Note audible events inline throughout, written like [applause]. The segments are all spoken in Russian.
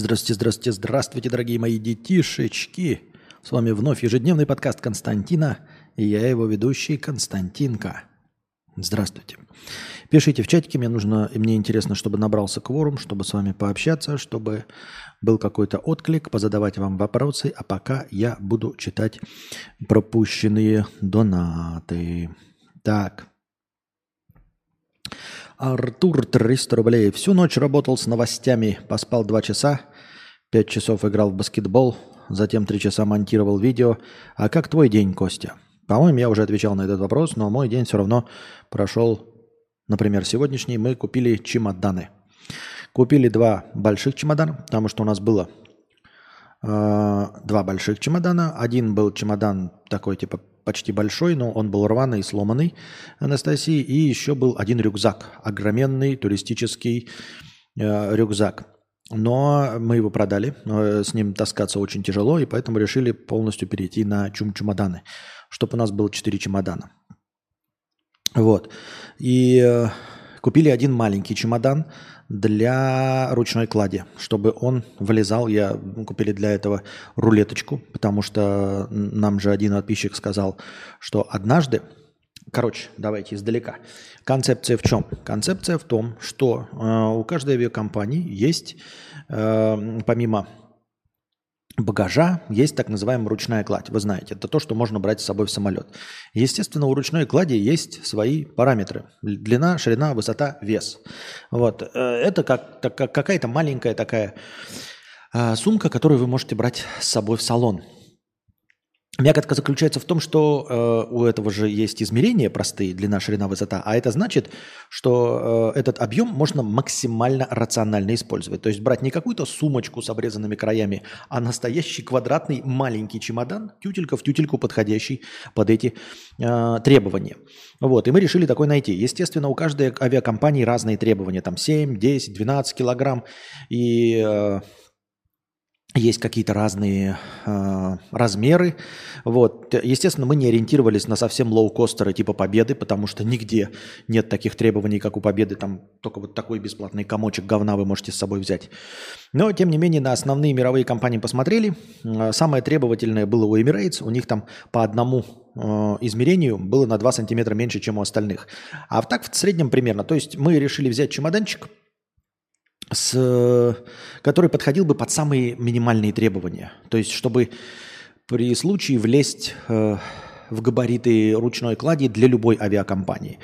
Здравствуйте, здравствуйте, здравствуйте, дорогие мои детишечки. С вами вновь ежедневный подкаст Константина, и я его ведущий Константинка. Здравствуйте. Пишите в чатике, мне нужно, и мне интересно, чтобы набрался кворум, чтобы с вами пообщаться, чтобы был какой-то отклик, позадавать вам вопросы, а пока я буду читать пропущенные донаты. Так. Артур, 300 рублей. Всю ночь работал с новостями, поспал 2 часа, 5 часов играл в баскетбол, затем 3 часа монтировал видео. А как твой день, Костя? По-моему, я уже отвечал на этот вопрос, но мой день все равно прошел, например, сегодняшний. Мы купили чемоданы. Купили два больших чемодана, потому что у нас было э, два больших чемодана. Один был чемодан такой типа почти большой, но он был рваный и сломанный Анастасии. И еще был один рюкзак, огроменный туристический э, рюкзак. Но мы его продали, с ним таскаться очень тяжело, и поэтому решили полностью перейти на чум-чемоданы, чтобы у нас было 4 чемодана. Вот. И э, купили один маленький чемодан для ручной клади, чтобы он влезал. Я купили для этого рулеточку, потому что нам же один подписчик сказал, что однажды, короче, давайте издалека. Концепция в чем? Концепция в том, что э, у каждой авиакомпании есть, э, помимо багажа есть так называемая ручная кладь. Вы знаете, это то, что можно брать с собой в самолет. Естественно, у ручной клади есть свои параметры. Длина, ширина, высота, вес. Вот. Э, это как, как, какая-то маленькая такая э, сумка, которую вы можете брать с собой в салон. Мякотка заключается в том, что э, у этого же есть измерения простые, длина, ширина, высота, а это значит, что э, этот объем можно максимально рационально использовать. То есть брать не какую-то сумочку с обрезанными краями, а настоящий квадратный маленький чемодан, тютелька в тютельку подходящий под эти э, требования. Вот, и мы решили такой найти. Естественно, у каждой авиакомпании разные требования, там 7, 10, 12 килограмм, и... Э, есть какие-то разные э, размеры. Вот. Естественно, мы не ориентировались на совсем лоу-костеры типа Победы, потому что нигде нет таких требований, как у Победы. Там только вот такой бесплатный комочек говна вы можете с собой взять. Но, тем не менее, на основные мировые компании посмотрели. Самое требовательное было у Emirates. У них там по одному э, измерению было на 2 сантиметра меньше, чем у остальных. А так в среднем примерно. То есть мы решили взять чемоданчик – с, который подходил бы под самые минимальные требования. То есть, чтобы при случае влезть э, в габариты ручной клади для любой авиакомпании.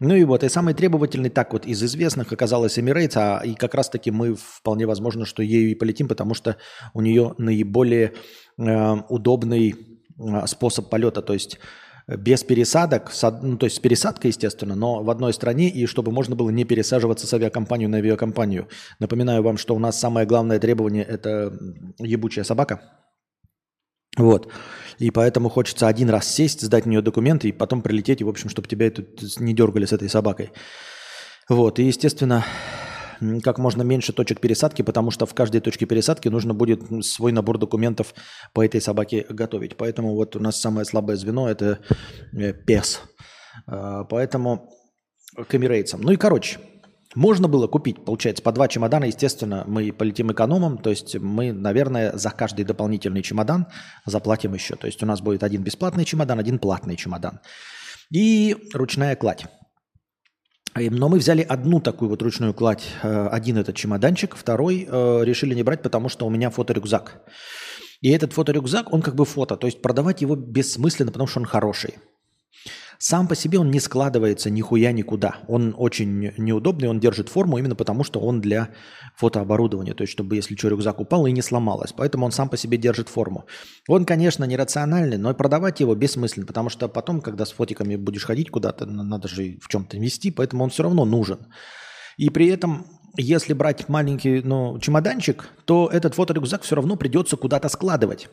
Ну и вот, и самый требовательный так вот из известных оказалась Emirates, а и как раз-таки мы вполне возможно, что ею и полетим, потому что у нее наиболее э, удобный э, способ полета, то есть без пересадок, ну, то есть с пересадкой, естественно, но в одной стране, и чтобы можно было не пересаживаться с авиакомпанию на авиакомпанию. Напоминаю вам, что у нас самое главное требование – это ебучая собака. Вот. И поэтому хочется один раз сесть, сдать на нее документы и потом прилететь, и, в общем, чтобы тебя тут не дергали с этой собакой. Вот. И, естественно, как можно меньше точек пересадки, потому что в каждой точке пересадки нужно будет свой набор документов по этой собаке готовить. Поэтому вот у нас самое слабое звено – это э, пес. А, поэтому к эмирейцам. Ну и короче, можно было купить, получается, по два чемодана. Естественно, мы полетим экономом. То есть мы, наверное, за каждый дополнительный чемодан заплатим еще. То есть у нас будет один бесплатный чемодан, один платный чемодан. И ручная кладь. Но мы взяли одну такую вот ручную кладь, э, один этот чемоданчик, второй э, решили не брать, потому что у меня фоторюкзак. И этот фоторюкзак, он как бы фото, то есть продавать его бессмысленно, потому что он хороший. Сам по себе он не складывается нихуя никуда. Он очень неудобный, он держит форму именно потому, что он для фотооборудования. То есть, чтобы если что, рюкзак упал и не сломалось. Поэтому он сам по себе держит форму. Он, конечно, нерациональный, но продавать его бессмысленно, потому что потом, когда с фотиками будешь ходить куда-то, надо же в чем-то вести, поэтому он все равно нужен. И при этом если брать маленький ну, чемоданчик, то этот фоторюкзак все равно придется куда-то складывать.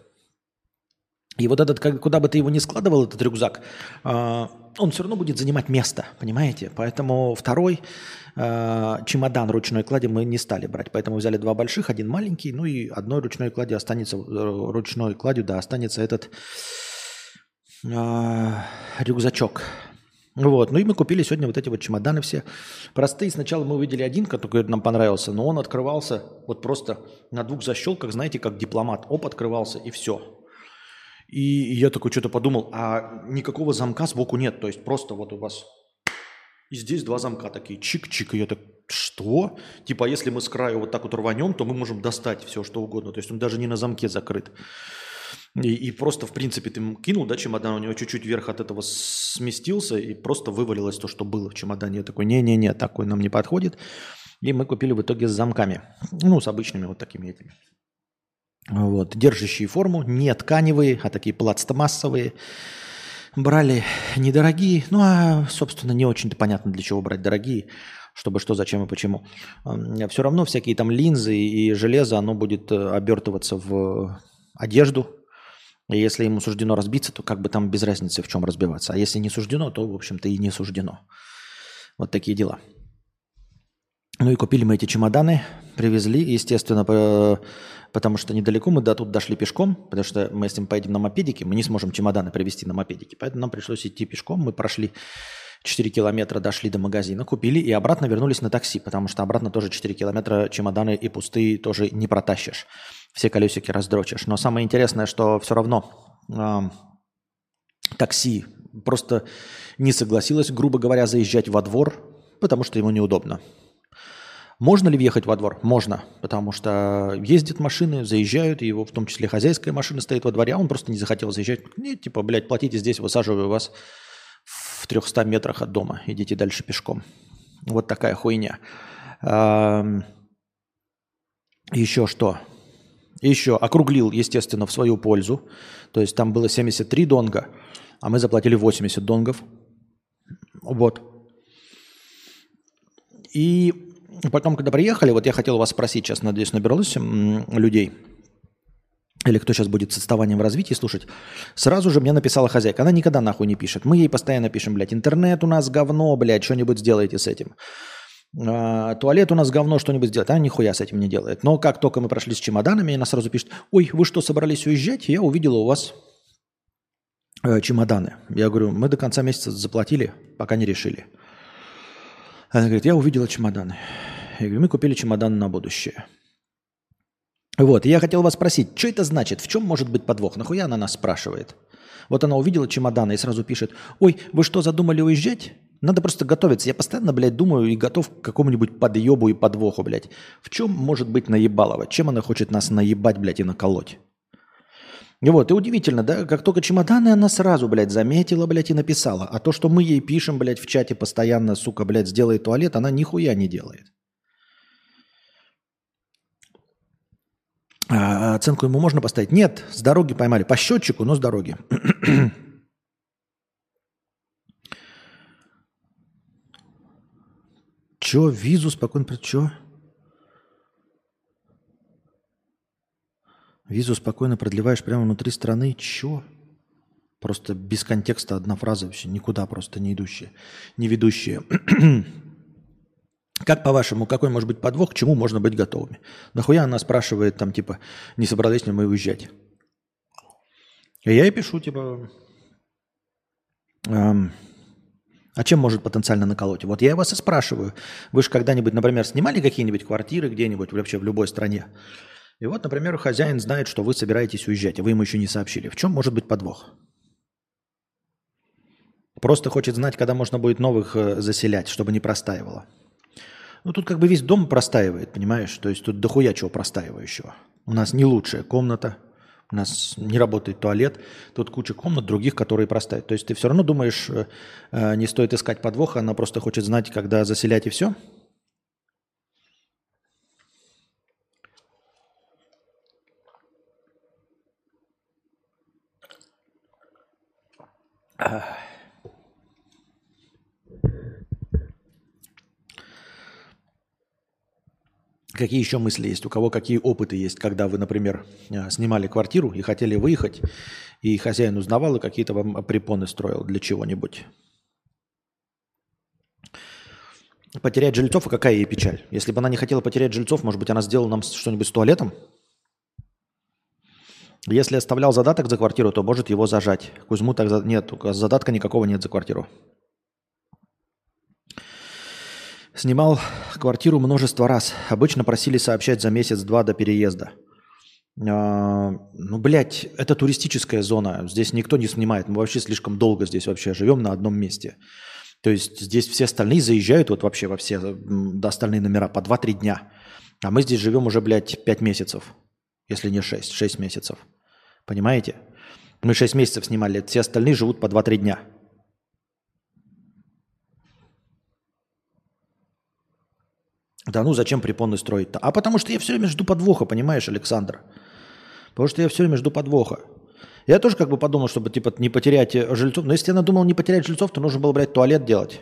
И вот этот, куда бы ты его ни складывал, этот рюкзак, а, он все равно будет занимать место, понимаете? Поэтому второй а, чемодан ручной клади мы не стали брать. Поэтому взяли два больших, один маленький, ну и одной ручной клади останется, э, ручной кладью, да, останется этот э, рюкзачок. Вот. Ну и мы купили сегодня вот эти вот чемоданы все. Простые. Сначала мы увидели один, который нам понравился, но он открывался вот просто на двух защелках, знаете, как дипломат. Оп, открывался и все. И я такой что-то подумал, а никакого замка сбоку нет. То есть просто вот у вас и здесь два замка такие, чик-чик. И я так, что? Типа, если мы с краю вот так вот рванем, то мы можем достать все, что угодно. То есть он даже не на замке закрыт. И, и просто, в принципе, ты кинул, да, чемодан, у него чуть-чуть вверх от этого сместился, и просто вывалилось то, что было в чемодане. Я такой, не-не-не, такой нам не подходит. И мы купили в итоге с замками. Ну, с обычными вот такими этими. Вот, держащие форму, не тканевые, а такие пластмассовые. Брали недорогие, ну а, собственно, не очень-то понятно, для чего брать дорогие, чтобы что, зачем и почему. Все равно всякие там линзы и железо, оно будет э, обертываться в одежду, и если ему суждено разбиться, то как бы там без разницы в чем разбиваться. А если не суждено, то, в общем-то, и не суждено. Вот такие дела. Ну и купили мы эти чемоданы, привезли, естественно, потому что недалеко мы до тут дошли пешком, потому что мы, если мы поедем на мопедике, мы не сможем чемоданы привезти на мопедике. Поэтому нам пришлось идти пешком. Мы прошли 4 километра, дошли до магазина, купили и обратно вернулись на такси, потому что обратно тоже 4 километра чемоданы и пустые тоже не протащишь все колесики раздрочишь. Но самое интересное, что все равно э, такси просто не согласилось, грубо говоря, заезжать во двор, потому что ему неудобно. Можно ли въехать во двор? Можно, потому что ездят машины, заезжают, его в том числе хозяйская машина стоит во дворе, а он просто не захотел заезжать. Нет, типа, блядь, платите здесь, высаживаю вас в 300 метрах от дома, идите дальше пешком. Вот такая хуйня. Еще что? еще округлил, естественно, в свою пользу. То есть там было 73 донга, а мы заплатили 80 донгов. Вот. И потом, когда приехали, вот я хотел вас спросить, сейчас, надеюсь, набералось людей, или кто сейчас будет с отставанием в развитии слушать, сразу же мне написала хозяйка. Она никогда нахуй не пишет. Мы ей постоянно пишем, блядь, интернет у нас говно, блядь, что-нибудь сделайте с этим. А, туалет у нас говно что-нибудь сделать. Она нихуя с этим не делает. Но как только мы прошли с чемоданами, она сразу пишет, ой, вы что, собрались уезжать? Я увидела у вас э, чемоданы. Я говорю, мы до конца месяца заплатили, пока не решили. Она говорит, я увидела чемоданы. Я говорю, мы купили чемоданы на будущее. Вот, я хотел вас спросить, что это значит? В чем может быть подвох? Нахуя она нас спрашивает? Вот она увидела чемоданы и сразу пишет, ой, вы что, задумали уезжать? Надо просто готовиться. Я постоянно, блядь, думаю и готов к какому-нибудь подъебу и подвоху, блядь. В чем может быть наебалово? Чем она хочет нас наебать, блядь, и наколоть? И вот, и удивительно, да, как только чемоданы она сразу, блядь, заметила, блядь, и написала. А то, что мы ей пишем, блядь, в чате постоянно, сука, блядь, сделай туалет, она нихуя не делает. А оценку ему можно поставить? Нет, с дороги поймали. По счетчику, но с дороги. [clears throat] Чё, визу спокойно... Чё? Визу спокойно продлеваешь прямо внутри страны. Чё? Просто без контекста одна фраза вообще, никуда просто не идущая, не ведущая. [clears throat] Как по-вашему, какой может быть подвох, к чему можно быть готовыми? Нахуя она спрашивает там, типа, не собрались ли мы уезжать? И я ей пишу, типа, эм, а чем может потенциально наколоть? Вот я вас и спрашиваю. Вы же когда-нибудь, например, снимали какие-нибудь квартиры где-нибудь вообще в любой стране? И вот, например, хозяин знает, что вы собираетесь уезжать, а вы ему еще не сообщили. В чем может быть подвох? Просто хочет знать, когда можно будет новых э, заселять, чтобы не простаивало. Ну, тут как бы весь дом простаивает, понимаешь? То есть тут дохуя чего простаивающего. У нас не лучшая комната – у нас не работает туалет, тут куча комнат других, которые простают. То есть ты все равно думаешь, э, э, не стоит искать подвоха, она просто хочет знать, когда заселять и все? Какие еще мысли есть? У кого какие опыты есть, когда вы, например, э, снимали квартиру и хотели выехать, и хозяин узнавал и какие-то вам препоны строил для чего-нибудь? Потерять жильцов, и какая ей печаль? Если бы она не хотела потерять жильцов, может быть, она сделала нам что-нибудь с туалетом? Если оставлял задаток за квартиру, то может его зажать. Кузьму так за... нет, задатка никакого нет за квартиру. Снимал квартиру множество раз. Обычно просили сообщать за месяц-два до переезда. А, ну, блядь, это туристическая зона. Здесь никто не снимает. Мы вообще слишком долго здесь вообще живем на одном месте. То есть здесь все остальные заезжают вот вообще во все до остальные номера по 2-3 дня. А мы здесь живем уже, блядь, 5 месяцев. Если не 6. 6 месяцев. Понимаете? Мы 6 месяцев снимали. Все остальные живут по 2-3 дня. Да ну зачем препоны строить-то? А потому что я все время жду подвоха, понимаешь, Александр? Потому что я все время жду подвоха. Я тоже как бы подумал, чтобы типа не потерять э, жильцов. Но если я надумал не потерять жильцов, то нужно было, блядь, туалет делать.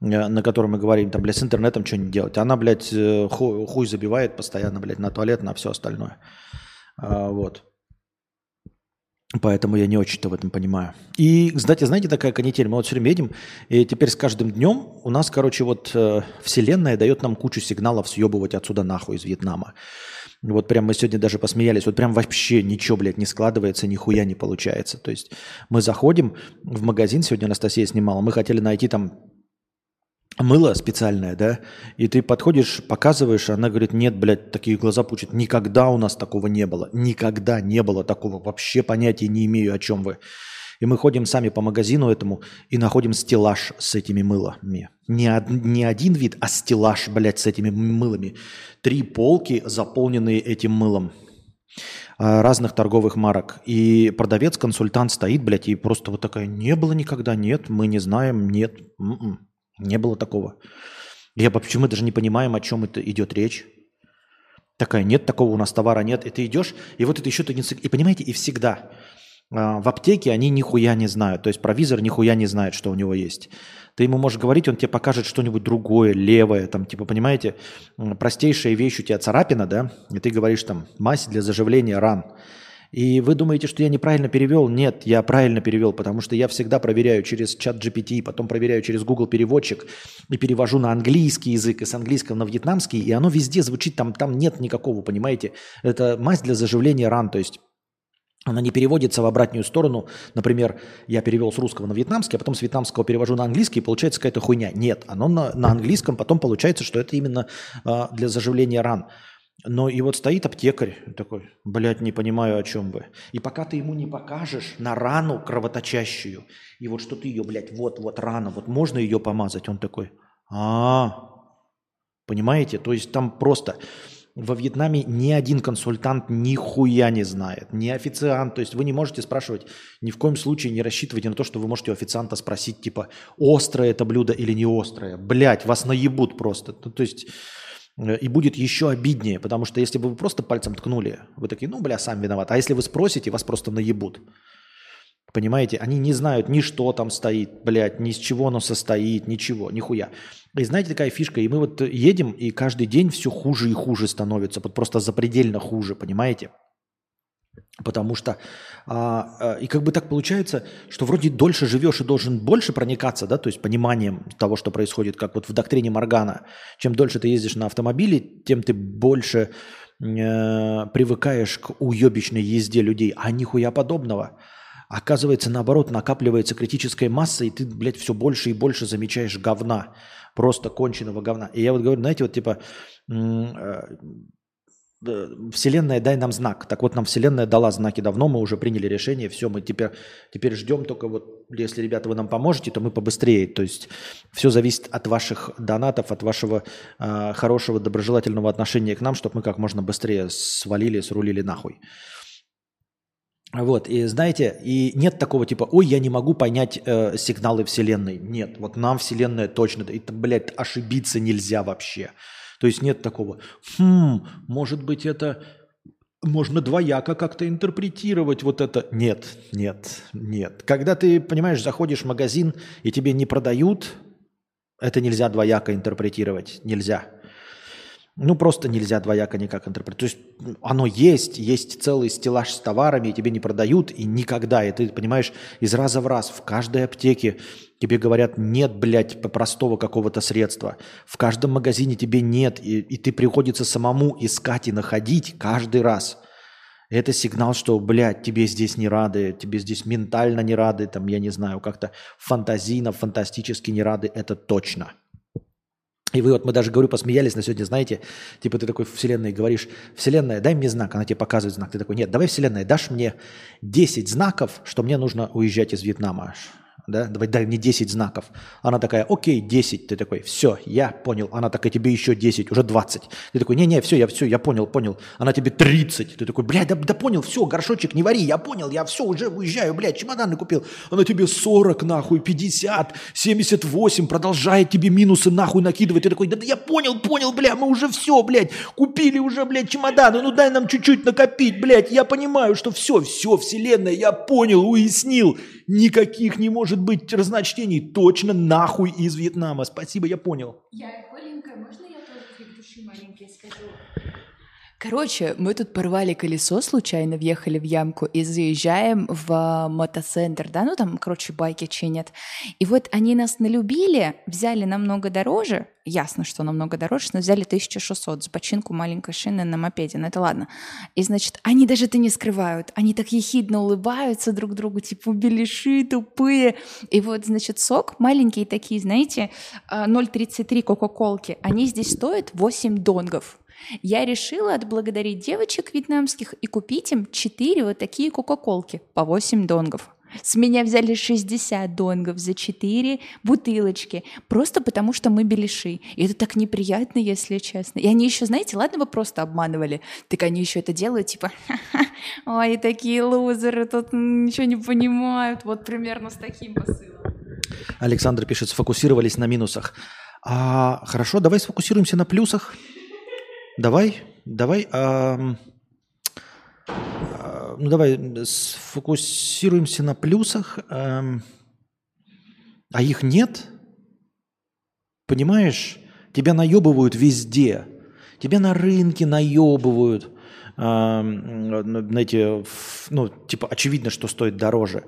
На котором мы говорим, там, блядь, с интернетом что-нибудь делать. Она, блядь, э, хуй, хуй забивает постоянно, блядь, на туалет, на все остальное. А, вот. Поэтому я не очень-то в этом понимаю. И, кстати, знаете, такая канитель, мы вот все время едем, и теперь с каждым днем у нас, короче, вот э, Вселенная дает нам кучу сигналов съебывать отсюда нахуй из Вьетнама. Вот прям мы сегодня даже посмеялись, вот прям вообще ничего, блядь, не складывается, нихуя не получается. То есть мы заходим в магазин, сегодня Анастасия снимала, мы хотели найти там мыло специальное, да, и ты подходишь, показываешь, она говорит, нет, блядь, такие глаза пучат. Никогда у нас такого не было. Никогда не было такого. Вообще понятия не имею, о чем вы. И мы ходим сами по магазину этому и находим стеллаж с этими мылами. Не, од, не один вид, а стеллаж, блядь, с этими мылами. Три полки, заполненные этим мылом а, разных торговых марок. И продавец-консультант стоит, блядь, и просто вот такая, не было никогда, нет, мы не знаем, нет. М-м. Не было такого. Я почему даже не понимаем, о чем это идет речь. Такая, нет такого, у нас товара нет. И ты идешь, и вот это еще ты не... И понимаете, и всегда а, в аптеке они нихуя не знают. То есть провизор нихуя не знает, что у него есть. Ты ему можешь говорить, он тебе покажет что-нибудь другое, левое, там, типа, понимаете, простейшая вещь, у тебя царапина, да, и ты говоришь там, мазь для заживления ран. И вы думаете, что я неправильно перевел? Нет, я правильно перевел, потому что я всегда проверяю через чат GPT, потом проверяю через Google переводчик и перевожу на английский язык и с английского на вьетнамский, и оно везде звучит, там, там нет никакого, понимаете? Это мазь для заживления ран, то есть она не переводится в обратную сторону. Например, я перевел с русского на вьетнамский, а потом с вьетнамского перевожу на английский, и получается какая-то хуйня. Нет, оно на, на английском потом получается, что это именно э, для заживления ран. Но и вот стоит аптекарь такой, блядь, не понимаю, о чем вы. И пока ты ему не покажешь на рану кровоточащую, и вот что ты ее, блядь, вот-вот рана, вот можно ее помазать, он такой, а, -а, -а. понимаете? То есть там просто во Вьетнаме ни один консультант нихуя не знает, ни официант. То есть вы не можете спрашивать, ни в коем случае не рассчитывайте на то, что вы можете у официанта спросить, типа, острое это блюдо или не острое. Блядь, вас наебут просто. То есть и будет еще обиднее, потому что если бы вы просто пальцем ткнули, вы такие, ну, бля, сам виноват. А если вы спросите, вас просто наебут. Понимаете? Они не знают ни что там стоит, блядь, ни с чего оно состоит, ничего, нихуя. И знаете, такая фишка, и мы вот едем, и каждый день все хуже и хуже становится, вот просто запредельно хуже, понимаете? Потому что а, а, и как бы так получается, что вроде дольше живешь и должен больше проникаться, да, то есть пониманием того, что происходит, как вот в доктрине Моргана. Чем дольше ты ездишь на автомобиле, тем ты больше э, привыкаешь к уебищной езде людей. А нихуя подобного. Оказывается, наоборот, накапливается критическая масса, и ты, блядь, все больше и больше замечаешь говна. Просто конченого говна. И я вот говорю, знаете, вот типа э, Вселенная, дай нам знак. Так вот, нам Вселенная дала знаки давно, мы уже приняли решение, все, мы теперь, теперь ждем только вот, если, ребята, вы нам поможете, то мы побыстрее. То есть все зависит от ваших донатов, от вашего э, хорошего, доброжелательного отношения к нам, чтобы мы как можно быстрее свалили, срулили нахуй. Вот, и знаете, и нет такого типа, ой, я не могу понять э, сигналы Вселенной. Нет, вот нам Вселенная точно, это, блядь, ошибиться нельзя вообще. То есть нет такого, хм, может быть, это можно двояко как-то интерпретировать вот это. Нет, нет, нет. Когда ты, понимаешь, заходишь в магазин и тебе не продают, это нельзя двояко интерпретировать. Нельзя. Ну, просто нельзя двояко никак интерпретировать. То есть оно есть, есть целый стеллаж с товарами, и тебе не продают, и никогда. И ты, понимаешь, из раза в раз в каждой аптеке тебе говорят, нет, блядь, простого какого-то средства. В каждом магазине тебе нет, и, и ты приходится самому искать и находить каждый раз. Это сигнал, что, блядь, тебе здесь не рады, тебе здесь ментально не рады, там, я не знаю, как-то фантазийно, фантастически не рады, это точно. И вы вот, мы даже, говорю, посмеялись на сегодня, знаете, типа ты такой вселенной говоришь, вселенная, дай мне знак, она тебе показывает знак, ты такой, нет, давай вселенная, дашь мне 10 знаков, что мне нужно уезжать из Вьетнама да, давай дай мне 10 знаков. Она такая, окей, 10. Ты такой, все, я понял. Она такая, тебе еще 10, уже 20. Ты такой, не-не, все, я все, я понял, понял. Она тебе 30. Ты такой, блядь, да, да понял, все, горшочек не вари, я понял, я все, уже уезжаю, блядь, чемоданы купил. Она тебе 40, нахуй, 50, 78, продолжает тебе минусы нахуй накидывать. Ты такой, да, да я понял, понял, бля, мы уже все, блядь, купили уже, блядь, чемоданы, ну дай нам чуть-чуть накопить, блядь, я понимаю, что все, все, вселенная, я понял, уяснил. Никаких не может быть разночтений. Точно нахуй из Вьетнама. Спасибо, я понял. Я Коленька, можно я тоже крик души маленький скажу? Короче, мы тут порвали колесо случайно, въехали в ямку и заезжаем в мотоцентр, да, ну там, короче, байки чинят. И вот они нас налюбили, взяли намного дороже, ясно, что намного дороже, но взяли 1600 за починку маленькой шины на мопеде, ну это ладно. И, значит, они даже это не скрывают, они так ехидно улыбаются друг другу, типа, беляши тупые. И вот, значит, сок, маленькие такие, знаете, 0,33 а, кока-колки, они здесь стоят 8 донгов. Я решила отблагодарить девочек вьетнамских и купить им 4 вот такие кока-колки по 8 донгов. С меня взяли 60 донгов за 4 бутылочки, просто потому что мы беляши. И это так неприятно, если честно. И они еще, знаете, ладно, вы просто обманывали, так они еще это делают, типа, ой, такие лузеры, тут ничего не понимают, вот примерно с таким посылом. Александр пишет, сфокусировались на минусах. А, хорошо, давай сфокусируемся на плюсах. Давай, давай, а, а, ну давай сфокусируемся на плюсах, а, а их нет. Понимаешь, тебя наебывают везде. Тебя на рынке наебывают. А, знаете, ну, типа, очевидно, что стоит дороже.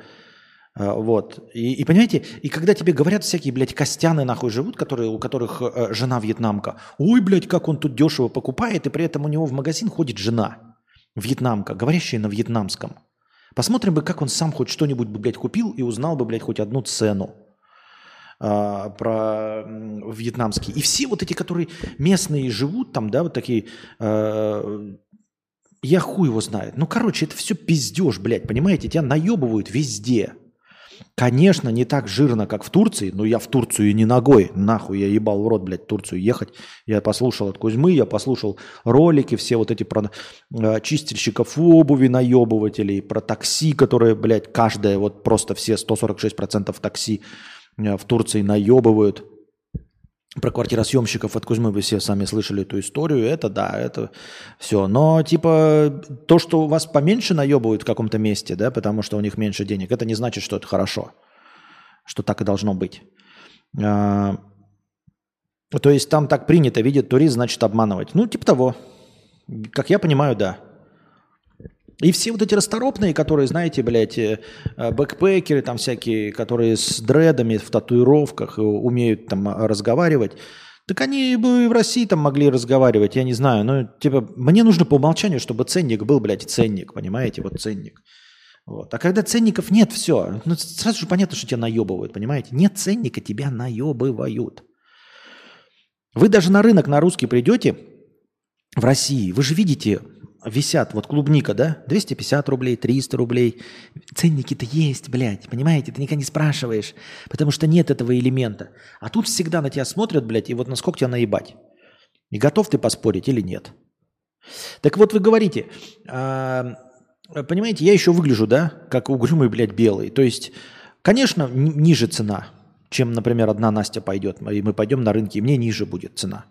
А, вот. И, и понимаете, и когда тебе говорят всякие, блядь, костяны нахуй живут, которые, у которых э, жена вьетнамка, ой, блядь, как он тут дешево покупает, и при этом у него в магазин ходит жена вьетнамка, говорящая на вьетнамском. Посмотрим бы, как он сам хоть что-нибудь бы, блядь, купил и узнал бы, блядь, хоть одну цену э, про вьетнамский. И все вот эти, которые местные живут там, да, вот такие... Э, я хуй его знает. Ну, короче, это все пиздеж, блядь, понимаете? Тебя наебывают везде. Конечно, не так жирно, как в Турции, но я в Турцию не ногой. Нахуй я ебал в рот, блядь, в Турцию ехать. Я послушал от Кузьмы, я послушал ролики, все вот эти про э, чистильщиков обуви, наебывателей, про такси, которые, блядь, каждое, вот просто все 146% такси э, в Турции наебывают про квартиросъемщиков от Кузьмы вы все сами слышали эту историю. Это да, это все. Но типа то, что у вас поменьше наебывают в каком-то месте, да, потому что у них меньше денег, это не значит, что это хорошо. Что так и должно быть. А, то есть там так принято, видит турист, значит обманывать. Ну, типа того. Как я понимаю, да. И все вот эти расторопные, которые, знаете, блядь, э, бэкпекеры там всякие, которые с дредами в татуировках умеют там разговаривать, так они бы и в России там могли разговаривать, я не знаю. Ну, типа, мне нужно по умолчанию, чтобы ценник был, блядь, ценник, понимаете, вот ценник. Вот. А когда ценников нет, все, ну, сразу же понятно, что тебя наебывают, понимаете? Нет ценника, тебя наебывают. Вы даже на рынок на русский придете в России, вы же видите висят, вот клубника, да, 250 рублей, 300 рублей. Ценники-то есть, блядь, понимаете, ты никогда не спрашиваешь, потому что нет этого элемента. А тут всегда на тебя смотрят, блядь, и вот насколько тебя наебать. И готов ты поспорить или нет. Так вот вы говорите, э, понимаете, я еще выгляжу, да, как угрюмый, блядь, белый. То есть, конечно, ниже цена, чем, например, одна Настя пойдет, и мы пойдем на рынке, и мне ниже будет цена.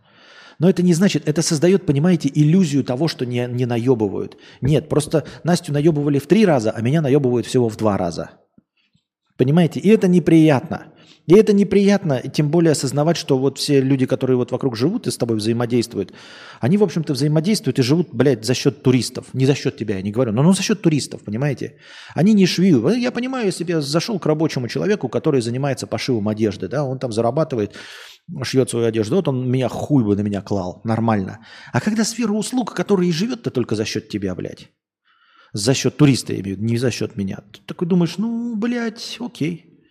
Но это не значит, это создает, понимаете, иллюзию того, что не, не наебывают. Нет, просто Настю наебывали в три раза, а меня наебывают всего в два раза. Понимаете? И это неприятно. И это неприятно, тем более осознавать, что вот все люди, которые вот вокруг живут и с тобой взаимодействуют, они, в общем-то, взаимодействуют и живут, блядь, за счет туристов. Не за счет тебя, я не говорю, но ну, за счет туристов, понимаете? Они не швеют. Я понимаю, если бы я зашел к рабочему человеку, который занимается пошивом одежды, да, он там зарабатывает шьет свою одежду, вот он меня хуй бы на меня клал, нормально. А когда сфера услуг, которая и живет-то только за счет тебя, блядь. За счет туриста, я имею в виду, не за счет меня. Ты такой думаешь, ну, блядь, окей.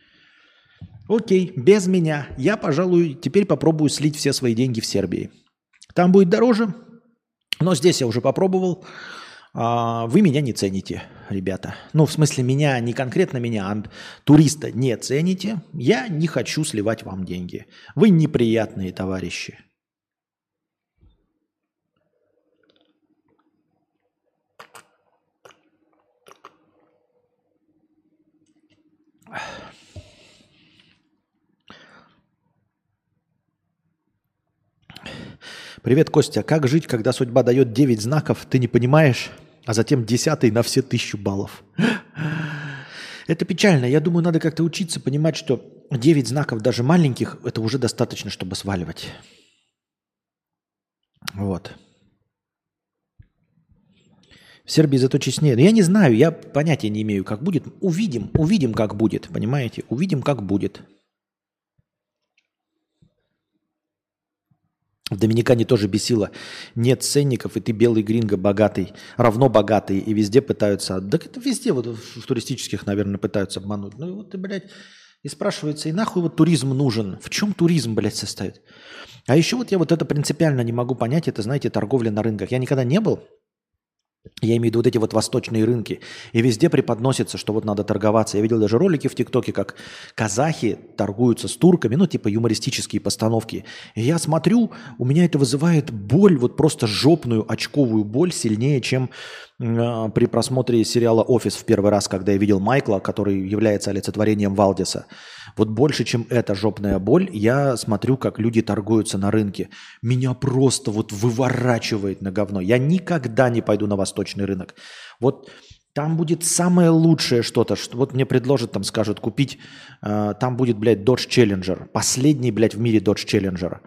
Окей, без меня. Я, пожалуй, теперь попробую слить все свои деньги в Сербии. Там будет дороже, но здесь я уже попробовал. А, вы меня не цените, ребята. Ну, в смысле, меня, не конкретно меня, а туриста не цените. Я не хочу сливать вам деньги. Вы неприятные товарищи. Привет, Костя. Как жить, когда судьба дает 9 знаков, ты не понимаешь, а затем 10 на все тысячу баллов? Это печально. Я думаю, надо как-то учиться понимать, что 9 знаков, даже маленьких, это уже достаточно, чтобы сваливать. Вот. В Сербии зато честнее. Но я не знаю, я понятия не имею, как будет. Увидим, увидим, как будет, понимаете? Увидим, как будет. В Доминикане тоже бесило. Нет ценников, и ты белый гринго богатый, равно богатый, и везде пытаются... Да это везде, вот в туристических, наверное, пытаются обмануть. Ну и вот ты, блядь, и спрашивается, и нахуй вот туризм нужен? В чем туризм, блядь, состоит? А еще вот я вот это принципиально не могу понять, это, знаете, торговля на рынках. Я никогда не был, я имею в виду вот эти вот восточные рынки. И везде преподносится, что вот надо торговаться. Я видел даже ролики в ТикТоке, как казахи торгуются с турками, ну типа юмористические постановки. И я смотрю, у меня это вызывает боль, вот просто жопную очковую боль сильнее, чем э, при просмотре сериала «Офис» в первый раз, когда я видел Майкла, который является олицетворением Валдиса. Вот больше, чем эта жопная боль, я смотрю, как люди торгуются на рынке. Меня просто вот выворачивает на говно. Я никогда не пойду на восточный рынок. Вот там будет самое лучшее что-то. Что, вот мне предложат, там скажут, купить, э, там будет, блядь, Dodge Challenger. Последний, блядь, в мире Dodge Challenger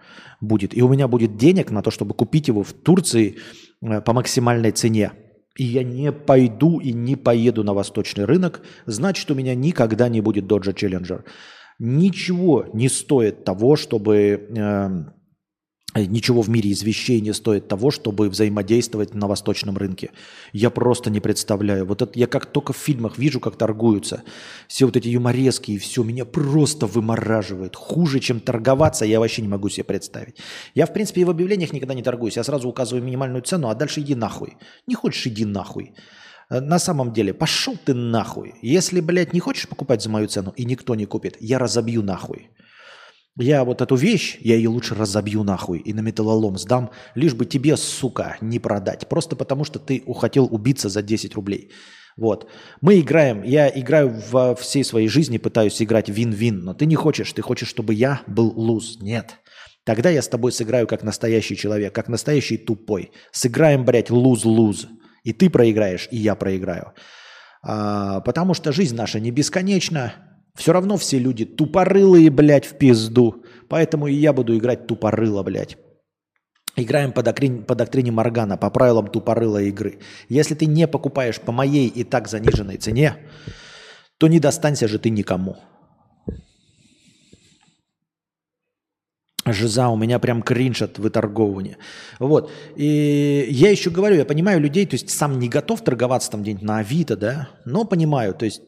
будет. И у меня будет денег на то, чтобы купить его в Турции э, по максимальной цене. И я не пойду и не поеду на восточный рынок, значит, у меня никогда не будет Dodge Challenger ничего не стоит того, чтобы... Э, Ничего в мире из вещей не стоит того, чтобы взаимодействовать на восточном рынке. Я просто не представляю. Вот это я как только в фильмах вижу, как торгуются. Все вот эти юморески и все меня просто вымораживает. Хуже, чем торговаться, я вообще не могу себе представить. Я, в принципе, и в объявлениях никогда не торгуюсь. Я сразу указываю минимальную цену, а дальше иди нахуй. Не хочешь, иди нахуй. Э, на самом деле, пошел ты нахуй. Если, блядь, не хочешь покупать за мою цену, и никто не купит, я разобью нахуй. Я вот эту вещь, я ее лучше разобью нахуй и на металлолом сдам, лишь бы тебе, сука, не продать. Просто потому, что ты хотел убиться за 10 рублей. Вот. Мы играем, я играю во всей своей жизни, пытаюсь играть вин-вин, но ты не хочешь, ты хочешь, чтобы я был луз. Нет. Тогда я с тобой сыграю как настоящий человек, как настоящий тупой. Сыграем, блядь, луз-луз. И ты проиграешь, и я проиграю. А, потому что жизнь наша не бесконечна. Все равно все люди тупорылые, блядь, в пизду. Поэтому и я буду играть тупорыло, блядь. Играем по доктрине, по доктрине Моргана, по правилам тупорылой игры. Если ты не покупаешь по моей и так заниженной цене, то не достанься же ты никому. Жиза, у меня прям кринж от выторговывания. Вот. И я еще говорю, я понимаю людей, то есть сам не готов торговаться там где-нибудь на Авито, да, но понимаю, то есть,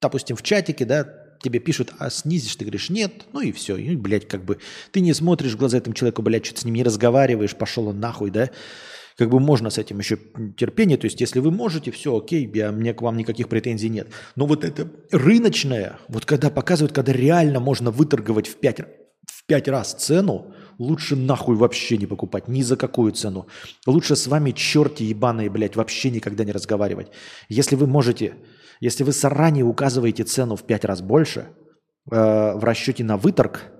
допустим, в чатике, да, тебе пишут, а снизишь, ты говоришь, нет, ну и все. И, блядь, как бы ты не смотришь в глаза этому человеку, блядь, что-то с ним не разговариваешь, пошел он нахуй, да. Как бы можно с этим еще терпение, то есть если вы можете, все, окей, я, мне к вам никаких претензий нет. Но вот это рыночное, вот когда показывают, когда реально можно выторговать в пять в пять раз цену, лучше нахуй вообще не покупать, ни за какую цену. Лучше с вами черти ебаные, блядь, вообще никогда не разговаривать. Если вы можете, если вы заранее указываете цену в пять раз больше э, в расчете на выторг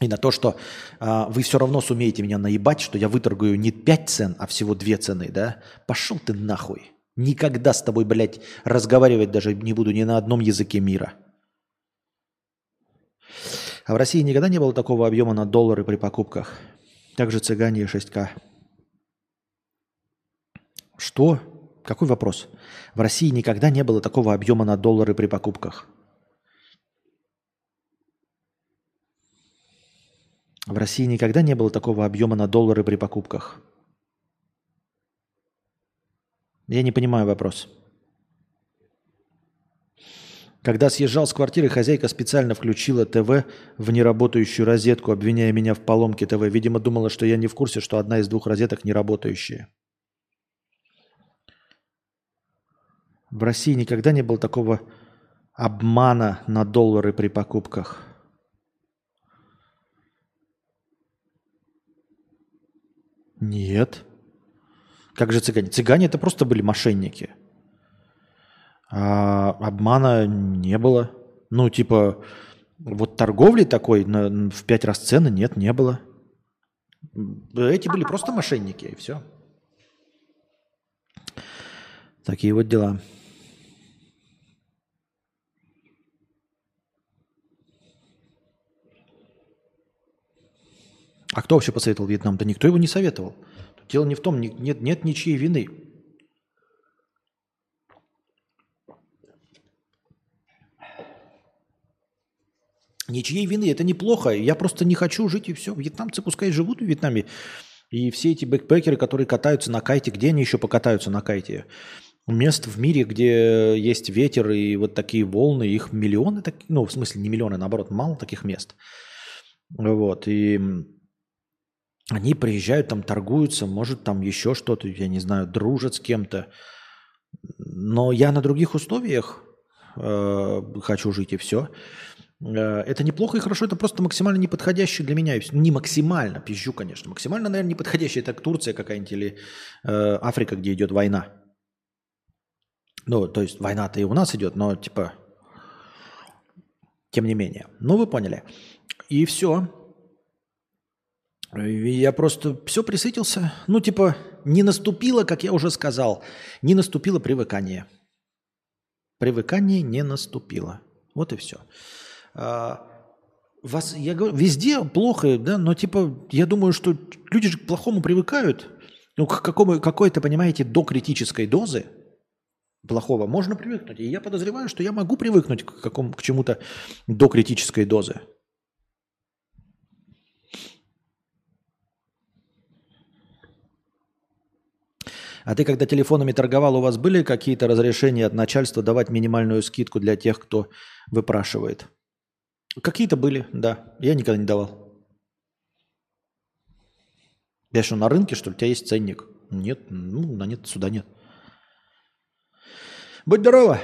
и на то, что э, вы все равно сумеете меня наебать, что я выторгую не пять цен, а всего две цены, да, пошел ты нахуй. Никогда с тобой, блядь, разговаривать даже не буду ни на одном языке мира. А в России никогда не было такого объема на доллары при покупках. Также цыгане 6К. Что? Какой вопрос? В России никогда не было такого объема на доллары при покупках. В России никогда не было такого объема на доллары при покупках. Я не понимаю вопрос. Когда съезжал с квартиры, хозяйка специально включила ТВ в неработающую розетку, обвиняя меня в поломке ТВ. Видимо, думала, что я не в курсе, что одна из двух розеток не работающая. В России никогда не было такого обмана на доллары при покупках. Нет. Как же цыгане? Цыгане это просто были мошенники. А обмана не было. Ну, типа, вот торговли такой на, в пять раз цены нет, не было. Эти были просто мошенники, и все. Такие вот дела. А кто вообще посоветовал Вьетнам? Да никто его не советовал. Дело не в том, нет, нет ничьей вины. Ничьей вины, это неплохо. Я просто не хочу жить и все. Вьетнамцы пускай живут в Вьетнаме. И все эти бэкпекеры, которые катаются на кайте, где они еще покатаются на кайте? Мест в мире, где есть ветер и вот такие волны, их миллионы, так, ну, в смысле не миллионы, наоборот, мало таких мест. Вот, и они приезжают, там торгуются, может, там еще что-то, я не знаю, дружат с кем-то. Но я на других условиях э, хочу жить и все. Э, это неплохо и хорошо, это просто максимально неподходящий для меня. Не максимально, пизжу, конечно. Максимально, наверное, неподходящий. Это Турция какая-нибудь или э, Африка, где идет война. Ну, то есть война-то и у нас идет, но типа, тем не менее. Ну, вы поняли. И все. Я просто все присытился. Ну, типа, не наступило, как я уже сказал, не наступило привыкание. Привыкание не наступило. Вот и все. А, вас, я говорю, везде плохо, да, но типа, я думаю, что люди же к плохому привыкают. Ну, к какому, какой-то, понимаете, до критической дозы плохого можно привыкнуть. И я подозреваю, что я могу привыкнуть к, какому, к чему-то до критической дозы. А ты, когда телефонами торговал, у вас были какие-то разрешения от начальства давать минимальную скидку для тех, кто выпрашивает? Какие-то были, да. Я никогда не давал. Я что, на рынке, что ли? У тебя есть ценник? Нет, ну, на нет, сюда нет. Будь здорова!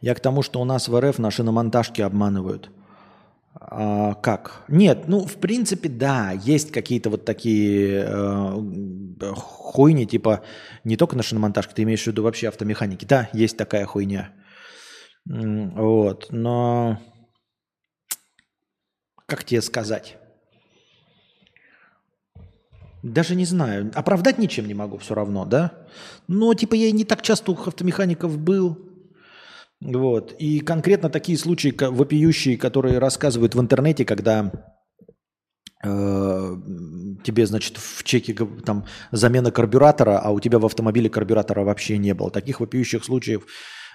Я к тому, что у нас в РФ наши на монтажке обманывают – а, как? Нет, ну, в принципе, да, есть какие-то вот такие э, хуйни, типа не только на шиномонтажке, ты имеешь в виду вообще автомеханики. Да, есть такая хуйня. Вот, но как тебе сказать? Даже не знаю. Оправдать ничем не могу все равно, да? Но типа я не так часто у автомехаников был. Вот. И конкретно такие случаи вопиющие, которые рассказывают в интернете, когда э, тебе, значит, в чеке там замена карбюратора, а у тебя в автомобиле карбюратора вообще не было. Таких вопиющих случаев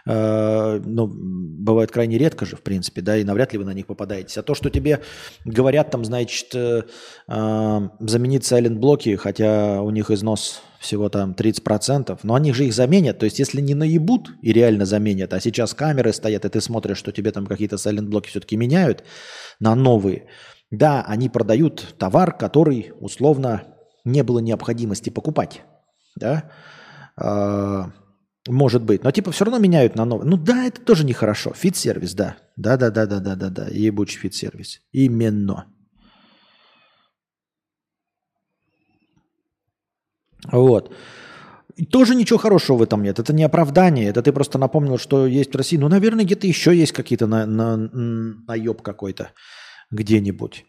э, ну, бывает крайне редко же, в принципе, да, и навряд ли вы на них попадаетесь. А то, что тебе говорят, там, значит, э, э, заменить сайлент-блоки, хотя у них износ всего там 30%, но они же их заменят. То есть, если не наебут и реально заменят, а сейчас камеры стоят, и ты смотришь, что тебе там какие-то сайлент-блоки все-таки меняют на новые, да, они продают товар, который условно не было необходимости покупать, да, а, может быть, но типа все равно меняют на новый. Ну да, это тоже нехорошо. Фит-сервис, да. Да-да-да-да-да-да-да. Ебучий фит-сервис. Именно. Вот. И тоже ничего хорошего в этом нет. Это не оправдание. Это ты просто напомнил, что есть в России. Ну, наверное, где-то еще есть какие-то на, на, наеб какой-то где-нибудь.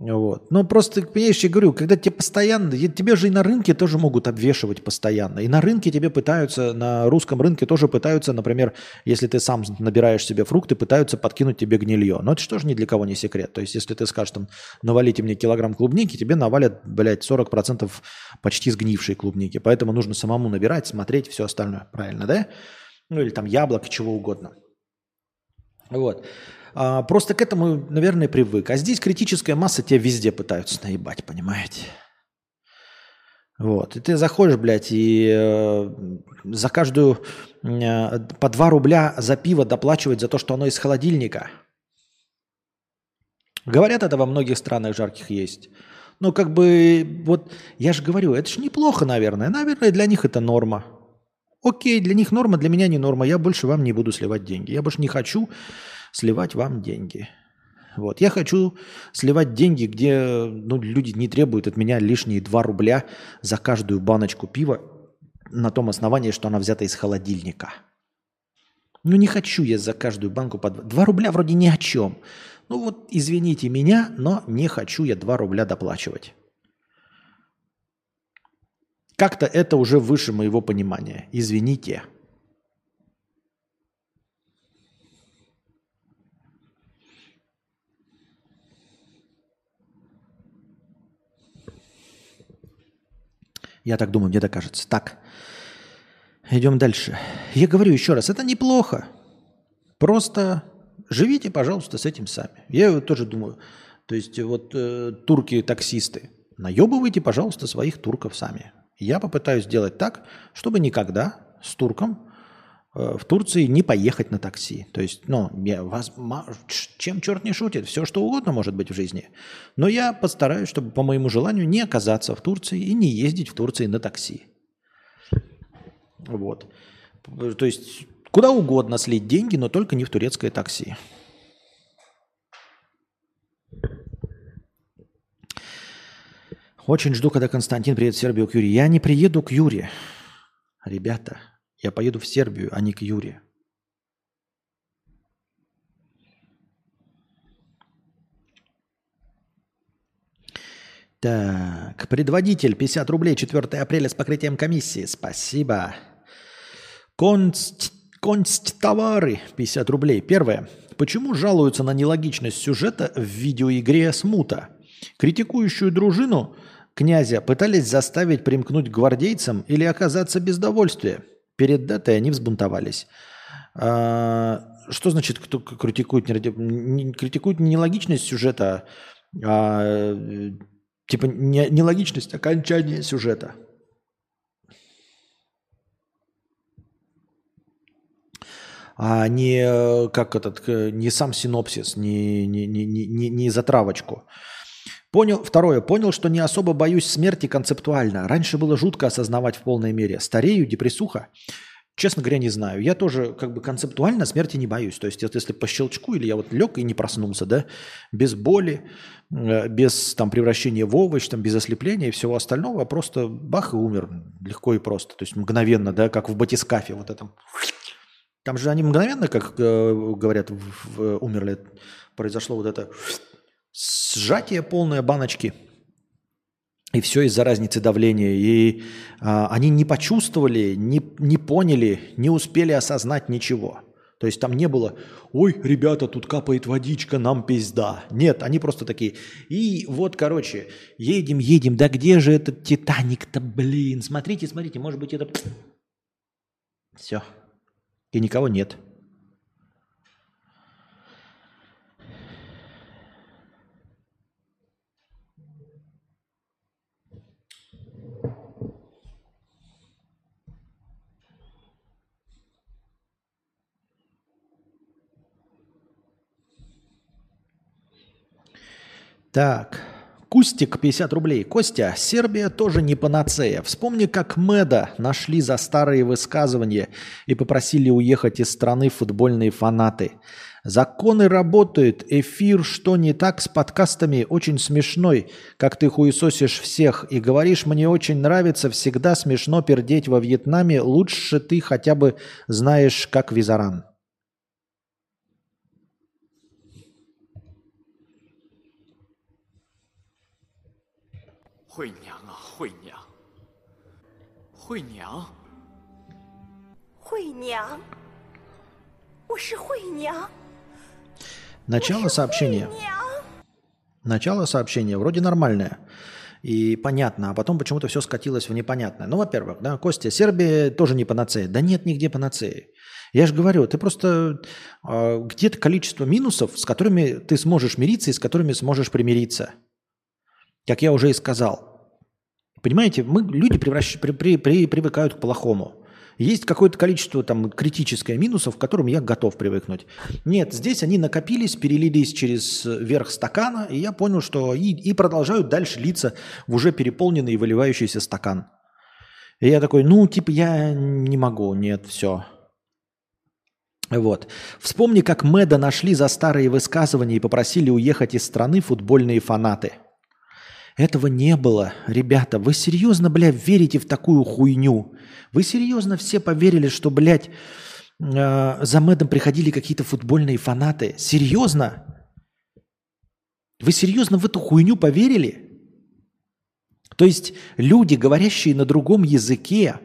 Вот. Но просто, понимаешь, я говорю, когда тебе постоянно, тебе же и на рынке тоже могут обвешивать постоянно. И на рынке тебе пытаются, на русском рынке тоже пытаются, например, если ты сам набираешь себе фрукты, пытаются подкинуть тебе гнилье. Но это же ни для кого не секрет. То есть, если ты скажешь, там, навалите мне килограмм клубники, тебе навалят, блядь, 40% почти сгнившей клубники. Поэтому нужно самому набирать, смотреть, все остальное. Правильно, да? Ну или там яблок, чего угодно. Вот. А, просто к этому, наверное, привык. А здесь критическая масса тебя везде пытаются наебать, понимаете? Вот. И ты заходишь, блядь, и э, за каждую э, по 2 рубля за пиво доплачивать за то, что оно из холодильника. Говорят, это во многих странах жарких есть. Но как бы, вот я же говорю, это же неплохо, наверное. Наверное, для них это норма. Окей, для них норма, для меня не норма. Я больше вам не буду сливать деньги. Я больше не хочу сливать вам деньги. Вот. Я хочу сливать деньги, где ну, люди не требуют от меня лишние 2 рубля за каждую баночку пива на том основании, что она взята из холодильника. Ну не хочу я за каждую банку по 2, 2 рубля вроде ни о чем. Ну вот извините меня, но не хочу я 2 рубля доплачивать. Как-то это уже выше моего понимания. Извините. Я так думаю, мне так кажется. Так, идем дальше. Я говорю еще раз, это неплохо. Просто живите, пожалуйста, с этим сами. Я тоже думаю, то есть вот э, турки-таксисты, наебывайте, пожалуйста, своих турков сами. Я попытаюсь сделать так, чтобы никогда с турком в Турции не поехать на такси. То есть, ну, я, вас, чем черт не шутит, все что угодно может быть в жизни. Но я постараюсь, чтобы по моему желанию не оказаться в Турции и не ездить в Турции на такси. Вот. То есть, куда угодно слить деньги, но только не в турецкое такси. Очень жду, когда Константин приедет в Сербию к Юре. Я не приеду к Юре. Ребята, я поеду в Сербию, а не к Юре. Так, предводитель, 50 рублей, 4 апреля с покрытием комиссии. Спасибо. Конст, конст-товары, 50 рублей. Первое. Почему жалуются на нелогичность сюжета в видеоигре «Смута»? Критикующую дружину – князя пытались заставить примкнуть к гвардейцам или оказаться без довольствия. Перед датой они взбунтовались. А, что значит, кто критикует, не, критикует не нелогичность сюжета, а типа не, нелогичность окончания сюжета? а не как этот, не сам синопсис, не, не, не, не, не затравочку. Понял, второе, понял, что не особо боюсь смерти концептуально. Раньше было жутко осознавать в полной мере. Старею, депрессуха. Честно говоря, не знаю. Я тоже как бы концептуально смерти не боюсь. То есть если по щелчку или я вот лег и не проснулся, да, без боли, э, без там превращения в овощ, там, без ослепления и всего остального, просто бах и умер. Легко и просто. То есть мгновенно, да, как в батискафе вот этом. Там же они мгновенно, как э, говорят, в, умерли. Произошло вот это сжатие полное баночки. И все из-за разницы давления. И а, они не почувствовали, не, не поняли, не успели осознать ничего. То есть там не было, ой, ребята, тут капает водичка, нам пизда. Нет, они просто такие. И вот, короче, едем, едем, да где же этот Титаник-то, блин? Смотрите, смотрите, может быть это... Все. И никого нет. Так, Кустик, 50 рублей. Костя, Сербия тоже не панацея. Вспомни, как Меда нашли за старые высказывания и попросили уехать из страны футбольные фанаты. Законы работают, эфир «Что не так» с подкастами очень смешной, как ты хуесосишь всех и говоришь «Мне очень нравится, всегда смешно пердеть во Вьетнаме, лучше ты хотя бы знаешь, как Визаран». Хуй 娘啊，惠娘，惠娘，惠娘，我是惠娘。Начало сообщения. Начало сообщения вроде нормальное. и понятно, а потом почему-то все скатилось в непонятное. Ну, во-первых, да, Костя, Сербия тоже не панацея. Да нет нигде панацеи. Я же говорю, ты просто э, где-то количество минусов, с которыми ты сможешь мириться и с которыми сможешь примириться. как я уже и сказал. Понимаете, мы люди превращ... при, при, при, привыкают к плохому. Есть какое-то количество там критическое минусов, к которым я готов привыкнуть. Нет, здесь они накопились, перелились через верх стакана, и я понял, что и, и продолжают дальше литься в уже переполненный и выливающийся стакан. И я такой, ну, типа, я не могу, нет, все. Вот. Вспомни, как Мэда нашли за старые высказывания и попросили уехать из страны футбольные фанаты. Этого не было. Ребята, вы серьезно, бля, верите в такую хуйню? Вы серьезно все поверили, что, блядь, э, за Мэдом приходили какие-то футбольные фанаты? Серьезно? Вы серьезно в эту хуйню поверили? То есть люди, говорящие на другом языке,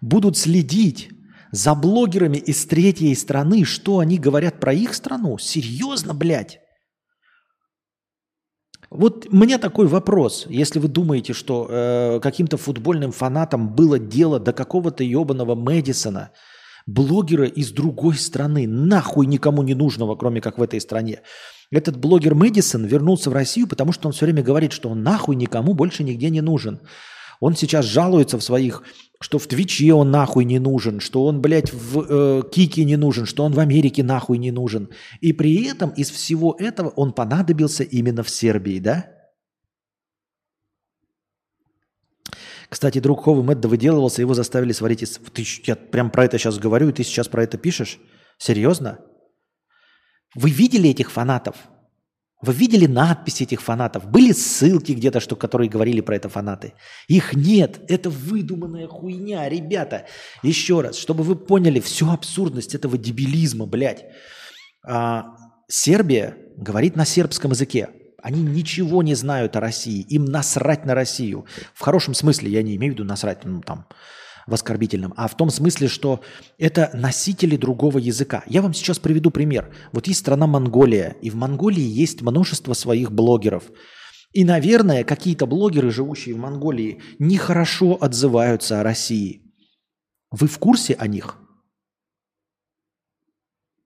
будут следить за блогерами из третьей страны, что они говорят про их страну? Серьезно, блядь? Вот меня такой вопрос. Если вы думаете, что э, каким-то футбольным фанатам было дело до какого-то ебаного Мэдисона, блогера из другой страны, нахуй никому не нужного, кроме как в этой стране. Этот блогер Мэдисон вернулся в Россию, потому что он все время говорит, что он нахуй никому больше нигде не нужен. Он сейчас жалуется в своих, что в Твиче он нахуй не нужен, что он, блядь, в э, Кике не нужен, что он в Америке нахуй не нужен. И при этом из всего этого он понадобился именно в Сербии, да? Кстати, друг Ховы Мэтт выделывался, его заставили сварить из... Ты, я прям про это сейчас говорю, и ты сейчас про это пишешь? Серьезно? Вы видели этих фанатов? Вы видели надписи этих фанатов? Были ссылки где-то, что, которые говорили про это фанаты? Их нет. Это выдуманная хуйня, ребята. Еще раз, чтобы вы поняли всю абсурдность этого дебилизма, блядь. А, Сербия говорит на сербском языке. Они ничего не знают о России. Им насрать на Россию. В хорошем смысле, я не имею в виду насрать, ну там, в оскорбительном, а в том смысле, что это носители другого языка. Я вам сейчас приведу пример. Вот есть страна Монголия, и в Монголии есть множество своих блогеров. И, наверное, какие-то блогеры, живущие в Монголии, нехорошо отзываются о России. Вы в курсе о них?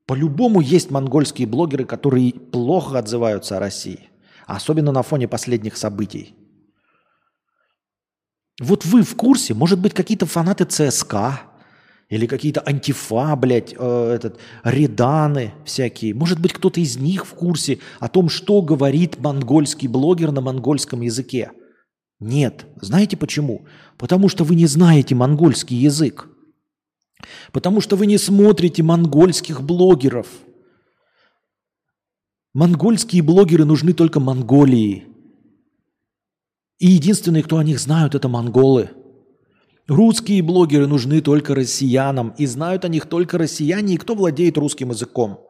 По-любому есть монгольские блогеры, которые плохо отзываются о России. Особенно на фоне последних событий. Вот вы в курсе, может быть, какие-то фанаты ЦСКА или какие-то антифа, блядь, э, этот, реданы всякие. Может быть, кто-то из них в курсе о том, что говорит монгольский блогер на монгольском языке. Нет. Знаете почему? Потому что вы не знаете монгольский язык. Потому что вы не смотрите монгольских блогеров. Монгольские блогеры нужны только Монголии. И единственные, кто о них знают, это монголы. Русские блогеры нужны только россиянам, и знают о них только россияне, и кто владеет русским языком.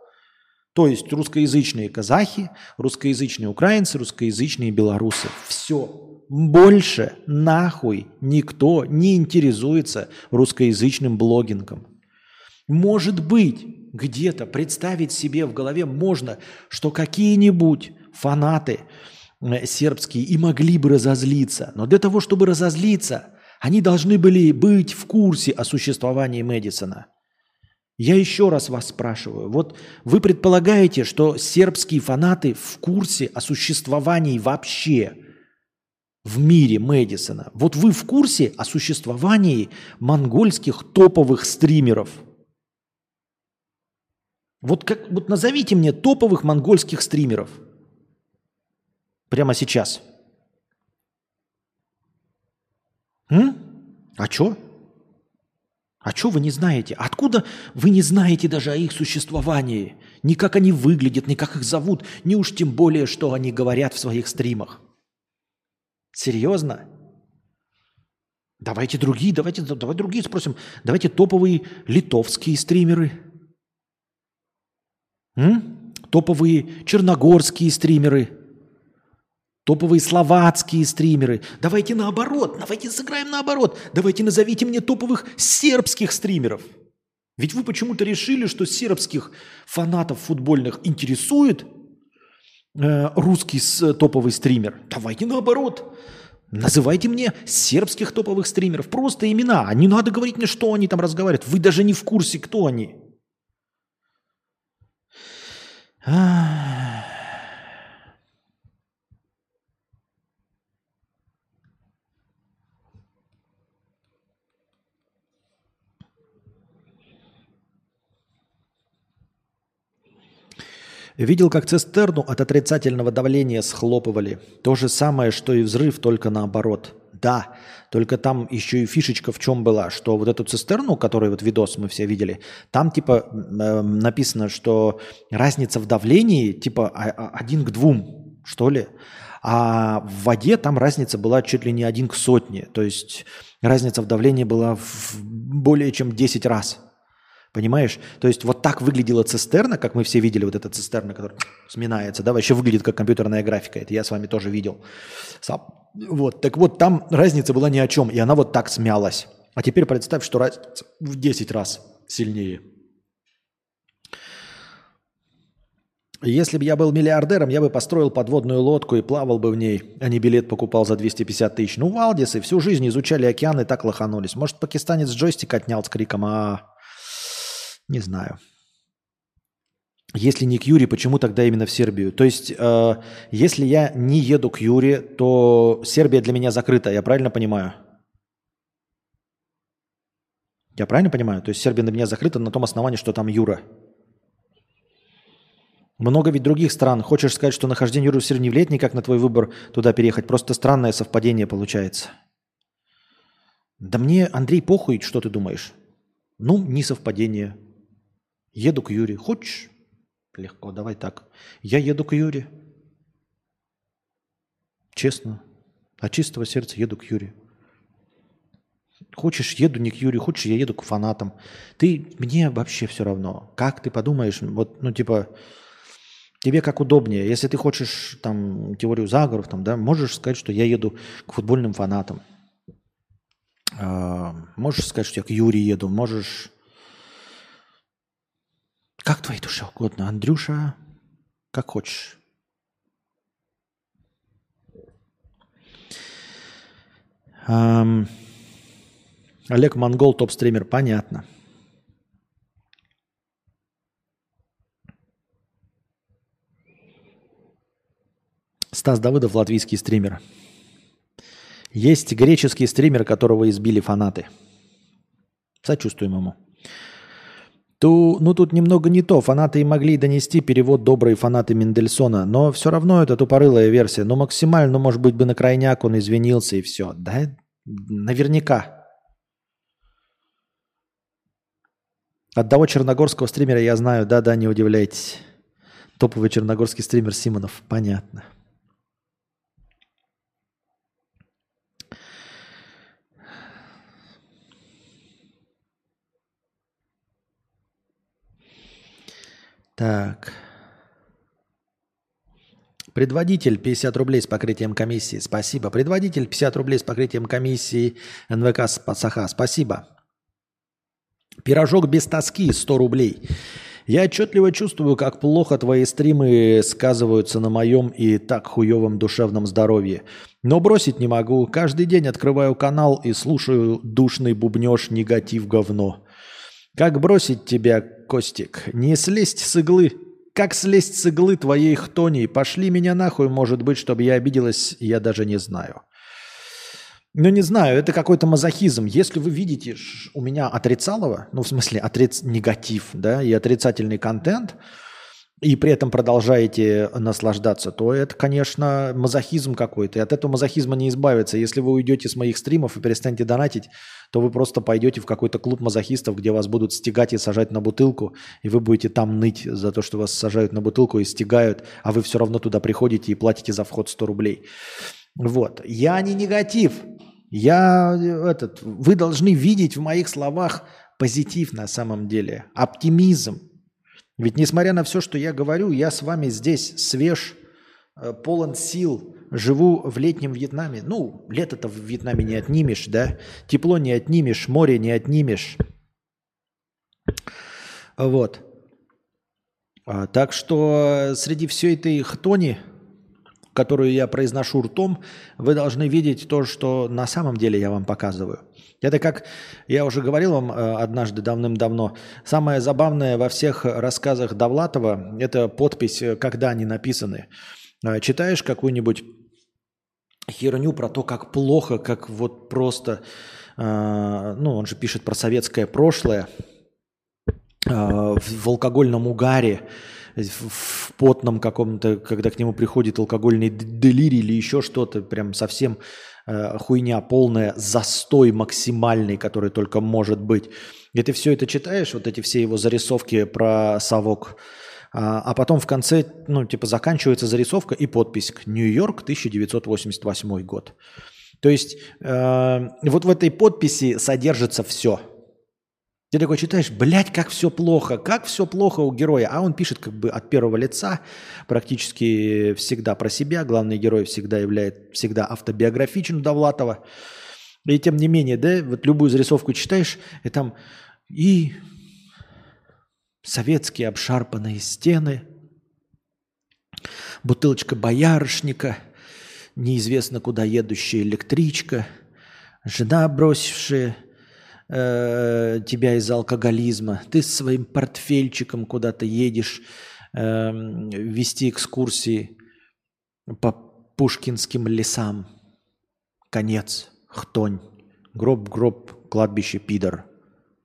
То есть русскоязычные казахи, русскоязычные украинцы, русскоязычные белорусы. Все. Больше нахуй никто не интересуется русскоязычным блогингом. Может быть, где-то представить себе в голове можно, что какие-нибудь фанаты – сербские и могли бы разозлиться. Но для того, чтобы разозлиться, они должны были быть в курсе о существовании Мэдисона. Я еще раз вас спрашиваю. Вот вы предполагаете, что сербские фанаты в курсе о существовании вообще в мире Мэдисона? Вот вы в курсе о существовании монгольских топовых стримеров? Вот, как, вот назовите мне топовых монгольских стримеров – Прямо сейчас. М? А что? А что вы не знаете? Откуда вы не знаете даже о их существовании? Ни как они выглядят, ни как их зовут, ни уж тем более, что они говорят в своих стримах. Серьезно? Давайте другие, давайте, давай другие спросим. Давайте топовые литовские стримеры. М? Топовые черногорские стримеры – топовые словацкие стримеры. Давайте наоборот, давайте сыграем наоборот. Давайте назовите мне топовых сербских стримеров. Ведь вы почему-то решили, что сербских фанатов футбольных интересует э, русский с, топовый стример. Давайте наоборот. Называйте мне сербских топовых стримеров. Просто имена. Не надо говорить мне, что они там разговаривают. Вы даже не в курсе, кто они. Видел, как цистерну от отрицательного давления схлопывали. То же самое, что и взрыв, только наоборот. Да, только там еще и фишечка в чем была, что вот эту цистерну, которую вот видос мы все видели, там типа э, написано, что разница в давлении типа один к двум, что ли. А в воде там разница была чуть ли не один к сотне. То есть разница в давлении была в более чем 10 раз. Понимаешь? То есть вот так выглядела цистерна, как мы все видели, вот эта цистерна, которая [sniffs] сминается, да, вообще выглядит как компьютерная графика. Это я с вами тоже видел. Вот, так вот, там разница была ни о чем, и она вот так смялась. А теперь представь, что разница в 10 раз сильнее. Если бы я был миллиардером, я бы построил подводную лодку и плавал бы в ней, а не билет покупал за 250 тысяч. Ну, Валдисы всю жизнь изучали океаны и так лоханулись. Может, пакистанец джойстик отнял с криком «А, не знаю. Если не к Юре, почему тогда именно в Сербию? То есть, э, если я не еду к Юре, то Сербия для меня закрыта, я правильно понимаю? Я правильно понимаю? То есть Сербия для меня закрыта на том основании, что там Юра. Много ведь других стран. Хочешь сказать, что нахождение Юры в Сербии не влияет никак на твой выбор туда переехать? Просто странное совпадение получается. Да мне, Андрей, похуй, что ты думаешь? Ну, не совпадение. Еду к Юре. Хочешь? Легко, давай так. Я еду к Юре. Честно. От чистого сердца еду к Юре. Хочешь, еду не к Юре, хочешь, я еду к фанатам. Ты, мне вообще все равно. Как ты подумаешь, вот, ну, типа, тебе как удобнее. Если ты хочешь, там, теорию заговоров, там, да, можешь сказать, что я еду к футбольным фанатам. А, можешь сказать, что я к Юре еду. Можешь как твоей душе угодно, Андрюша, как хочешь. Эм, Олег Монгол, топ-стример, понятно. Стас Давыдов, латвийский стример. Есть греческий стример, которого избили фанаты. Сочувствуем ему. Ту, ну тут немного не то. Фанаты и могли донести перевод добрые фанаты Мендельсона, но все равно это тупорылая версия. Ну максимально, ну может быть бы на крайняк он извинился и все. Да, наверняка. Одного черногорского стримера я знаю, да-да, не удивляйтесь. Топовый черногорский стример Симонов, понятно. Так. Предводитель 50 рублей с покрытием комиссии. Спасибо. Предводитель 50 рублей с покрытием комиссии НВК Саха. Спасибо. Пирожок без тоски 100 рублей. Я отчетливо чувствую, как плохо твои стримы сказываются на моем и так хуевом душевном здоровье. Но бросить не могу. Каждый день открываю канал и слушаю душный бубнеж негатив говно. Как бросить тебя, Костик? Не слезть с иглы. Как слезть с иглы твоей хтони? Пошли меня нахуй, может быть, чтобы я обиделась, я даже не знаю. Ну, не знаю, это какой-то мазохизм. Если вы видите у меня отрицалово, ну, в смысле, отриц... негатив, да, и отрицательный контент – и при этом продолжаете наслаждаться, то это, конечно, мазохизм какой-то. И от этого мазохизма не избавиться. Если вы уйдете с моих стримов и перестанете донатить, то вы просто пойдете в какой-то клуб мазохистов, где вас будут стегать и сажать на бутылку, и вы будете там ныть за то, что вас сажают на бутылку и стегают, а вы все равно туда приходите и платите за вход 100 рублей. Вот. Я не негатив. Я этот, вы должны видеть в моих словах позитив на самом деле, оптимизм. Ведь несмотря на все, что я говорю, я с вами здесь свеж, э, полон сил, живу в летнем Вьетнаме. Ну, лето-то в Вьетнаме не отнимешь, да? Тепло не отнимешь, море не отнимешь. Вот. А, так что среди всей этой хтони, которую я произношу ртом, вы должны видеть то, что на самом деле я вам показываю. Это как я уже говорил вам э, однажды давным-давно. Самое забавное во всех рассказах Довлатова – это подпись, э, когда они написаны. Э, читаешь какую-нибудь херню про то, как плохо, как вот просто, ну, он же пишет про советское прошлое, в алкогольном угаре, в потном каком-то, когда к нему приходит алкогольный делирий или еще что-то, прям совсем э, хуйня полная, застой максимальный, который только может быть. И ты все это читаешь, вот эти все его зарисовки про совок, а, а потом в конце, ну, типа, заканчивается зарисовка и подпись «Нью-Йорк, 1988 год». То есть э, вот в этой подписи содержится все – ты такой читаешь, блядь, как все плохо, как все плохо у героя. А он пишет как бы от первого лица, практически всегда про себя. Главный герой всегда является, всегда автобиографичен Довлатова. И тем не менее, да, вот любую зарисовку читаешь, и там и советские обшарпанные стены, бутылочка боярышника, неизвестно куда едущая электричка, жена, бросившая э, тебя из алкоголизма, ты с своим портфельчиком куда-то едешь э, вести экскурсии по пушкинским лесам. Конец, хтонь, гроб-гроб, кладбище, пидор.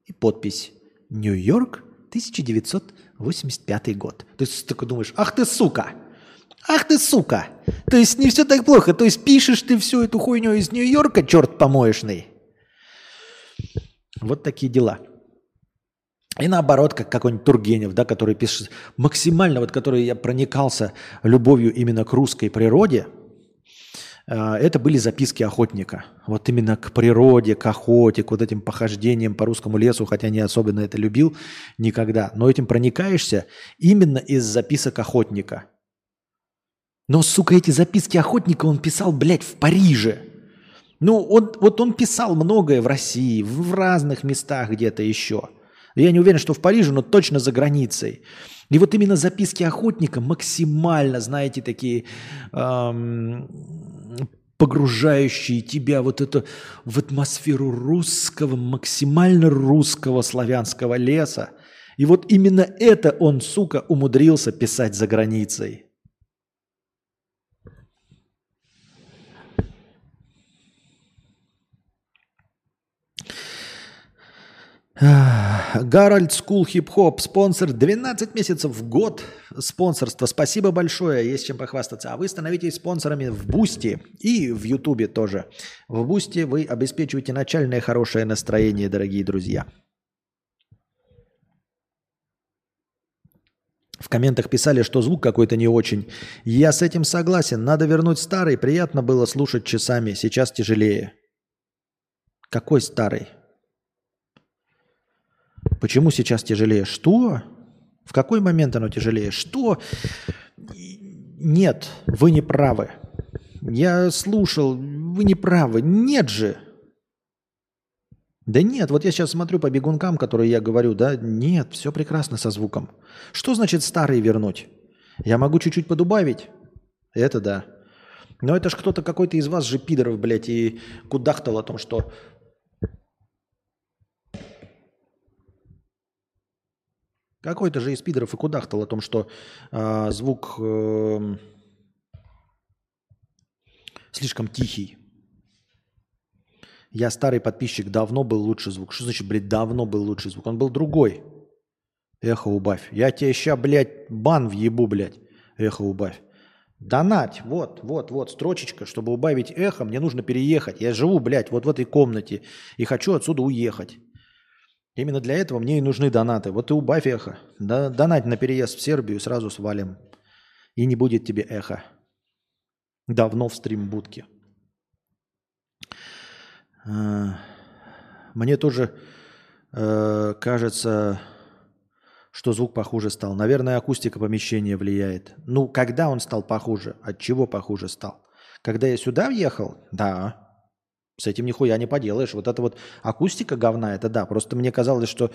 И подпись «Нью-Йорк, 1985 год». То есть ты думаешь, ах ты сука! Ах ты сука! То есть не все так плохо. То есть пишешь ты всю эту хуйню из Нью-Йорка, черт помоечный. Вот такие дела. И наоборот, как какой-нибудь Тургенев, да, который пишет максимально, вот который я проникался любовью именно к русской природе, э, это были записки охотника. Вот именно к природе, к охоте, к вот этим похождениям по русскому лесу, хотя не особенно это любил никогда. Но этим проникаешься именно из записок охотника. Но, сука, эти записки охотника он писал, блядь, в Париже – ну, он, вот он писал многое в России, в разных местах где-то еще. Я не уверен, что в Париже, но точно за границей. И вот именно записки охотника максимально, знаете, такие эм, погружающие тебя вот это в атмосферу русского, максимально русского славянского леса. И вот именно это он, сука, умудрился писать за границей. Harold School Hip Hop, спонсор 12 месяцев в год спонсорства. Спасибо большое, есть чем похвастаться. А вы становитесь спонсорами в Бусти и в Ютубе тоже. В Бусти вы обеспечиваете начальное хорошее настроение, дорогие друзья. В комментах писали, что звук какой-то не очень. Я с этим согласен. Надо вернуть старый. Приятно было слушать часами. Сейчас тяжелее. Какой старый? Почему сейчас тяжелее? Что? В какой момент оно тяжелее? Что? Нет, вы не правы. Я слушал, вы не правы. Нет же. Да нет, вот я сейчас смотрю по бегункам, которые я говорю, да, нет, все прекрасно со звуком. Что значит старый вернуть? Я могу чуть-чуть подубавить? Это да. Но это ж кто-то какой-то из вас же пидоров, блядь, и кудахтал о том, что Какой-то же из пидоров и кудахтал о том, что э, звук э, слишком тихий. Я старый подписчик, давно был лучший звук. Что значит, блядь, давно был лучший звук? Он был другой. Эхо убавь. Я тебе ща, блядь, бан въебу, блядь. Эхо убавь. Донать, вот, вот, вот, строчечка, чтобы убавить эхо, мне нужно переехать. Я живу, блядь, вот в этой комнате и хочу отсюда уехать. Именно для этого мне и нужны донаты. Вот и убавь эхо. Да, донать на переезд в Сербию сразу свалим. И не будет тебе эхо. Давно в стримбудке. А, мне тоже э, кажется, что звук похуже стал. Наверное, акустика помещения влияет. Ну, когда он стал похуже? От чего похуже стал? Когда я сюда въехал? Да. С этим нихуя не поделаешь. Вот это вот акустика говна, это да. Просто мне казалось, что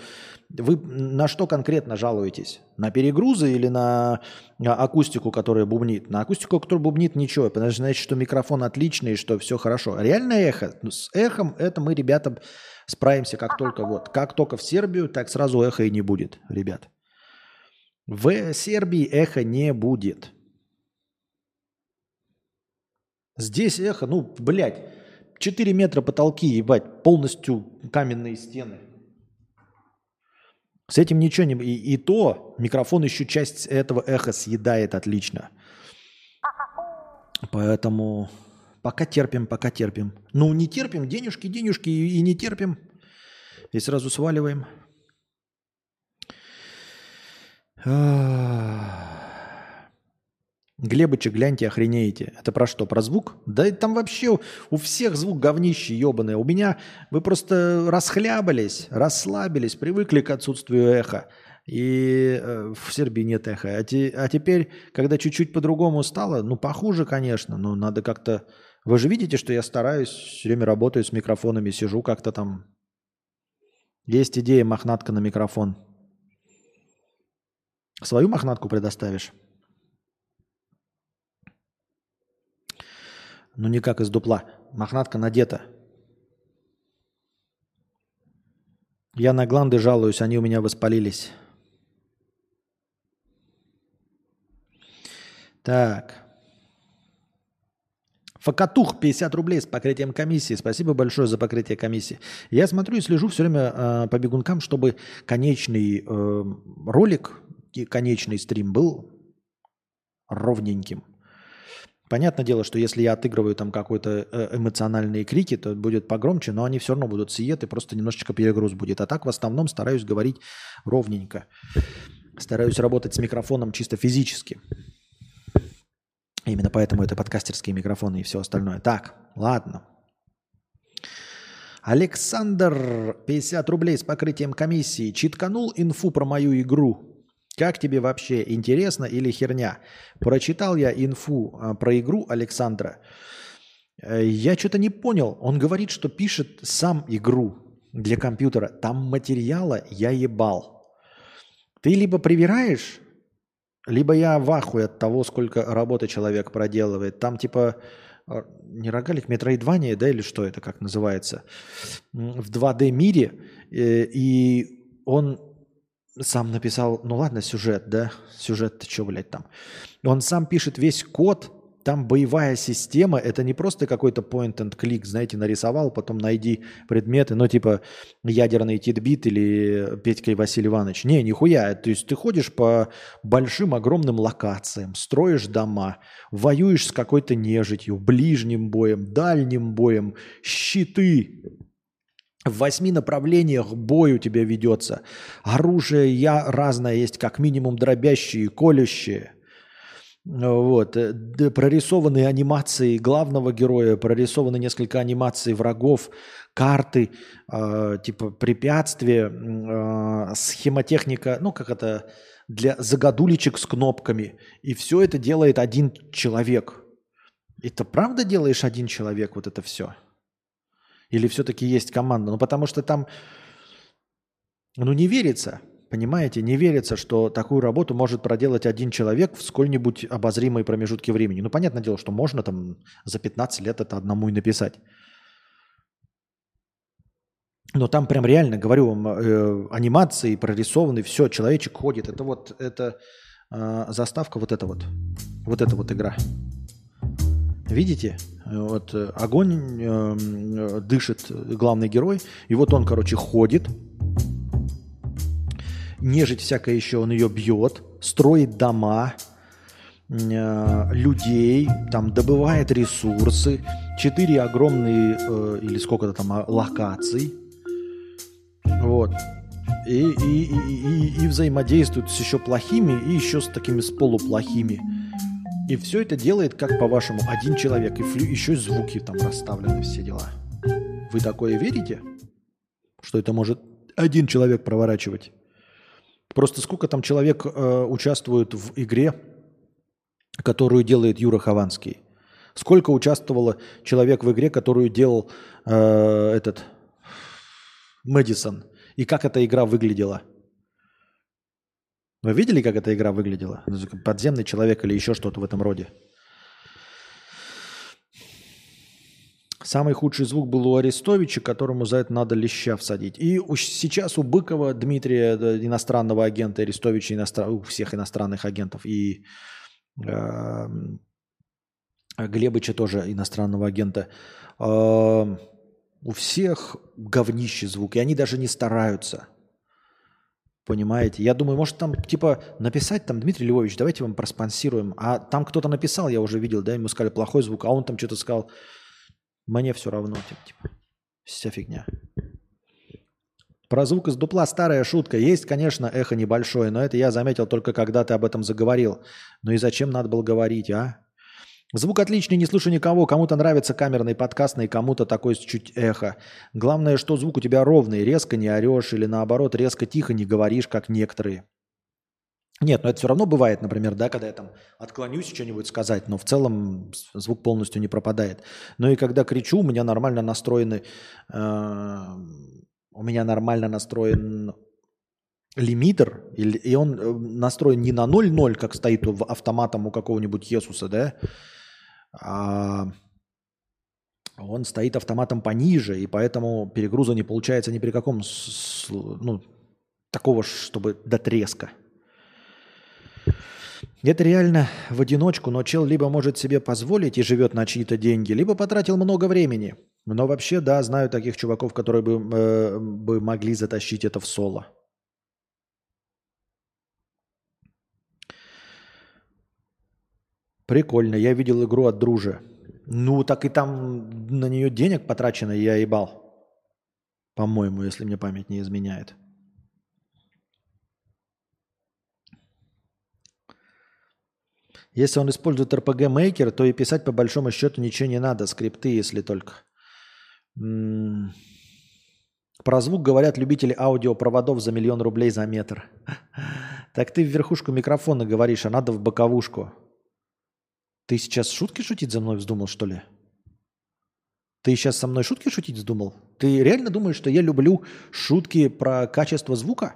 вы на что конкретно жалуетесь? На перегрузы или на акустику, которая бубнит? На акустику, которая бубнит, ничего. Потому что значит, что микрофон отличный, что все хорошо. Реальное эхо. Ну, с эхом это мы, ребята, справимся как только вот. Как только в Сербию, так сразу эхо и не будет, ребят. В Сербии эхо не будет. Здесь эхо, ну, блядь, 4 метра потолки, ебать, полностью каменные стены. С этим ничего не... И, и то микрофон еще часть этого эха съедает отлично. Поэтому пока терпим, пока терпим. Ну, не терпим, денежки, денежки и, и не терпим. И сразу сваливаем. Ах. Глебыча, гляньте, охренеете. Это про что? Про звук? Да там вообще у всех звук говнище ебаное. У меня вы просто расхлябались, расслабились, привыкли к отсутствию эха. И э, в Сербии нет эха. А, те, а теперь, когда чуть-чуть по-другому стало, ну, похуже, конечно, но надо как-то... Вы же видите, что я стараюсь, все время работаю с микрофонами, сижу как-то там. Есть идея мохнатка на микрофон. Свою мохнатку предоставишь? Ну, не как из дупла. Мохнатка надета. Я на гланды жалуюсь, они у меня воспалились. Так. Факатух 50 рублей с покрытием комиссии. Спасибо большое за покрытие комиссии. Я смотрю и слежу все время э, по бегункам, чтобы конечный э, ролик, конечный стрим был ровненьким. Понятное дело, что если я отыгрываю там какой-то э, эмоциональные крики, то будет погромче, но они все равно будут сиеты, просто немножечко перегруз будет. А так в основном стараюсь говорить ровненько. Стараюсь работать с микрофоном чисто физически. Именно поэтому это подкастерские микрофоны и все остальное. Так, ладно. Александр, 50 рублей с покрытием комиссии. Читканул инфу про мою игру. Как тебе вообще интересно или херня? Прочитал я инфу а, про игру Александра. Э, я что-то не понял. Он говорит, что пишет сам игру для компьютера. Там материала я ебал. Ты либо привираешь, либо я в ахуе от того, сколько работы человек проделывает. Там типа а, не рогалик, метроидвания, да, или что это, как называется, в 2D мире. Э, и он сам написал, ну ладно, сюжет, да, сюжет-то что, блядь, там. Он сам пишет весь код, там боевая система, это не просто какой-то point and click, знаете, нарисовал, потом найди предметы, ну типа ядерный титбит или Петька и Василий Иванович. Не, нихуя, то есть ты ходишь по большим огромным локациям, строишь дома, воюешь с какой-то нежитью, ближним боем, дальним боем, щиты, в восьми направлениях бой у тебя ведется. Оружие я разное есть, как минимум дробящие, колющие. Вот. Э, прорисованы анимации главного героя, прорисованы несколько анимаций врагов, карты, э, типа препятствия, э, схемотехника, ну как это, для загадулечек с кнопками. И все это делает один человек. Это правда делаешь один человек вот это все? Или все-таки есть команда? Ну, потому что там, ну, не верится, понимаете, не верится, что такую работу может проделать один человек в сколь-нибудь обозримой промежутке времени. Ну, понятное дело, что можно там за 15 лет это одному и написать. Но там прям реально, говорю вам, э, анимации прорисованы, все, человечек ходит. Это вот, это э, заставка, вот это вот, вот эта вот игра. Видите? Вот э, огонь э, дышит главный герой, и вот он, короче, ходит, нежить всякая еще, он ее бьет, строит дома, э, людей, там добывает ресурсы, четыре огромные, э, или сколько-то там а, локаций, вот, и, и, и, и, и взаимодействует с еще плохими, и еще с такими с полуплохими. И все это делает, как по-вашему, один человек. И флю... еще звуки там расставлены, все дела. Вы такое верите? Что это может один человек проворачивать? Просто сколько там человек э, участвует в игре, которую делает Юра Хованский? Сколько участвовало человек в игре, которую делал э, этот Мэдисон? И как эта игра выглядела? Вы видели, как эта игра выглядела? Подземный человек или еще что-то в этом роде? Самый худший звук был у Арестовича, которому за это надо леща всадить. И сейчас у Быкова Дмитрия, иностранного агента, Арестовича, иностран... у всех иностранных агентов, и э, Глебыча тоже иностранного агента, э, у всех говнище звук, и они даже не стараются. Понимаете? Я думаю, может там типа написать там, Дмитрий Львович, давайте вам проспонсируем. А там кто-то написал, я уже видел, да, ему сказали плохой звук, а он там что-то сказал, мне все равно, типа, типа, вся фигня. Про звук из дупла старая шутка. Есть, конечно, эхо небольшое, но это я заметил только когда ты об этом заговорил. Ну и зачем надо было говорить, а? Звук отличный, не слышу никого. Кому-то нравится камерный, подкастный, кому-то такой чуть эхо. Главное, что звук у тебя ровный, резко не орешь или наоборот резко тихо не говоришь, как некоторые. Нет, но это все равно бывает, например, да, когда я там отклонюсь что-нибудь сказать, но в целом звук полностью не пропадает. Но и когда кричу, у меня нормально настроены, э, у меня нормально настроен лимитер, и он э, настроен не на 0.0, как стоит автоматом у какого-нибудь Есуса, да, он стоит автоматом пониже, и поэтому перегруза не получается ни при каком, ну, такого, чтобы до треска. Это реально в одиночку, но чел либо может себе позволить и живет на чьи-то деньги, либо потратил много времени. Но вообще, да, знаю таких чуваков, которые бы, э, бы могли затащить это в соло. Прикольно, я видел игру от дружи. Ну, так и там на нее денег потрачено, я ебал. По-моему, если мне память не изменяет. Если он использует RPG Maker, то и писать по большому счету ничего не надо, скрипты, если только. М-м- про звук говорят любители аудиопроводов за миллион рублей за метр. [laughs] Так ты в верхушку микрофона говоришь, а надо в боковушку. Ты сейчас шутки шутить за мной вздумал, что ли? Ты сейчас со мной шутки шутить вздумал? Ты реально думаешь, что я люблю шутки про качество звука?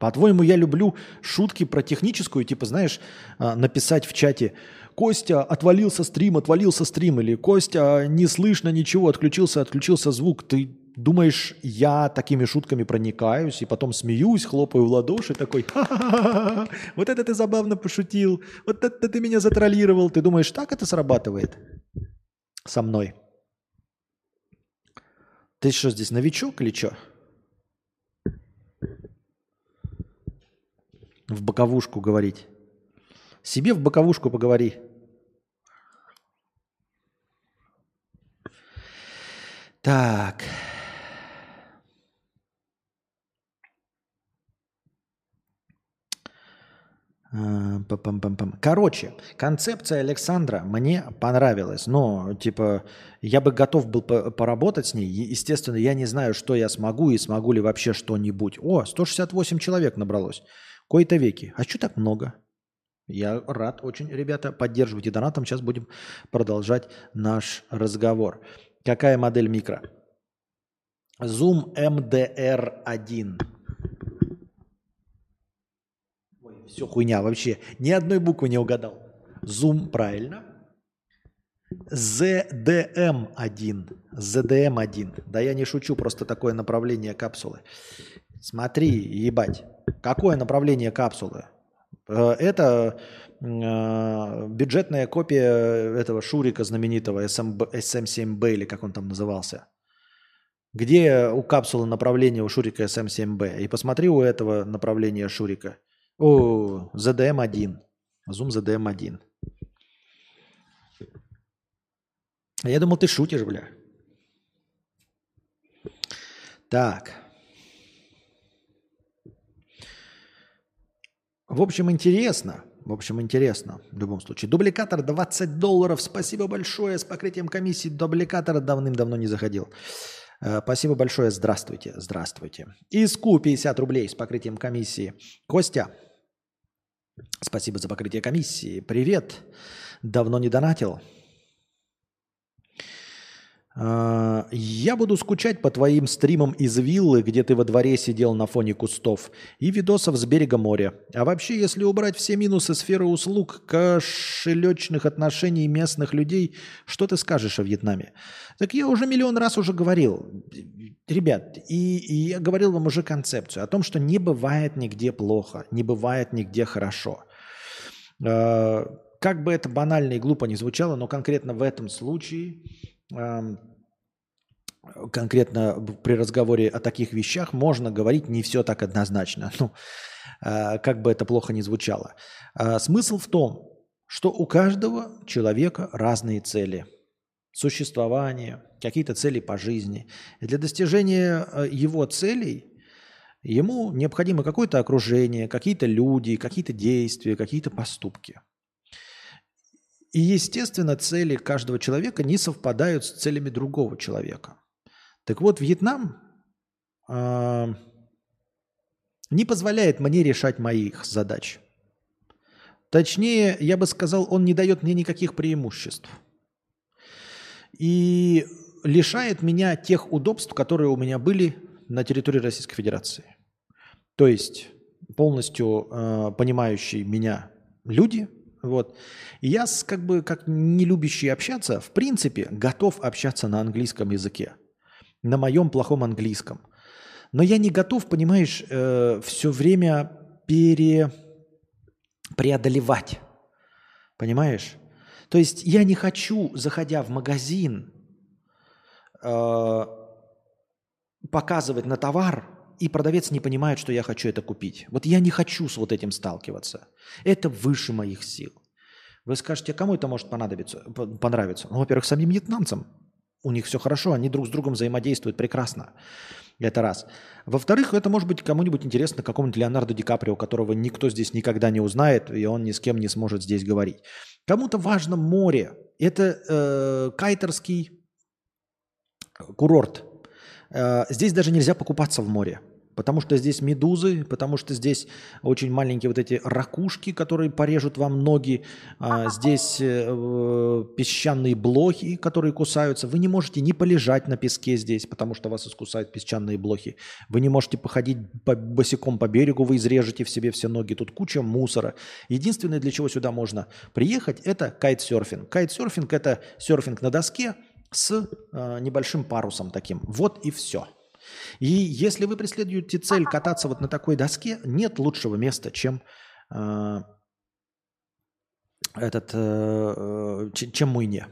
По-твоему, я люблю шутки про техническую, типа, знаешь, а, написать в чате «Костя, отвалился стрим, отвалился стрим» или «Костя, не слышно ничего, отключился, отключился звук». Ты думаешь, я такими шутками проникаюсь и потом смеюсь, хлопаю в ладоши, такой «Ха-ха-ха, вот это ты забавно пошутил, вот это ты меня затроллировал». Ты думаешь, так это срабатывает со мной? Ты что здесь, новичок или что? В боковушку говорить. Себе в боковушку поговори. Так. Короче, концепция Александра мне понравилась. Но, типа, я бы готов был поработать с ней. Естественно, я не знаю, что я смогу и смогу ли вообще что-нибудь. О, 168 человек набралось. Кои-то веки. А что так много? Я рад очень, ребята. Поддерживайте донатом. Сейчас будем продолжать наш разговор. Какая модель микро? Zoom MDR1. Ой, все хуйня вообще. Ни одной буквы не угадал. Zoom, правильно. ZDM1. ZDM1. Да я не шучу, просто такое направление капсулы. Смотри, ебать. Какое направление капсулы? Э, это э, бюджетная копия этого Шурика знаменитого SM7B или как он там назывался. Где у капсулы направление у Шурика SM7B? И посмотри у этого направления Шурика. О, ZDM1. Zoom ZDM1. Я думал, ты шутишь, бля. Так. В общем, интересно. В общем, интересно в любом случае. Дубликатор 20 долларов. Спасибо большое. С покрытием комиссии дубликатора давным-давно не заходил. Э, спасибо большое. Здравствуйте. Здравствуйте. Иску 50 рублей с покрытием комиссии. Костя, Спасибо за покрытие комиссии. Привет. Давно не донатил. А, я буду скучать по твоим стримам из виллы, где ты во дворе сидел на фоне кустов, и видосов с берега моря. А вообще, если убрать все минусы сферы услуг, кошелечных отношений местных людей, что ты скажешь о Вьетнаме? Так я уже миллион раз уже говорил. Ребят, и, и я говорил вам уже концепцию о том, что не бывает нигде плохо, не бывает нигде хорошо. А, как бы это банально и глупо не звучало, но конкретно в этом случае конкретно при разговоре о таких вещах можно говорить не все так однозначно. [laughs] Ну, а, как бы это плохо ни звучало. А, смысл в том, что у каждого человека разные цели. Существование, какие-то цели по жизни. И для достижения а, его целей ему необходимо какое-то окружение, какие-то люди, какие-то действия, какие-то поступки. И, естественно, цели каждого человека не совпадают с целями другого человека. Так вот, Вьетнам э, не позволяет мне решать моих задач. Точнее, я бы сказал, он не дает мне никаких преимуществ. И лишает меня тех удобств, которые у меня были на территории Российской Федерации. То есть полностью э, понимающие меня люди, вот. И я, как бы, как не любящий общаться, в принципе, готов общаться на английском языке на моем плохом английском. Но я не готов, понимаешь, э, все время пере... преодолевать. Понимаешь? То есть я не хочу, заходя в магазин, э, показывать на товар, и продавец не понимает, что я хочу это купить. Вот я не хочу с вот этим сталкиваться. Это выше моих сил. Вы скажете, кому это может понадобиться, понравиться? Ну, во-первых, самим вьетнамцам. У них все хорошо, они друг с другом взаимодействуют прекрасно. Это раз. Во-вторых, это может быть кому-нибудь интересно, какому-нибудь Леонардо Ди Каприо, которого никто здесь никогда не узнает, и он ни с кем не сможет здесь говорить. Кому-то важно море. Это э, кайтерский курорт. Э, здесь даже нельзя покупаться в море. Потому что здесь медузы, потому что здесь очень маленькие вот эти ракушки, которые порежут вам ноги. А, здесь э, песчаные блохи, которые кусаются. Вы не можете не полежать на песке здесь, потому что вас искусают песчаные блохи. Вы не можете походить по, босиком по берегу, вы изрежете в себе все ноги. Тут куча мусора. Единственное, для чего сюда можно приехать, это кайтсерфинг. Кайтсерфинг – это серфинг на доске с э, небольшим парусом таким. Вот и все. И если вы преследуете цель кататься вот на такой доске, нет лучшего места, чем э, этот, э, чем Муйне.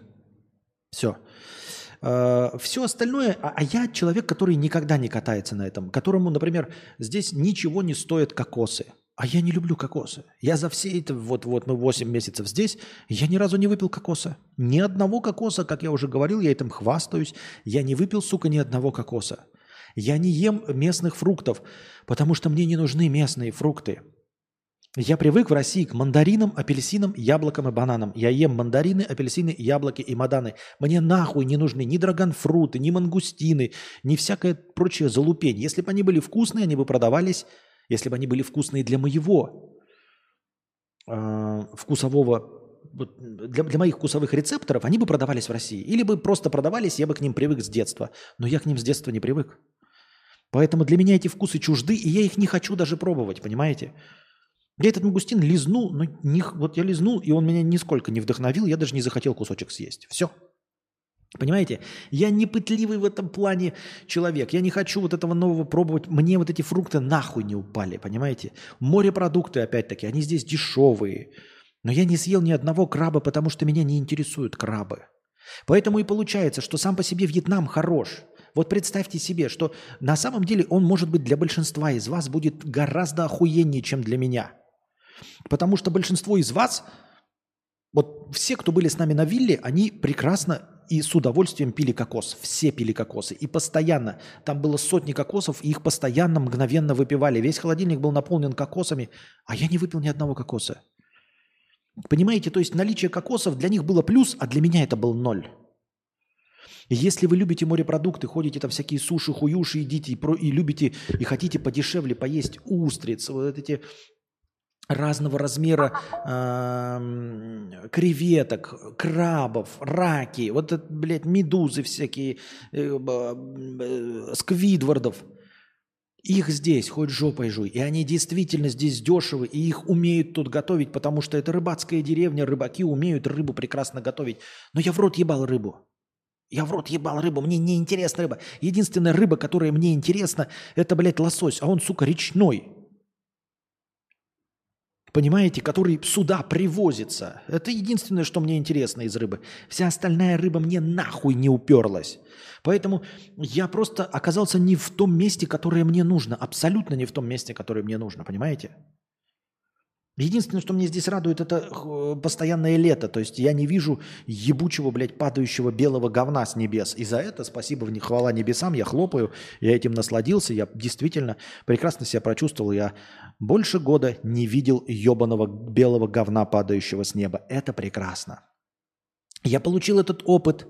Все. Э, все остальное, а, а я человек, который никогда не катается на этом, которому, например, здесь ничего не стоят кокосы. А я не люблю кокосы. Я за все это, вот, вот мы 8 месяцев здесь, я ни разу не выпил кокоса. Ни одного кокоса, как я уже говорил, я этим хвастаюсь. Я не выпил, сука, ни одного кокоса. Я не ем местных фруктов, потому что мне не нужны местные фрукты. Я привык в России к мандаринам, апельсинам, яблокам и бананам. Я ем мандарины, апельсины, яблоки и маданы. Мне нахуй не нужны ни драгонфруты, ни мангустины, ни всякое прочее залупень. Если бы они были вкусные, они бы продавались, если бы они были вкусные для моего э, вкусового для, для моих вкусовых рецепторов, они бы продавались в России. Или бы просто продавались, я бы к ним привык с детства. Но я к ним с детства не привык. Поэтому для меня эти вкусы чужды, и я их не хочу даже пробовать, понимаете? Я этот мангустин лизнул, но не, вот я лизнул, и он меня нисколько не вдохновил, я даже не захотел кусочек съесть. Все. Понимаете? Я не пытливый в этом плане человек. Я не хочу вот этого нового пробовать. Мне вот эти фрукты нахуй не упали, понимаете? Морепродукты, опять-таки, они здесь дешевые. Но я не съел ни одного краба, потому что меня не интересуют крабы. Поэтому и получается, что сам по себе Вьетнам хорош – вот представьте себе, что на самом деле он, может быть, для большинства из вас будет гораздо охуеннее, чем для меня. Потому что большинство из вас, вот все, кто были с нами на вилле, они прекрасно и с удовольствием пили кокос. Все пили кокосы. И постоянно. Там было сотни кокосов, и их постоянно, мгновенно выпивали. Весь холодильник был наполнен кокосами, а я не выпил ни одного кокоса. Понимаете, то есть наличие кокосов для них было плюс, а для меня это был ноль. Если вы любите морепродукты, ходите там всякие суши, хуюши, едите и, про, и любите и хотите подешевле поесть устриц, вот эти разного размера э, креветок, крабов, раки, вот это, блядь, медузы всякие, э, э, сквидвардов. Их здесь хоть жопой жуй. И они действительно здесь дешевы, и их умеют тут готовить, потому что это рыбацкая деревня, рыбаки умеют рыбу прекрасно готовить. Но я в рот ебал рыбу. Я в рот ебал рыбу, мне не интересна рыба. Единственная рыба, которая мне интересна, это, блядь, лосось, а он, сука, речной понимаете, который сюда привозится. Это единственное, что мне интересно из рыбы. Вся остальная рыба мне нахуй не уперлась. Поэтому я просто оказался не в том месте, которое мне нужно. Абсолютно не в том месте, которое мне нужно, понимаете? Единственное, что мне здесь радует, это э, постоянное лето. То есть я не вижу ебучего, блядь, падающего белого говна с небес. И за это, спасибо, в них хвала небесам, я хлопаю, я этим насладился, я действительно прекрасно себя прочувствовал. Я больше года не видел ебаного белого говна, падающего с неба. Это прекрасно. Я получил этот опыт.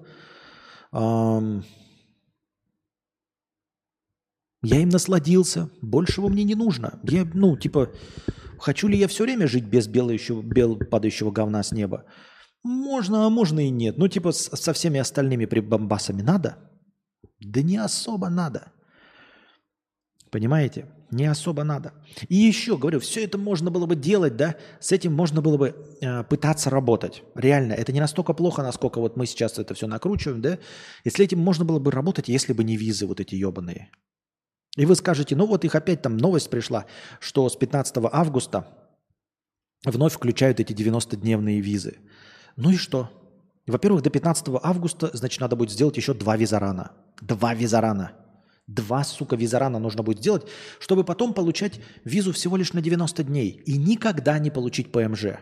Эм, я им насладился. Большего мне не нужно. Я, ну, типа, Хочу ли я все время жить без белающего, бел, падающего говна с неба? Можно, а можно и нет. Ну, типа с, со всеми остальными прибамбасами надо? Да не особо надо. Понимаете? Не особо надо. И еще, говорю, все это можно было бы делать, да, с этим можно было бы э, пытаться работать. Реально, это не настолько плохо, насколько вот мы сейчас это все накручиваем, да. Если этим можно было бы работать, если бы не визы вот эти ебаные. И вы скажете, ну вот их опять там новость пришла, что с 15 августа вновь включают эти 90-дневные визы. Ну и что? Во-первых, до 15 августа, значит, надо будет сделать еще два визарана. Два визарана. Два, сука, визарана нужно будет сделать, чтобы потом получать визу всего лишь на 90 дней и никогда не получить ПМЖ.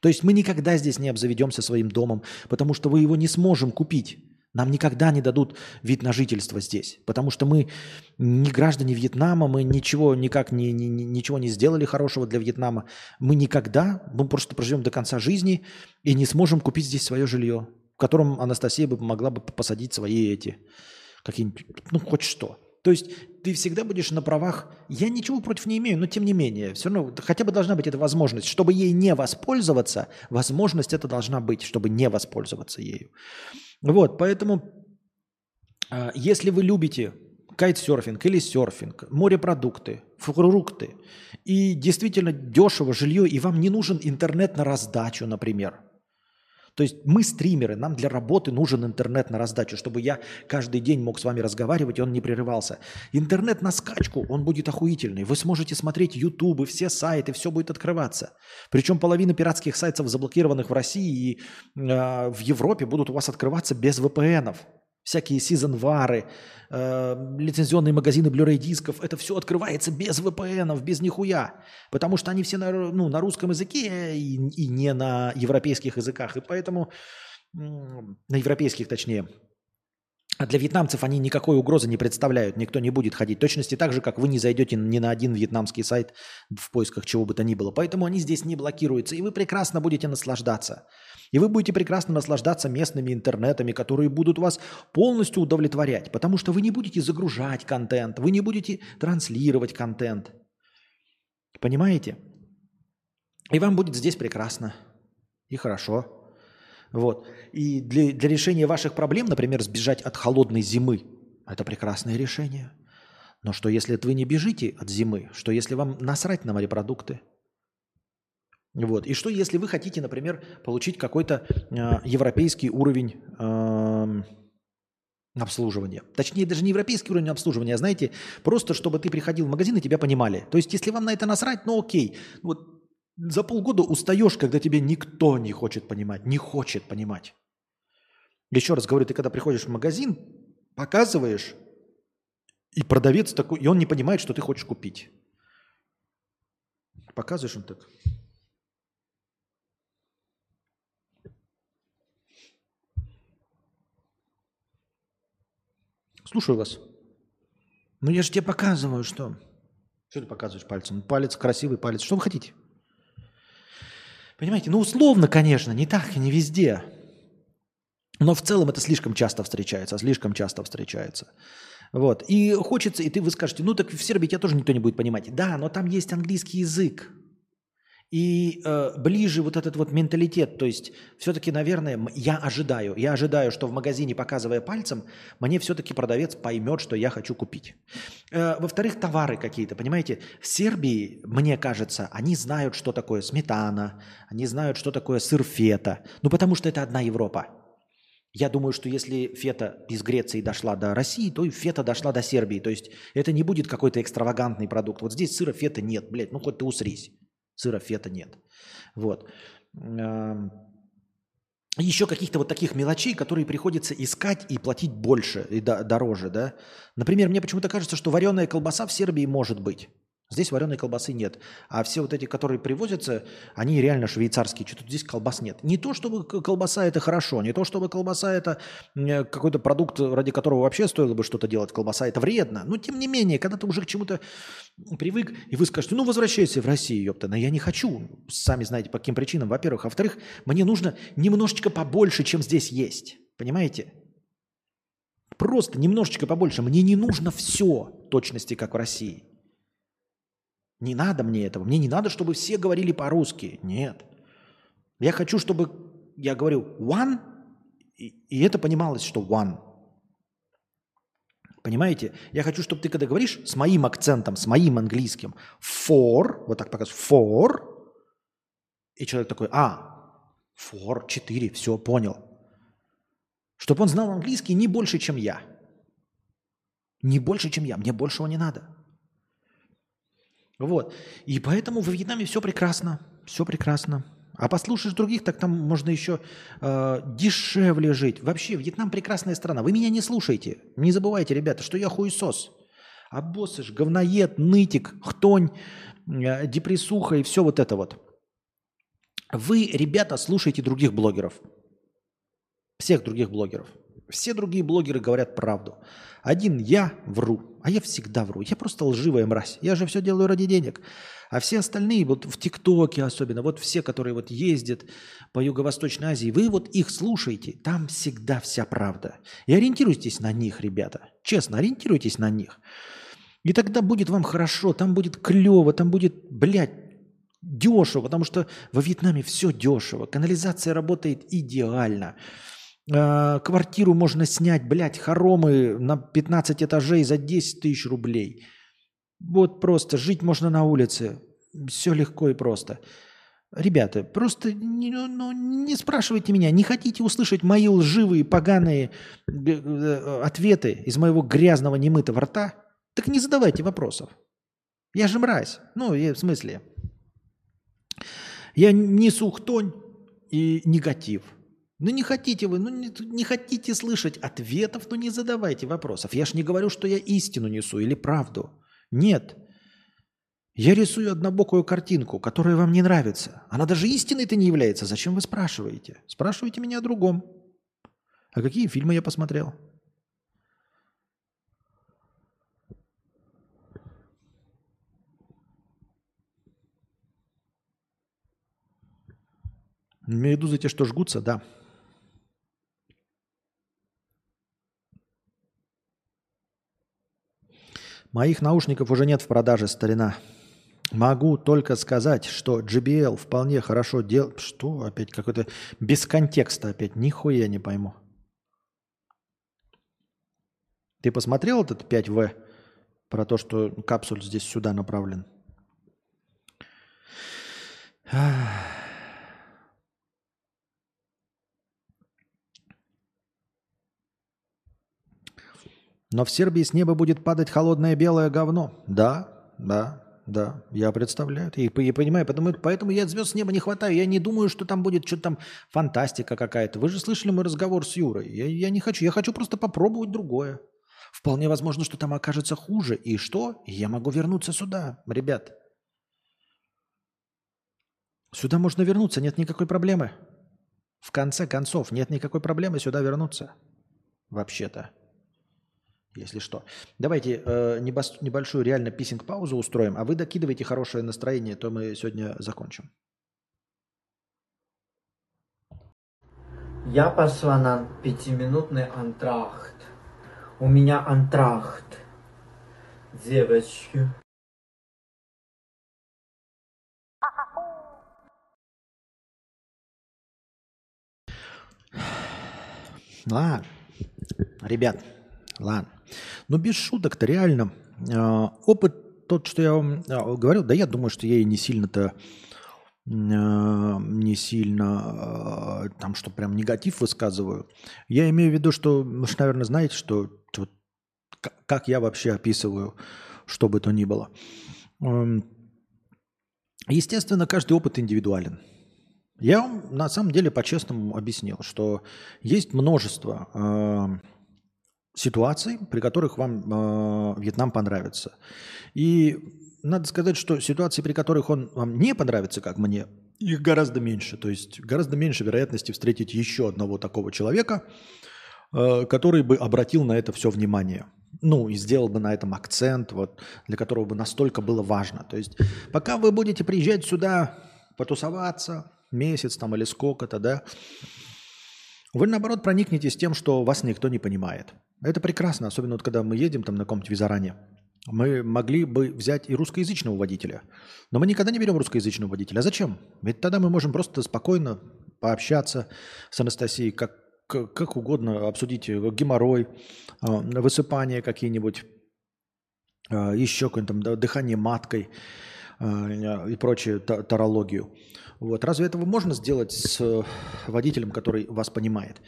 То есть мы никогда здесь не обзаведемся своим домом, потому что вы его не сможем купить. Нам никогда не дадут вид на жительство здесь, потому что мы не граждане Вьетнама, мы ничего никак не, не, ничего не сделали хорошего для Вьетнама. Мы никогда, мы просто проживем до конца жизни и не сможем купить здесь свое жилье, в котором Анастасия бы могла бы посадить свои эти, какие-нибудь, ну, хоть что. То есть ты всегда будешь на правах, я ничего против не имею, но тем не менее, все равно хотя бы должна быть эта возможность. Чтобы ей не воспользоваться, возможность это должна быть, чтобы не воспользоваться ею. Вот, поэтому, а, если вы любите кайтсерфинг или серфинг, морепродукты, фрукты, и действительно дешево жилье, и вам не нужен интернет на раздачу, например. То есть мы стримеры, нам для работы нужен интернет на раздачу, чтобы я каждый день мог с вами разговаривать, и он не прерывался. Интернет на скачку, он будет охуительный. Вы сможете смотреть ютубы, все сайты, все будет открываться. Причем половина пиратских сайтов, заблокированных в России и э, в Европе, будут у вас открываться без VPN-ов всякие сезон-вары, э, лицензионные магазины Blu-ray дисков, это все открывается без VPN, без нихуя, потому что они все на, ну, на русском языке и, и не на европейских языках, и поэтому, на европейских точнее, а для вьетнамцев они никакой угрозы не представляют, никто не будет ходить. Точности так же, как вы не зайдете ни на один вьетнамский сайт в поисках чего бы то ни было. Поэтому они здесь не блокируются, и вы прекрасно будете наслаждаться. И вы будете прекрасно наслаждаться местными интернетами, которые будут вас полностью удовлетворять, потому что вы не будете загружать контент, вы не будете транслировать контент. Понимаете? И вам будет здесь прекрасно и хорошо. Вот. И для, для решения ваших проблем, например, сбежать от холодной зимы, это прекрасное решение. Но что если вы не бежите от зимы? Что если вам насрать на морепродукты? Вот. И что, если вы хотите, например, получить какой-то э, европейский уровень э, обслуживания. Точнее, даже не европейский уровень обслуживания, а знаете, просто чтобы ты приходил в магазин и тебя понимали. То есть, если вам на это насрать, ну окей. Вот за полгода устаешь, когда тебя никто не хочет понимать, не хочет понимать. Еще раз говорю, ты когда приходишь в магазин, показываешь, и продавец такой, и он не понимает, что ты хочешь купить. Показываешь он так. Слушаю вас. Ну я же тебе показываю, что. Что ты показываешь пальцем? Палец, красивый палец. Что вы хотите? Понимаете, ну условно, конечно, не так, не везде. Но в целом это слишком часто встречается, слишком часто встречается. Вот. И хочется, и ты вы скажете, ну так в Сербии тебя тоже никто не будет понимать. Да, но там есть английский язык. И э, ближе вот этот вот менталитет, то есть все-таки, наверное, я ожидаю, я ожидаю, что в магазине, показывая пальцем, мне все-таки продавец поймет, что я хочу купить. Э, во-вторых, товары какие-то, понимаете, в Сербии, мне кажется, они знают, что такое сметана, они знают, что такое сыр фета, ну потому что это одна Европа. Я думаю, что если фета из Греции дошла до России, то и фета дошла до Сербии. То есть это не будет какой-то экстравагантный продукт. Вот здесь сыра фета нет, блядь, ну хоть ты усрись. Сыра фета нет. Вот. Еще каких-то вот таких мелочей, которые приходится искать и платить больше и дороже, да. Например, мне почему-то кажется, что вареная колбаса в Сербии может быть. Здесь вареной колбасы нет. А все вот эти, которые привозятся, они реально швейцарские. Что-то здесь колбас нет. Не то, чтобы колбаса это хорошо, не то, чтобы колбаса это какой-то продукт, ради которого вообще стоило бы что-то делать. Колбаса это вредно. Но тем не менее, когда ты уже к чему-то привык, и вы скажете, ну возвращайся в Россию, ёпта. Но я не хочу. Сами знаете, по каким причинам. Во-первых. А во-вторых, мне нужно немножечко побольше, чем здесь есть. Понимаете? Просто немножечко побольше. Мне не нужно все точности, как в России. Не надо мне этого. Мне не надо, чтобы все говорили по-русски. Нет. Я хочу, чтобы я говорю one, и, и это понималось, что one. Понимаете? Я хочу, чтобы ты, когда говоришь с моим акцентом, с моим английским, for, вот так показываешь, for, и человек такой, а, for, 4, все, понял. Чтобы он знал английский не больше, чем я. Не больше, чем я. Мне большего не надо. Вот. И поэтому в Вьетнаме все прекрасно. Все прекрасно. А послушаешь других, так там можно еще э, дешевле жить. Вообще, Вьетнам прекрасная страна. Вы меня не слушайте. Не забывайте, ребята, что я хуесос. А боссыш, говноед, нытик, хтонь, э, депрессуха и все вот это вот. Вы, ребята, слушайте других блогеров. Всех других блогеров. Все другие блогеры говорят правду. Один я вру, а я всегда вру. Я просто лживая мразь. Я же все делаю ради денег. А все остальные, вот в ТикТоке особенно, вот все, которые вот ездят по Юго-Восточной Азии, вы вот их слушаете, там всегда вся правда. И ориентируйтесь на них, ребята. Честно, ориентируйтесь на них. И тогда будет вам хорошо, там будет клево, там будет, блядь, дешево, потому что во Вьетнаме все дешево. Канализация работает идеально. Э, квартиру можно снять, блядь, хоромы на 15 этажей за 10 тысяч рублей. Вот просто жить можно на улице. Все легко и просто. Ребята, просто не, ну, ну, не спрашивайте меня, не хотите услышать мои лживые, поганые э, э, ответы из моего грязного, немытого рта? Так не задавайте вопросов. Я же мразь. Ну, я, в смысле. Я несу хтонь и негатив – ну не хотите вы, ну не, не хотите слышать ответов, ну не задавайте вопросов. Я ж не говорю, что я истину несу или правду. Нет. Я рисую однобокую картинку, которая вам не нравится. Она даже истиной-то не является. Зачем вы спрашиваете? Спрашивайте меня о другом. А какие фильмы я посмотрел? Медузы те, что жгутся, да. Моих наушников уже нет в продаже, старина. Могу только сказать, что JBL вполне хорошо делает... Что опять? Какой-то без контекста опять. Нихуя не пойму. Ты посмотрел этот 5В? Про то, что капсуль здесь сюда направлен. Ах. Но в Сербии с неба будет падать холодное белое говно. Да, да, да, я представляю. И, и понимаю, потому, поэтому я звезд с неба не хватаю. Я не думаю, что там будет что-то там фантастика какая-то. Вы же слышали мой разговор с Юрой. Я, я не хочу. Я хочу просто попробовать другое. Вполне возможно, что там окажется хуже. И что? Я могу вернуться сюда, ребят. Сюда можно вернуться, нет никакой проблемы. В конце концов, нет никакой проблемы сюда вернуться. Вообще-то если что. Давайте э, небольшую реально писинг-паузу устроим, а вы докидывайте хорошее настроение, то мы сегодня закончим. Я пошла на пятиминутный антрахт. У меня антрахт. Девочки. Ладно, ребят, ладно. Но без шуток-то реально. э, опыт тот, что я вам э, говорил, да я думаю, что я и не сильно-то э, не сильно там, что прям негатив высказываю. Я имею в виду, что вы же, наверное, знаете, что как я вообще описываю, что бы то ни было. Эм, Естественно, каждый опыт индивидуален. Я вам на самом деле по-честному объяснил, что есть множество ситуаций, при которых вам э, Вьетнам понравится. И надо сказать, что ситуации, при которых он вам не понравится, как мне, их гораздо меньше. То есть гораздо меньше вероятности встретить еще одного такого человека, э, который бы обратил на это все внимание. Ну, и сделал бы на этом акцент, вот, для которого бы настолько было важно. То есть пока вы будете приезжать сюда потусоваться, месяц там или сколько-то, да, вы, наоборот, проникнетесь тем, что вас никто не понимает. Это прекрасно, особенно вот когда мы едем там на каком-то визаране. Мы могли бы взять и русскоязычного водителя, но мы никогда не берем русскоязычного водителя. А зачем? Ведь тогда мы можем просто спокойно пообщаться с Анастасией, как, как, угодно, обсудить э, геморрой, э, высыпания какие-нибудь, э, еще какое-нибудь дыхание маткой и прочую та- тарологию. Вот. Разве этого можно сделать с э, водителем, который вас понимает?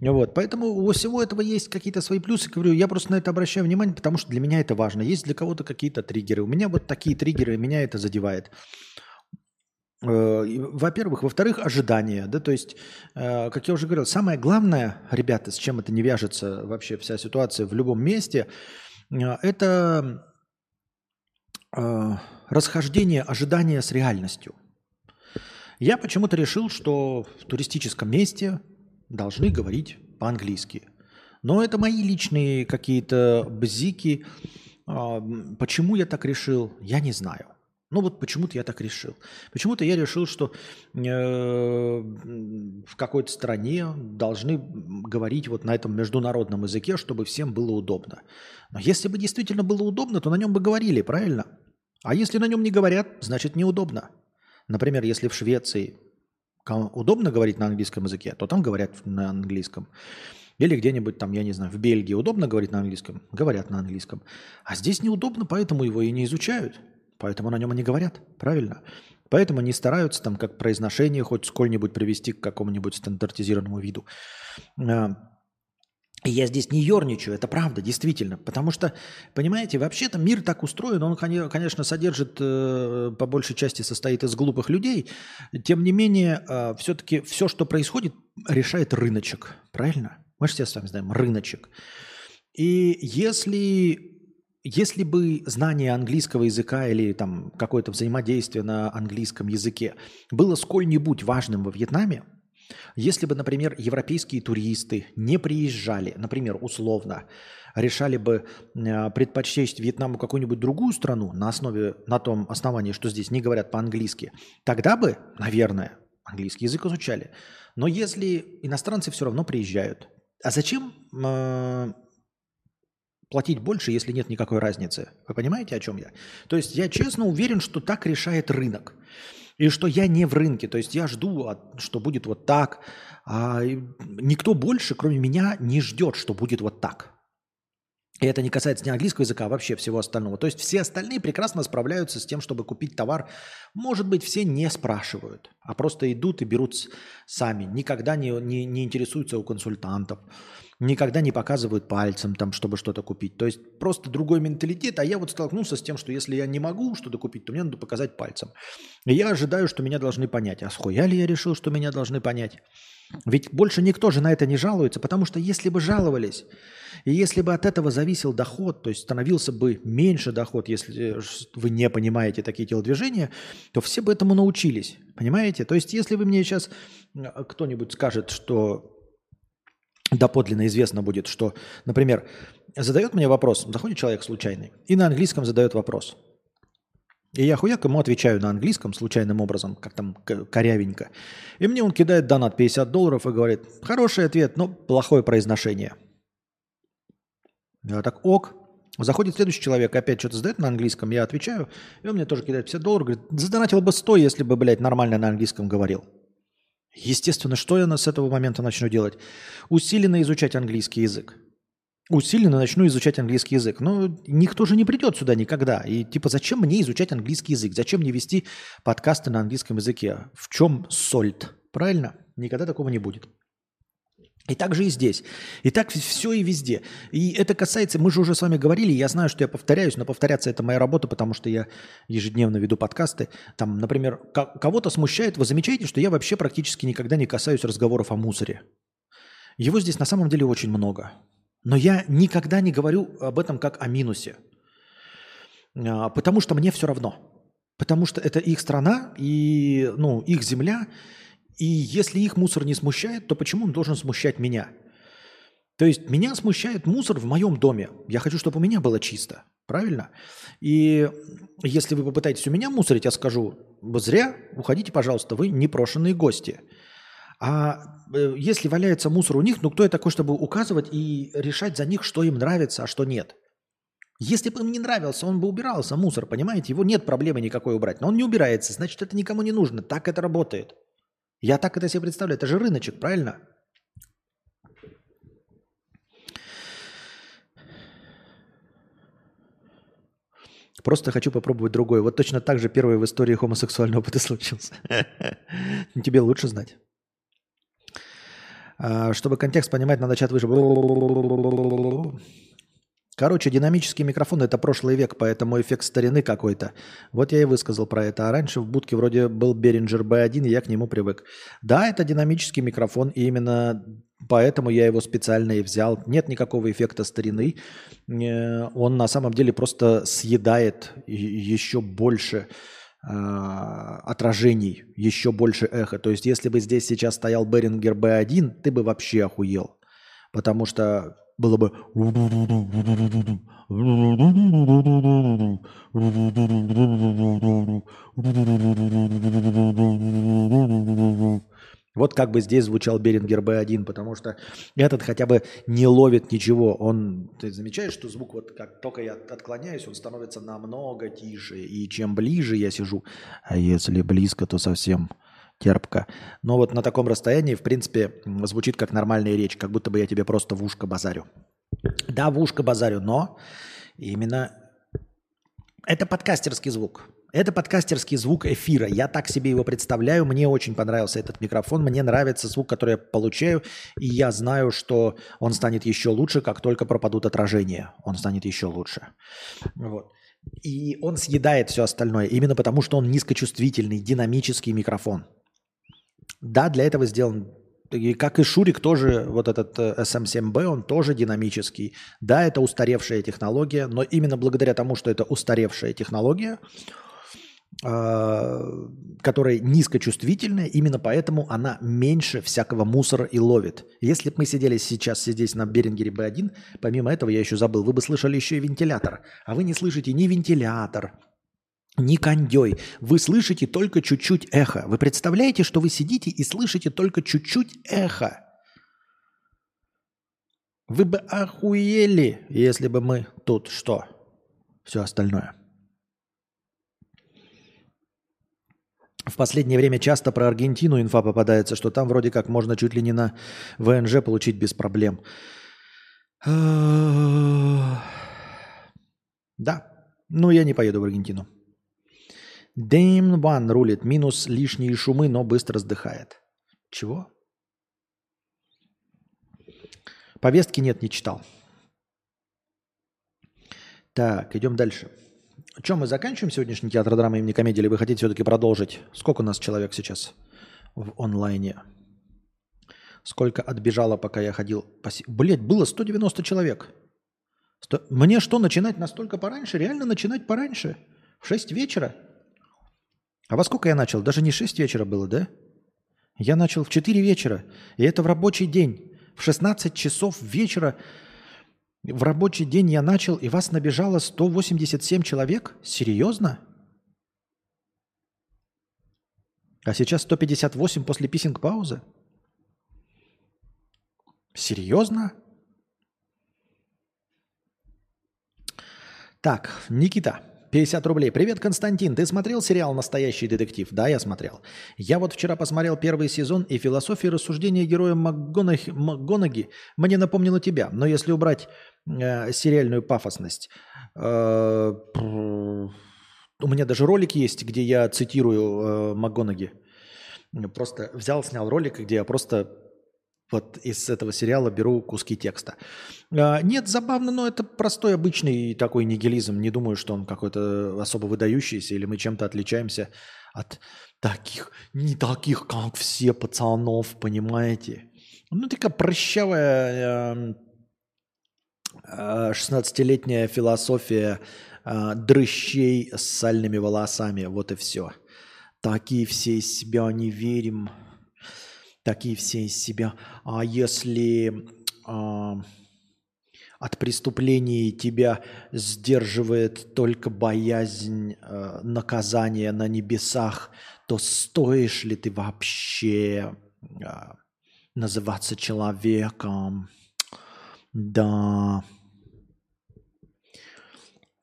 Вот. Поэтому у всего этого есть какие-то свои плюсы. Говорю, я просто на это обращаю внимание, потому что для меня это важно. Есть для кого-то какие-то триггеры. У меня вот такие триггеры, меня это задевает. Э, Во-первых. Во-вторых, ожидания. Да? То есть, э, как я уже говорил, самое главное, ребята, с чем это не вяжется вообще вся ситуация в любом месте, это расхождение ожидания с реальностью. Я почему-то решил, что в туристическом месте должны говорить по-английски. Но это мои личные какие-то бзики. А, Почему я так решил, я не знаю. Ну вот почему-то я так решил. Почему-то я решил, что э, в какой-то стране должны говорить вот на этом международном языке, чтобы всем было удобно. Но если бы действительно было удобно, то на нем бы говорили, правильно? А если на нем не говорят, значит неудобно. Например, если в Швеции удобно говорить на английском языке, то там говорят на английском. Или где-нибудь там, я не знаю, в Бельгии удобно говорить на английском? Говорят на английском. А здесь неудобно, поэтому его и не изучают. Поэтому на нем и не говорят, правильно? Поэтому они стараются там как произношение хоть сколь-нибудь привести к какому-нибудь стандартизированному виду. И я здесь не ерничаю, это правда, действительно. Потому что, понимаете, вообще-то мир так устроен, он, коне- конечно, содержит, э, по большей части состоит из глупых людей. Тем не менее, все-таки все, что происходит, решает рыночек. Правильно? Мы же все с вами знаем, рыночек. И если, если бы знание английского языка или там какое-то взаимодействие на английском языке было сколь-нибудь важным во Вьетнаме, если бы, например, европейские туристы не приезжали, например, условно, решали бы э, предпочесть Вьетнаму какую-нибудь другую страну на основе, на том основании, что здесь не говорят по-английски, тогда бы, наверное, английский язык изучали. Но если иностранцы все равно приезжают, а зачем э, платить больше, если нет никакой разницы? Вы понимаете, о чем я? То есть я честно уверен, что так решает рынок. И что я не в рынке. То есть я жду, а, что будет вот так. А никто больше, кроме меня, не ждет, что будет вот так. И это не касается ни английского языка, а вообще всего остального. То есть все остальные прекрасно справляются с тем, чтобы купить товар. Может быть, все не спрашивают, а просто идут и берут сами. Никогда не, не, не интересуются у консультантов. Никогда не показывают пальцем, там, чтобы что-то купить. То есть просто другой менталитет. А я вот столкнулся с тем, что если я не могу что-то купить, то мне надо показать пальцем. И я ожидаю, что меня должны понять. А схуя ли я решил, что меня должны понять? Ведь больше никто же на это не жалуется, потому что если бы жаловались, и если бы от этого зависел доход, то есть становился бы меньше доход, если э, вы не понимаете такие телодвижения, то все бы этому научились. Понимаете? То есть если вы мне сейчас э, кто-нибудь скажет, что доподлинно известно будет, что, например, задает мне вопрос, заходит человек случайный, и на английском задает вопрос. И я хуяк ему отвечаю на английском случайным образом, как там корявенько. И мне он кидает донат 50 долларов и говорит, хороший ответ, но плохое произношение. Я так, ок. Заходит следующий человек, опять что-то задает на английском, я отвечаю, и он мне тоже кидает 50 долларов, говорит, задонатил бы 100, если бы, блядь, нормально на английском говорил. Естественно, что я с этого момента начну делать? Усиленно изучать английский язык. Усиленно начну изучать английский язык. Но никто же не придет сюда никогда. И типа, зачем мне изучать английский язык? Зачем мне вести подкасты на английском языке? В чем сольт? Правильно? Никогда такого не будет. И так же и здесь. И так все и везде. И это касается, мы же уже с вами говорили, я знаю, что я повторяюсь, но повторяться это моя работа, потому что я ежедневно веду подкасты. Там, например, ко- кого-то смущает, вы замечаете, что я вообще практически никогда не касаюсь разговоров о мусоре. Его здесь на самом деле очень много. Но я никогда не говорю об этом как о минусе. А, Потому что мне все равно. Потому что это их страна и ну, их земля. И если их мусор не смущает, то почему он должен смущать меня? То есть меня смущает мусор в моем доме. Я хочу, чтобы у меня было чисто. Правильно? И если вы попытаетесь у меня мусорить, я скажу, зря, уходите, пожалуйста, вы непрошенные гости. А э, если валяется мусор у них, ну кто я такой, чтобы указывать и решать за них, что им нравится, а что нет? Если бы им не нравился, он бы убирался, мусор, понимаете? Его нет проблемы никакой убрать. Но он не убирается, значит, это никому не нужно. Так это работает. Я так это себе представляю. Это же рыночек, правильно? Просто хочу попробовать другое. Вот точно так же первый в истории хомосексуальный опыт и случился. [laughs] Тебе лучше знать. А, Чтобы контекст понимать, надо чат выше. Короче, динамический микрофон – это прошлый век, поэтому эффект старины какой-то. Вот я и высказал про это. А раньше в будке вроде был Behringer B1, и я к нему привык. Да, это динамический микрофон, и именно поэтому я его специально и взял. Нет никакого эффекта старины. Э, Он на самом деле просто съедает еще больше отражений, еще больше эхо. То есть если бы здесь сейчас стоял Behringer B1, ты бы вообще охуел. Потому что было бы... Вот как бы здесь звучал Берингер B1, потому что этот хотя бы не ловит ничего. Он, ты замечаешь, что звук вот как только я отклоняюсь, он становится намного тише. И чем ближе я сижу, а если близко, то совсем терпко. Но вот на таком расстоянии, в принципе, звучит как нормальная речь, как будто бы я тебе просто в ушко базарю. Да, в ушко базарю, но именно это подкастерский звук. Это подкастерский звук эфира. Я так себе его представляю. Мне очень понравился этот микрофон. Мне нравится звук, который я получаю. И я знаю, что он станет еще лучше, как только пропадут отражения. Он станет еще лучше. Вот. И он съедает все остальное. Именно потому, что он низкочувствительный, динамический микрофон. Да, для этого сделан и как и Шурик тоже, вот этот э, SM7B, он тоже динамический. Да, это устаревшая технология, но именно благодаря тому, что это устаревшая технология, которая низкочувствительная, именно поэтому она меньше всякого мусора и ловит. Если бы мы сидели сейчас здесь на Берингере B1, помимо этого я еще забыл, вы бы слышали еще и вентилятор. А вы не слышите ни вентилятор, ни кондей. Вы слышите только чуть-чуть эхо. Вы представляете, что вы сидите и слышите только чуть-чуть эхо? Вы бы охуели, если бы мы тут что? Все остальное. В последнее время часто про Аргентину инфа попадается, что там вроде как можно чуть ли не на ВНЖ получить без проблем. [sighs] Да. Ну, я не поеду в Аргентину. Дэйм Ван рулит. Минус лишние шумы, но быстро сдыхает. Чего? Повестки нет, не читал. Так, идем дальше. Что, мы заканчиваем сегодняшний театр драмы имени комедии, или вы хотите все-таки продолжить? Сколько у нас человек сейчас в онлайне? Сколько отбежало, пока я ходил? Поси... Блять, было 190 человек. Мне что, начинать настолько пораньше? Реально начинать пораньше? В 6 вечера? А во сколько я начал? Даже не 6 вечера было, да? Я начал в 4 вечера. И это в рабочий день. В 16 часов вечера в рабочий день я начал, и вас набежало 187 человек? Серьезно? А сейчас 158 после писинг-паузы? Серьезно? Так, Никита, 50 рублей. Привет, Константин. Ты смотрел сериал «Настоящий детектив»? Да, я смотрел. Я вот вчера посмотрел первый сезон, и философия рассуждения героя МакГонах... МакГонаги мне напомнила тебя. Но если убрать э, сериальную пафосность, э, у меня даже ролик есть, где я цитирую э, МакГонаги. Просто взял, снял ролик, где я просто вот из этого сериала беру куски текста. А, нет, забавно, но это простой, обычный такой нигилизм. Не думаю, что он какой-то особо выдающийся или мы чем-то отличаемся от таких, не таких, как все пацанов, понимаете? Ну, такая прыщавая 16-летняя эм, э, философия э, дрыщей с сальными волосами. Вот и все. Такие все из себя не верим такие все из себя. А если а, от преступлений тебя сдерживает только боязнь а, наказания на небесах, то стоишь ли ты вообще а, называться человеком? Да.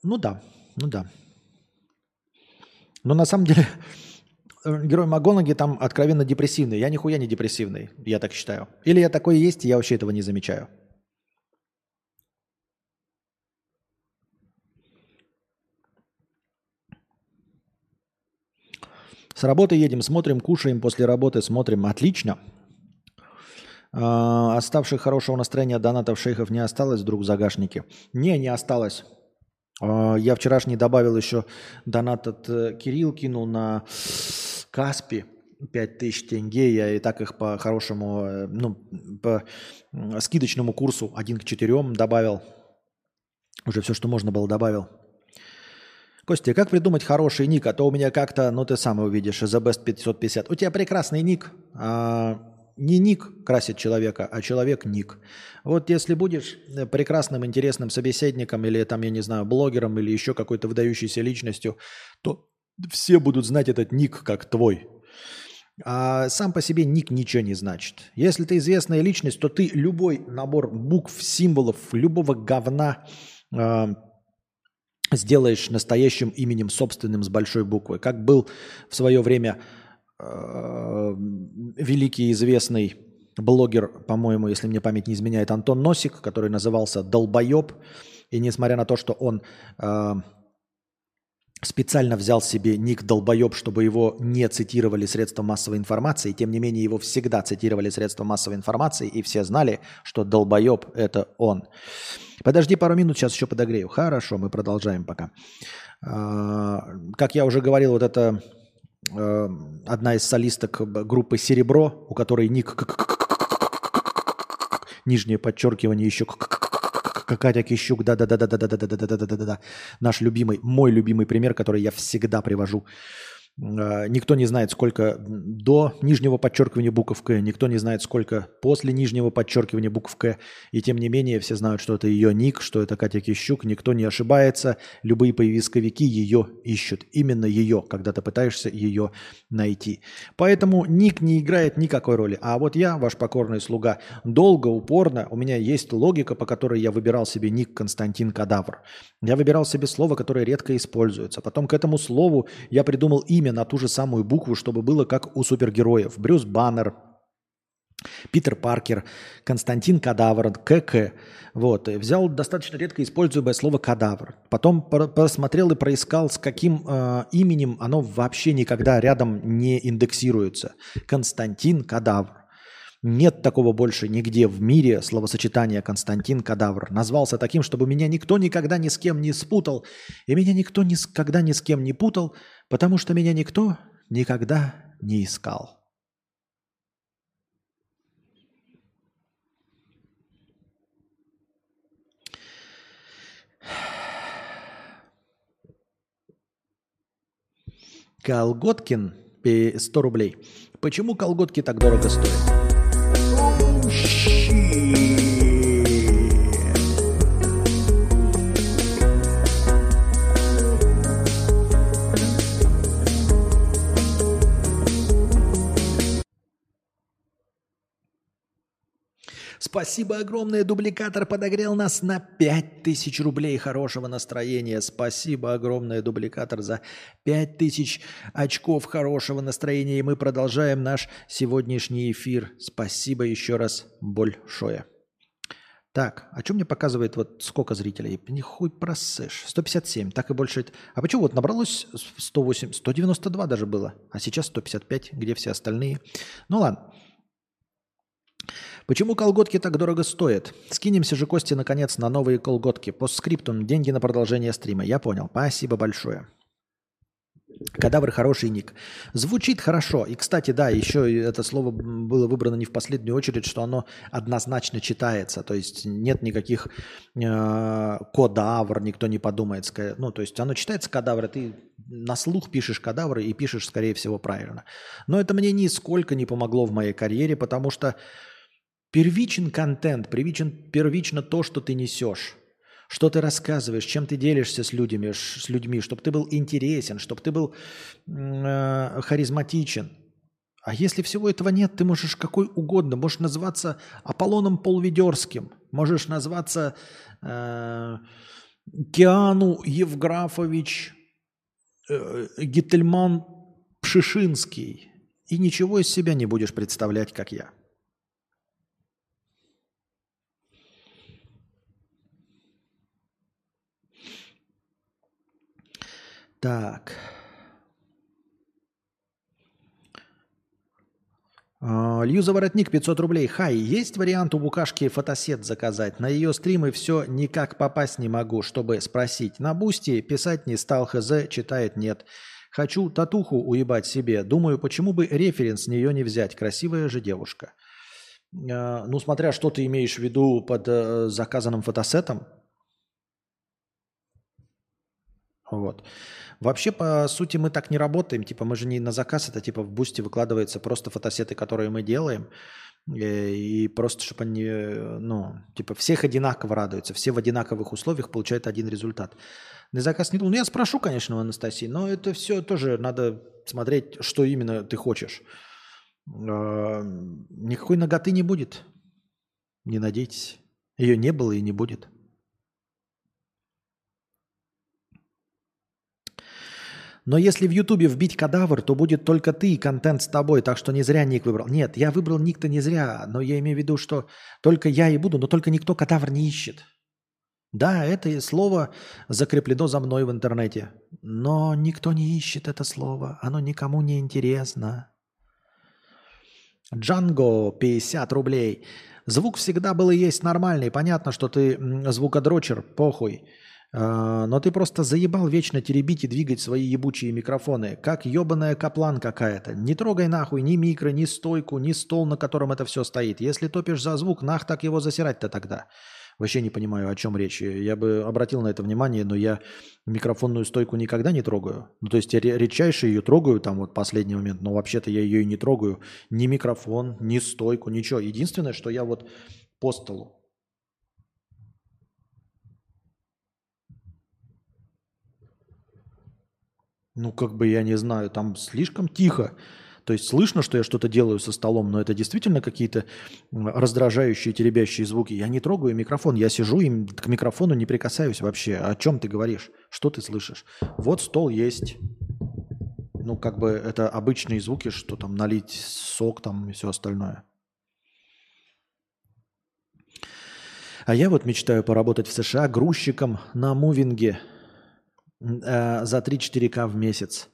Ну да, ну да. Но на самом деле Э, герой Магонаги там откровенно депрессивный. Я нихуя не депрессивный, я так считаю. Или я такой есть, я вообще этого не замечаю. С работы едем, смотрим, кушаем, после работы смотрим. Отлично. А, оставших хорошего настроения донатов шейхов не осталось вдруг в загашнике? Не, не осталось. А, я вчерашний добавил еще донат от э, Кирилл кинул на Каспи 5000 тенге, я и так их по хорошему, э, ну, по скидочному курсу 1 к 4 добавил. Уже все, что можно было, добавил. Костя, как придумать хороший ник? А то у меня как-то, ну ты сам увидишь, The Best 550. У тебя прекрасный ник. А не ник красит человека, а человек ник. Вот если будешь э, прекрасным, интересным собеседником или там, я не знаю, блогером или еще какой-то выдающейся личностью, то все будут знать этот ник как твой. А сам по себе ник ничего не значит. Если ты известная личность, то ты любой набор букв, символов, любого говна э, сделаешь настоящим именем собственным с большой буквы. Как был в свое время великий известный блогер, по-моему, если мне память не изменяет, Антон Носик, который назывался «Долбоеб». И несмотря на то, что он э, специально взял себе ник долбоеб, чтобы его не цитировали средства массовой информации. Тем не менее, его всегда цитировали средства массовой информации, и все знали, что долбоеб – это он. Подожди пару минут, сейчас еще подогрею. Хорошо, мы продолжаем пока. А, как я уже говорил, вот это а, одна из солисток группы «Серебро», у которой ник нижнее подчеркивание еще Катя Кищук, да-да-да-да-да-да-да-да-да-да-да-да. Наш любимый, мой любимый пример, который я всегда привожу. А, никто не знает, сколько до нижнего подчеркивания букв К, никто не знает, сколько после нижнего подчеркивания букв К. И тем не менее, все знают, что это ее ник, что это Катя Кищук. Никто не ошибается. Любые поисковики ее ищут. Именно ее, когда ты пытаешься ее найти. Поэтому ник не играет никакой роли. А вот я, ваш покорный слуга, долго, упорно, у меня есть логика, по которой я выбирал себе ник Константин Кадавр. Я выбирал себе слово, которое редко используется. Потом к этому слову я придумал имя имя на ту же самую букву, чтобы было как у супергероев. Брюс Баннер, Питер Паркер, Константин Кадавр, КК. Вот. Взял достаточно редко используемое слово кадавр. Потом посмотрел и проискал, с каким э, именем оно вообще никогда рядом не индексируется. Константин Кадавр. Нет такого больше нигде в мире словосочетания Константин Кадавр. Назвался таким, чтобы меня никто никогда ни с кем не спутал. И меня никто никогда ни с кем не путал, потому что меня никто никогда не искал. Колготкин 100 рублей. Почему колготки так дорого стоят? Спасибо огромное, дубликатор подогрел нас на 5000 рублей хорошего настроения. Спасибо огромное, дубликатор, за 5000 очков хорошего настроения. И мы продолжаем наш сегодняшний эфир. Спасибо еще раз большое. Так, а что мне показывает вот сколько зрителей? Не хуй просышь. 157, так и больше. А почему вот набралось 108, 192 даже было, а сейчас 155, где все остальные? Ну ладно. Почему колготки так дорого стоят? Скинемся же, Кости, наконец, на новые колготки. По скриптум деньги на продолжение стрима. Я понял. Спасибо большое. Кадавр хороший ник. Звучит хорошо. И, кстати, да, еще это слово было выбрано не в последнюю очередь, что оно однозначно читается. То есть нет никаких э, кодавр, никто не подумает. Ну, то есть оно читается кадавр, ты на слух пишешь кадавры и пишешь, скорее всего, правильно. Но это мне нисколько не помогло в моей карьере, потому что первичен контент, первичен, первично то, что ты несешь. Что ты рассказываешь, чем ты делишься с людьми, с людьми чтобы ты был интересен, чтобы ты был э, харизматичен. А если всего этого нет, ты можешь какой угодно. Можешь называться Аполлоном Полведерским, можешь назваться э, Киану Евграфович э, Гительман Пшишинский. И ничего из себя не будешь представлять, как я. Так. А, Льюза Воротник, 500 рублей. Хай, есть вариант у Букашки фотосет заказать? На ее стримы все никак попасть не могу, чтобы спросить. На Бусти писать не стал, хз, читает нет. Хочу татуху уебать себе. Думаю, почему бы референс нее не взять? Красивая же девушка. А, ну, смотря что ты имеешь в виду под э, заказанным фотосетом. Вот. Вообще, по сути, мы так не работаем. Типа, мы же не на заказ, это типа в бусте выкладывается просто фотосеты, которые мы делаем. Э, и просто, чтобы они, ну, типа, всех одинаково радуются, все в одинаковых условиях получают один результат. На заказ не... Ну, я спрошу, конечно, у Анастасии, но это все тоже надо смотреть, что именно ты хочешь. А, никакой ноготы не будет. Не надейтесь. Ее не было и не будет. Но если в Ютубе вбить кадавр, то будет только ты и контент с тобой, так что не зря ник выбрал. Нет, я выбрал ник-то не зря, но я имею в виду, что только я и буду, но только никто кадавр не ищет. Да, это слово закреплено за мной в интернете, но никто не ищет это слово, оно никому не интересно. Джанго, 50 рублей. Звук всегда был и есть нормальный. Понятно, что ты звукодрочер, похуй. А, но ты просто заебал вечно теребить и двигать свои ебучие микрофоны, как ебаная каплан какая-то. Не трогай нахуй ни микро, ни стойку, ни стол, на котором это все стоит. Если топишь за звук, нах так его засирать-то тогда. Вообще не понимаю, о чем речь. Я бы обратил на это внимание, но я микрофонную стойку никогда не трогаю. Ну, то есть я редчайше ее трогаю, там вот последний момент, но вообще-то я ее и не трогаю. Ни микрофон, ни стойку, ничего. Единственное, что я вот по столу Ну, как бы я не знаю, там слишком тихо. То есть слышно, что я что-то делаю со столом, но это действительно какие-то раздражающие, теребящие звуки. Я не трогаю микрофон, я сижу и к микрофону не прикасаюсь вообще. О чем ты говоришь? Что ты слышишь? Вот стол есть. Ну, как бы это обычные звуки, что там налить сок там и все остальное. А я вот мечтаю поработать в США грузчиком на мувинге – Э, за 3-4к в месяц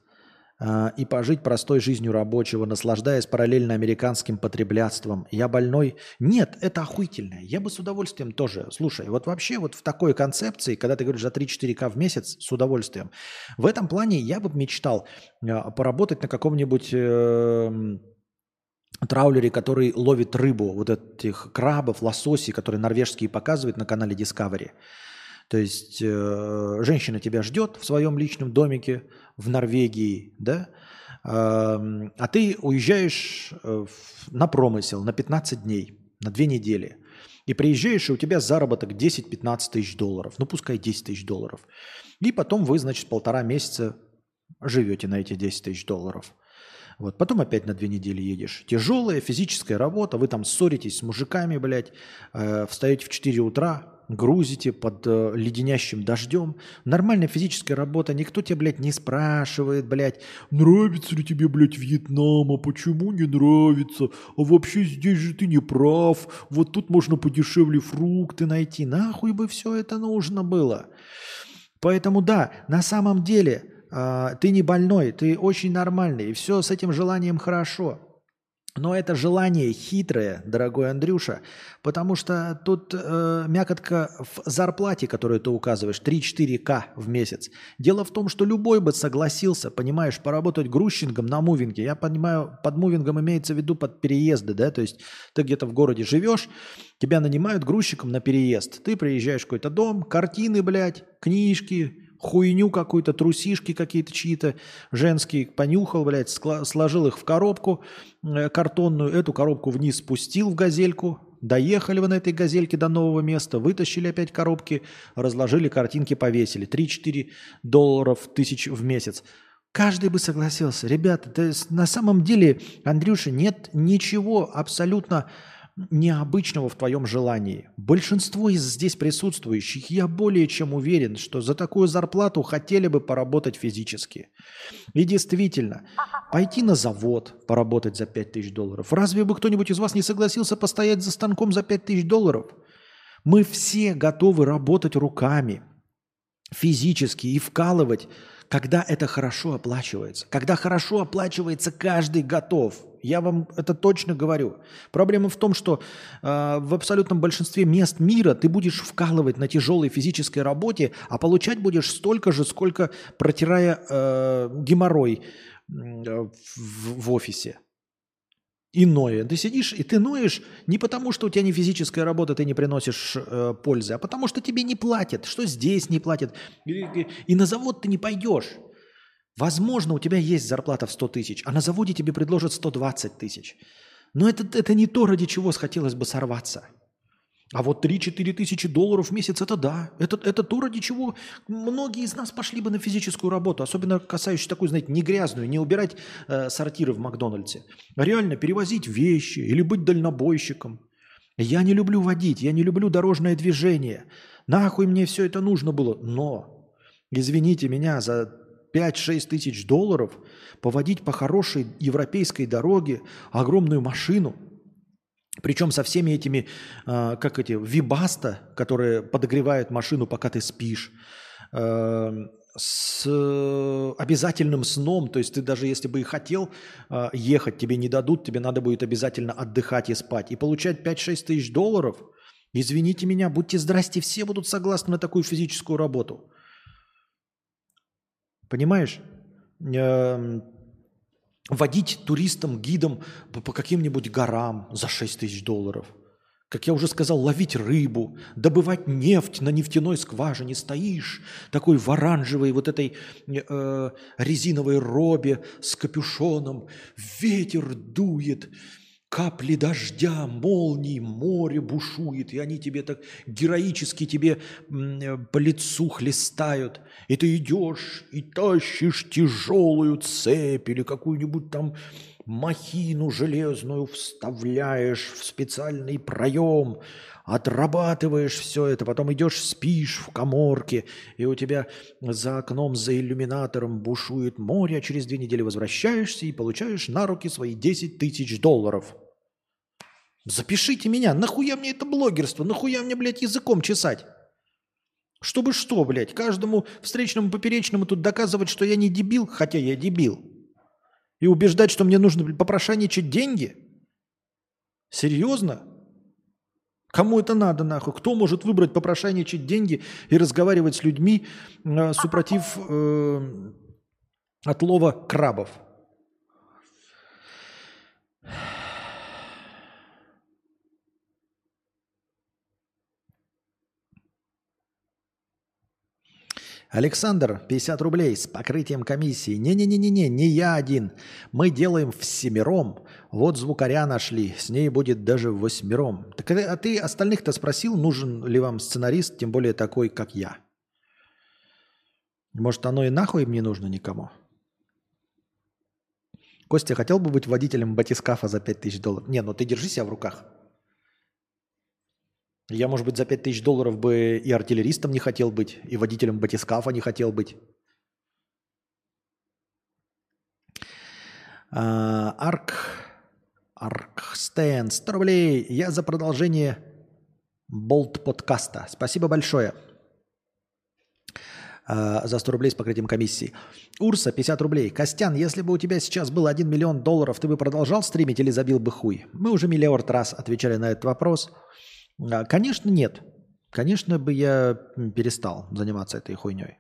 э, и пожить простой жизнью рабочего, наслаждаясь параллельно американским потреблятством. Я больной? Нет, это охуительно. Я бы с удовольствием тоже. Слушай, вот вообще вот в такой концепции, когда ты говоришь за 3-4к в месяц, с удовольствием. В этом плане я бы мечтал э, поработать на каком-нибудь траулере, который ловит рыбу, вот этих крабов, лососей, которые норвежские показывают на канале Discovery. То есть э, женщина тебя ждет в своем личном домике в Норвегии, да, э, а ты уезжаешь э, на промысел на 15 дней, на 2 недели. И приезжаешь, и у тебя заработок 10-15 тысяч долларов, ну пускай 10 тысяч долларов. И потом вы, значит, полтора месяца живете на эти 10 тысяч долларов. Вот, потом опять на две недели едешь. Тяжелая физическая работа, вы там ссоритесь с мужиками, блядь, э, встаете в 4 утра, грузите под э, леденящим дождем. Нормальная физическая работа, никто тебя, блядь, не спрашивает, блядь, нравится ли тебе, блядь, Вьетнам, а почему не нравится, а вообще здесь же ты не прав, вот тут можно подешевле фрукты найти, нахуй бы все это нужно было. Поэтому да, на самом деле э, ты не больной, ты очень нормальный, и все с этим желанием хорошо. Но это желание хитрое, дорогой Андрюша, потому что тут э, мякотка в зарплате, которую ты указываешь, 3-4К в месяц. Дело в том, что любой бы согласился, понимаешь, поработать грузчиком на мувинге. Я понимаю, под мувингом имеется в виду под переезды, да, то есть ты где-то в городе живешь, тебя нанимают грузчиком на переезд. Ты приезжаешь в какой-то дом, картины, блядь, книжки, хуйню какую-то, трусишки какие-то чьи-то женские, понюхал, блядь, сложил их в коробку э, картонную, эту коробку вниз спустил в газельку, доехали вы на этой газельке до нового места, вытащили опять коробки, разложили картинки, повесили. 3-4 долларов тысяч в месяц. Каждый бы согласился. Ребята, на самом деле, Андрюша, нет ничего абсолютно необычного в твоем желании. Большинство из здесь присутствующих, я более чем уверен, что за такую зарплату хотели бы поработать физически. И действительно, пойти на завод, поработать за 5000 долларов. Разве бы кто-нибудь из вас не согласился постоять за станком за 5000 долларов? Мы все готовы работать руками, физически и вкалывать, когда это хорошо оплачивается. Когда хорошо оплачивается, каждый готов – я вам это точно говорю. Проблема в том, что э, в абсолютном большинстве мест мира ты будешь вкалывать на тяжелой физической работе, а получать будешь столько же, сколько протирая э, геморрой э, в, в офисе. И ноя. Ты сидишь и ты ноешь не потому, что у тебя не физическая работа, ты не приносишь э, пользы, а потому что тебе не платят, что здесь не платят. И на завод ты не пойдешь. Возможно, у тебя есть зарплата в 100 тысяч, а на заводе тебе предложат 120 тысяч. Но это, это не то, ради чего хотелось бы сорваться. А вот 3-4 тысячи долларов в месяц – это да. Это, это то, ради чего многие из нас пошли бы на физическую работу. Особенно касающуюся такую, знаете, не грязную, не убирать э, сортиры в Макдональдсе. А реально перевозить вещи или быть дальнобойщиком. Я не люблю водить, я не люблю дорожное движение. Нахуй мне все это нужно было. Но, извините меня за 5-6 тысяч долларов, поводить по хорошей европейской дороге огромную машину, причем со всеми этими, э, как эти, вибаста, которые подогревают машину, пока ты спишь, э, с обязательным сном, то есть ты даже если бы и хотел э, ехать, тебе не дадут, тебе надо будет обязательно отдыхать и спать. И получать 5-6 тысяч долларов, извините меня, будьте здрасте, все будут согласны на такую физическую работу. Понимаешь? Эм, водить туристам, гидам по, по каким-нибудь горам за 6 тысяч долларов. Как я уже сказал, ловить рыбу, добывать нефть на нефтяной скважине. Стоишь такой в оранжевой вот этой э, резиновой робе с капюшоном. Ветер дует капли дождя, молнии, море бушует, и они тебе так героически тебе э, по лицу хлестают. И ты идешь и тащишь тяжелую цепь или какую-нибудь там махину железную вставляешь в специальный проем, отрабатываешь все это, потом идешь, спишь в коморке, и у тебя за окном, за иллюминатором бушует море, а через две недели возвращаешься и получаешь на руки свои 10 тысяч долларов. Запишите меня, нахуя мне это блогерство, нахуя мне, блядь, языком чесать? Чтобы что, блядь, каждому встречному поперечному тут доказывать, что я не дебил, хотя я дебил. И убеждать, что мне нужно блядь, попрошайничать деньги? Серьезно? Кому это надо, нахуй? Кто может выбрать попрошайничать деньги и разговаривать с людьми, э, супротив э, отлова крабов? Александр, 50 рублей с покрытием комиссии. Не-не-не-не-не, не я один. Мы делаем всемиром. Вот звукаря нашли, с ней будет даже восьмером. Так, а ты остальных-то спросил, нужен ли вам сценарист, тем более такой, как я? Может, оно и нахуй им не нужно никому? Костя, хотел бы быть водителем батискафа за 5000 долларов? Не, ну ты держи себя в руках. Я, может быть, за 5000 долларов бы и артиллеристом не хотел быть, и водителем батискафа не хотел быть. А, Арк, Аркстен, 100 рублей. Я за продолжение Болт подкаста. Спасибо большое а, за 100 рублей с покрытием комиссии. Урса, 50 рублей. Костян, если бы у тебя сейчас был 1 миллион долларов, ты бы продолжал стримить или забил бы хуй? Мы уже миллиард раз отвечали на этот вопрос. Конечно, нет. Конечно бы я перестал заниматься этой хуйней.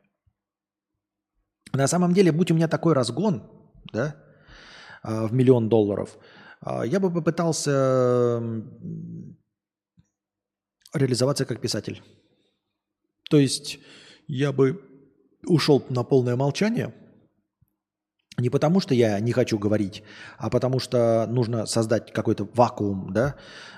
На самом деле, будь у меня такой разгон, да, а, в миллион долларов, а, я бы попытался реализоваться как писатель. То есть я бы ушел на полное молчание, не потому что я не хочу говорить, а потому что нужно создать какой-то вакуум, да,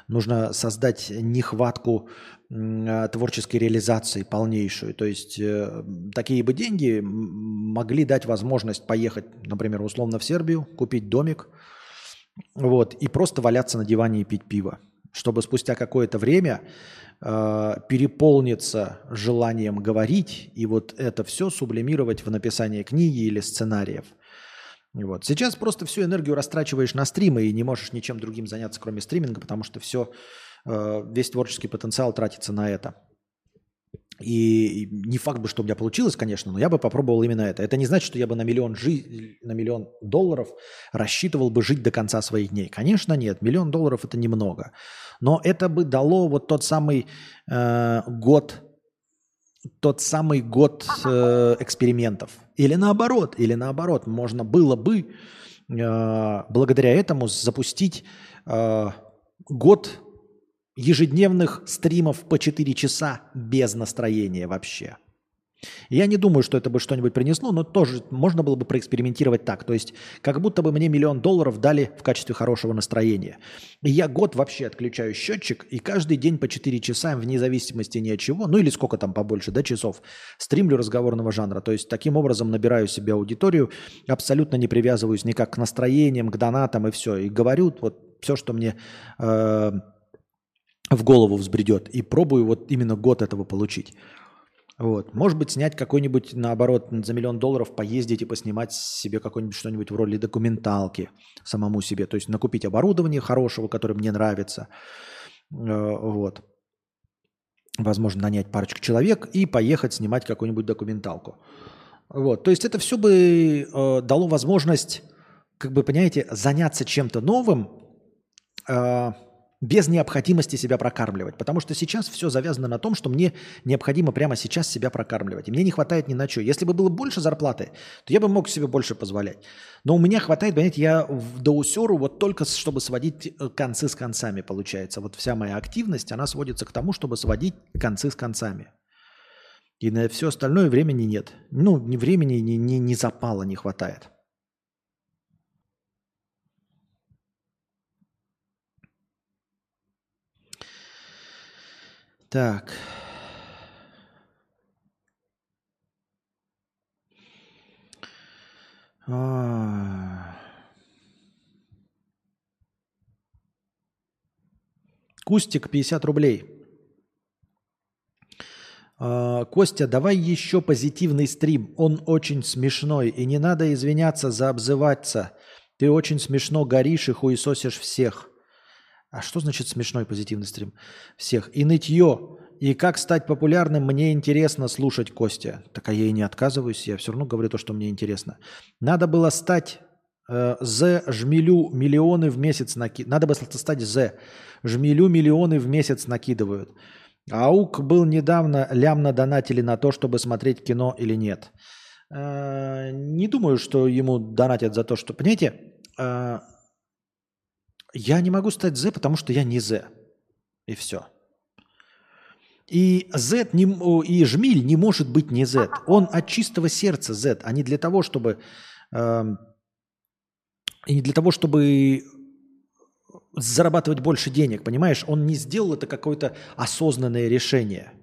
нужно создать нехватку э, творческой реализации полнейшую. То есть э, такие бы деньги могли дать возможность поехать, например, условно в Сербию, купить домик, вот, и просто валяться на диване и пить пиво, чтобы спустя какое-то время э, переполниться желанием говорить и вот это все сублимировать в написание книги или сценариев – вот. Сейчас просто всю энергию растрачиваешь на стримы и не можешь ничем другим заняться, кроме стриминга, потому что все, э, весь творческий потенциал тратится на это. И не факт бы, что у меня получилось, конечно, но я бы попробовал именно это. Это не значит, что я бы на миллион, жи... на миллион долларов рассчитывал бы жить до конца своих дней. Конечно, нет. Миллион долларов – это немного. Но это бы дало вот тот самый э, год тот самый год э, экспериментов. Или наоборот, или наоборот, можно было бы э, благодаря этому запустить э, год ежедневных стримов по 4 часа без настроения вообще. Я не думаю, что это бы что-нибудь принесло, но тоже можно было бы проэкспериментировать так. То есть как будто бы мне миллион долларов дали в качестве хорошего настроения. И я год вообще отключаю счетчик и каждый день по 4 часа, вне зависимости ни от чего, ну или сколько там побольше, да, часов, стримлю разговорного жанра. То есть таким образом набираю себе аудиторию, абсолютно не привязываюсь никак к настроениям, к донатам и все. И говорю вот все, что мне... Э, в голову взбредет и пробую вот именно год этого получить. Вот. Может быть, снять какой-нибудь, наоборот, за миллион долларов поездить и поснимать себе какое-нибудь что-нибудь в роли документалки самому себе. То есть накупить оборудование хорошего, которое мне нравится. Э, вот. Возможно, нанять парочку человек и поехать снимать какую-нибудь документалку. Вот. То есть это все бы э, дало возможность, как бы, понимаете, заняться чем-то новым, э, без необходимости себя прокармливать. Потому что сейчас все завязано на том, что мне необходимо прямо сейчас себя прокармливать. И мне не хватает ни на что. Если бы было больше зарплаты, то я бы мог себе больше позволять. Но у меня хватает, понимаете, я в доусеру вот только чтобы сводить э, концы с концами, получается. Вот вся моя активность, она сводится к тому, чтобы сводить концы с концами. И на все остальное времени нет. Ну, ни времени, ни, ни, ни запала не хватает. Так. А. Кустик 50 рублей. А, Костя, давай еще позитивный стрим. Он очень смешной. И не надо извиняться за обзываться. Ты очень смешно горишь и хуесосишь всех. А что значит смешной позитивный стрим? Всех. И нытье. И как стать популярным, мне интересно слушать Костя. Так а я и не отказываюсь, я все равно говорю то, что мне интересно. Надо было стать э, З жмелю миллионы в месяц накидывают. Надо было стать З. Жмелю миллионы в месяц накидывают. Аук был недавно, лямно донатили на то, чтобы смотреть кино или нет. Э, не думаю, что ему донатят за то, что... Понимаете, э, я не могу стать Z, потому что я не Z. И все. И Z не, и Жмиль не может быть не Z. Он от чистого сердца Z, а не для того, чтобы э, и не для того, чтобы зарабатывать больше денег, понимаешь? Он не сделал это какое-то осознанное решение.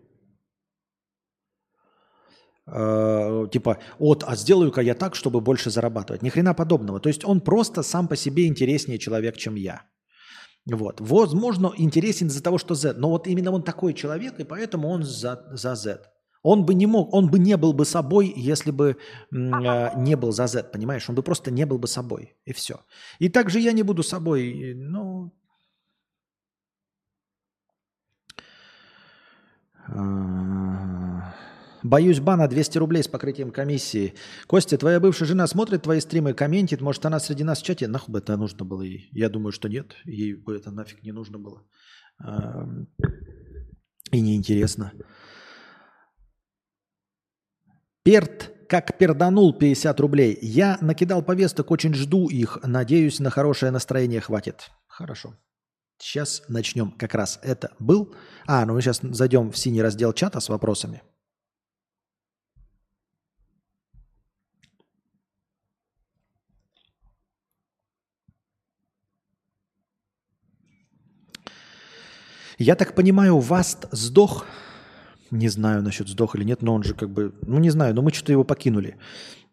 Э, типа, вот, а сделаю-ка я так, чтобы больше зарабатывать. Ни хрена подобного. То есть он просто сам по себе интереснее человек, чем я. Вот. Возможно, интересен из-за того, что Z. Но вот именно он такой человек, и поэтому он за, за Z. Он бы не мог, он бы не был бы собой, если бы э, не был за Z, понимаешь? Он бы просто не был бы собой, и все. И также я не буду собой, ну... А, боюсь бана 200 рублей с покрытием комиссии. Костя, твоя бывшая жена смотрит твои стримы, комментит, может она среди нас в чате? Нахуй бы это нужно было ей? Я думаю, что нет, ей бы это нафиг не нужно было. И неинтересно. интересно. Перт как перданул 50 рублей. Я накидал повесток, очень жду их. Надеюсь, на хорошее настроение хватит. Хорошо. Сейчас начнем. Как раз это был. А, ну мы сейчас зайдем в синий раздел чата с вопросами. Я так понимаю, Васт сдох не знаю насчет сдох или нет, но он же как бы, ну не знаю, но мы что-то его покинули.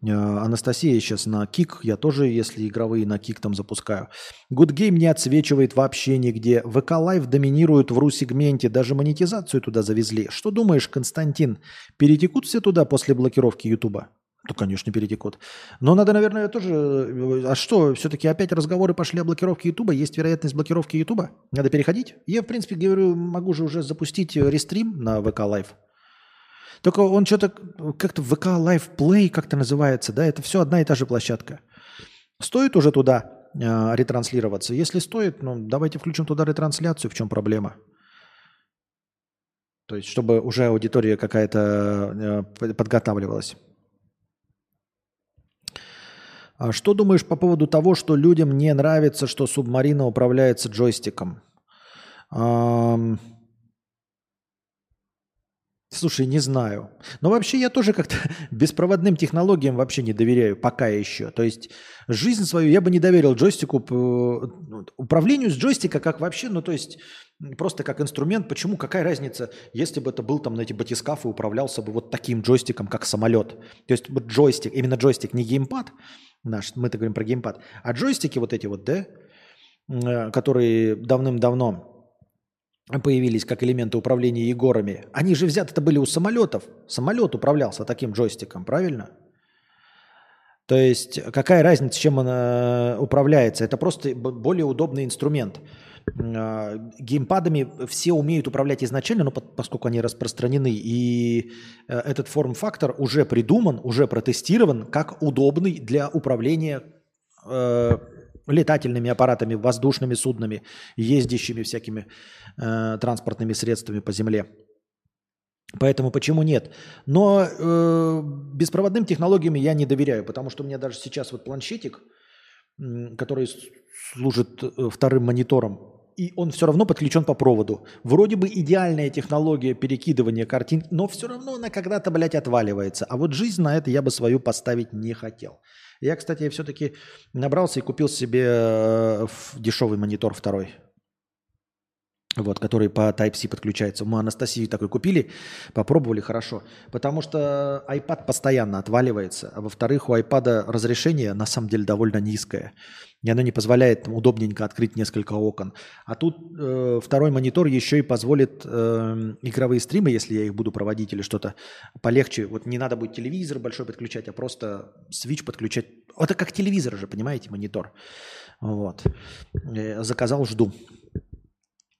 Э, Анастасия сейчас на кик, я тоже, если игровые на кик там запускаю. Good Game не отсвечивает вообще нигде. ВК Live доминирует в ру-сегменте, даже монетизацию туда завезли. Что думаешь, Константин, перетекут все туда после блокировки Ютуба? Ну, конечно, перетекут. Но надо, наверное, тоже... Э, а что, все-таки опять разговоры пошли о блокировке Ютуба? Есть вероятность блокировки Ютуба? Надо переходить? Я, в принципе, говорю, могу же уже запустить рестрим на ВК Лайв. Только он что-то как-то ВК Лайв Play как-то называется, да? Это все одна и та же площадка. Стоит уже туда э, ретранслироваться? Если стоит, ну, давайте включим туда ретрансляцию. В чем проблема? То есть, чтобы уже аудитория какая-то э, подготавливалась. А что думаешь по поводу того, что людям не нравится, что субмарина управляется джойстиком? Эм... Слушай, не знаю. Но вообще я тоже как-то [laughs] беспроводным технологиям вообще не доверяю пока еще. То есть жизнь свою я бы не доверил джойстику, ну, управлению с джойстика как вообще, ну то есть просто как инструмент. Почему? Какая разница, если бы это был там на эти батискафы управлялся бы вот таким джойстиком, как самолет. То есть джойстик, именно джойстик, не геймпад, наш, мы-то говорим про геймпад. А джойстики вот эти вот, да, э, которые давным-давно появились как элементы управления Егорами, они же взяты-то были у самолетов. Самолет управлялся таким джойстиком, правильно? То есть какая разница, чем он э, управляется? Это просто более удобный инструмент. А, геймпадами все умеют управлять изначально, но поскольку они распространены, и э, этот форм-фактор уже придуман, уже протестирован как удобный для управления э, летательными аппаратами, воздушными суднами, ездящими всякими э, транспортными средствами по земле. Поэтому почему нет? Но э, беспроводным технологиям я не доверяю, потому что у меня даже сейчас вот планшетик, который служит вторым монитором, и он все равно подключен по проводу. Вроде бы идеальная технология перекидывания картин, но все равно она когда-то, блядь, отваливается. А вот жизнь на это я бы свою поставить не хотел. Я, кстати, все-таки набрался и купил себе э, дешевый монитор второй вот, который по Type-C подключается. Мы Анастасию такой купили, попробовали хорошо. Потому что iPad постоянно отваливается, а во-вторых, у iPad разрешение на самом деле довольно низкое. И оно не позволяет удобненько открыть несколько окон. А тут э, второй монитор еще и позволит э, игровые стримы, если я их буду проводить или что-то полегче. Вот не надо будет телевизор большой подключать, а просто свич подключать. Это как телевизор же, понимаете, монитор. Вот. Э, заказал, жду.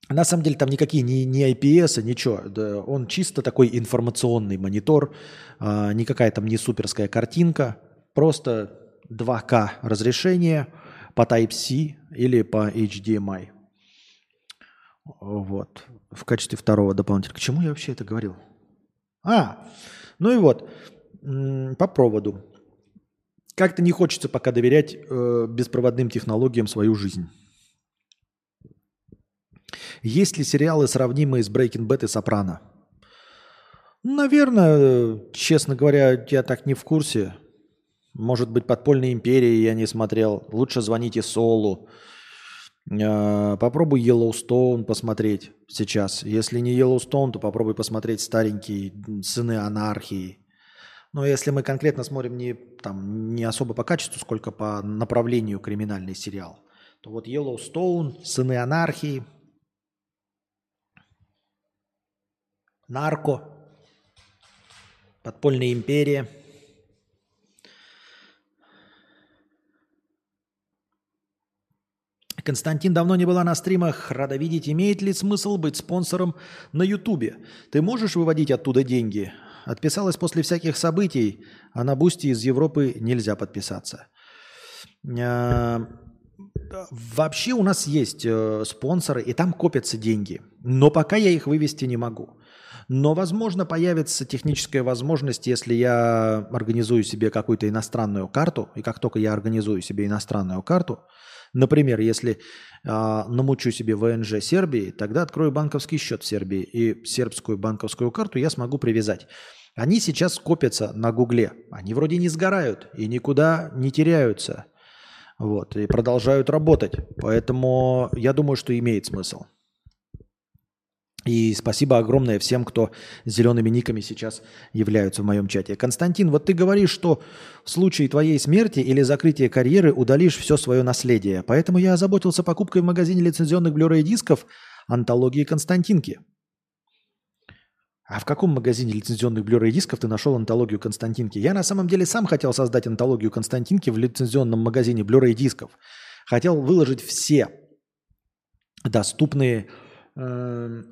На самом деле там никакие не, не IPS, ничего. Да, он чисто такой информационный монитор, а, никакая там не суперская картинка, просто 2К разрешение по Type-C или по HDMI. Вот. В качестве второго дополнительного. К чему я вообще это говорил? А, ну и вот. По проводу. Как-то не хочется пока доверять э, беспроводным технологиям свою жизнь. Есть ли сериалы, сравнимые с Breaking Bad и Сопрано? Наверное, честно говоря, я так не в курсе. Может быть, «Подпольная империя» я не смотрел. Лучше звоните Солу. А, попробуй Yellowstone посмотреть сейчас. Если не Yellowstone, то попробуй посмотреть старенькие «Сыны анархии». Но если мы конкретно смотрим не, там, не особо по качеству, сколько по направлению криминальный сериал, то вот Yellowstone, Сыны анархии, Нарко, Подпольная империя. Константин давно не была на стримах. Рада видеть, имеет ли смысл быть спонсором на Ютубе? Ты можешь выводить оттуда деньги? Отписалась после всяких событий, а на Бусти из Европы нельзя подписаться. А, вообще у нас есть э, спонсоры, и там копятся деньги. Но пока я их вывести не могу. Но, возможно, появится техническая возможность, если я организую себе какую-то иностранную карту, и как только я организую себе иностранную карту, например, если э, намучу себе ВНЖ Сербии, тогда открою банковский счет в Сербии, и сербскую банковскую карту я смогу привязать. Они сейчас копятся на Гугле. Они вроде не сгорают и никуда не теряются. Вот, и продолжают работать. Поэтому я думаю, что имеет смысл. И спасибо огромное всем, кто зелеными никами сейчас являются в моем чате. Константин, вот ты говоришь, что в случае твоей смерти или закрытия карьеры удалишь все свое наследие. Поэтому я озаботился покупкой в магазине лицензионных Blu-ray дисков антологии Константинки. А в каком магазине лицензионных Blu-ray дисков ты нашел антологию Константинки? Я на самом деле сам хотел создать антологию Константинки в лицензионном магазине Blu-ray дисков. Хотел выложить все доступные э,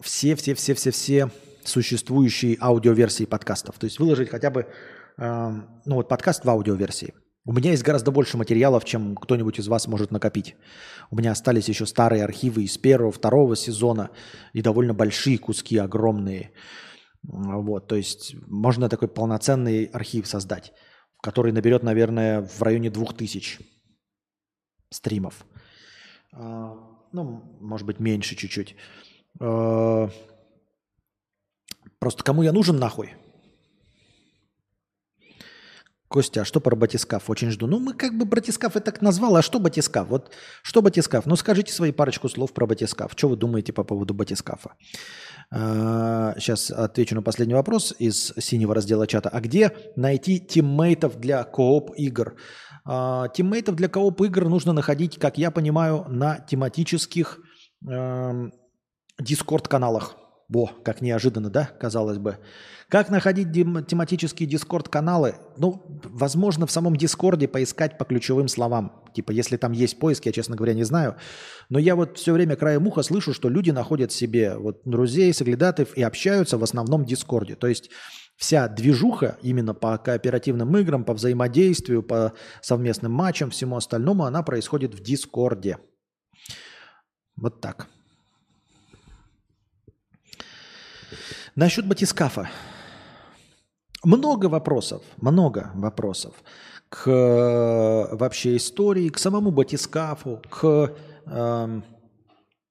все, все, все, все, все существующие аудиоверсии подкастов. То есть выложить хотя бы, э, ну вот подкаст в аудиоверсии. У меня есть гораздо больше материалов, чем кто-нибудь из вас может накопить. У меня остались еще старые архивы из первого, второго сезона и довольно большие куски, огромные. Вот, то есть можно такой полноценный архив создать, который наберет, наверное, в районе двух тысяч стримов. А, ну, может быть, меньше чуть-чуть. А, просто кому я нужен нахуй? Костя, а что про батискаф? Очень жду. Ну, мы как бы батискаф и так назвал, а что батискаф? Вот что батискаф? Ну, скажите свои парочку слов про батискаф. Что вы думаете по поводу батискафа? сейчас а, отвечу на последний вопрос из синего раздела чата. А где найти тиммейтов для кооп игр? А, тиммейтов для кооп игр нужно находить, как я понимаю, на тематических дискорд-каналах. Во, как неожиданно, да, казалось бы. Как находить тематические дискорд-каналы? Ну, возможно, в самом дискорде поискать по ключевым словам. Типа, если там есть поиск, я, честно говоря, не знаю. Но я вот все время краем уха слышу, что люди находят себе вот друзей, соглядатаев и общаются в основном в дискорде. То есть вся движуха именно по кооперативным играм, по взаимодействию, по совместным матчам, всему остальному, она происходит в дискорде. Вот так. Насчет батискафа. Много вопросов, много вопросов к э, вообще истории, к самому батискафу, к э,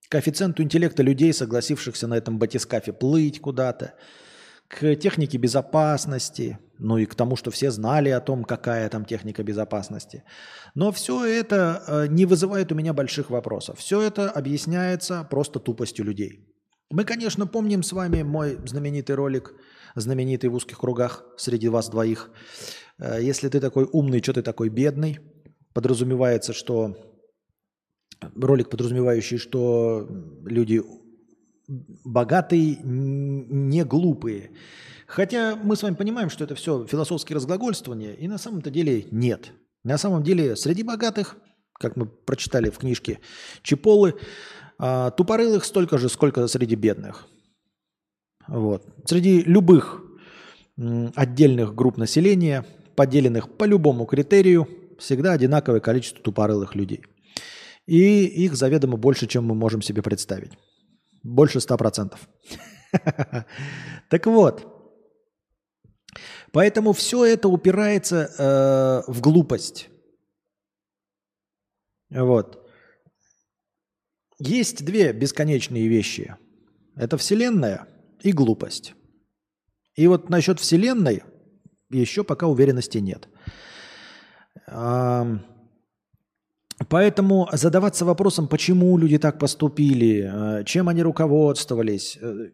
коэффициенту интеллекта людей, согласившихся на этом батискафе плыть куда-то, к технике безопасности, ну и к тому, что все знали о том, какая там техника безопасности. Но все это э, не вызывает у меня больших вопросов. Все это объясняется просто тупостью людей. Мы, конечно, помним с вами мой знаменитый ролик, знаменитый в узких кругах среди вас двоих. Э, если ты такой умный, что ты такой бедный, подразумевается, что ролик, подразумевающий, что люди богатые, не глупые. Хотя мы с вами понимаем, что это все философские разглагольствования, и на самом-то деле нет. На самом деле среди богатых, как мы прочитали в книжке Чиполы, а, тупорылых столько же, сколько среди бедных. Вот. Среди любых отдельных групп населения, поделенных по любому критерию, всегда одинаковое количество тупорылых людей. И их заведомо больше, чем мы можем себе представить. Больше 100%. [laughs] Так вот, поэтому все это упирается э, в глупость. Вот. Есть две бесконечные вещи. Это Вселенная и глупость. И вот насчет Вселенной еще пока уверенности нет. Поэтому задаваться вопросом, почему люди так поступили, э, чем они руководствовались, э,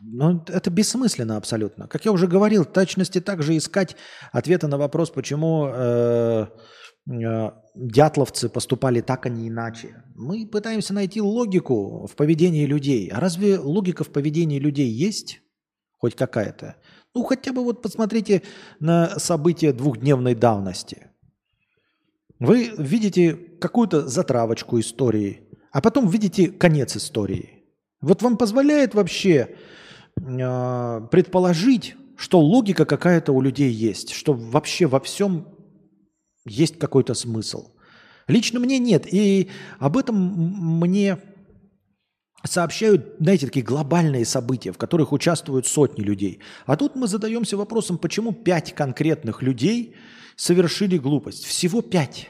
Ну, это бессмысленно абсолютно. Как я уже говорил, точности также искать ответы на вопрос, почему э, дятловцы поступали так, а не иначе. Мы пытаемся найти логику в поведении людей. А разве логика в поведении людей есть? Хоть какая-то? Ну, хотя бы вот посмотрите на события двухдневной давности. Вы видите какую-то затравочку истории, а потом видите конец истории. Вот вам позволяет вообще э, предположить, что логика какая-то у людей есть, что вообще во всем есть какой-то смысл. Лично мне нет. И об этом мне сообщают, знаете, такие глобальные события, в которых участвуют сотни людей. А тут мы задаемся вопросом, почему пять конкретных людей совершили глупость. Всего пять.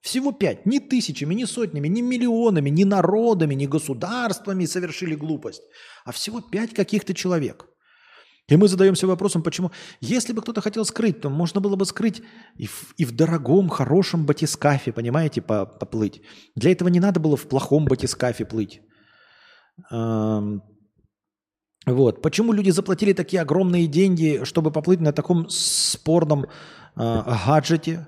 Всего пять. Ни тысячами, ни сотнями, ни миллионами, ни народами, ни государствами совершили глупость. А всего пять каких-то человек. И мы задаемся вопросом, почему... Если бы кто-то хотел скрыть, то можно было бы скрыть и в, и в дорогом, хорошем батискафе, понимаете, поплыть. Для этого не надо было в плохом батискафе плыть. Вот. Почему люди заплатили такие огромные деньги, чтобы поплыть на таком спорном э, гаджете?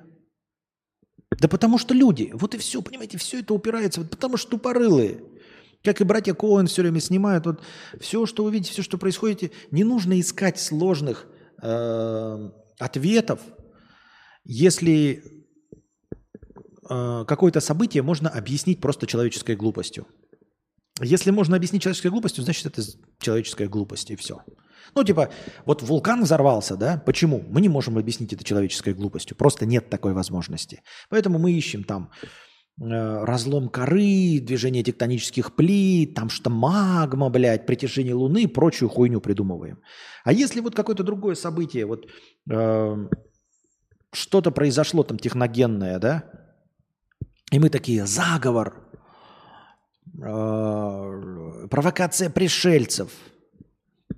Да потому что люди. Вот и все, понимаете, все это упирается, вот потому что тупорылые. Как и братья Коэн все время снимают, вот все, что вы видите, все, что происходит, не нужно искать сложных э, ответов, если э, какое-то событие можно объяснить просто человеческой глупостью. Если можно объяснить человеческой глупостью, значит это человеческая глупость и все. Ну, типа, вот вулкан взорвался, да? Почему? Мы не можем объяснить это человеческой глупостью. Просто нет такой возможности. Поэтому мы ищем там разлом коры, движение тектонических плит, там что магма, блядь, притяжение Луны и прочую хуйню придумываем. А если вот какое-то другое событие, вот э, что-то произошло там техногенное, да, и мы такие, заговор, э, провокация пришельцев,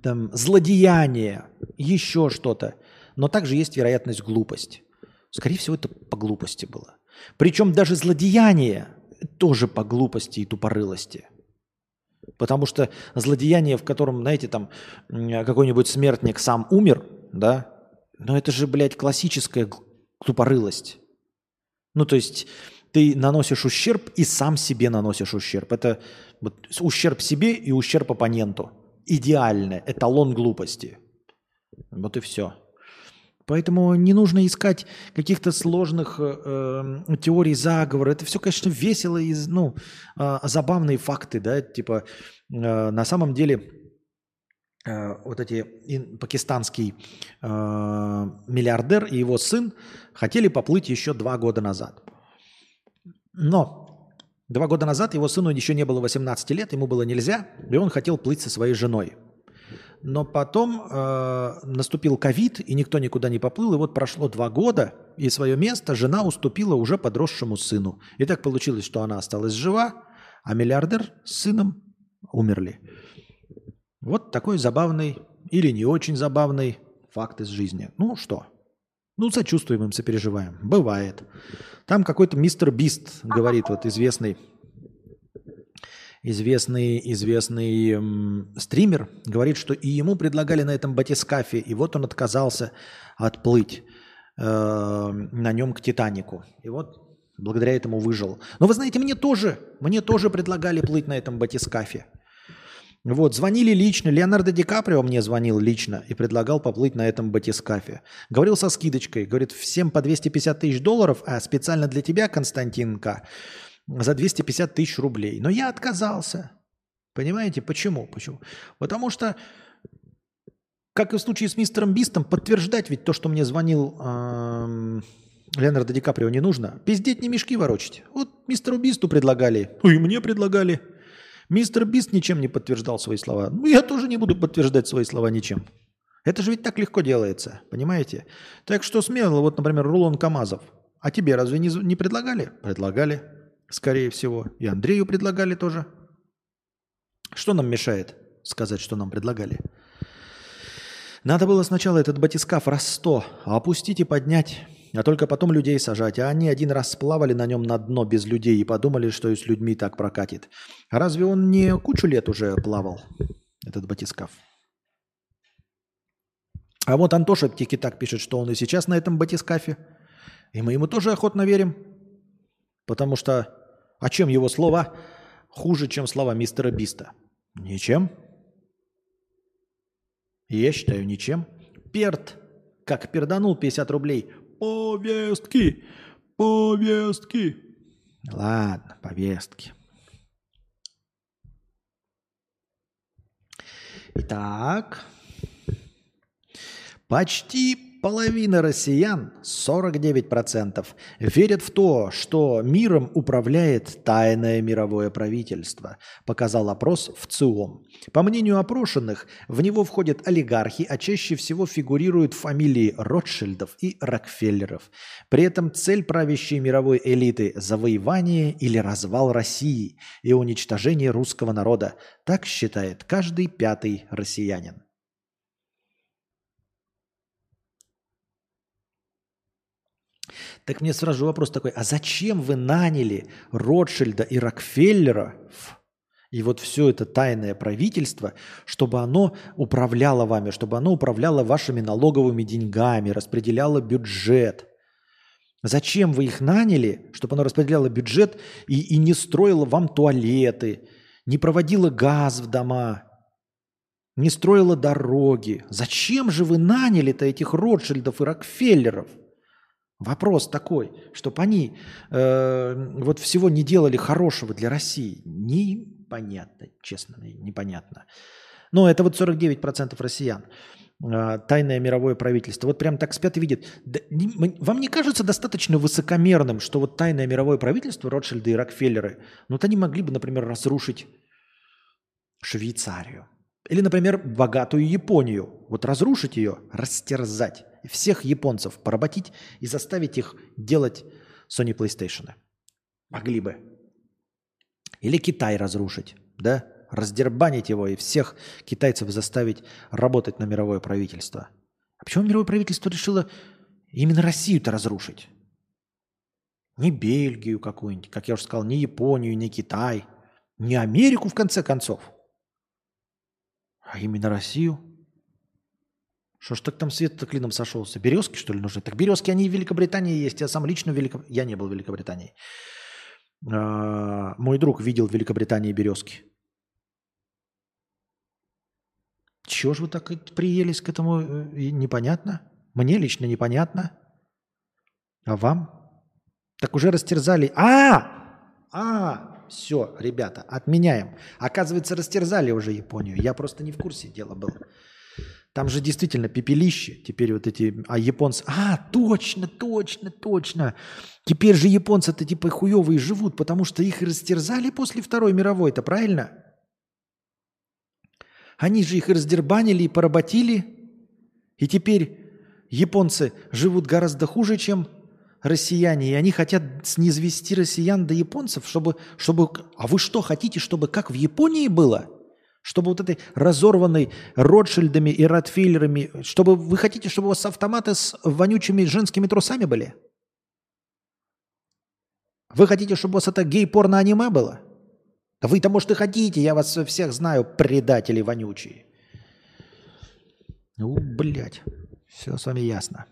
там, злодеяние, еще что-то. Но также есть вероятность глупость. Скорее всего, это по глупости было. Причем даже злодеяние тоже по глупости и тупорылости. Потому что злодеяние, в котором, знаете, там какой-нибудь смертник сам умер, да, но это же, блядь, классическая тупорылость. Ну, то есть ты наносишь ущерб и сам себе наносишь ущерб. Это вот, ущерб себе и ущерб оппоненту. Идеальный эталон глупости. Вот и все. Поэтому не нужно искать каких-то сложных э, э, теорий заговора. Это все, конечно, весело и ну, э, забавные факты, да, типа э, на самом деле э, вот эти ин, пакистанский э, миллиардер и его сын хотели поплыть еще два года назад. Но два года назад его сыну еще не было 18 лет, ему было нельзя, и он хотел плыть со своей женой. Но потом э, наступил ковид, и никто никуда не поплыл. И вот прошло два года, и свое место жена уступила уже подросшему сыну. И так получилось, что она осталась жива, а миллиардер с сыном умерли. Вот такой забавный или не очень забавный факт из жизни. Ну что? Ну, сочувствуем им, сопереживаем. Бывает. Там какой-то мистер Бист говорит, вот известный известный, известный эм, стример, говорит, что и ему предлагали на этом батискафе, и вот он отказался отплыть э, на нем к Титанику. И вот благодаря этому выжил. Но вы знаете, мне тоже, мне тоже предлагали плыть на этом батискафе. Вот, звонили лично, Леонардо Ди Каприо мне звонил лично и предлагал поплыть на этом батискафе. Говорил со скидочкой, говорит, всем по 250 тысяч долларов, а специально для тебя, Константинка, за 250 тысяч рублей. Но я отказался. Понимаете, почему? Почему? Потому что, как и в случае с мистером Бистом, подтверждать ведь то, что мне звонил э, Леонардо Ди Каприо, не нужно. Пиздеть не мешки ворочать. Вот мистеру Бисту предлагали, ну и мне предлагали. Мистер Бист ничем не подтверждал свои слова. Ну, я тоже не буду подтверждать свои слова ничем. Это же ведь так легко делается, понимаете? Так что смело, вот, например, Рулон Камазов. А тебе разве не, не предлагали? Предлагали скорее всего. И Андрею предлагали тоже. Что нам мешает сказать, что нам предлагали? Надо было сначала этот батискаф раз сто опустить и поднять, а только потом людей сажать. А они один раз сплавали на нем на дно без людей и подумали, что и с людьми так прокатит. Разве он не кучу лет уже плавал? этот батискаф. А вот Антоша Тики-Так пишет, что он и сейчас на этом батискафе. И мы ему тоже охотно верим. Потому что, а чем его слова хуже, чем слова мистера Биста? Ничем. Я считаю, ничем. Перт, как перданул 50 рублей. Повестки, повестки. Ладно, повестки. Итак, почти Половина россиян, 49%, верят в то, что миром управляет тайное мировое правительство, показал опрос в ЦИОМ. По мнению опрошенных, в него входят олигархи, а чаще всего фигурируют фамилии Ротшильдов и Рокфеллеров. При этом цель правящей мировой элиты – завоевание или развал России и уничтожение русского народа. Так считает каждый пятый россиянин. Так мне сразу вопрос такой, а зачем вы наняли Ротшильда и Рокфеллера и вот все это тайное правительство, чтобы оно управляло вами, чтобы оно управляло вашими налоговыми деньгами, распределяло бюджет? Зачем вы их наняли, чтобы оно распределяло бюджет и, и не строило вам туалеты, не проводило газ в дома, не строило дороги? Зачем же вы наняли-то этих Ротшильдов и Рокфеллеров – Вопрос такой, чтобы они э, вот всего не делали хорошего для России. Непонятно, честно, непонятно. Но это вот 49% россиян. Э, тайное мировое правительство. Вот прям так спят и видят. Да, не, вам не кажется достаточно высокомерным, что вот тайное мировое правительство, Ротшильды и Рокфеллеры, ну вот они могли бы, например, разрушить Швейцарию. Или, например, богатую Японию. Вот разрушить ее, растерзать всех японцев поработить и заставить их делать Sony PlayStation. Могли бы. Или Китай разрушить, да? Раздербанить его и всех китайцев заставить работать на мировое правительство. А почему мировое правительство решило именно Россию-то разрушить? Не Бельгию какую-нибудь, как я уже сказал, не Японию, не Китай, не Америку в конце концов, а именно Россию – что ж так там свет-то клином сошелся? Березки, что ли, нужны? Так березки, они в Великобритании есть. Я сам лично в Великобритании... Я не был в Великобритании. А, мой друг видел в Великобритании березки. Чего же вы так приелись к этому? Э, непонятно. Мне лично непонятно. А вам? Так уже растерзали. А! А! Все, ребята, отменяем. Оказывается, растерзали уже Японию. Я просто не в курсе дела был. Там же действительно пепелище. Теперь вот эти... А японцы... А, точно, точно, точно. Теперь же японцы-то типа хуевые живут, потому что их растерзали после Второй мировой, это правильно? Они же их раздербанили и поработили. И теперь японцы живут гораздо хуже, чем россияне. И они хотят снизвести россиян до японцев, чтобы, чтобы... А вы что, хотите, чтобы как в Японии было? Чтобы вот этой разорванной Ротшильдами и Ротфейлерами, чтобы вы хотите, чтобы у вас автоматы с вонючими женскими трусами были? Вы хотите, чтобы у вас это гей-порно-аниме было? Вы-то, может, и хотите, я вас всех знаю, предатели вонючие. Ну, блядь, все с вами ясно.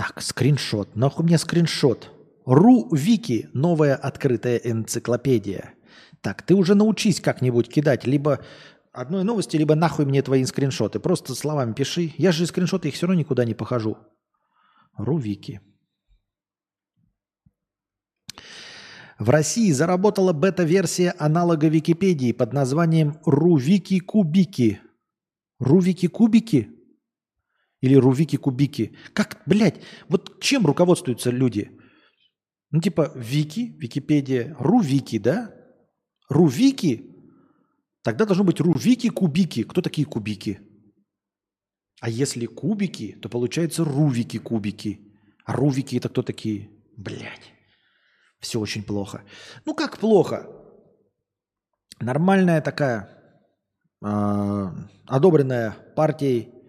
Так, скриншот. Нахуй мне скриншот. Ру-Вики – новая открытая энциклопедия. Так, ты уже научись как-нибудь кидать либо одной новости, либо нахуй мне твои скриншоты. Просто словами пиши. Я же скриншоты их все равно никуда не похожу. Ру-Вики. В России заработала бета-версия аналога Википедии под названием Рувики-кубики. Рувики-кубики? Или рувики-кубики. Как, блядь, вот чем руководствуются люди? Ну, типа Вики, Википедия, Рувики, да? Рувики? Тогда должно быть Рувики-кубики. Кто такие кубики? А если кубики, то получается Рувики-кубики. А Рувики это кто такие? Блядь. Все очень плохо. Ну как плохо? Нормальная такая, э, одобренная партией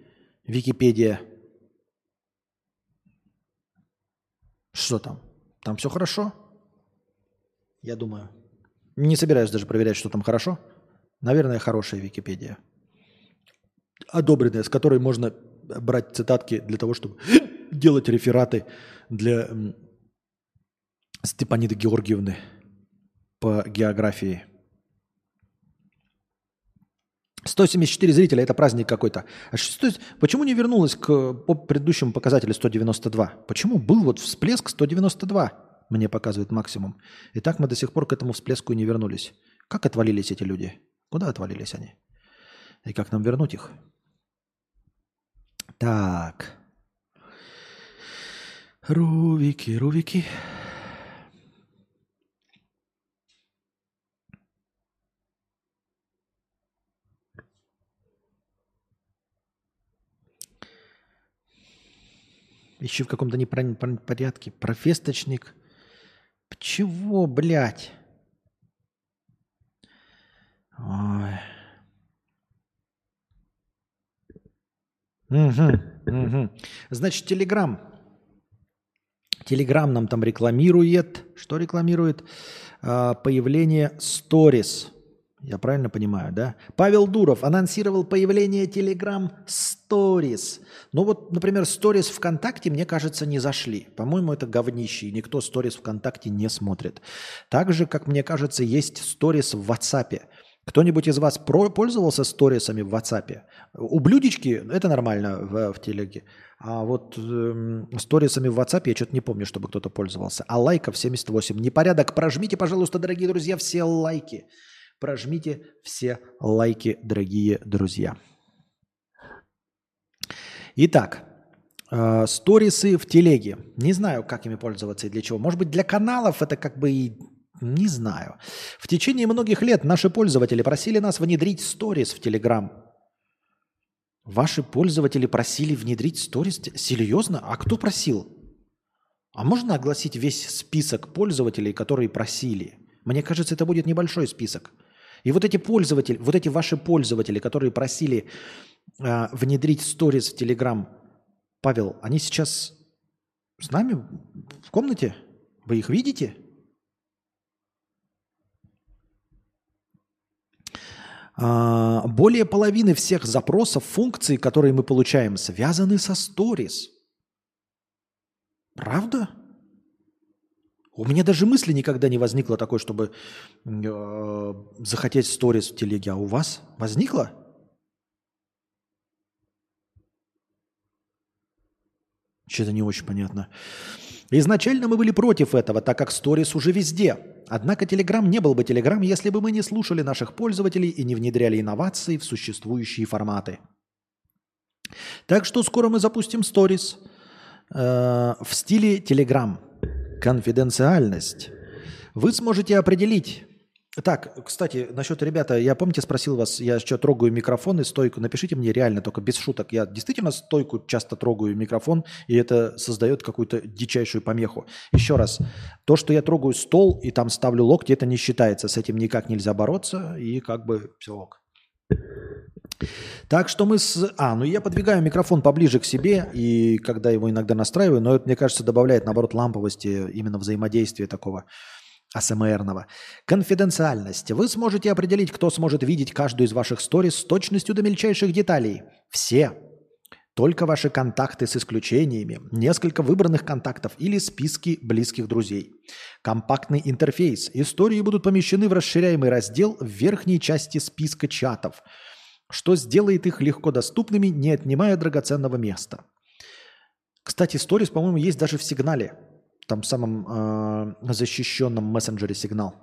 Википедия. Что там? Там все хорошо? Я думаю. Не собираюсь даже проверять, что там хорошо. Наверное, хорошая Википедия. Одобренная, с которой можно брать цитатки для того, чтобы [gasps] делать рефераты для Степаниды Георгиевны по географии. 174 зрителя – это праздник какой-то. А что, почему не вернулась к по предыдущему показателю 192? Почему был вот всплеск 192, мне показывает максимум. И так мы до сих пор к этому всплеску и не вернулись. Как отвалились эти люди? Куда отвалились они? И как нам вернуть их? Так. Рувики, рувики. Еще в каком-то неправильном порядке. Професточник. Чего, блядь? Ой. Угу, угу. Значит, Телеграм. Телеграм нам там рекламирует. Что рекламирует? А, появление сторис. Я правильно понимаю, да? Павел Дуров анонсировал появление Telegram Stories. Ну вот, например, Stories ВКонтакте, мне кажется, не зашли. По-моему, это говнище, и никто Stories ВКонтакте не смотрит. Так же, как мне кажется, есть Stories в WhatsApp. Кто-нибудь из вас пользовался сторисами в WhatsApp? У блюдечки это нормально в, в телеге. А вот э, сторисами в WhatsApp я что-то не помню, чтобы кто-то пользовался. А лайков 78. Непорядок. Прожмите, пожалуйста, дорогие друзья, все лайки. Прожмите все лайки, дорогие друзья. Итак, э, сторисы в телеге. Не знаю, как ими пользоваться и для чего. Может быть, для каналов это как бы и не знаю. В течение многих лет наши пользователи просили нас внедрить сторис в Телеграм. Ваши пользователи просили внедрить сторис? Серьезно? А кто просил? А можно огласить весь список пользователей, которые просили? Мне кажется, это будет небольшой список. И вот эти пользователи, вот эти ваши пользователи, которые просили э, внедрить сторис в Телеграм, Павел, они сейчас с нами в комнате? Вы их видите? А, более половины всех запросов, функций, которые мы получаем, связаны со сторис. Правда? У меня даже мысли никогда не возникло такой, чтобы э, захотеть сторис в телеге. А у вас возникло? Что-то не очень понятно. Изначально мы были против этого, так как сторис уже везде. Однако Telegram не был бы Telegram, если бы мы не слушали наших пользователей и не внедряли инновации в существующие форматы. Так что скоро мы запустим сторис э, в стиле Telegram – Конфиденциальность. Вы сможете определить, так, кстати, насчет ребята, я помните спросил вас, я что трогаю микрофон и стойку. Напишите мне реально, только без шуток. Я действительно стойку часто трогаю микрофон, и это создает какую-то дичайшую помеху. Еще раз, то, что я трогаю стол и там ставлю локти, это не считается. С этим никак нельзя бороться, и как бы все ок. Так что мы с... А, ну я подвигаю микрофон поближе к себе, и когда его иногда настраиваю, но это, мне кажется, добавляет, наоборот, ламповости, именно взаимодействия такого АСМРного. Конфиденциальность. Вы сможете определить, кто сможет видеть каждую из ваших сторис с точностью до мельчайших деталей. Все. Только ваши контакты с исключениями, несколько выбранных контактов или списки близких друзей. Компактный интерфейс. Истории будут помещены в расширяемый раздел в верхней части списка чатов – что сделает их легко доступными, не отнимая драгоценного места. Кстати, сторис, по-моему, есть даже в сигнале, там самом э, защищенном мессенджере сигнал.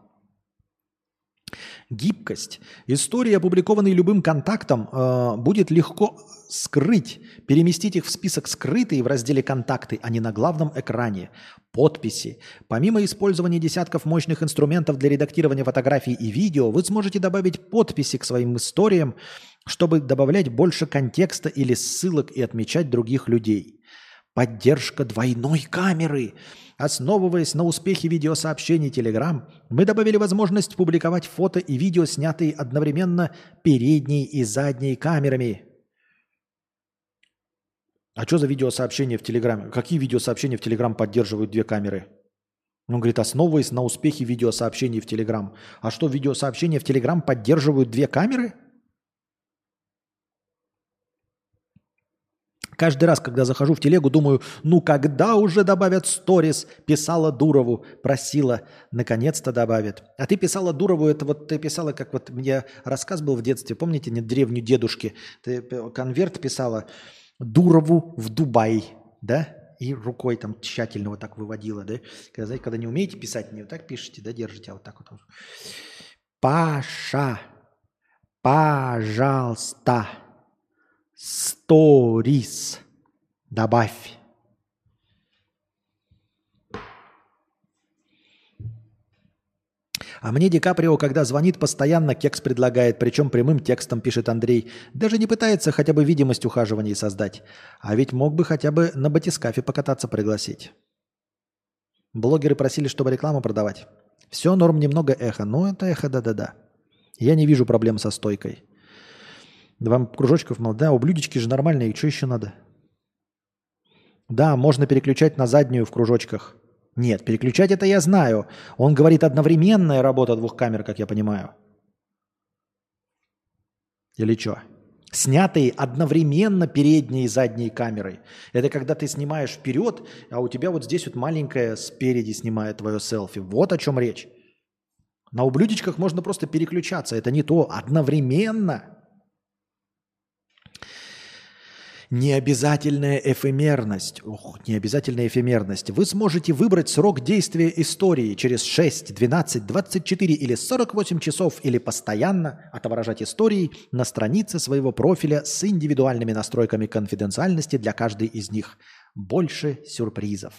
Гибкость. Истории, опубликованные любым контактом, э, будет легко скрыть, переместить их в список скрытые в разделе «Контакты», а не на главном экране. Подписи. Помимо использования десятков мощных инструментов для редактирования фотографий и видео, вы сможете добавить подписи к своим историям, чтобы добавлять больше контекста или ссылок и отмечать других людей. Поддержка двойной камеры. Основываясь на успехе видеосообщений Telegram, мы добавили возможность публиковать фото и видео, снятые одновременно передней и задней камерами. А что за видеосообщения в Телеграме? Какие видеосообщения в Телеграм поддерживают две камеры? Он говорит, основываясь на успехе видеосообщений в Телеграм. А что, видеосообщения в Телеграм поддерживают две камеры? Каждый раз, когда захожу в телегу, думаю, ну когда уже добавят сторис? Писала Дурову, просила, наконец-то добавят. А ты писала Дурову, это вот ты писала, как вот мне рассказ был в детстве, помните, не древнюю дедушки? Ты конверт писала Дурову в Дубай, да? И рукой там тщательно вот так выводила, да? Когда, знаете, когда не умеете писать, не вот так пишете, да, держите, а вот так вот. Паша, пожалуйста, Сторис. Добавь. А мне Ди Каприо, когда звонит, постоянно кекс предлагает, причем прямым текстом пишет Андрей. Даже не пытается хотя бы видимость ухаживаний создать. А ведь мог бы хотя бы на батискафе покататься пригласить. Блогеры просили, чтобы рекламу продавать. Все норм, немного эхо. Но это эхо, да-да-да. Я не вижу проблем со стойкой. Два кружочков мало. Да, у блюдечки же нормальные. Что еще надо? Да, можно переключать на заднюю в кружочках. Нет, переключать это я знаю. Он говорит одновременная работа двух камер, как я понимаю. Или что? Снятые одновременно передние и задние камеры. Это когда ты снимаешь вперед, а у тебя вот здесь вот маленькая спереди снимает твое селфи. Вот о чем речь. На ублюдечках можно просто переключаться. Это не то. Одновременно. Необязательная эфемерность. Ох, необязательная эфемерность. Вы сможете выбрать срок действия истории через 6, 12, 24 или 48 часов или постоянно отображать истории на странице своего профиля с индивидуальными настройками конфиденциальности для каждой из них – больше сюрпризов.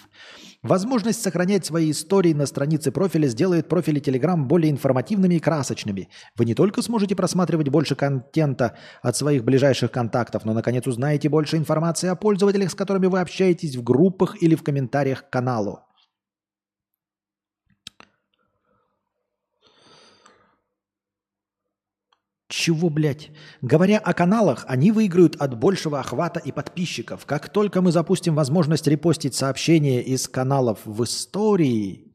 Возможность сохранять свои истории на странице профиля сделает профили Telegram более информативными и красочными. Вы не только сможете просматривать больше контента от своих ближайших контактов, но, наконец, узнаете больше информации о пользователях, с которыми вы общаетесь в группах или в комментариях к каналу. Чего, блядь? Говоря о каналах, они выиграют от большего охвата и подписчиков. Как только мы запустим возможность репостить сообщения из каналов в истории,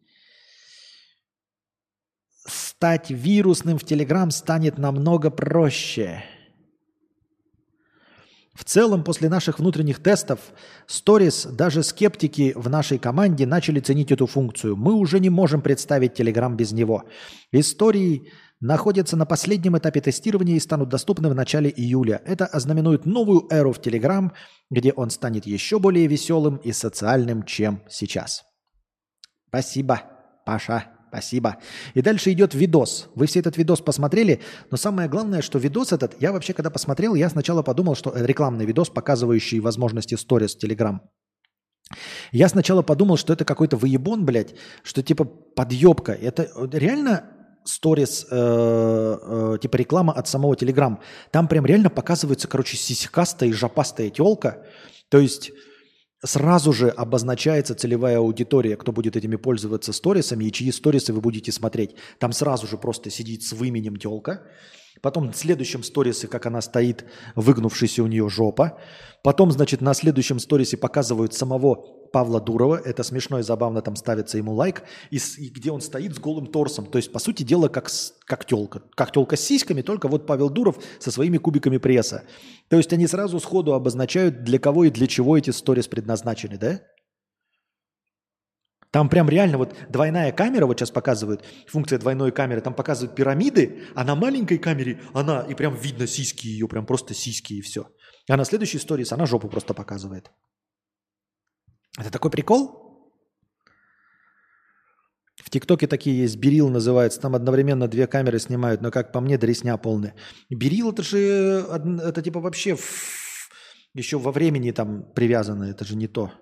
стать вирусным в Телеграм станет намного проще. В целом, после наших внутренних тестов, Stories, даже скептики в нашей команде начали ценить эту функцию. Мы уже не можем представить Telegram без него. Истории находятся на последнем этапе тестирования и станут доступны в начале июля. Это ознаменует новую эру в Telegram, где он станет еще более веселым и социальным, чем сейчас. Спасибо, Паша. Спасибо. И дальше идет видос. Вы все этот видос посмотрели, но самое главное, что видос этот, я вообще когда посмотрел, я сначала подумал, что рекламный видос, показывающий возможности сторис Telegram. Я сначала подумал, что это какой-то выебон, блядь, что типа подъебка. Это реально сторис, э, э, типа реклама от самого Телеграм. Там прям реально показывается, короче, сиськастая и жопастая телка. То есть сразу же обозначается целевая аудитория, кто будет этими пользоваться сторисами и чьи сторисы вы будете смотреть. Там сразу же просто сидит с выменем телка. Потом в следующем сторисе, как она стоит, выгнувшись у нее жопа. Потом, значит, на следующем сторисе показывают самого Павла Дурова. Это смешно и забавно, там ставится ему лайк. И, и где он стоит с голым торсом. То есть, по сути дела, как, как телка. Как телка с сиськами, только вот Павел Дуров со своими кубиками пресса. То есть, они сразу сходу обозначают, для кого и для чего эти сторис предназначены, да? Там прям реально вот двойная камера, вот сейчас показывают, функция двойной камеры, там показывают пирамиды, а на маленькой камере она, и прям видно сиськи ее, прям просто сиськи и все. А на следующей истории она жопу просто показывает. Это такой прикол? В ТикТоке такие есть, Берил называется, там одновременно две камеры снимают, но как по мне, дресня полная. Берил это же, это типа вообще в, еще во времени там привязано, это же не то.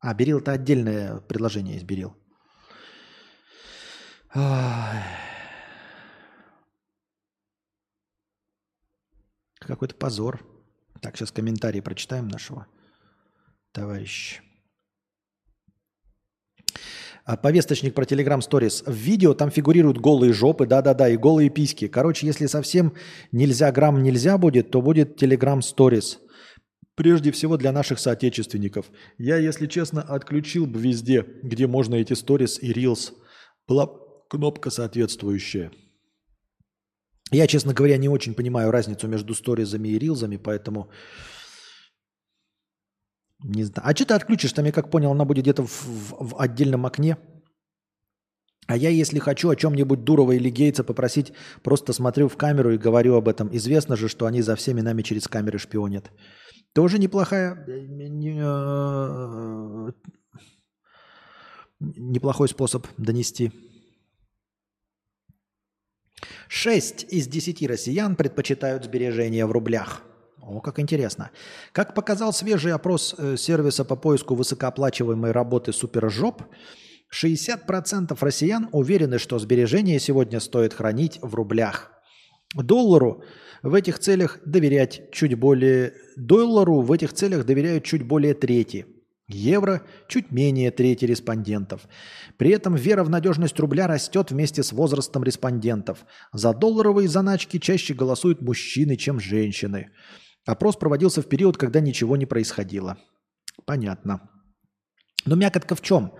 А, Берил это отдельное предложение есть, Берил. Какой-то позор. Так, сейчас комментарии прочитаем нашего товарища. А, повесточник про Telegram Stories. В видео там фигурируют голые жопы, да-да-да, и голые письки. Короче, если совсем нельзя грамм нельзя будет, то будет Telegram Stories. Прежде всего для наших соотечественников. Я, если честно, отключил бы везде, где можно эти сторис и рилс. Была кнопка соответствующая. Я, честно говоря, не очень понимаю разницу между сторизами и рилзами, поэтому не знаю. А что ты отключишь? Там, я как понял, она будет где-то в, в, в отдельном окне. А я, если хочу о чем-нибудь Дурова или Гейтса попросить, просто смотрю в камеру и говорю об этом. Известно же, что они за всеми нами через камеры шпионят. Тоже неплохая, э, э, неплохой способ донести. Шесть из десяти россиян предпочитают сбережения в рублях. О, как интересно. Как показал свежий опрос э, сервиса по поиску высокооплачиваемой работы Супержоп, 60% россиян уверены, что сбережения сегодня стоит хранить в рублях. Доллару в этих целях доверять чуть более... Доллару в этих целях доверяют чуть более трети. Евро – чуть менее трети респондентов. При этом вера в надежность рубля растет вместе с возрастом респондентов. За долларовые заначки чаще голосуют мужчины, чем женщины. Опрос проводился в период, когда ничего не происходило. Понятно. Но мякотка в чем?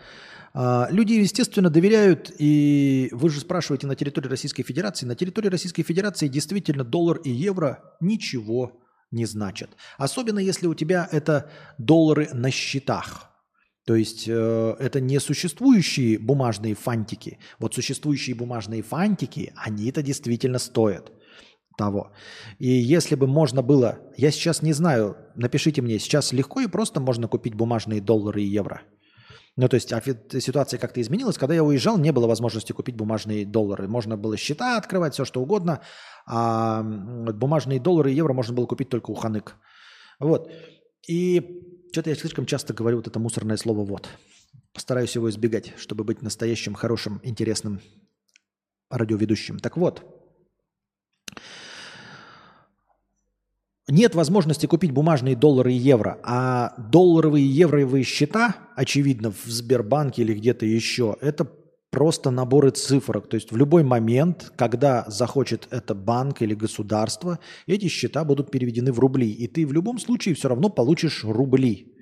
А, люди, естественно, доверяют, и вы же спрашиваете на территории Российской Федерации. На территории Российской Федерации действительно доллар и евро ничего не значат. Особенно если у тебя это доллары на счетах. То есть э, это не существующие бумажные фантики. Вот существующие бумажные фантики, они это действительно стоят того. И если бы можно было, я сейчас не знаю, напишите мне, сейчас легко и просто можно купить бумажные доллары и евро – ну, то есть а ситуация как-то изменилась. Когда я уезжал, не было возможности купить бумажные доллары. Можно было счета открывать, все что угодно. А бумажные доллары и евро можно было купить только у Ханык. Вот. И что-то я слишком часто говорю вот это мусорное слово «вот». Постараюсь его избегать, чтобы быть настоящим, хорошим, интересным радиоведущим. Так вот, нет возможности купить бумажные доллары и евро, а долларовые и евровые счета, очевидно, в Сбербанке или где-то еще, это просто наборы цифрок. То есть в любой момент, когда захочет это банк или государство, эти счета будут переведены в рубли. И ты в любом случае все равно получишь рубли.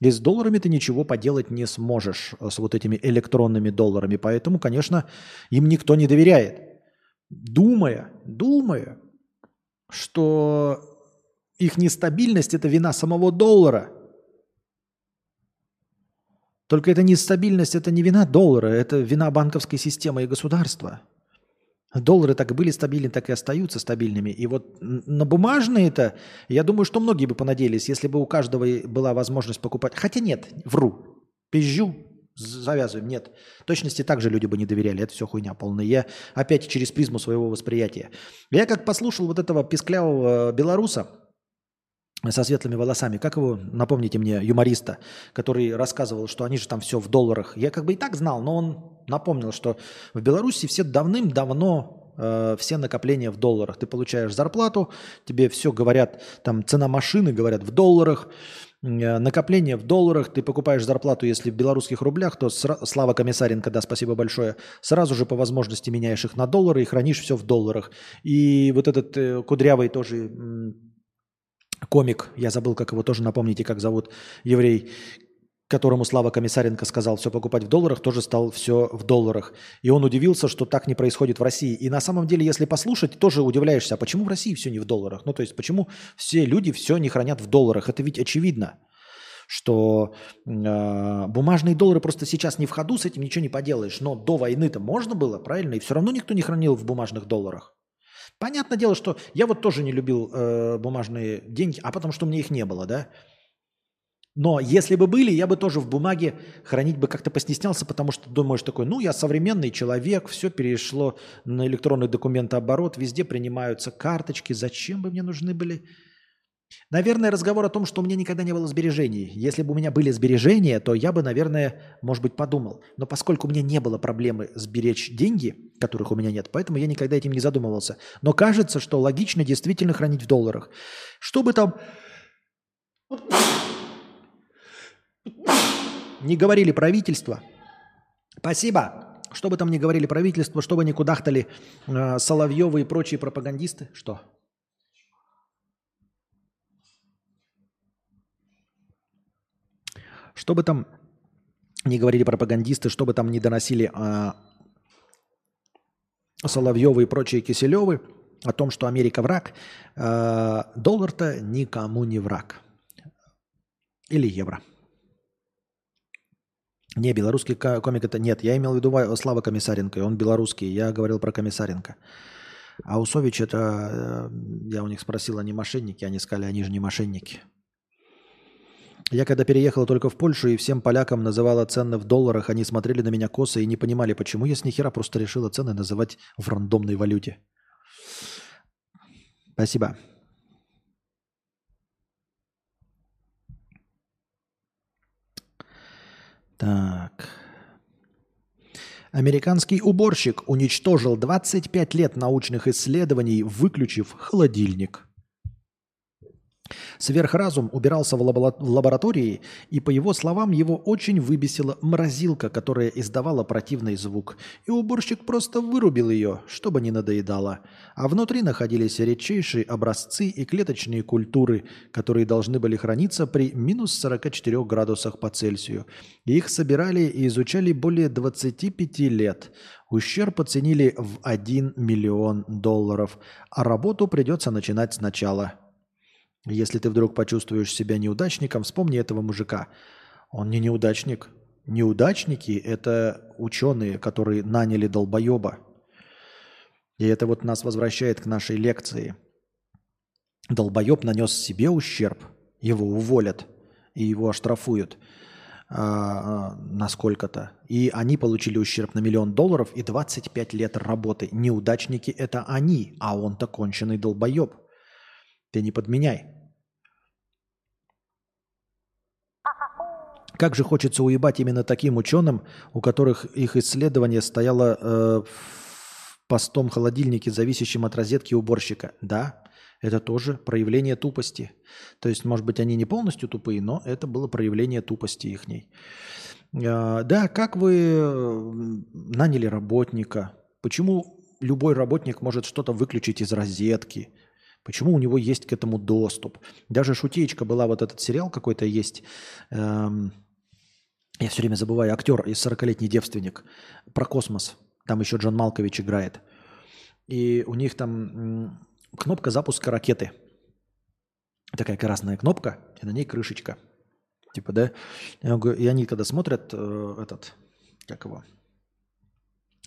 И с долларами ты ничего поделать не сможешь, э, с вот этими электронными долларами. Поэтому, конечно, им никто не доверяет. Думая, думая, что их нестабильность – это вина самого доллара. Только эта нестабильность – это не вина доллара, это вина банковской системы и государства. Доллары так и были стабильны, так и остаются стабильными. И вот на бумажные-то, я думаю, что многие бы понадеялись, если бы у каждого была возможность покупать. Хотя нет, вру, пизжу, завязываем, нет. Точности также люди бы не доверяли, это все хуйня полная. Я опять через призму своего восприятия. Я как послушал вот этого писклявого белоруса, со светлыми волосами. Как его, напомните мне, юмориста, который рассказывал, что они же там все в долларах. Я как бы и так знал, но он напомнил, что в Беларуси все давным-давно э, все накопления в долларах. Ты получаешь зарплату, тебе все говорят, там цена машины говорят в долларах, э, накопление в долларах, ты покупаешь зарплату, если в белорусских рублях, то сра- Слава Комиссаренко, да, спасибо большое, сразу же по возможности меняешь их на доллары и хранишь все в долларах. И вот этот э, кудрявый тоже комик, я забыл, как его тоже напомните, как зовут еврей, которому Слава Комиссаренко сказал все покупать в долларах, тоже стал все в долларах. И он удивился, что так не происходит в России. И на самом деле, если послушать, тоже удивляешься, а почему в России все не в долларах? Ну, то есть, почему все люди все не хранят в долларах? Это ведь очевидно, что э, бумажные доллары просто сейчас не в ходу, с этим ничего не поделаешь. Но до войны-то можно было, правильно? И все равно никто не хранил в бумажных долларах. Понятное дело, что я вот тоже не любил э, бумажные деньги, а потому что у меня их не было, да. Но если бы были, я бы тоже в бумаге хранить бы как-то постеснялся, потому что думаешь такой, ну, я современный человек, все перешло на электронный документооборот, везде принимаются карточки, зачем бы мне нужны были Наверное, разговор о том, что у меня никогда не было сбережений. Если бы у меня были сбережения, то я бы, наверное, может быть, подумал. Но поскольку у меня не было проблемы сберечь деньги, которых у меня нет, поэтому я никогда этим не задумывался. Но кажется, что логично действительно хранить в долларах. Что бы там не говорили правительство, спасибо, что бы там ни говорили правительство, что бы ни кудахтали э, Соловьевы и прочие пропагандисты, что? Что бы там не говорили пропагандисты, что бы там не доносили а, Соловьевы и прочие Киселевы о том, что Америка враг, а, доллар-то никому не враг. Или евро. Не, белорусский комик это нет. Я имел в виду Слава Комиссаренко, он белорусский. Я говорил про Комиссаренко. А Усович это, э, я у них спросил, они мошенники? Они сказали, они же не мошенники. Я когда переехала только в Польшу и всем полякам называла цены в долларах, они смотрели на меня косо и не понимали, почему я с нихера просто решила цены называть в рандомной валюте. Спасибо. Так. Американский уборщик уничтожил 25 лет научных исследований, выключив холодильник. Сверхразум убирался в, лаборатории, и, по его словам, его очень выбесила морозилка, которая издавала противный звук. И уборщик просто вырубил ее, чтобы не надоедало. А внутри находились редчайшие образцы и клеточные культуры, которые должны были храниться при минус 44 градусах по Цельсию. Их собирали и изучали более 25 лет. Ущерб оценили в 1 миллион долларов, а работу придется начинать сначала – если ты вдруг почувствуешь себя неудачником, вспомни этого мужика. Он не неудачник. Неудачники – это ученые, которые наняли долбоеба. И это вот нас возвращает к нашей лекции. Долбоеб нанес себе ущерб, его уволят и его оштрафуют а, а, на сколько-то. И они получили ущерб на миллион долларов и 25 лет работы. Неудачники – это они, а он-то конченый долбоеб. Ты не подменяй. Как же хочется уебать именно таким ученым, у которых их исследование стояло э, в постом холодильнике, зависящем от розетки уборщика. Да, это тоже проявление тупости. То есть, может быть, они не полностью тупые, но это было проявление тупости их. Э, да, как вы наняли работника? Почему любой работник может что-то выключить из розетки? Почему у него есть к этому доступ? Даже шутечка была, вот этот сериал какой-то есть. Эм, я все время забываю, актер из 40-летний девственник про космос. Там еще Джон Малкович играет. И у них там кнопка запуска ракеты. Такая красная кнопка, и на ней крышечка. Типа, да? И они когда смотрят э, этот, как его,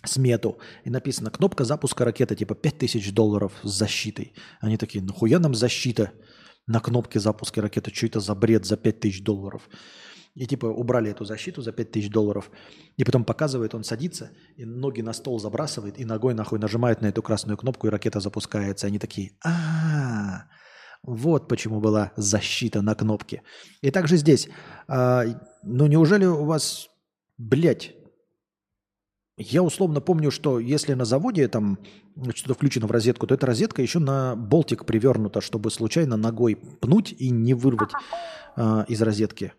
смету, и написано кнопка запуска ракеты, типа 5000 долларов с защитой. Они такие, нахуя нам защита на кнопке запуска ракеты? Что это за бред за 5000 долларов? И типа убрали эту защиту за 5000 долларов. И потом показывает, он садится, и ноги на стол забрасывает, и ногой нахуй нажимает на эту красную кнопку, и ракета запускается. Они такие, а, вот почему была защита на кнопке. И также здесь. А, ну неужели у вас, блядь, я условно помню, что если на заводе там что-то включено в розетку, то эта розетка еще на болтик привернута, чтобы случайно ногой пнуть и не вырвать э, из розетки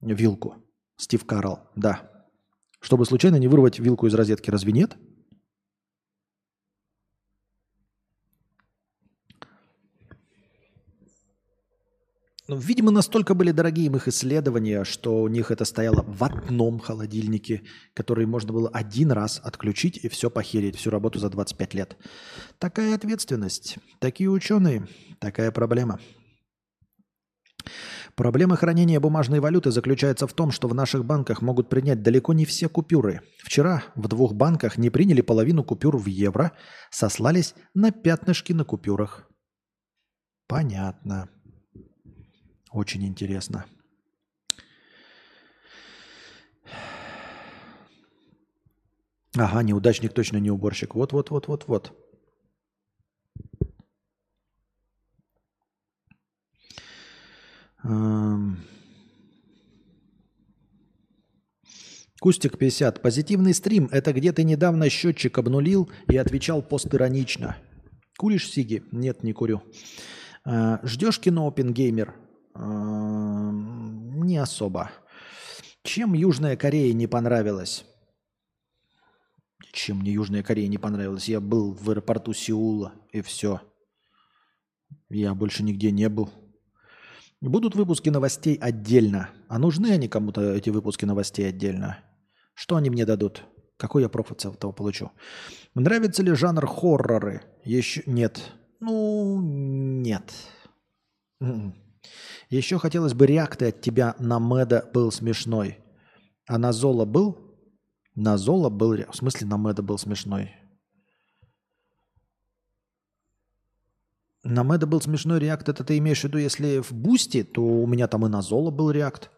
вилку. Стив Карл, да. Чтобы случайно не вырвать вилку из розетки, разве нет? Ну, видимо, настолько были дорогие им их исследования, что у них это стояло в одном холодильнике, который можно было один раз отключить и все похерить, всю работу за 25 лет. Такая ответственность, такие ученые, такая проблема. Проблема хранения бумажной валюты заключается в том, что в наших банках могут принять далеко не все купюры. Вчера в двух банках не приняли половину купюр в евро, сослались на пятнышки на купюрах. Понятно. Очень интересно. Ага, неудачник точно не уборщик. Вот-вот-вот-вот-вот. Кустик 50. Позитивный стрим – это где ты недавно счетчик обнулил и отвечал постиронично. Куришь сиги? Нет, не курю. А, ждешь кино Опенгеймер? Не особо. Чем Южная Корея не понравилась? Чем мне Южная Корея не понравилась? Я был в аэропорту Сеула, и все. Я больше нигде не был. Будут выпуски новостей отдельно. А нужны они кому-то, эти выпуски новостей отдельно? Что они мне дадут? Какой я профит с этого получу? Нравится ли жанр хорроры? Еще нет. Ну, нет. М-м. Еще хотелось бы реакты от тебя на Мэда был смешной. А на Зола был? На Зола был... В смысле на Мэда был смешной? На Мэда был смешной реакт. Это ты имеешь в виду, если в Бусти, то у меня там и на Зола был реакт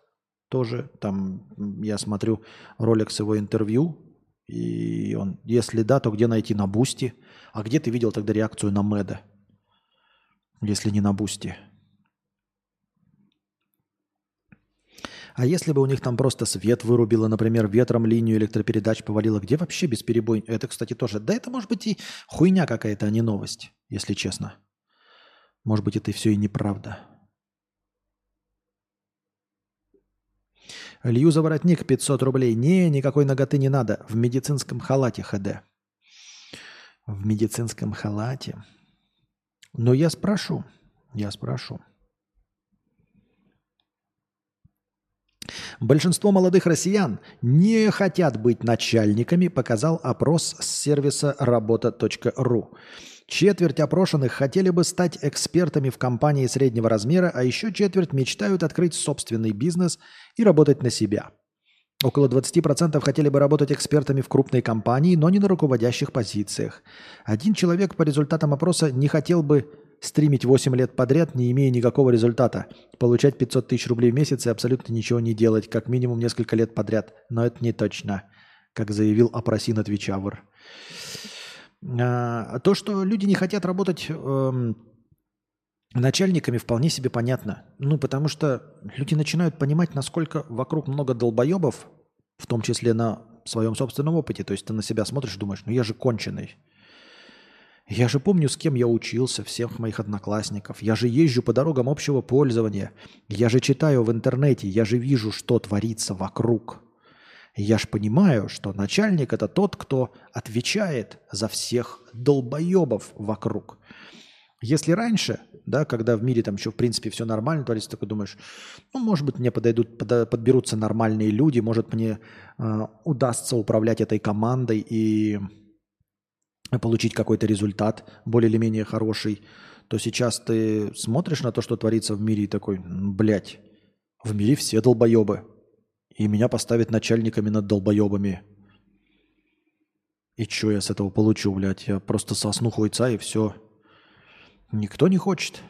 тоже. Там я смотрю ролик с его интервью. И он, если да, то где найти на Бусти? А где ты видел тогда реакцию на Мэда? Если не на Бусти. А если бы у них там просто свет вырубило, например, ветром линию электропередач повалило, где вообще бесперебой? Это, кстати, тоже. Да это может быть и хуйня какая-то, а не новость, если честно. Может быть, это все и неправда. Лью за воротник 500 рублей. Не, никакой ноготы не надо. В медицинском халате ХД. В медицинском халате. Но я спрошу. Я спрошу. Большинство молодых россиян не хотят быть начальниками, показал опрос с сервиса работа.ру. Четверть опрошенных хотели бы стать экспертами в компании среднего размера, а еще четверть мечтают открыть собственный бизнес и работать на себя. Около 20% хотели бы работать экспертами в крупной компании, но не на руководящих позициях. Один человек по результатам опроса не хотел бы стримить 8 лет подряд, не имея никакого результата, получать 500 тысяч рублей в месяц и абсолютно ничего не делать, как минимум несколько лет подряд. Но это не точно, как заявил Опросин от Вичавр. А, То, что люди не хотят работать эм, начальниками, вполне себе понятно. Ну, потому что люди начинают понимать, насколько вокруг много долбоебов, в том числе на своем собственном опыте. То есть ты на себя смотришь и думаешь, ну я же конченый. Я же помню, с кем я учился, всех моих одноклассников. Я же езжу по дорогам общего пользования. Я же читаю в интернете, я же вижу, что творится вокруг. Я же понимаю, что начальник это тот, кто отвечает за всех долбоебов вокруг. Если раньше, да, когда в мире там еще в принципе все нормально творится, такой думаешь, ну, может быть, мне подойдут, пода- подберутся нормальные люди, может, мне э, удастся управлять этой командой и получить какой-то результат более или менее хороший, то сейчас ты смотришь на то, что творится в мире, и такой, «М, блядь, в мире все долбоебы. И меня поставят начальниками над долбоебами. И что я с этого получу, блядь? Я просто сосну хуйца и все. Никто не хочет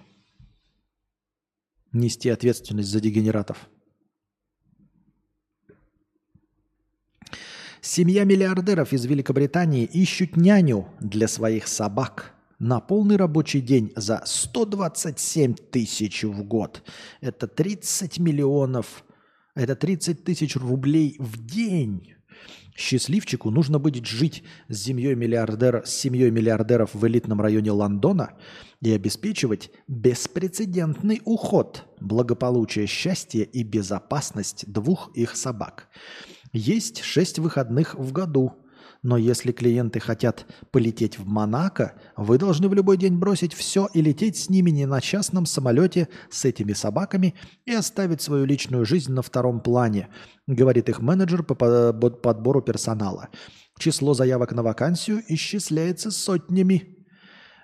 нести ответственность за дегенератов. Семья миллиардеров из Великобритании ищут няню для своих собак на полный рабочий день за 127 тысяч в год. Это 30 миллионов, это 30 тысяч рублей в день. Счастливчику нужно будет жить с семьей, миллиардера, с семьей миллиардеров в элитном районе Лондона и обеспечивать беспрецедентный уход, благополучие, счастье и безопасность двух их собак. Есть шесть выходных в году, но если клиенты хотят полететь в Монако, вы должны в любой день бросить все и лететь с ними не на частном самолете с этими собаками и оставить свою личную жизнь на втором плане, говорит их менеджер по по- подбору персонала. Число заявок на вакансию исчисляется сотнями.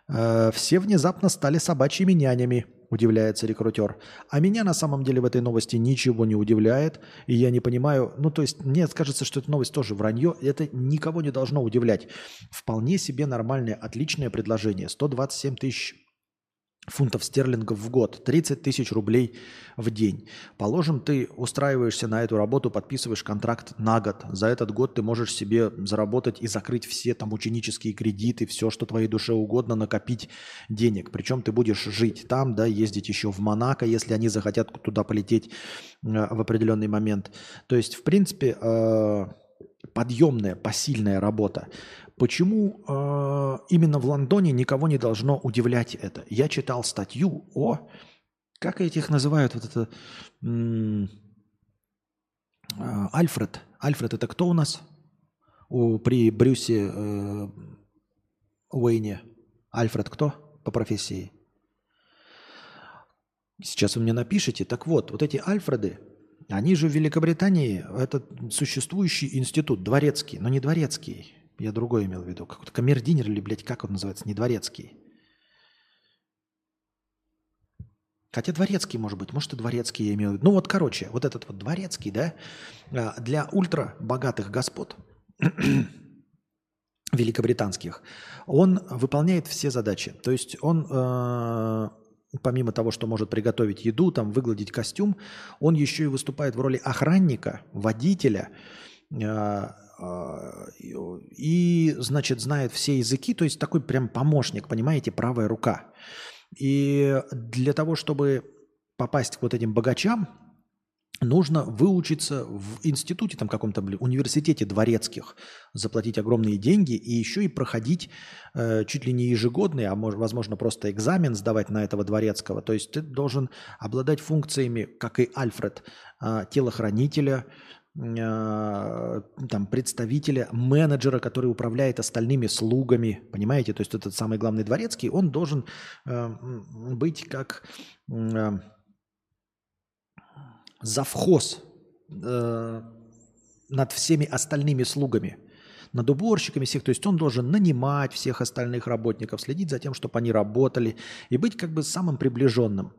Э, Все внезапно стали собачьими нянями, удивляется рекрутер. А меня на самом деле в этой новости ничего не удивляет, и я не понимаю, ну то есть мне кажется, что эта новость тоже вранье, это никого не должно удивлять. Вполне себе нормальное, отличное предложение. 127 тысяч фунтов стерлингов в год, 30 тысяч рублей в день. Положим, ты устраиваешься на эту работу, подписываешь контракт на год. За этот год ты можешь себе заработать и закрыть все там ученические кредиты, все, что твоей душе угодно, накопить денег. Причем ты будешь жить там, да, ездить еще в Монако, если они захотят туда полететь э, в определенный момент. То есть, в принципе, э, подъемная, посильная работа. Почему э, именно в Лондоне никого не должно удивлять это? Я читал статью о... Как этих называют? Вот это... э, Альфред. Альфред это кто у нас? У, при Брюсе э, Уэйне. Альфред кто по профессии? Сейчас вы мне напишите. Так вот, вот эти Альфреды, они же в Великобритании, это существующий институт, дворецкий, но не дворецкий. Я другой имел в виду. Какой-то камердинер или, блядь, как он называется, не дворецкий. Хотя дворецкий, может быть, может и дворецкий я имею в виду. Ну вот, короче, вот этот вот дворецкий, да, а, для ультра богатых господ [clears throat] великобританских, он выполняет все задачи. То есть он, э, помимо того, что может приготовить еду, там, выгладить костюм, он еще и выступает в роли охранника, водителя, э, и, значит, знает все языки, то есть такой прям помощник, понимаете, правая рука. И для того, чтобы попасть к вот этим богачам, нужно выучиться в институте, там каком-то университете дворецких, заплатить огромные деньги и еще и проходить э, чуть ли не ежегодный, а может, возможно просто экзамен сдавать на этого дворецкого. То есть ты должен обладать функциями, как и Альфред, э, телохранителя, там, представителя, менеджера, который управляет остальными слугами, понимаете? То есть этот самый главный дворецкий, он должен э, быть как... Э, завхоз э, над всеми остальными слугами, над уборщиками всех. То есть он должен нанимать всех остальных работников, следить за тем, чтобы они работали и быть как бы самым приближенным.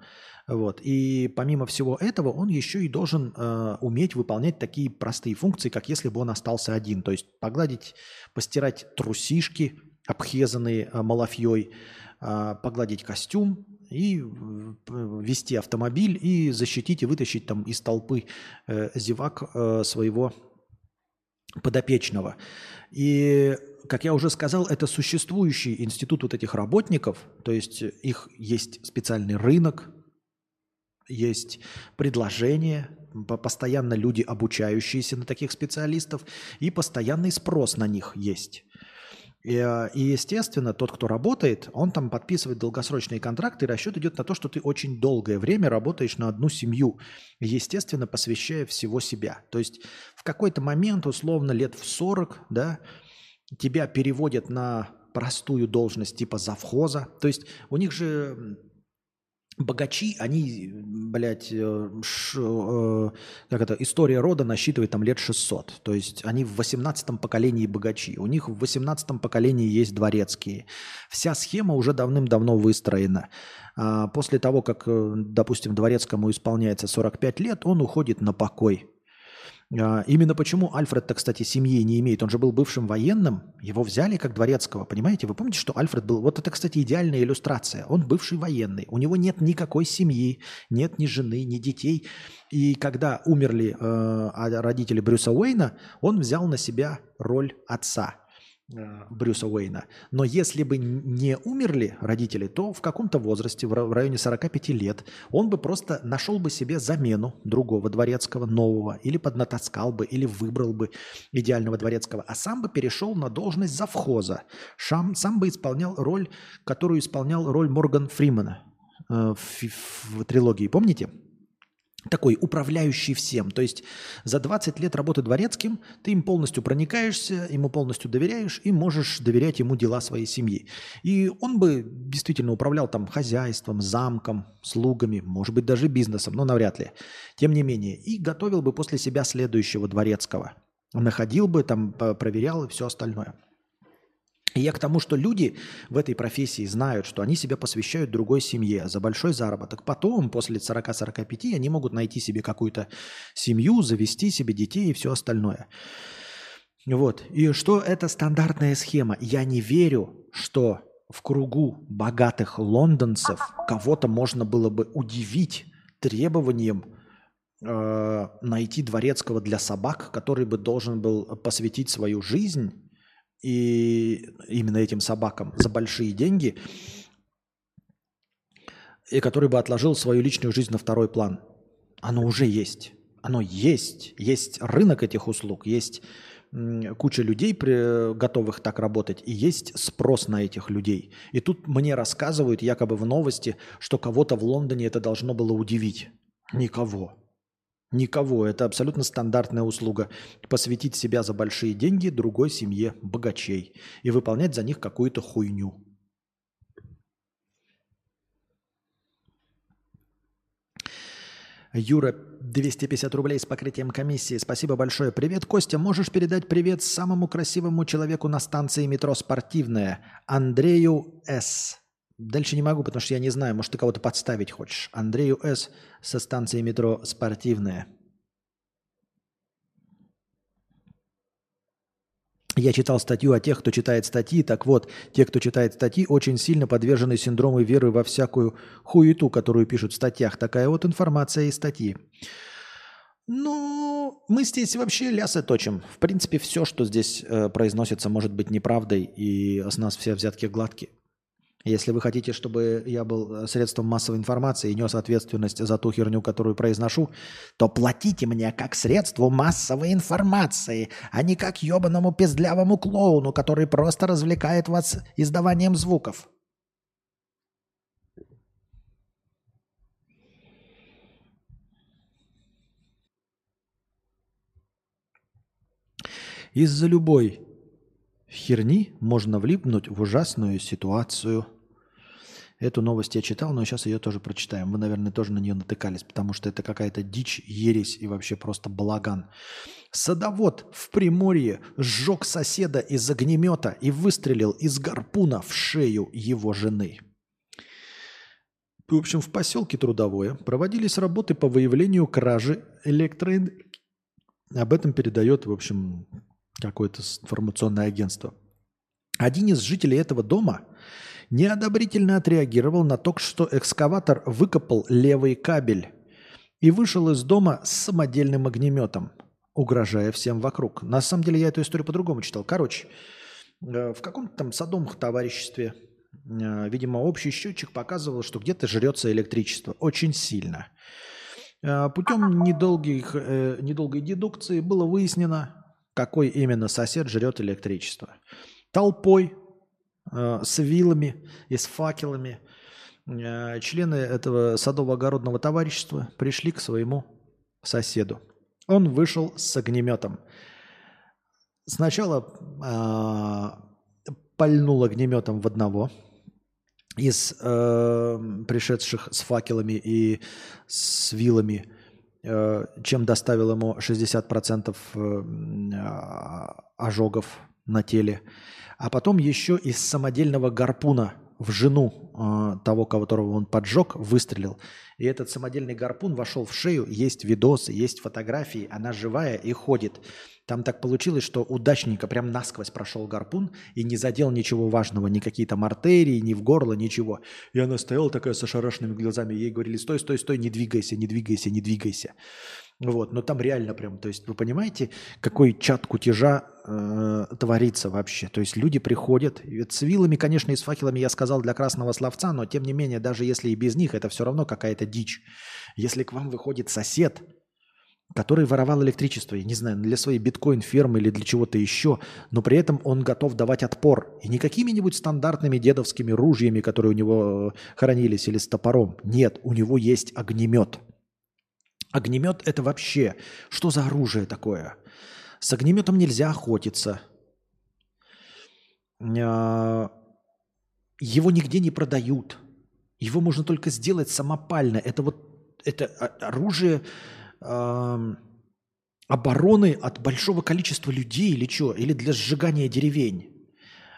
Вот. И помимо всего этого, он еще и должен э, уметь выполнять такие простые функции, как если бы он остался один. То есть погладить, постирать трусишки, обхезанные э, малафьей, э, погладить костюм, и вести автомобиль и защитить и вытащить там из толпы э, зевак э, своего подопечного. И, как я уже сказал, это существующий институт вот этих работников, то есть их есть специальный рынок, есть предложение, постоянно люди, обучающиеся на таких специалистов, и постоянный спрос на них есть. И, э, и, естественно, тот, кто работает, он там подписывает долгосрочные контракты, и расчет идет на то, что ты очень долгое время работаешь на одну семью, естественно, посвящая всего себя. То есть в какой-то момент, условно, лет в 40, да, тебя переводят на простую должность типа завхоза. То есть у них же богачи, они, блядь, э, ш, э, как это, история рода насчитывает там лет 600. То есть они в 18 поколении богачи. У них в 18 поколении есть дворецкие. Вся схема уже давным-давно выстроена. А после того, как, э, допустим, дворецкому исполняется 45 лет, он уходит на покой. А, именно почему Альфред-то, кстати, семьи не имеет. Он же был бывшим военным, его взяли как дворецкого, понимаете? Вы помните, что Альфред был... Вот это, кстати, идеальная иллюстрация. Он бывший военный, у него нет никакой семьи, нет ни жены, ни детей. И когда умерли э, родители Брюса Уэйна, он взял на себя роль отца – Брюса Уэйна. Но если бы не умерли родители, то в каком-то возрасте, в районе 45 лет, он бы просто нашел бы себе замену другого дворецкого, нового, или поднатаскал бы, или выбрал бы идеального дворецкого, а сам бы перешел на должность завхоза. Сам, сам бы исполнял роль, которую исполнял роль Морган Фримена э, в, в трилогии, помните? Такой управляющий всем. То есть за 20 лет работы дворецким ты им полностью проникаешься, ему полностью доверяешь и можешь доверять ему дела своей семьи. И он бы действительно управлял там хозяйством, замком, слугами, может быть даже бизнесом, но навряд ли. Тем не менее, и готовил бы после себя следующего дворецкого. Находил бы, там проверял и все остальное. И я к тому, что люди в этой профессии знают, что они себя посвящают другой семье за большой заработок. Потом, после 40-45, они могут найти себе какую-то семью, завести себе детей и все остальное. Вот. И что это стандартная схема? Я не верю, что в кругу богатых лондонцев кого-то можно было бы удивить требованием э, найти дворецкого для собак, который бы должен был посвятить свою жизнь и именно этим собакам за большие деньги, и который бы отложил свою личную жизнь на второй план. Оно уже есть. Оно есть. Есть рынок этих услуг, есть куча людей, готовых так работать, и есть спрос на этих людей. И тут мне рассказывают якобы в новости, что кого-то в Лондоне это должно было удивить. Никого. Никого. Это абсолютно стандартная услуга. Посвятить себя за большие деньги другой семье богачей и выполнять за них какую-то хуйню. Юра, 250 рублей с покрытием комиссии. Спасибо большое. Привет, Костя. Можешь передать привет самому красивому человеку на станции метро «Спортивная» Андрею С. Дальше не могу, потому что я не знаю. Может, ты кого-то подставить хочешь. Андрею С. со станции метро «Спортивная». Я читал статью о тех, кто читает статьи. Так вот, те, кто читает статьи, очень сильно подвержены синдрому веры во всякую хуету, которую пишут в статьях. Такая вот информация из статьи. Ну, мы здесь вообще лясы точим. В принципе, все, что здесь э, произносится, может быть неправдой, и с нас все взятки гладкие. Если вы хотите, чтобы я был э, средством массовой информации и нес ответственность за ту херню, которую произношу, то платите мне как средству массовой информации, а не как ебаному пиздлявому клоуну, который просто развлекает вас издаванием звуков. Из-за любой херни можно влипнуть в ужасную ситуацию – Эту новость я читал, но сейчас ее тоже прочитаем. Вы, наверное, тоже на нее натыкались, потому что это какая-то дичь, ересь и вообще просто балаган. Садовод в Приморье сжег соседа из огнемета и выстрелил из гарпуна в шею его жены. В общем, в поселке Трудовое проводились работы по выявлению кражи электроэнергии. Об этом передает, в общем, какое-то информационное агентство. Один из жителей этого дома неодобрительно отреагировал на то, что экскаватор выкопал левый кабель и вышел из дома с самодельным огнеметом, угрожая всем вокруг. На самом деле я эту историю по-другому читал. Короче, э, в каком-то там садомых товариществе, э, видимо, общий счетчик показывал, что где-то жрется электричество очень сильно. Э, путем недолгих, недолгой дедукции было выяснено, какой именно сосед жрет электричество. Толпой с вилами и с факелами. Э, члены этого садово-огородного товарищества пришли к своему соседу. Он вышел с огнеметом. Сначала э, пальнул огнеметом в одного из э, пришедших с факелами и с вилами, э, чем доставил ему 60% э, ожогов на теле а потом еще из самодельного гарпуна в жену э, того, которого он поджег, выстрелил. И этот самодельный гарпун вошел в шею, есть видосы, есть фотографии, она живая и ходит. Там так получилось, что удачненько прям насквозь прошел гарпун и не задел ничего важного, ни какие-то артерии, ни в горло, ничего. И она стояла такая с ошарашенными глазами, ей говорили, стой, стой, стой, не двигайся, не двигайся, не двигайся. Вот, но там реально прям, то есть вы понимаете, какой чат кутежа э, творится вообще. То есть люди приходят, с вилами, конечно, и с факелами я сказал для красного словца, но тем не менее, даже если и без них, это все равно какая-то дичь. Если к вам выходит сосед, который воровал электричество, я не знаю, для своей биткоин-фермы или для чего-то еще, но при этом он готов давать отпор. И не какими-нибудь стандартными дедовскими ружьями, которые у него э, хранились, или с топором. Нет, у него есть огнемет – Огнемет – это вообще что за оружие такое? С огнеметом нельзя охотиться. А, его нигде не продают. Его можно только сделать самопально. Это вот это оружие э, обороны от большого количества людей или что? Или для сжигания деревень.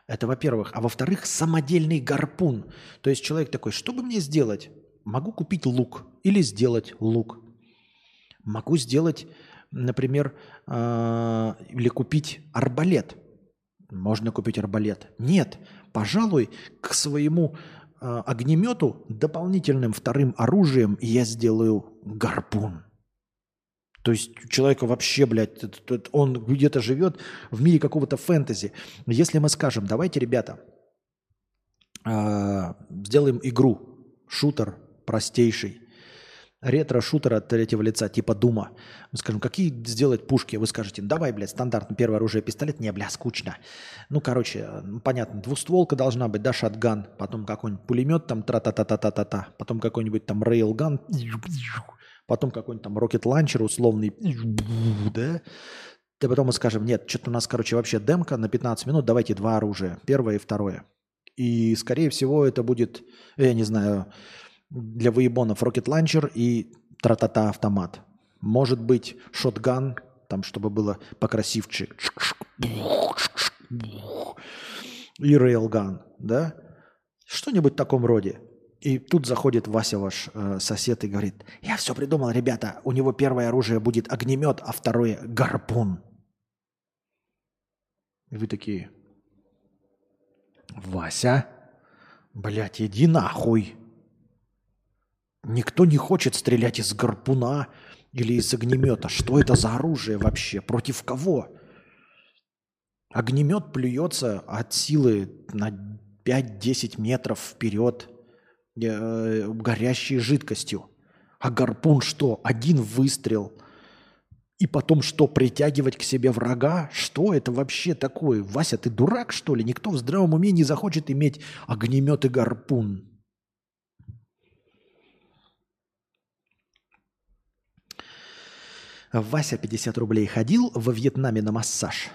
Это во-первых. А во-вторых, самодельный гарпун. То есть человек такой, что бы мне сделать? Могу купить лук или сделать лук. Могу сделать, например, э, или купить арбалет. Можно купить арбалет. Нет, пожалуй, к своему э, огнемету дополнительным вторым оружием я сделаю гарпун. То есть у человека вообще, блядь, он где-то живет в мире какого-то фэнтези. Если мы скажем, давайте, ребята, э, сделаем игру, шутер простейший, ретро-шутер от третьего лица, типа Дума. Мы скажем, какие сделать пушки? Вы скажете, давай, блядь, стандартно первое оружие пистолет. Не, бля, скучно. Ну, короче, понятно, двустволка должна быть, да, shotgun, потом какой-нибудь пулемет там, тра-та-та-та-та-та, потом какой-нибудь там railgun, потом какой-нибудь там rocket launcher условный, да, да потом мы скажем, нет, что-то у нас, короче, вообще демка на 15 минут, давайте два оружия, первое и второе. И, скорее всего, это будет, я не знаю, для выебонов Rocket Launcher и тра-та-та автомат. Может быть шотган, там, чтобы было покрасивче. И рейлган, да? Что-нибудь в таком роде. И тут заходит Вася, ваш э, сосед, и говорит, я все придумал, ребята, у него первое оружие будет огнемет, а второе гарпун. И вы такие, Вася, блядь, иди нахуй. Никто не хочет стрелять из гарпуна или из огнемета. Что это за оружие вообще? Против кого? Огнемет плюется от силы на 5-10 метров вперед э, горящей жидкостью. А гарпун что? Один выстрел. И потом что, притягивать к себе врага? Что это вообще такое? Вася, ты дурак, что ли? Никто в здравом уме не захочет иметь огнемет и гарпун. Вася 50 рублей ходил во Вьетнаме на массаж.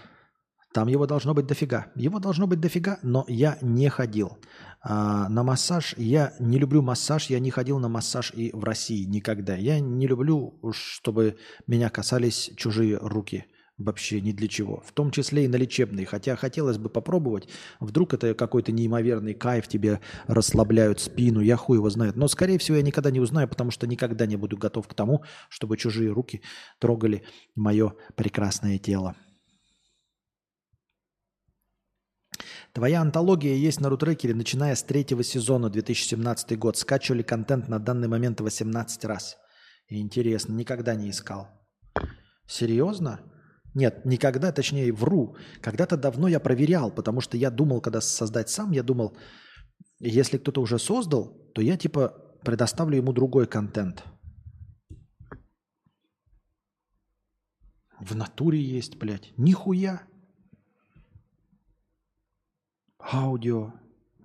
Там его должно быть дофига. Его должно быть дофига, но я не ходил. А, на массаж я не люблю массаж, я не ходил на массаж и в России никогда. Я не люблю, чтобы меня касались чужие руки вообще ни для чего. В том числе и на лечебные. Хотя хотелось бы попробовать. Вдруг это какой-то неимоверный кайф, тебе расслабляют спину, я хуй его знает. Но, скорее всего, я никогда не узнаю, потому что никогда не буду готов к тому, чтобы чужие руки трогали мое прекрасное тело. Твоя антология есть на рутрекере, начиная с третьего сезона 2017 год. Скачивали контент на данный момент 18 раз. Интересно, никогда не искал. Серьезно? Нет, никогда, точнее, вру. Когда-то давно я проверял, потому что я думал, когда создать сам, я думал, если кто-то уже создал, то я типа предоставлю ему другой контент. В натуре есть, блядь. Нихуя. Аудио.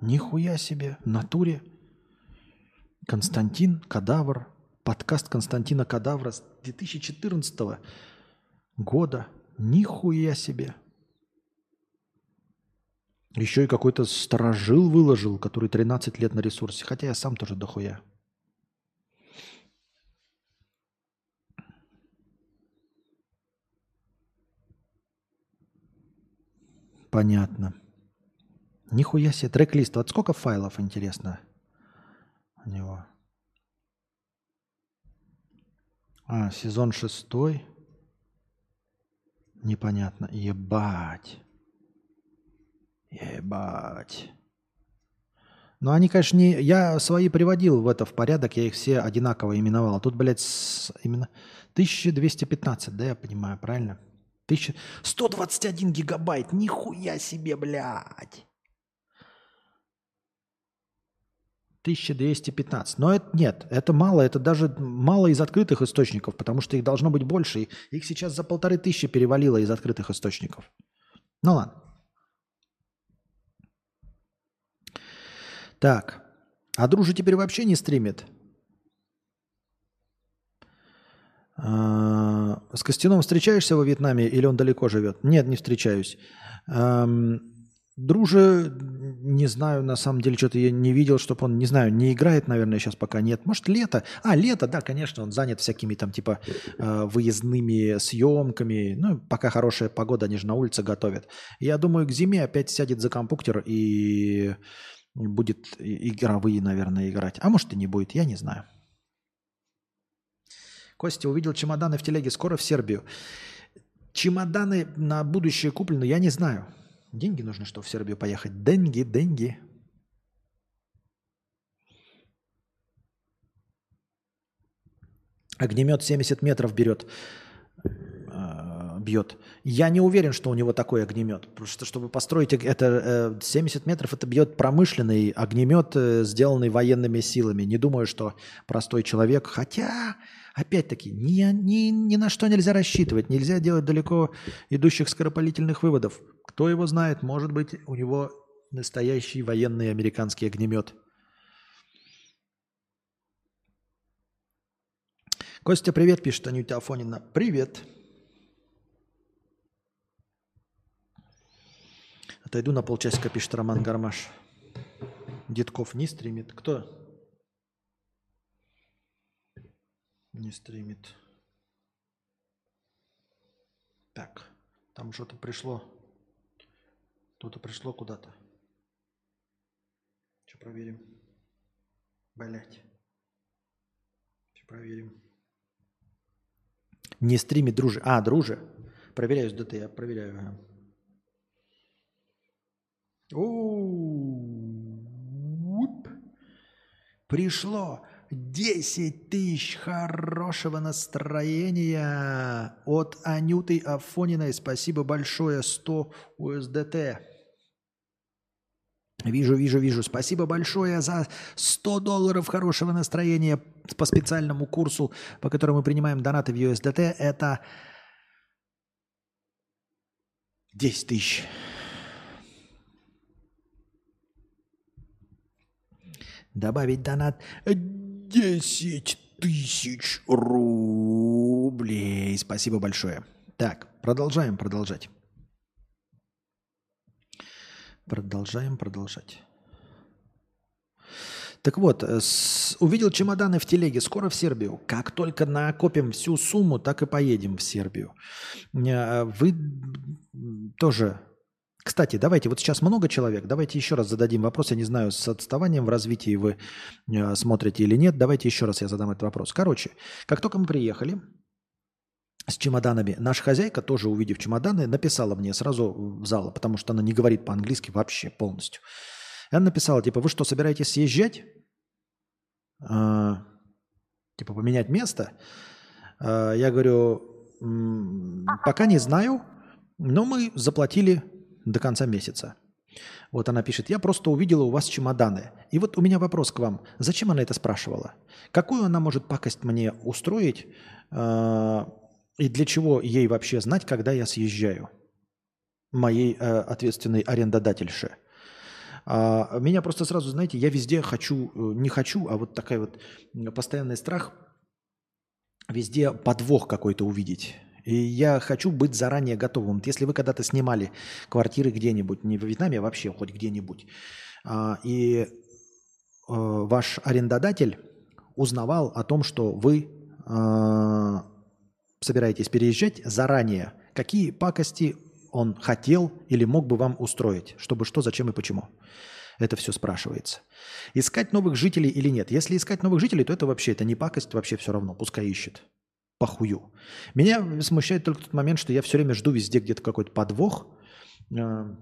Нихуя себе. В натуре. Константин Кадавр. Подкаст Константина Кадавра с 2014 года. Нихуя себе. Еще и какой-то сторожил выложил, который 13 лет на ресурсе. Хотя я сам тоже дохуя. Понятно. Нихуя себе. Трек-лист. Вот сколько файлов, интересно, у него? А, сезон шестой. Непонятно. Ебать. Ебать. Ну, они, конечно, не... Я свои приводил в это в порядок, я их все одинаково именовал. Тут, блядь, с... именно 1215, да, я понимаю, правильно? 1000... 121 гигабайт, нихуя себе, блядь. 1215. Но это нет, это мало, это даже мало из открытых источников, потому что их должно быть больше. Их сейчас за полторы тысячи перевалило из открытых источников. Ну ладно. Так. А Дружи теперь вообще не стримит? А, с Костяном встречаешься во Вьетнаме или он далеко живет? Нет, не встречаюсь. Друже, не знаю, на самом деле, что-то я не видел, чтобы он, не знаю, не играет, наверное, сейчас пока нет. Может, лето? А, лето, да, конечно, он занят всякими там типа э, выездными съемками. Ну, пока хорошая погода, они же на улице готовят. Я думаю, к зиме опять сядет за компьютер и будет игровые, наверное, играть. А может и не будет, я не знаю. Костя увидел чемоданы в телеге скоро в Сербию. Чемоданы на будущее куплены, я не знаю. Деньги нужны, чтобы в Сербию поехать. Деньги, деньги. Огнемет 70 метров берет, э, бьет. Я не уверен, что у него такой огнемет. Что, чтобы построить это 70 э, метров, это бьет промышленный огнемет, э, сделанный военными силами. Не думаю, что простой человек. Хотя Опять-таки, ни, ни, ни на что нельзя рассчитывать, нельзя делать далеко идущих скоропалительных выводов. Кто его знает, может быть, у него настоящий военный американский огнемет. Костя, привет, пишет Анюта Афонина. Привет. Отойду на полчасика, пишет Роман Гармаш. Детков не стримит. Кто? Не стримит. Так, там что-то пришло. Кто-то пришло куда-то. Что проверим? Блять. Что проверим? Не стримит, друже. А, друже. Проверяю с ДТ, я проверяю. ага. У-у-у. Пришло 10 тысяч хорошего настроения от Анюты Афониной. Спасибо большое. 100 USDT. Вижу, вижу, вижу. Спасибо большое за 100 долларов хорошего настроения по специальному курсу, по которому мы принимаем донаты в USDT. Это 10 тысяч. Добавить донат 10 тысяч рублей. Спасибо большое. Так, продолжаем продолжать. Продолжаем продолжать. Так вот, с- увидел чемоданы в телеге. Скоро в Сербию. Как только накопим всю сумму, так и поедем в Сербию. Э, Вы тоже... Кстати, давайте, вот сейчас много человек. Давайте еще раз зададим вопрос. Я не знаю, с отставанием в развитии вы э, смотрите или нет. Давайте еще раз я задам этот вопрос. Короче, как только мы приехали, с чемоданами. Наша хозяйка, тоже увидев чемоданы, написала мне сразу в зал, потому что она не говорит по-английски вообще полностью. И она написала, типа, вы что, собираетесь съезжать? А, типа, поменять место? А, я говорю, «М, пока не знаю, но мы заплатили до конца месяца. Вот она пишет, я просто увидела у вас чемоданы. И вот у меня вопрос к вам. Зачем она это спрашивала? Какую она может пакость мне устроить? а, и для чего ей вообще знать, когда я съезжаю? Моей э, ответственной арендодательше. А, меня просто сразу, знаете, я везде хочу, э, не хочу, а вот такая вот постоянный страх везде подвох какой-то увидеть. И я хочу быть заранее готовым. Если вы когда-то снимали квартиры где-нибудь, не в Вьетнаме, а вообще хоть где-нибудь, а, и э, ваш арендодатель узнавал о том, что вы э, собираетесь переезжать заранее, какие пакости он хотел или мог бы вам устроить, чтобы что, зачем и почему. Это все спрашивается. Искать новых жителей или нет? Если искать новых жителей, то это вообще это не пакость, вообще все равно, пускай ищет. Похую. Меня смущает только тот момент, что я все время жду везде где-то какой-то подвох. Э,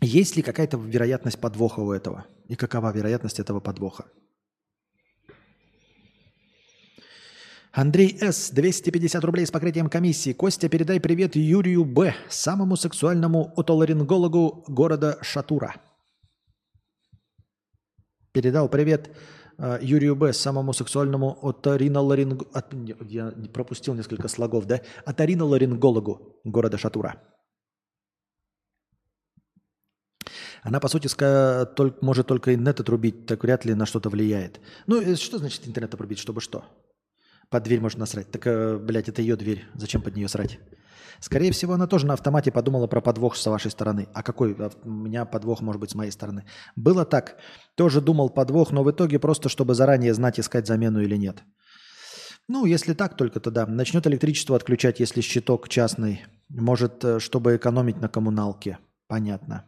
Есть ли какая-то вероятность подвоха у этого? И какова вероятность этого подвоха? Андрей С. 250 рублей с покрытием комиссии. Костя, передай привет Юрию Б. Самому сексуальному отоларингологу города Шатура. Передал привет Юрию Б. Самому сексуальному оториноларингологу... Я пропустил несколько слогов, да? Оториноларингологу города Шатура. Она, по сути, ска- толь- может только интернет отрубить, так вряд ли на что-то влияет. Ну, э, что значит интернет отрубить, чтобы что? Под дверь можно насрать. Так, э, блядь, это ее дверь. Зачем под нее срать? Скорее всего, она тоже на автомате подумала про подвох с вашей стороны. А какой ав- у меня подвох может быть с моей стороны? Было так. Тоже думал подвох, но в итоге просто, чтобы заранее знать, искать замену или нет. Ну, если так только, то да. Начнет электричество отключать, если щиток частный. Может, э, чтобы экономить на коммуналке. Понятно.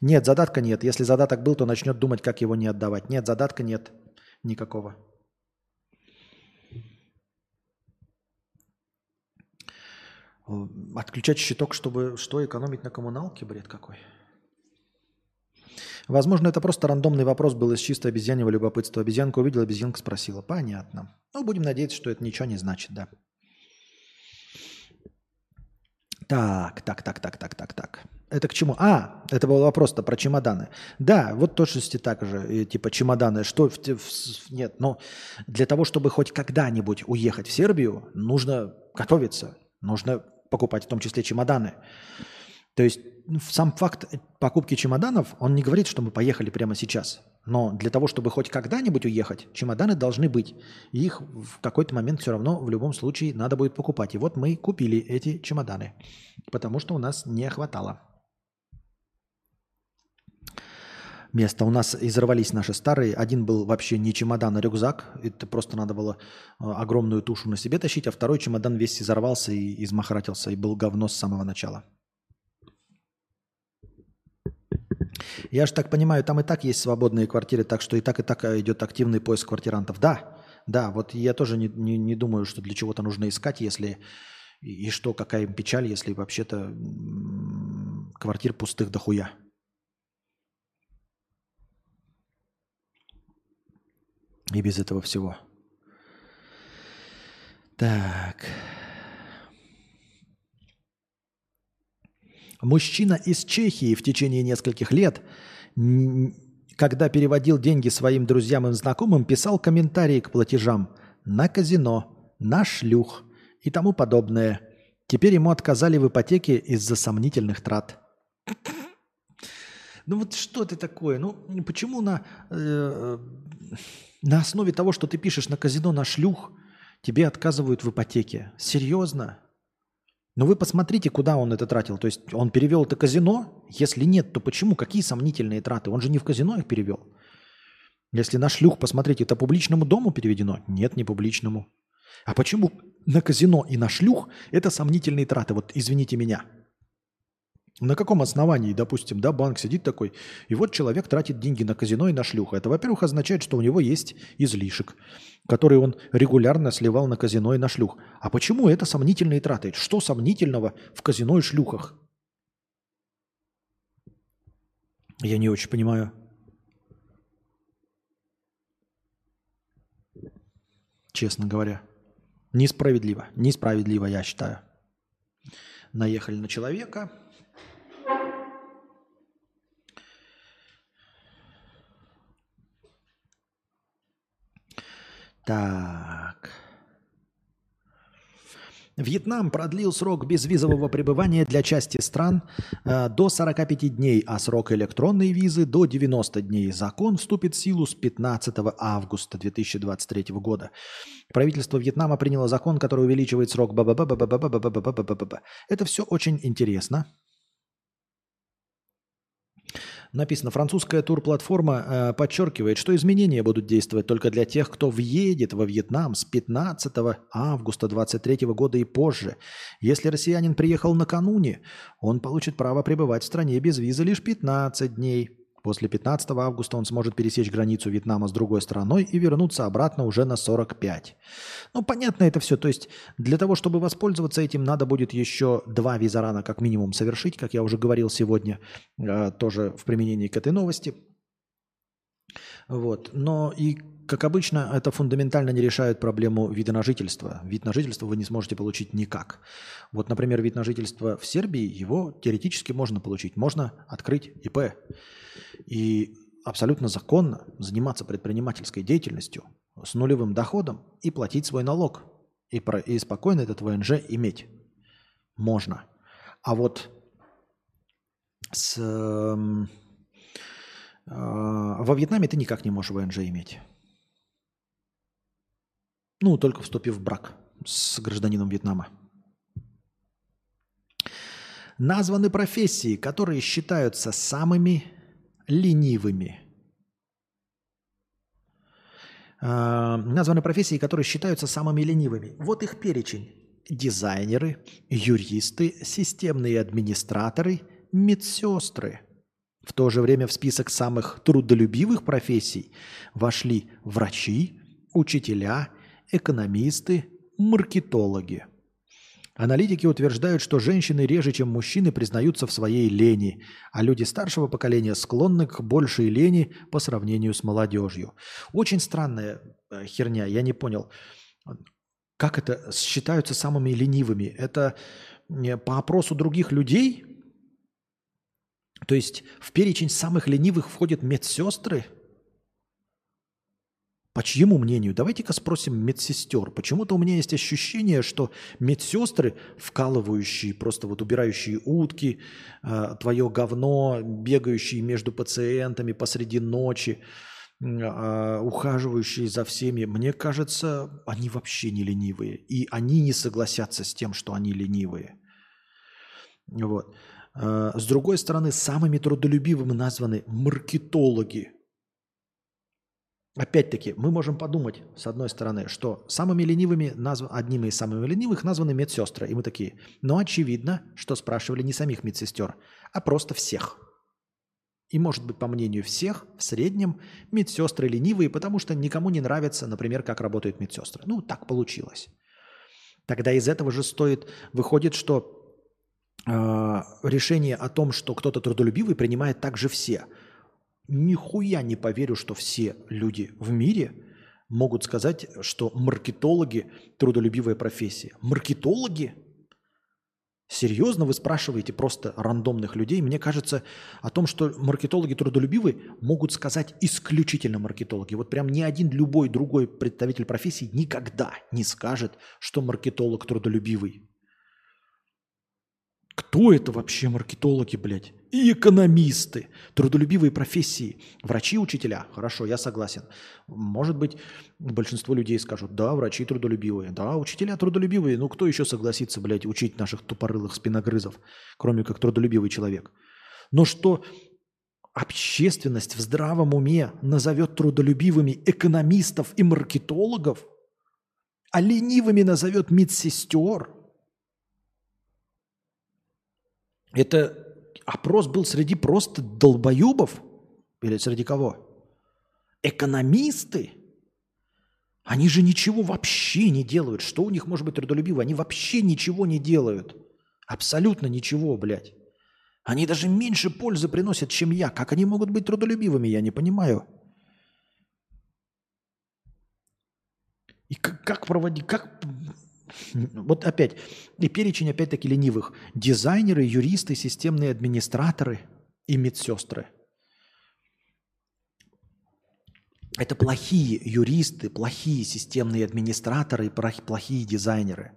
Нет, задатка нет. Если задаток был, то начнет думать, как его не отдавать. Нет, задатка нет никакого. Э, Отключать щиток, чтобы что, экономить на коммуналке? Бред какой. Возможно, это просто рандомный вопрос был из чисто обезьяньего любопытства. Обезьянка увидела, обезьянка спросила. Понятно. Ну, будем надеяться, что это ничего не значит, да. Так, так, так, так, так, так, так. Это к чему? А, это был вопрос-то про чемоданы. Да, вот точности так же, и типа чемоданы. Что в, в- нет, но для того, чтобы хоть когда-нибудь уехать в Сербию, нужно готовиться, нужно покупать в том числе чемоданы. То есть ну, сам факт покупки чемоданов, он не говорит, что мы поехали прямо сейчас. Но для того, чтобы хоть когда-нибудь уехать, чемоданы должны быть. Их в какой-то момент все равно в любом случае надо будет покупать. И вот мы купили эти чемоданы, потому что у нас не хватало. Место. У нас изорвались наши старые. Один был вообще не чемодан, а рюкзак. Это просто надо было э, огромную тушу на себе тащить, а второй чемодан весь изорвался и измахратился, и был говно с самого начала. Я же так понимаю, там и так есть свободные квартиры, так что и так, и так идет активный поиск квартирантов. Да, да, вот я тоже не, не, не думаю, что для чего-то нужно искать, если и, что, какая им печаль, если вообще-то квартир пустых дохуя. И без этого всего. Так. Мужчина из Чехии в течение нескольких лет, когда переводил деньги своим друзьям и знакомым, писал комментарии к платежам на казино, на шлюх и тому подобное. Теперь ему отказали в ипотеке из-за сомнительных трат. Ну вот что это такое? Ну почему на, э, на основе того, что ты пишешь на казино на шлюх, тебе отказывают в ипотеке? Серьезно? Но вы посмотрите, куда он это тратил. То есть он перевел это казино? Если нет, то почему? Какие сомнительные траты? Он же не в казино их перевел. Если на шлюх, посмотрите, это публичному дому переведено? Нет, не публичному. А почему на казино и на шлюх это сомнительные траты? Вот извините меня. На каком основании, допустим, да, банк сидит такой, и вот человек тратит деньги на казино и на шлюха. Это, во-первых, означает, что у него есть излишек, который он регулярно сливал на казино и на шлюх. А почему это сомнительные траты? Что сомнительного в казино и шлюхах? Я не очень понимаю. Честно говоря. Несправедливо. Несправедливо, я считаю. Наехали на человека, Так. Вьетнам продлил срок безвизового пребывания для части стран э, до 45 дней, а срок электронной визы до 90 дней. Закон вступит в силу с 15 августа 2023 года. Правительство Вьетнама приняло закон, который увеличивает срок. Это все очень интересно. Написано, французская турплатформа э, подчеркивает, что изменения будут действовать только для тех, кто въедет во Вьетнам с 15 августа 2023 года и позже. Если россиянин приехал накануне, он получит право пребывать в стране без визы лишь 15 дней. После 15 августа он сможет пересечь границу Вьетнама с другой стороной и вернуться обратно уже на 45. Ну, понятно это все. То есть для того, чтобы воспользоваться этим, надо будет еще два визарана как минимум совершить, как я уже говорил сегодня, э, тоже в применении к этой новости. Вот. Но и, как обычно, это фундаментально не решает проблему вида на жительство. Вид на жительство вы не сможете получить никак. Вот, например, вид на жительство в Сербии, его теоретически можно получить. Можно открыть ИП и абсолютно законно заниматься предпринимательской деятельностью с нулевым доходом и платить свой налог. И, про, и спокойно этот ВНЖ иметь. Можно. А вот с, э, э, во Вьетнаме ты никак не можешь ВНЖ иметь. Ну, только вступив в брак с гражданином Вьетнама. Названы профессии, которые считаются самыми ленивыми. Э, названы профессии, которые считаются самыми ленивыми. Вот их перечень. Дизайнеры, юристы, системные администраторы, медсестры. В то же время в список самых трудолюбивых профессий вошли врачи, учителя, экономисты, маркетологи – Аналитики утверждают, что женщины реже, чем мужчины, признаются в своей лени, а люди старшего поколения склонны к большей лени по сравнению с молодежью. Очень странная э, херня, я не понял. Как это считаются самыми ленивыми? Это по опросу других людей? То есть в перечень самых ленивых входят медсестры – по чьему мнению? Давайте-ка спросим медсестер. Почему-то у меня есть ощущение, что медсестры, вкалывающие, просто вот убирающие утки, э, твое говно, бегающие между пациентами посреди ночи, э, ухаживающие за всеми, мне кажется, они вообще не ленивые. И они не согласятся с тем, что они ленивые. Вот. А, с другой стороны, самыми трудолюбивыми названы маркетологи. Опять-таки, мы можем подумать, с одной стороны, что самыми ленивыми, назв... одними из самых ленивых названы медсестры. И мы такие, но очевидно, что спрашивали не самих медсестер, а просто всех. И, может быть, по мнению всех, в среднем медсестры ленивые, потому что никому не нравится, например, как работают медсестры. Ну, так получилось. Тогда из этого же стоит, выходит, что э, решение о том, что кто-то трудолюбивый, принимает также все – нихуя не поверю, что все люди в мире могут сказать, что маркетологи – трудолюбивая профессия. Маркетологи? Серьезно вы спрашиваете просто рандомных людей? Мне кажется, о том, что маркетологи трудолюбивы, могут сказать исключительно маркетологи. Вот прям ни один любой другой представитель профессии никогда не скажет, что маркетолог трудолюбивый. Кто это вообще маркетологи, блядь? И экономисты, трудолюбивые профессии, врачи, учителя. Хорошо, я согласен. Может быть, большинство людей скажут, да, врачи трудолюбивые, да, учителя трудолюбивые. Ну, кто еще согласится, блядь, учить наших тупорылых спиногрызов, кроме как трудолюбивый человек? Но что общественность в здравом уме назовет трудолюбивыми экономистов и маркетологов, а ленивыми назовет медсестер – Это опрос был среди просто долбоебов? Или среди кого? Экономисты? Они же ничего вообще не делают. Что у них может быть трудолюбиво? Они вообще ничего не делают. Абсолютно ничего, блядь. Они даже меньше пользы приносят, чем я. Как они могут быть трудолюбивыми, я не понимаю. И как, как проводить, как вот опять, и перечень опять-таки ленивых. Дизайнеры, юристы, системные администраторы и медсестры. Это плохие юристы, плохие системные администраторы и плохие дизайнеры.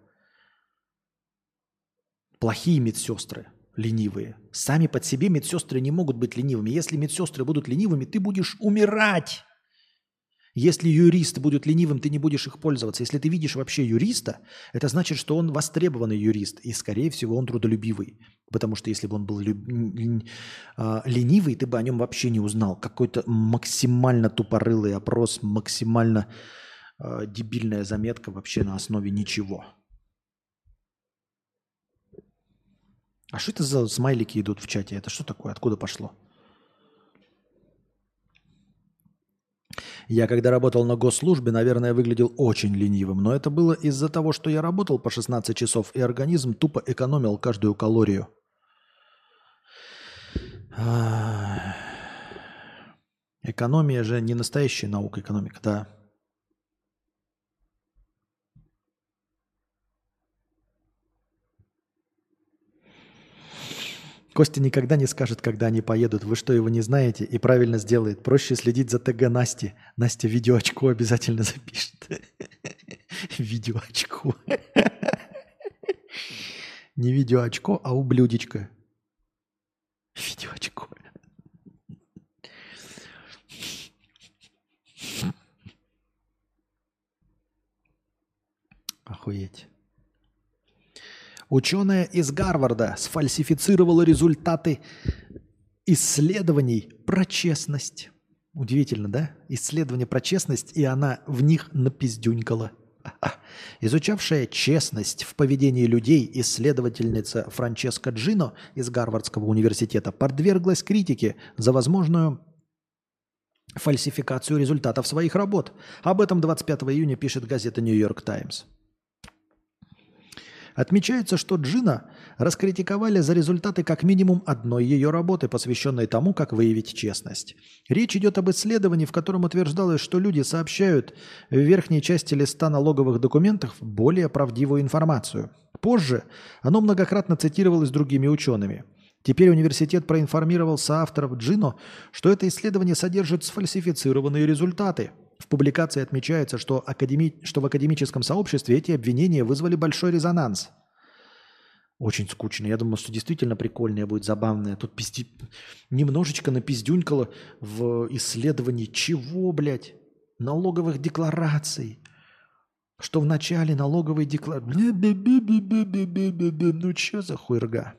Плохие медсестры, ленивые. Сами под себе медсестры не могут быть ленивыми. Если медсестры будут ленивыми, ты будешь умирать. Если юрист будет ленивым, ты не будешь их пользоваться. Если ты видишь вообще юриста, это значит, что он востребованный юрист, и, скорее всего, он трудолюбивый. Потому что если бы он был. А, ленивый, ты бы о нем вообще не узнал. Какой-то максимально тупорылый опрос, максимально э, дебильная заметка вообще на основе ничего. А что это за смайлики идут в чате? Это что такое? Откуда пошло? Я когда работал на госслужбе, наверное, выглядел очень ленивым, но это было из-за того, что я работал по 16 часов, и организм тупо экономил каждую калорию. Экономия же не настоящая наука, экономика, да. Костя никогда не скажет, когда они поедут. Вы что, его не знаете? И правильно сделает. Проще следить за ТГ Насти. Настя видеоочко обязательно запишет. [laughs] Видеоочко. Не видеоочко, а ублюдечко. Видеоочко. Охуеть. Ученая из Гарварда сфальсифицировала результаты исследований про честность. Удивительно, да? Исследование про честность, и она в них напиздюнькала. [laughs] Изучавшая честность в поведении людей исследовательница Франческа Джино из Гарвардского университета подверглась критике за возможную фальсификацию результатов своих работ. Об этом 25 июня пишет газета «Нью-Йорк Таймс». Отмечается, что Джина раскритиковали за результаты как минимум одной ее работы, посвященной тому, как выявить честность. Речь идет об исследовании, в котором утверждалось, что люди сообщают в верхней части листа налоговых документов более правдивую информацию. Позже оно многократно цитировалось другими учеными. Теперь университет проинформировал соавторов Джино, что это исследование содержит сфальсифицированные результаты – в публикации отмечается, что, академи... что в академическом сообществе эти обвинения вызвали большой резонанс. Очень скучно. Я думал, что действительно прикольное будет, забавное. Тут пизди... немножечко напиздюнькало в исследовании чего, блядь? Налоговых деклараций. Что в начале налоговой декларации... Ну что за хуйрга?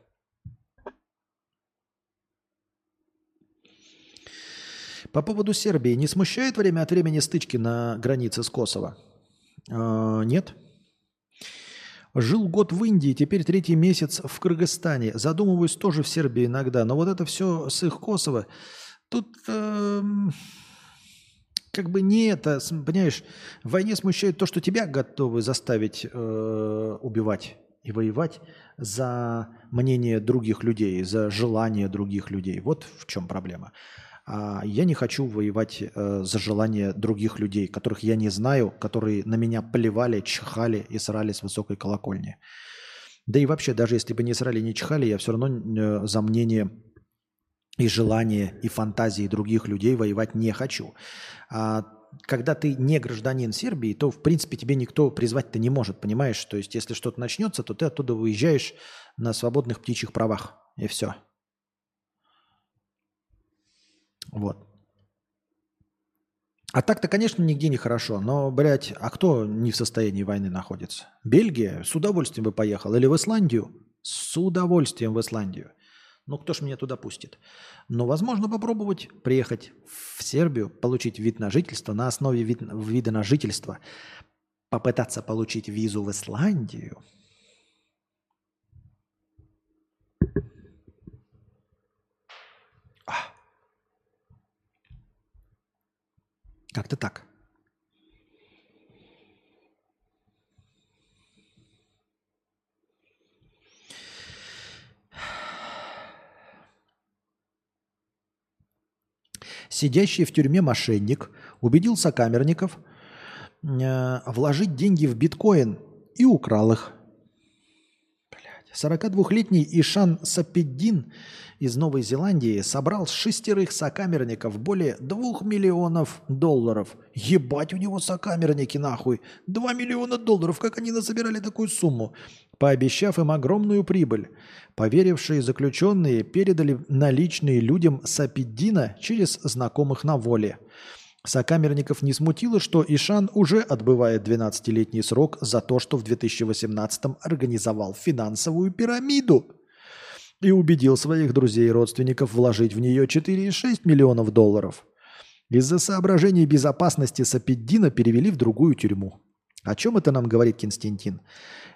По поводу Сербии. Не смущает время от времени стычки на границе с Косово? А, нет. Жил год в Индии, теперь третий месяц в Кыргызстане. Задумываюсь тоже в Сербии иногда. Но вот это все с их Косово. Тут э, как бы не это, понимаешь, в войне смущает то, что тебя готовы заставить э, убивать и воевать за мнение других людей, за желание других людей. Вот в чем проблема. А я не хочу воевать э, за желание других людей, которых я не знаю, которые на меня плевали, чихали и срали с высокой колокольни. Да и вообще, даже если бы не срали, не чихали, я все равно э, за мнение и желание, и фантазии других людей воевать не хочу. А когда ты не гражданин Сербии, то, в принципе, тебе никто призвать-то не может, понимаешь? То есть, если что-то начнется, то ты оттуда выезжаешь на свободных птичьих правах, и все. Вот. А так-то, конечно, нигде не хорошо, но, блядь, а кто не в состоянии войны находится? Бельгия? С удовольствием бы поехал. Или в Исландию? С удовольствием в Исландию. Ну, кто ж меня туда пустит? Но возможно попробовать приехать в Сербию, получить вид на жительство, на основе вид, вида на жительство, попытаться получить визу в Исландию. Как-то так. Сидящий в тюрьме мошенник убедил сокамерников э, вложить деньги в биткоин и украл их. 42-летний Ишан Сапеддин из Новой Зеландии собрал с шестерых сокамерников более 2 миллионов долларов. Ебать у него сокамерники нахуй. 2 миллиона долларов, как они насобирали такую сумму? Пообещав им огромную прибыль. Поверившие заключенные передали наличные людям Сапеддина через знакомых на воле – Сокамерников не смутило, что Ишан уже отбывает 12-летний срок за то, что в 2018-м организовал финансовую пирамиду и убедил своих друзей и родственников вложить в нее 4,6 миллионов долларов. Из-за соображений безопасности Сапеддина перевели в другую тюрьму. О чем это нам говорит Константин?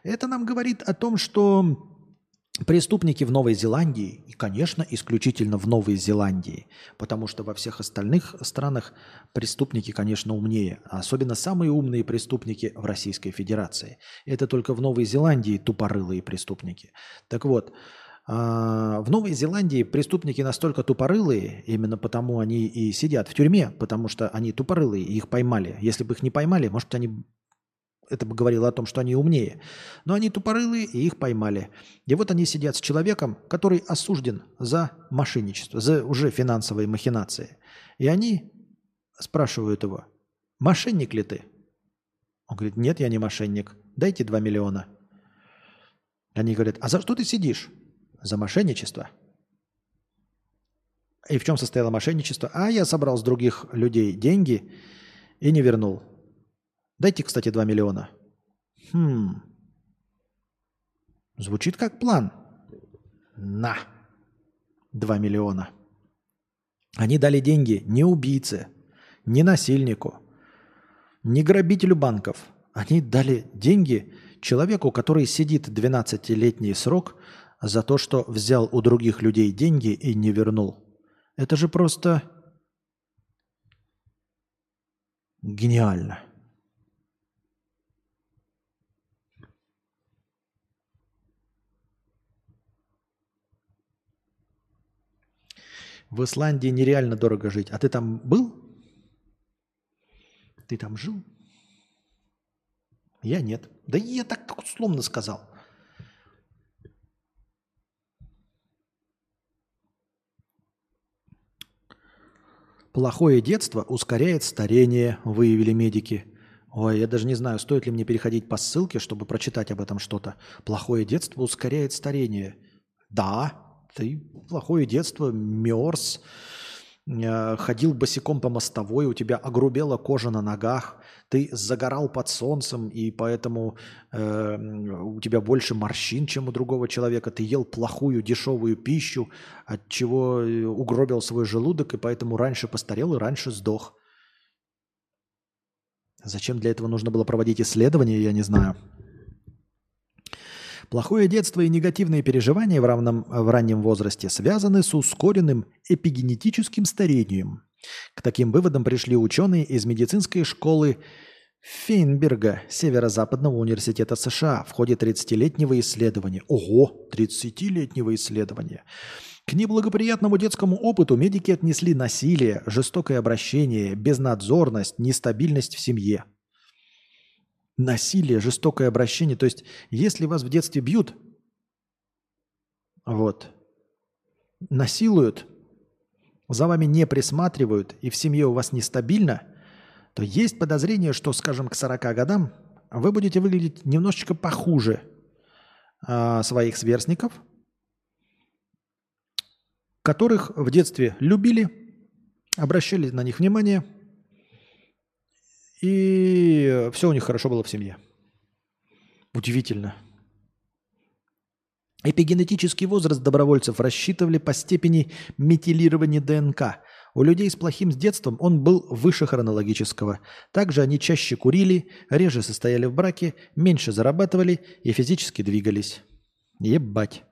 Это нам говорит о том, что Преступники в Новой Зеландии, и, конечно, исключительно в Новой Зеландии, потому что во всех остальных странах преступники, конечно, умнее, а особенно самые умные преступники в Российской Федерации. Это только в Новой Зеландии тупорылые преступники. Так вот, а, в Новой Зеландии преступники настолько тупорылые, именно потому они и сидят в тюрьме, потому что они тупорылые, их поймали. Если бы их не поймали, может, они это бы говорило о том, что они умнее. Но они тупорылые, и их поймали. И вот они сидят с человеком, который осужден за мошенничество, за уже финансовые махинации. И они спрашивают его, мошенник ли ты? Он говорит, нет, я не мошенник. Дайте 2 миллиона. Они говорят, а за что ты сидишь? За мошенничество. И в чем состояло мошенничество? А я собрал с других людей деньги и не вернул. Дайте, кстати, 2 миллиона. Хм. Звучит как план. На. 2 миллиона. Они дали деньги не убийце, не насильнику, не грабителю банков. Они дали деньги человеку, который сидит 12-летний срок за то, что взял у других людей деньги и не вернул. Это же просто гениально. В Исландии нереально дорого жить. А ты там был? Ты там жил? Я нет. Да я так, так условно сказал. Плохое детство ускоряет старение, выявили медики. Ой, я даже не знаю, стоит ли мне переходить по ссылке, чтобы прочитать об этом что-то. Плохое детство ускоряет старение. Да, ты плохое детство, мерз, э, ходил босиком по мостовой, у тебя огрубела кожа на ногах, ты загорал под солнцем, и поэтому э, у тебя больше морщин, чем у другого человека, ты ел плохую дешевую пищу, от чего э, угробил свой желудок, и поэтому раньше постарел и раньше сдох. Зачем для этого нужно было проводить исследования, я не знаю. Плохое детство и негативные переживания в, равном, в раннем возрасте связаны с ускоренным эпигенетическим старением. К таким выводам пришли ученые из медицинской школы Фейнберга Северо-Западного университета США в ходе 30-летнего исследования. Ого, 30-летнего исследования. К неблагоприятному детскому опыту медики отнесли насилие, жестокое обращение, безнадзорность, нестабильность в семье – насилие, жестокое обращение. То есть, если вас в детстве бьют, вот, насилуют, за вами не присматривают, и в семье у вас нестабильно, то есть подозрение, что, скажем, к 40 годам вы будете выглядеть немножечко похуже э, своих сверстников, которых в детстве любили, обращали на них внимание – и все у них хорошо было в семье. Удивительно. Эпигенетический возраст добровольцев рассчитывали по степени метилирования ДНК. У людей с плохим с детством он был выше хронологического. Также они чаще курили, реже состояли в браке, меньше зарабатывали и физически двигались. Ебать.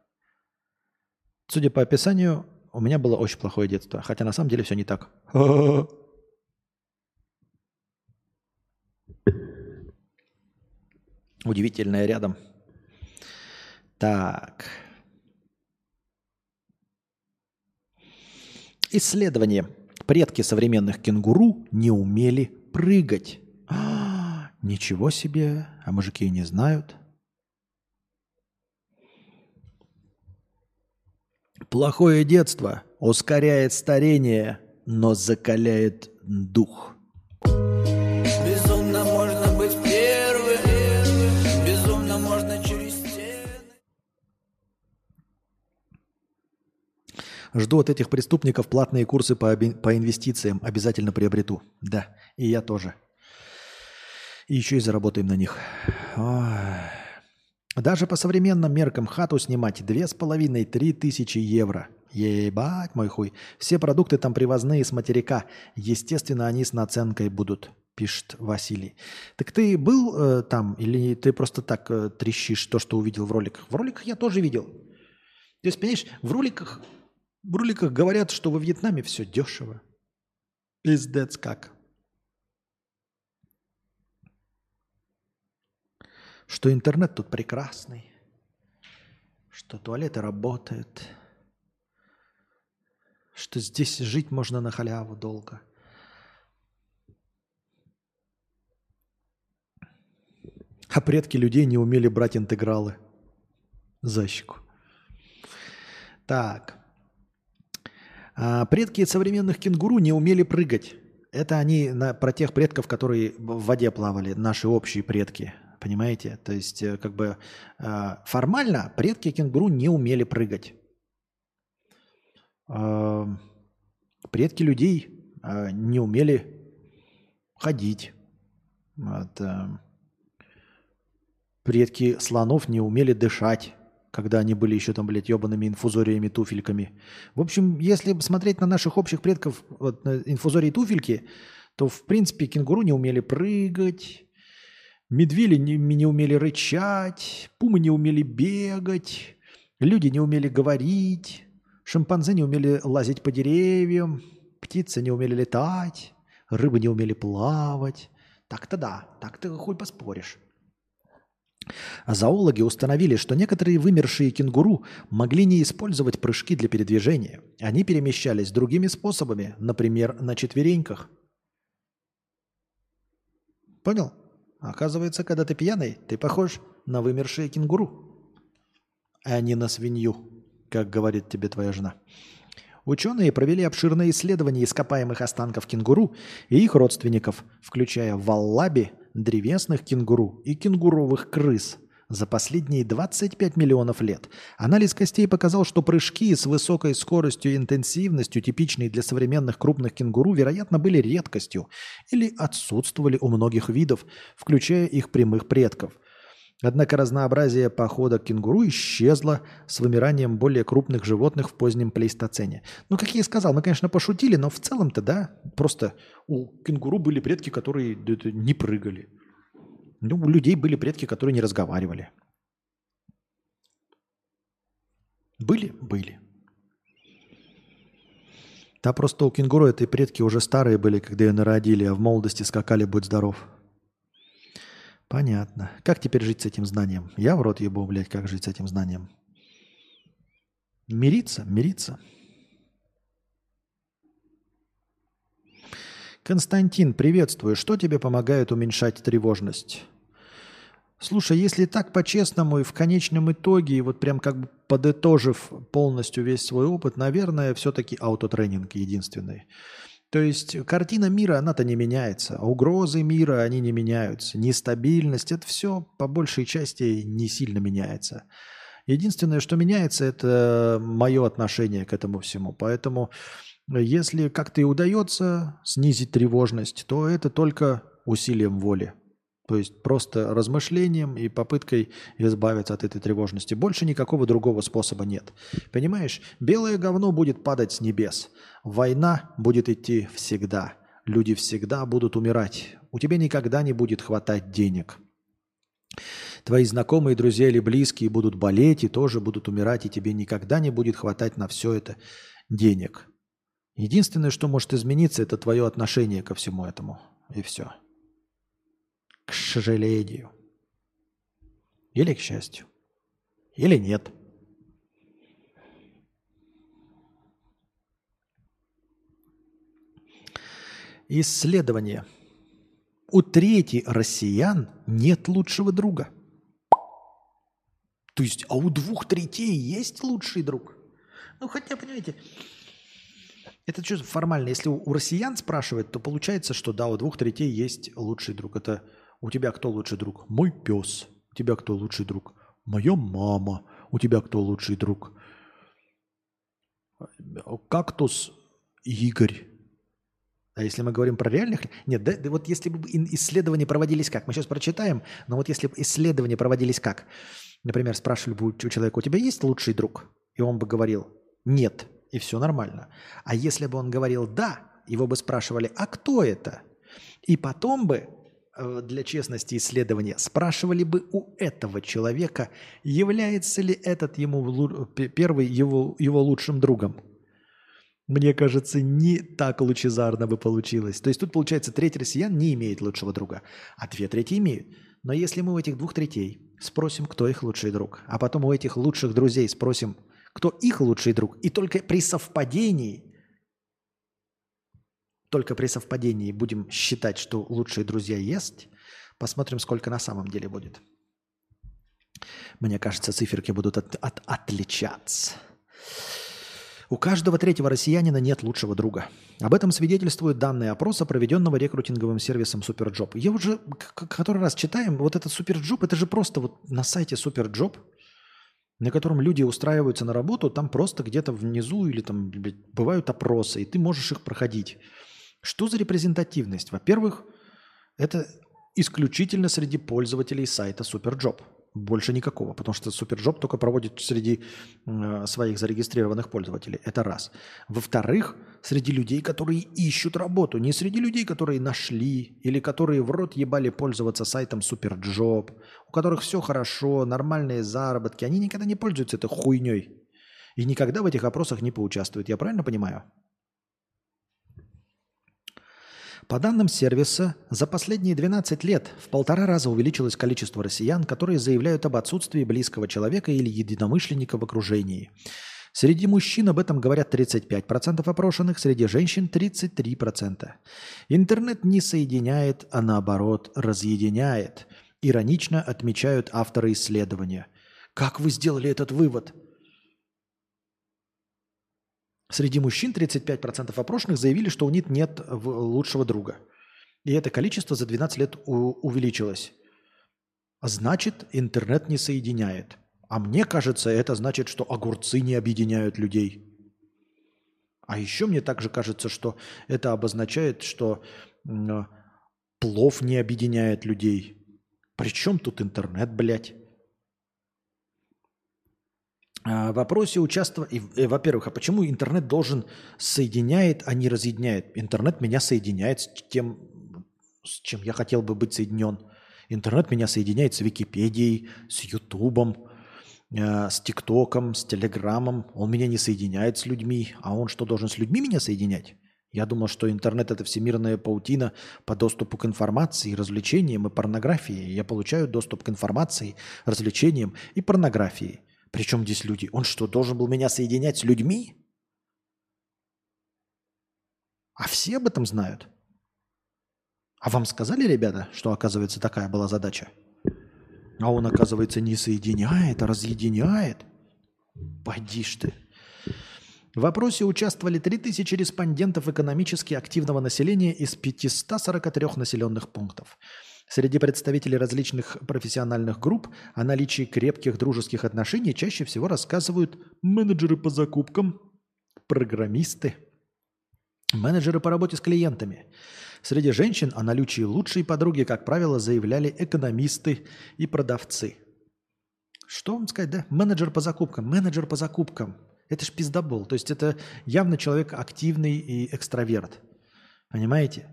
Судя по описанию, у меня было очень плохое детство. Хотя на самом деле все не так. [laughs] Удивительное рядом. Так. Исследование. Предки современных кенгуру не умели прыгать. А, ничего себе, а мужики не знают. Плохое детство ускоряет старение, но закаляет дух. Жду от этих преступников платные курсы по, по инвестициям. Обязательно приобрету. Да, и я тоже. И еще и заработаем на них. Ой. Даже по современным меркам хату снимать две с половиной, три тысячи евро. Ебать мой хуй. Все продукты там привозные с материка. Естественно, они с наценкой будут, пишет Василий. Так ты был э, там или ты просто так э, трещишь то, что увидел в роликах? В роликах я тоже видел. То есть, понимаешь, в роликах в роликах говорят, что во Вьетнаме все дешево. Пиздец как. Что интернет тут прекрасный. Что туалеты работают. Что здесь жить можно на халяву долго. А предки людей не умели брать интегралы. Защику. Так. А предки современных кенгуру не умели прыгать. Это они на, про тех предков, которые в воде плавали, наши общие предки. Понимаете? То есть, э, как бы э, формально предки кенгуру не умели прыгать. Э, предки людей э, не умели ходить. Вот, предки слонов не умели дышать когда они были еще там, блядь, ебаными инфузориями, туфельками. В общем, если смотреть на наших общих предков, вот, на инфузории туфельки, то, в принципе, кенгуру не умели прыгать, медведи не, не умели рычать, пумы не умели бегать, люди не умели говорить, шимпанзе не умели лазить по деревьям, птицы не умели летать, рыбы не умели плавать. Так-то да, так ты хуй поспоришь. А зоологи установили, что некоторые вымершие кенгуру могли не использовать прыжки для передвижения. Они перемещались другими способами, например, на четвереньках. Понял? Оказывается, когда ты пьяный, ты похож на вымершие кенгуру, а не на свинью, как говорит тебе твоя жена. Ученые провели обширное исследование ископаемых останков кенгуру и их родственников, включая валлаби – древесных кенгуру и кенгуровых крыс за последние 25 миллионов лет. Анализ костей показал, что прыжки с высокой скоростью и интенсивностью, типичные для современных крупных кенгуру, вероятно, были редкостью или отсутствовали у многих видов, включая их прямых предков. Однако разнообразие похода кенгуру исчезло с вымиранием более крупных животных в позднем плейстоцене. Ну, как я и сказал, мы, конечно, пошутили, но в целом-то, да, просто у кенгуру были предки, которые не прыгали. Ну, у людей были предки, которые не разговаривали. Были? Были. Да просто у кенгуру этой предки уже старые были, когда ее народили, а в молодости скакали «Будь здоров». Понятно. Как теперь жить с этим знанием? Я в рот ебу, блядь, как жить с этим знанием? Мириться? Мириться. Константин, приветствую. Что тебе помогает уменьшать тревожность? Слушай, если так по-честному и в конечном итоге, и вот прям как бы подытожив полностью весь свой опыт, наверное, все-таки аутотренинг единственный. То есть картина мира, она-то не меняется. А угрозы мира, они не меняются. Нестабильность, это все по большей части не сильно меняется. Единственное, что меняется, это мое отношение к этому всему. Поэтому если как-то и удается снизить тревожность, то это только усилием воли. То есть просто размышлением и попыткой избавиться от этой тревожности. Больше никакого другого способа нет. Понимаешь, белое говно будет падать с небес. Война будет идти всегда. Люди всегда будут умирать. У тебя никогда не будет хватать денег. Твои знакомые, друзья или близкие будут болеть и тоже будут умирать, и тебе никогда не будет хватать на все это денег. Единственное, что может измениться, это твое отношение ко всему этому. И все. К сожалению. Или к счастью. Или нет. Исследование. У трети россиян нет лучшего друга. То есть, а у двух третей есть лучший друг? Ну, хотя, понимаете, это что формально? Если у, россиян спрашивают, то получается, что да, у двух третей есть лучший друг. Это у тебя кто лучший друг? Мой пес. У тебя кто лучший друг? Моя мама. У тебя кто лучший друг? Кактус Игорь. А если мы говорим про реальных... Нет, да, да вот если бы исследования проводились как? Мы сейчас прочитаем, но вот если бы исследования проводились как? Например, спрашивали бы у человека, у тебя есть лучший друг? И он бы говорил, нет, и все нормально. А если бы он говорил «да», его бы спрашивали, а кто это? И потом бы для честности исследования спрашивали бы у этого человека, является ли этот ему первый его, его лучшим другом. Мне кажется, не так лучезарно бы получилось. То есть тут, получается, треть россиян не имеет лучшего друга, а две трети имеют. Но если мы у этих двух третей спросим, кто их лучший друг, а потом у этих лучших друзей спросим, кто их лучший друг, и только при совпадении только при совпадении будем считать, что лучшие друзья есть, посмотрим, сколько на самом деле будет. Мне кажется, циферки будут от, от, отличаться. У каждого третьего россиянина нет лучшего друга. Об этом свидетельствуют данные опроса, проведенного рекрутинговым сервисом Superjob. Я уже который раз читаем, вот этот Superjob, это же просто вот на сайте Superjob, на котором люди устраиваются на работу, там просто где-то внизу или там бывают опросы, и ты можешь их проходить. Что за репрезентативность? Во-первых, это исключительно среди пользователей сайта Superjob. Больше никакого, потому что Superjob только проводит среди э, своих зарегистрированных пользователей. Это раз. Во-вторых, среди людей, которые ищут работу, не среди людей, которые нашли или которые в рот ебали пользоваться сайтом Superjob, у которых все хорошо, нормальные заработки, они никогда не пользуются этой хуйней и никогда в этих опросах не поучаствуют. Я правильно понимаю? По данным сервиса, за последние 12 лет в полтора раза увеличилось количество россиян, которые заявляют об отсутствии близкого человека или единомышленника в окружении. Среди мужчин об этом говорят 35% опрошенных, среди женщин 33%. Интернет не соединяет, а наоборот разъединяет. Иронично отмечают авторы исследования. Как вы сделали этот вывод? Среди мужчин 35% опрошенных заявили, что у них нет лучшего друга. И это количество за 12 лет увеличилось. Значит, интернет не соединяет. А мне кажется, это значит, что огурцы не объединяют людей. А еще мне также кажется, что это обозначает, что плов не объединяет людей. Причем тут интернет, блядь? В вопросе участвовать... Э, во-первых, а почему интернет должен соединяет, а не разъединяет? Интернет меня соединяет с тем, с чем я хотел бы быть соединен. Интернет меня соединяет с Википедией, с Ютубом, э, с ТикТоком, с Телеграмом. Он меня не соединяет с людьми. А он что, должен с людьми меня соединять? Я думал, что интернет – это всемирная паутина по доступу к информации, развлечениям и порнографии. Я получаю доступ к информации, развлечениям и порнографии. Причем здесь люди? Он что, должен был меня соединять с людьми? А все об этом знают? А вам сказали, ребята, что, оказывается, такая была задача? А он, оказывается, не соединяет, а разъединяет. Пойди ж ты. В вопросе участвовали 3000 респондентов экономически активного населения из 543 населенных пунктов. Среди представителей различных профессиональных групп о наличии крепких дружеских отношений чаще всего рассказывают менеджеры по закупкам, программисты, менеджеры по работе с клиентами – Среди женщин о наличии лучшей подруги, как правило, заявляли экономисты и продавцы. Что вам сказать, да? Менеджер по закупкам. Менеджер по закупкам. Это ж пиздобол. То есть это явно человек активный и экстраверт. Понимаете?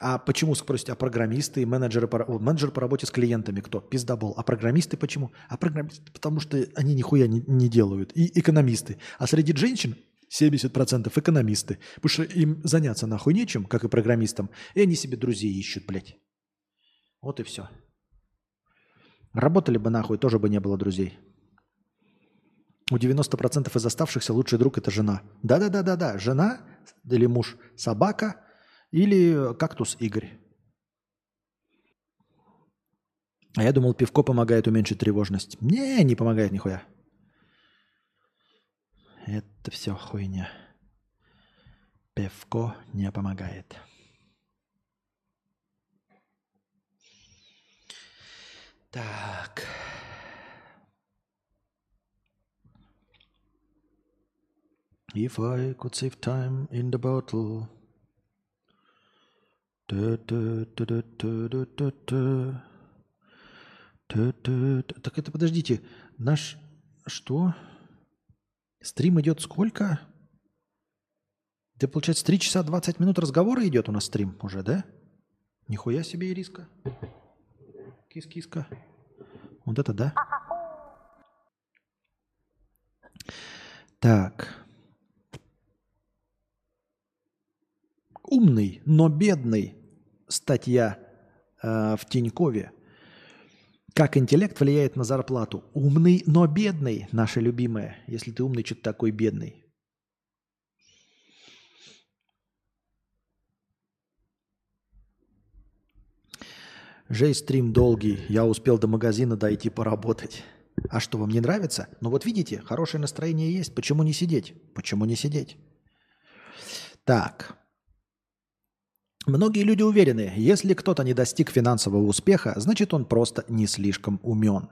А почему, спросите, а программисты менеджеры по, менеджер по работе с клиентами кто? Пиздобол. А программисты почему? А программисты, потому что они нихуя не, не делают. И экономисты. А среди женщин 70% экономисты. Потому что им заняться нахуй нечем, как и программистам. И они себе друзей ищут, блядь. Вот и все. Работали бы нахуй, тоже бы не было друзей. У 90% из оставшихся лучший друг – это жена. Да-да-да-да-да. Жена или муж – собака или кактус Игорь. А я думал, пивко помогает уменьшить тревожность. Не, не помогает нихуя. Это все хуйня. Пивко не помогает. Так. If I could save time in the bottle. Так это подождите, наш что? Стрим идет сколько? Да, получается, 3 часа 20 минут разговора идет у нас стрим уже, да? Нихуя себе, Ириска. Кис-киска. Вот это да. Так. Умный, но бедный. Статья э, в Тинькове. Как интеллект влияет на зарплату? Умный, но бедный, наша любимая. Если ты умный, что-то такой бедный. Жей стрим долгий, я успел до магазина дойти поработать. А что, вам не нравится? Ну вот видите, хорошее настроение есть, почему не сидеть? Почему не сидеть? Так, Многие люди уверены, если кто-то не достиг финансового успеха, значит он просто не слишком умен.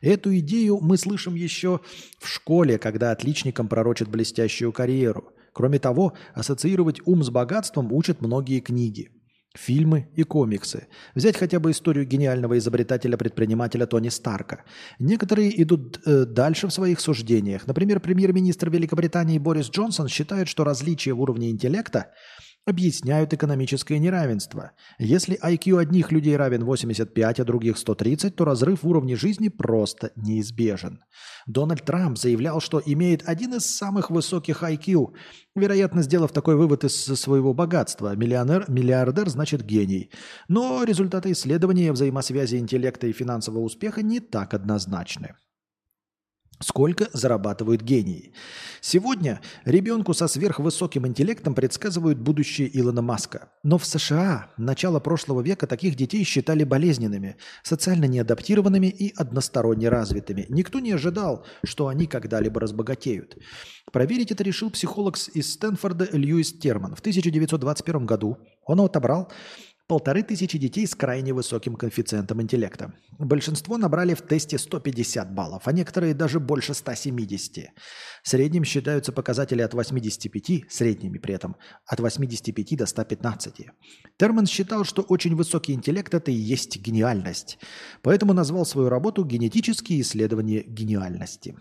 Эту идею мы слышим еще в школе, когда отличникам пророчат блестящую карьеру. Кроме того, ассоциировать ум с богатством учат многие книги, фильмы и комиксы. Взять хотя бы историю гениального изобретателя-предпринимателя Тони Старка. Некоторые идут э, дальше в своих суждениях. Например, премьер-министр Великобритании Борис Джонсон считает, что различие в уровне интеллекта – объясняют экономическое неравенство. Если IQ одних людей равен 85, а других 130, то разрыв в уровне жизни просто неизбежен. Дональд Трамп заявлял, что имеет один из самых высоких IQ, вероятно, сделав такой вывод из своего богатства. Миллионер, миллиардер значит гений. Но результаты исследования взаимосвязи интеллекта и финансового успеха не так однозначны. Сколько зарабатывают гении? Сегодня ребенку со сверхвысоким интеллектом предсказывают будущее Илона Маска. Но в США начало прошлого века таких детей считали болезненными, социально неадаптированными и односторонне развитыми. Никто не ожидал, что они когда-либо разбогатеют. Проверить это решил психолог из Стэнфорда Льюис Терман. В 1921 году он отобрал полторы тысячи детей с крайне высоким коэффициентом интеллекта. Большинство набрали в тесте 150 баллов, а некоторые даже больше 170. Средним считаются показатели от 85, средними при этом, от 85 до 115. Терман считал, что очень высокий интеллект – это и есть гениальность. Поэтому назвал свою работу «Генетические исследования гениальности».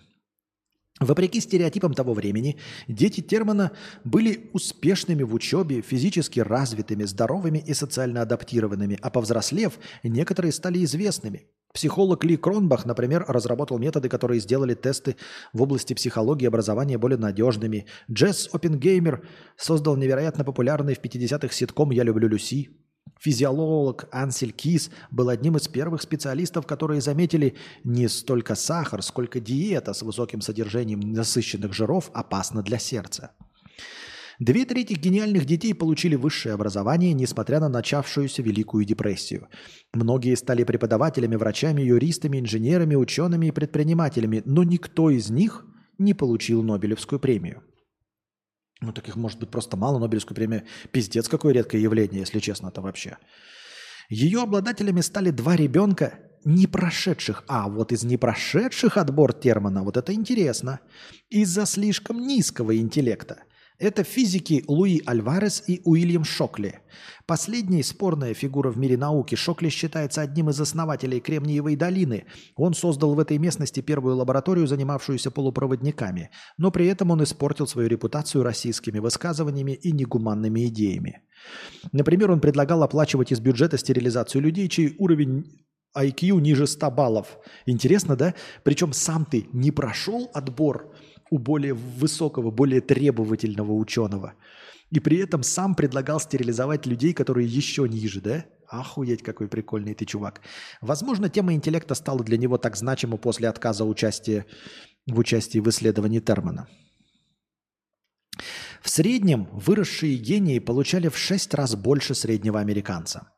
Вопреки стереотипам того времени, дети Термана были успешными в учебе, физически развитыми, здоровыми и социально адаптированными, а повзрослев, некоторые стали известными. Психолог Ли Кронбах, например, разработал методы, которые сделали тесты в области психологии и образования более надежными. Джесс Оппенгеймер создал невероятно популярный в 50-х ситком «Я люблю Люси». Физиолог Ансель Кис был одним из первых специалистов, которые заметили не столько сахар, сколько диета с высоким содержанием насыщенных жиров опасна для сердца. Две трети гениальных детей получили высшее образование, несмотря на начавшуюся Великую депрессию. Многие стали преподавателями, врачами, юристами, инженерами, учеными и предпринимателями, но никто из них не получил Нобелевскую премию. Ну, таких может быть просто мало. Нобелевскую премию пиздец, какое редкое явление, если честно, это вообще. Ее обладателями стали два ребенка, не прошедших, а вот из не прошедших отбор Термана, вот это интересно, из-за слишком низкого интеллекта. Это физики Луи Альварес и Уильям Шокли. Последняя спорная фигура в мире науки. Шокли считается одним из основателей Кремниевой долины. Он создал в этой местности первую лабораторию, занимавшуюся полупроводниками. Но при этом он испортил свою репутацию российскими высказываниями и негуманными идеями. Например, он предлагал оплачивать из бюджета стерилизацию людей, чей уровень IQ ниже 100 баллов. Интересно, да? Причем сам ты не прошел отбор у более высокого, более требовательного ученого. И при этом сам предлагал стерилизовать людей, которые еще ниже, да? Охуеть, какой прикольный ты чувак. Возможно, тема интеллекта стала для него так значима после отказа участия, в участии в исследовании Термана. В среднем выросшие гении получали в шесть раз больше среднего американца.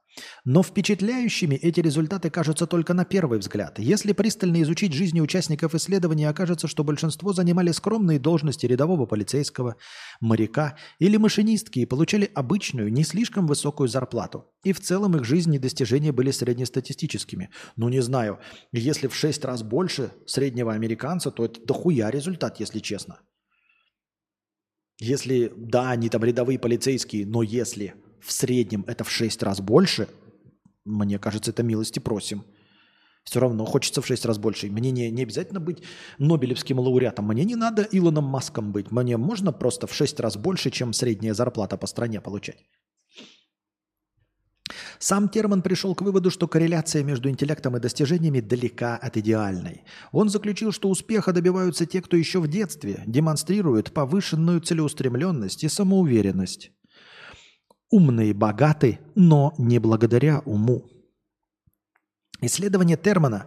Но впечатляющими эти результаты кажутся только на первый взгляд. Если пристально изучить жизни участников исследования, окажется, что большинство занимали скромные должности рядового полицейского, моряка или машинистки и получали обычную, не слишком высокую зарплату. И в целом их жизни и достижения были среднестатистическими. Ну не знаю, если в шесть раз больше среднего американца, то это дохуя результат, если честно. Если, да, они там рядовые полицейские, но если в среднем это в 6 раз больше, мне кажется, это милости просим. Все равно хочется в 6 раз больше. Мне не, не обязательно быть Нобелевским лауреатом. Мне не надо Илоном Маском быть. Мне можно просто в 6 раз больше, чем средняя зарплата по стране получать. Сам Терман пришел к выводу, что корреляция между интеллектом и достижениями далека от идеальной. Он заключил, что успеха добиваются те, кто еще в детстве демонстрирует повышенную целеустремленность и самоуверенность. Умные богаты, но не благодаря уму. Исследование Термана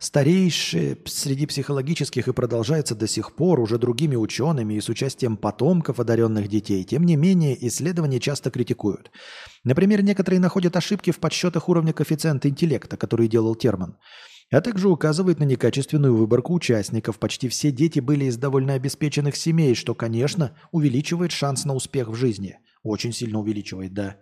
старейшее среди психологических и продолжается до сих пор уже другими учеными и с участием потомков одаренных детей. Тем не менее, исследования часто критикуют. Например, некоторые находят ошибки в подсчетах уровня коэффициента интеллекта, который делал Терман а также указывает на некачественную выборку участников. Почти все дети были из довольно обеспеченных семей, что, конечно, увеличивает шанс на успех в жизни. Очень сильно увеличивает, да.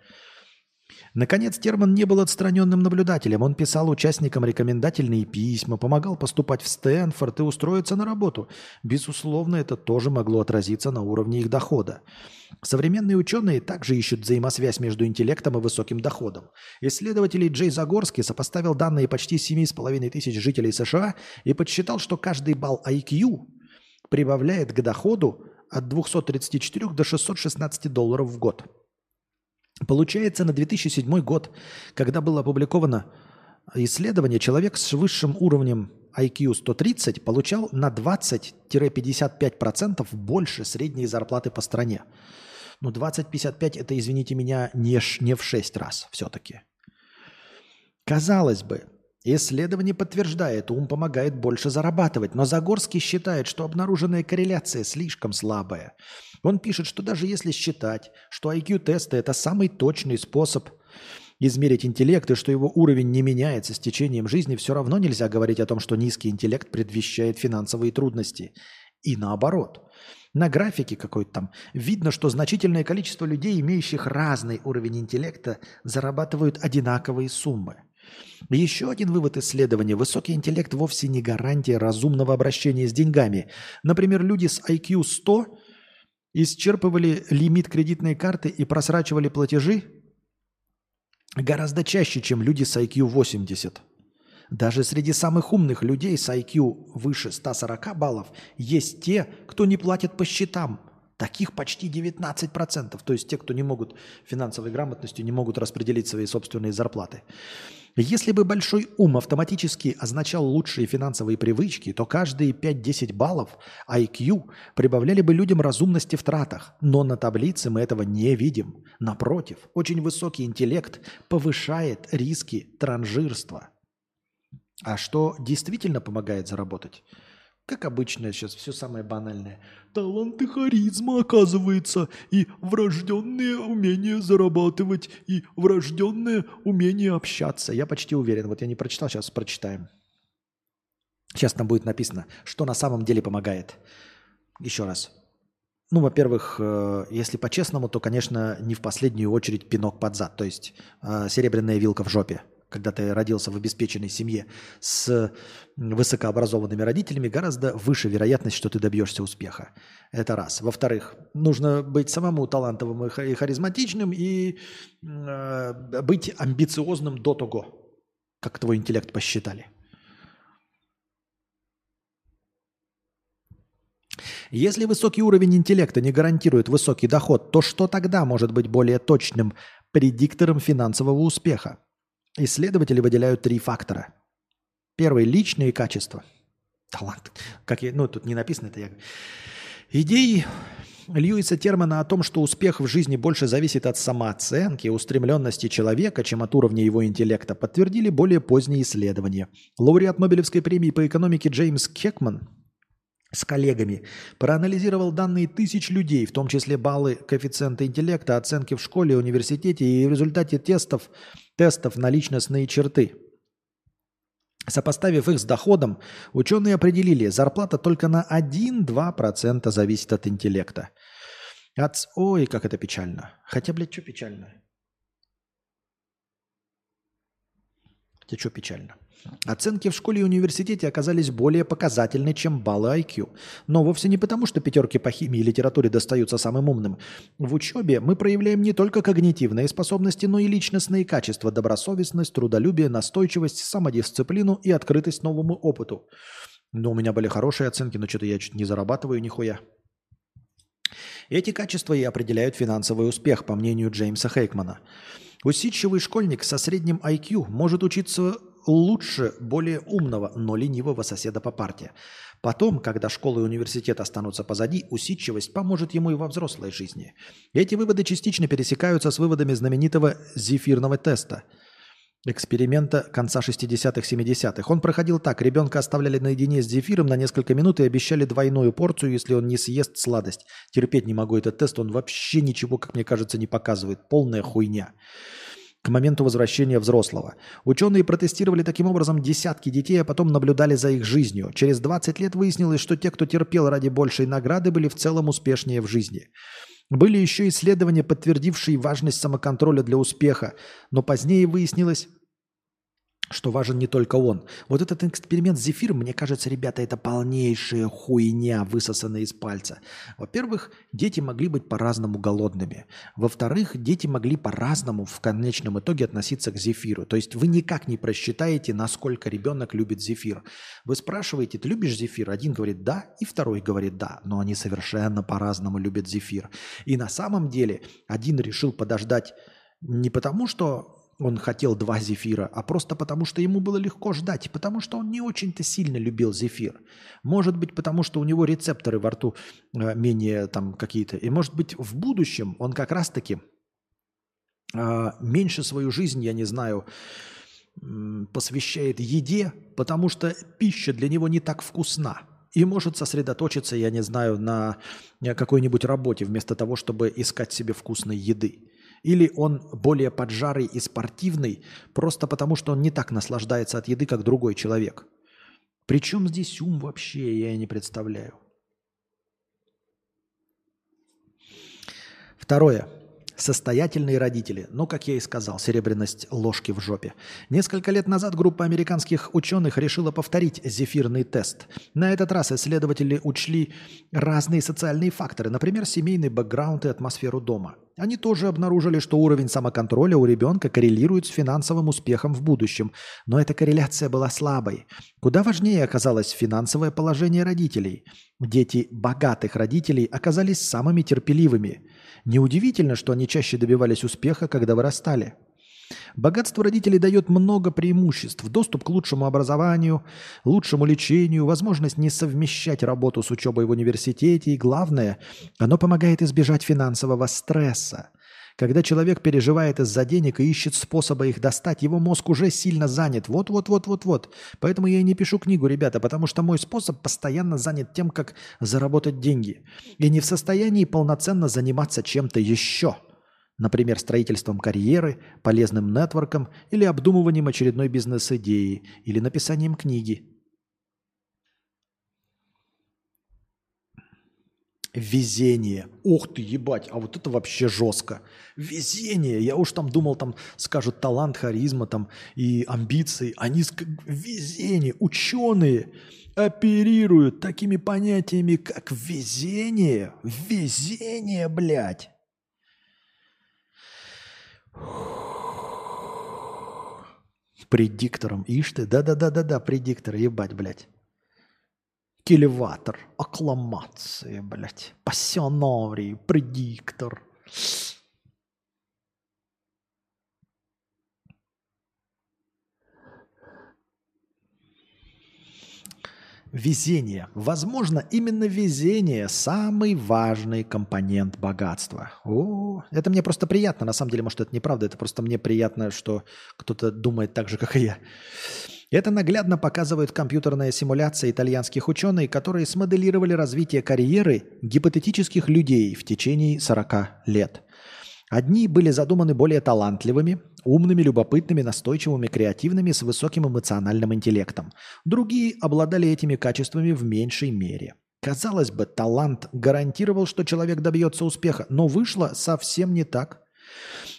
Наконец, Терман не был отстраненным наблюдателем. Он писал участникам рекомендательные письма, помогал поступать в Стэнфорд и устроиться на работу. Безусловно, это тоже могло отразиться на уровне их дохода. Современные ученые также ищут взаимосвязь между интеллектом и высоким доходом. Исследователь Джей Загорский сопоставил данные почти 7,5 тысяч жителей США и подсчитал, что каждый балл IQ прибавляет к доходу от 234 до 616 долларов в год. Получается, на 2007 год, когда было опубликовано исследование, человек с высшим уровнем IQ 130 получал на 20-55% больше средней зарплаты по стране. Ну, 20-55 это, извините меня, не, не в 6 раз все-таки. Казалось бы, Исследование подтверждает, ум помогает больше зарабатывать, но Загорский считает, что обнаруженная корреляция слишком слабая. Он пишет, что даже если считать, что IQ-тесты – это самый точный способ измерить интеллект и что его уровень не меняется с течением жизни, все равно нельзя говорить о том, что низкий интеллект предвещает финансовые трудности. И наоборот. На графике какой-то там видно, что значительное количество людей, имеющих разный уровень интеллекта, зарабатывают одинаковые суммы. Еще один вывод исследования. Высокий интеллект вовсе не гарантия разумного обращения с деньгами. Например, люди с IQ 100 исчерпывали лимит кредитной карты и просрачивали платежи гораздо чаще, чем люди с IQ 80. Даже среди самых умных людей с IQ выше 140 баллов есть те, кто не платит по счетам. Таких почти 19%. То есть те, кто не могут финансовой грамотностью, не могут распределить свои собственные зарплаты. Если бы большой ум автоматически означал лучшие финансовые привычки, то каждые 5-10 баллов IQ прибавляли бы людям разумности в тратах. Но на таблице мы этого не видим. Напротив, очень высокий интеллект повышает риски транжирства – а что действительно помогает заработать? Как обычно сейчас все самое банальное. Талант и харизма, оказывается, и врожденное умение зарабатывать, и врожденное умение общаться. Я почти уверен. Вот я не прочитал, сейчас прочитаем. Сейчас там будет написано, что на самом деле помогает. Еще раз. Ну, во-первых, э, если по-честному, то, конечно, не в последнюю очередь пинок под зад, то есть э, серебряная вилка в жопе когда ты родился в обеспеченной семье с высокообразованными родителями, гораздо выше вероятность, что ты добьешься успеха. Это раз. Во-вторых, нужно быть самому талантовым и харизматичным и э, быть амбициозным до того, как твой интеллект посчитали. Если высокий уровень интеллекта не гарантирует высокий доход, то что тогда может быть более точным предиктором финансового успеха? Исследователи выделяют три фактора. Первый – личные качества. Талант. Как я, ну, тут не написано это. Я... Идеи Льюиса Термана о том, что успех в жизни больше зависит от самооценки, устремленности человека, чем от уровня его интеллекта, подтвердили более поздние исследования. Лауреат Нобелевской премии по экономике Джеймс Кекман с коллегами проанализировал данные тысяч людей, в том числе баллы коэффициента интеллекта, оценки в школе, университете, и в результате тестов – тестов на личностные черты. Сопоставив их с доходом, ученые определили, зарплата только на 1-2% зависит от интеллекта. От... Ой, как это печально. Хотя, блядь, что печально? Хотя что печально? Оценки в школе и университете оказались более показательны, чем баллы IQ. Но вовсе не потому, что пятерки по химии и литературе достаются самым умным. В учебе мы проявляем не только когнитивные способности, но и личностные качества – добросовестность, трудолюбие, настойчивость, самодисциплину и открытость новому опыту. Но у меня были хорошие оценки, но что-то я чуть не зарабатываю нихуя. Эти качества и определяют финансовый успех, по мнению Джеймса Хейкмана. Усидчивый школьник со средним IQ может учиться лучше более умного, но ленивого соседа по парте. Потом, когда школа и университет останутся позади, усидчивость поможет ему и во взрослой жизни. Эти выводы частично пересекаются с выводами знаменитого зефирного теста эксперимента конца 60-х, 70-х. Он проходил так. Ребенка оставляли наедине с зефиром на несколько минут и обещали двойную порцию, если он не съест сладость. Терпеть не могу этот тест, он вообще ничего, как мне кажется, не показывает. Полная хуйня к моменту возвращения взрослого. Ученые протестировали таким образом десятки детей, а потом наблюдали за их жизнью. Через 20 лет выяснилось, что те, кто терпел ради большей награды, были в целом успешнее в жизни. Были еще исследования, подтвердившие важность самоконтроля для успеха, но позднее выяснилось, что важен не только он. Вот этот эксперимент с зефиром, мне кажется, ребята, это полнейшая хуйня, высосанная из пальца. Во-первых, дети могли быть по-разному голодными. Во-вторых, дети могли по-разному в конечном итоге относиться к зефиру. То есть вы никак не просчитаете, насколько ребенок любит зефир. Вы спрашиваете, ты любишь зефир? Один говорит да, и второй говорит да. Но они совершенно по-разному любят зефир. И на самом деле один решил подождать не потому, что он хотел два зефира, а просто потому, что ему было легко ждать, потому что он не очень-то сильно любил зефир. Может быть, потому что у него рецепторы во рту э, менее там какие-то. И может быть, в будущем он как раз-таки э, меньше свою жизнь, я не знаю, посвящает еде, потому что пища для него не так вкусна. И может сосредоточиться, я не знаю, на э, какой-нибудь работе, вместо того, чтобы искать себе вкусной еды. Или он более поджарый и спортивный, просто потому что он не так наслаждается от еды, как другой человек. Причем здесь ум вообще, я не представляю. Второе. Состоятельные родители. Ну, как я и сказал, серебряность ложки в жопе. Несколько лет назад группа американских ученых решила повторить зефирный тест. На этот раз исследователи учли разные социальные факторы, например, семейный бэкграунд и атмосферу дома. Они тоже обнаружили, что уровень самоконтроля у ребенка коррелирует с финансовым успехом в будущем. Но эта корреляция была слабой. Куда важнее оказалось финансовое положение родителей. Дети богатых родителей оказались самыми терпеливыми – Неудивительно, что они чаще добивались успеха, когда вырастали. Богатство родителей дает много преимуществ. Доступ к лучшему образованию, лучшему лечению, возможность не совмещать работу с учебой в университете и, главное, оно помогает избежать финансового стресса – когда человек переживает из-за денег и ищет способа их достать, его мозг уже сильно занят. Вот-вот-вот-вот-вот. Поэтому я и не пишу книгу, ребята, потому что мой способ постоянно занят тем, как заработать деньги. И не в состоянии полноценно заниматься чем-то еще. Например, строительством карьеры, полезным нетворком или обдумыванием очередной бизнес-идеи или написанием книги. Везение. Ух ты, ебать, а вот это вообще жестко. Везение. Я уж там думал, там скажут талант, харизма там и амбиции. Они ск... везение. Ученые оперируют такими понятиями, как везение. Везение, блядь. Предиктором. Ишь ты, да-да-да-да-да, предиктор, ебать, блядь. Келеватор, аккламации, блядь, пассионарий, предиктор. Везение. Возможно, именно везение – самый важный компонент богатства. О, это мне просто приятно. На самом деле, может, это неправда. Это просто мне приятно, что кто-то думает так же, как и я. Это наглядно показывает компьютерная симуляция итальянских ученых, которые смоделировали развитие карьеры гипотетических людей в течение 40 лет. Одни были задуманы более талантливыми, умными, любопытными, настойчивыми, креативными, с высоким эмоциональным интеллектом. Другие обладали этими качествами в меньшей мере. Казалось бы, талант гарантировал, что человек добьется успеха, но вышло совсем не так.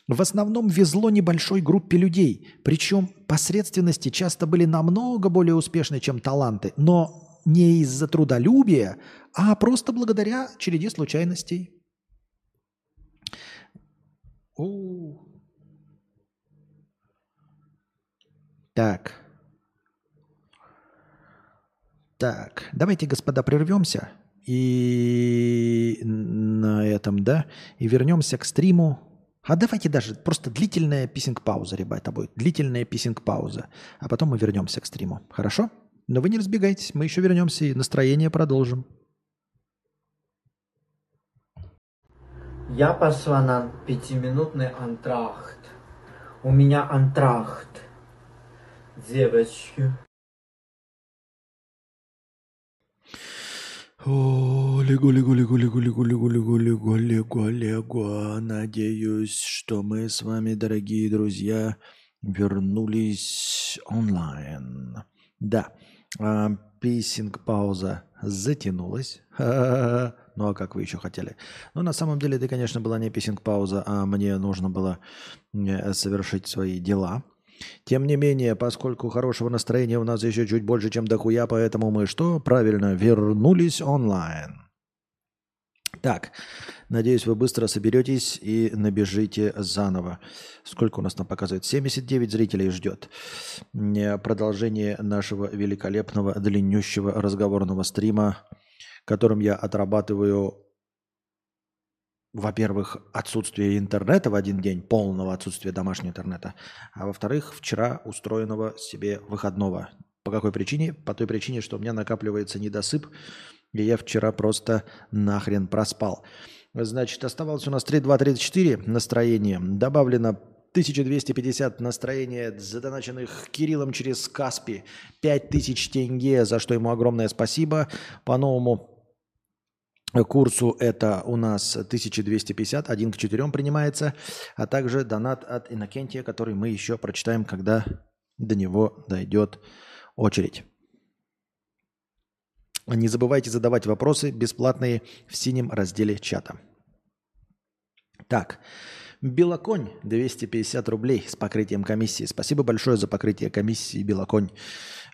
В основном везло небольшой группе людей, причем посредственности часто были намного более успешны, чем таланты, но не из-за трудолюбия, а просто благодаря череде случайностей. О. Так. Так, давайте, господа, прервемся и на этом, да, и вернемся к стриму а давайте даже просто длительная писинг-пауза, ребята, будет. Длительная писинг-пауза. А потом мы вернемся к стриму. Хорошо? Но вы не разбегайтесь, мы еще вернемся и настроение продолжим. Я пошла на пятиминутный антрахт. У меня антрахт. Девочки. О, лего, лего, лего, лего, лего, лего, лего, лего, лего, лего. Надеюсь, что мы с вами, дорогие друзья, вернулись онлайн. Да, а, писинг-пауза затянулась. [laughs] Ну а как вы еще хотели? Ну на самом деле это, конечно, была не писинг-пауза, а мне нужно было э, совершить свои дела – тем не менее, поскольку хорошего настроения у нас еще чуть больше, чем дохуя, поэтому мы что? Правильно, вернулись онлайн. Так, надеюсь, вы быстро соберетесь и набежите заново. Сколько у нас там показывает? 79 зрителей ждет. Продолжение нашего великолепного, длиннющего разговорного стрима, которым я отрабатываю во-первых, отсутствие интернета в один день, полного отсутствия домашнего интернета, а во-вторых, вчера устроенного себе выходного. По какой причине? По той причине, что у меня накапливается недосып, и я вчера просто нахрен проспал. Значит, оставалось у нас 3.2.34 настроение. Добавлено 1250 настроения, задоначенных Кириллом через Каспи. 5000 тенге, за что ему огромное спасибо. По-новому курсу это у нас 1250, 1 к 4 принимается, а также донат от Иннокентия, который мы еще прочитаем, когда до него дойдет очередь. Не забывайте задавать вопросы бесплатные в синем разделе чата. Так, Белоконь 250 рублей с покрытием комиссии. Спасибо большое за покрытие комиссии, Белоконь.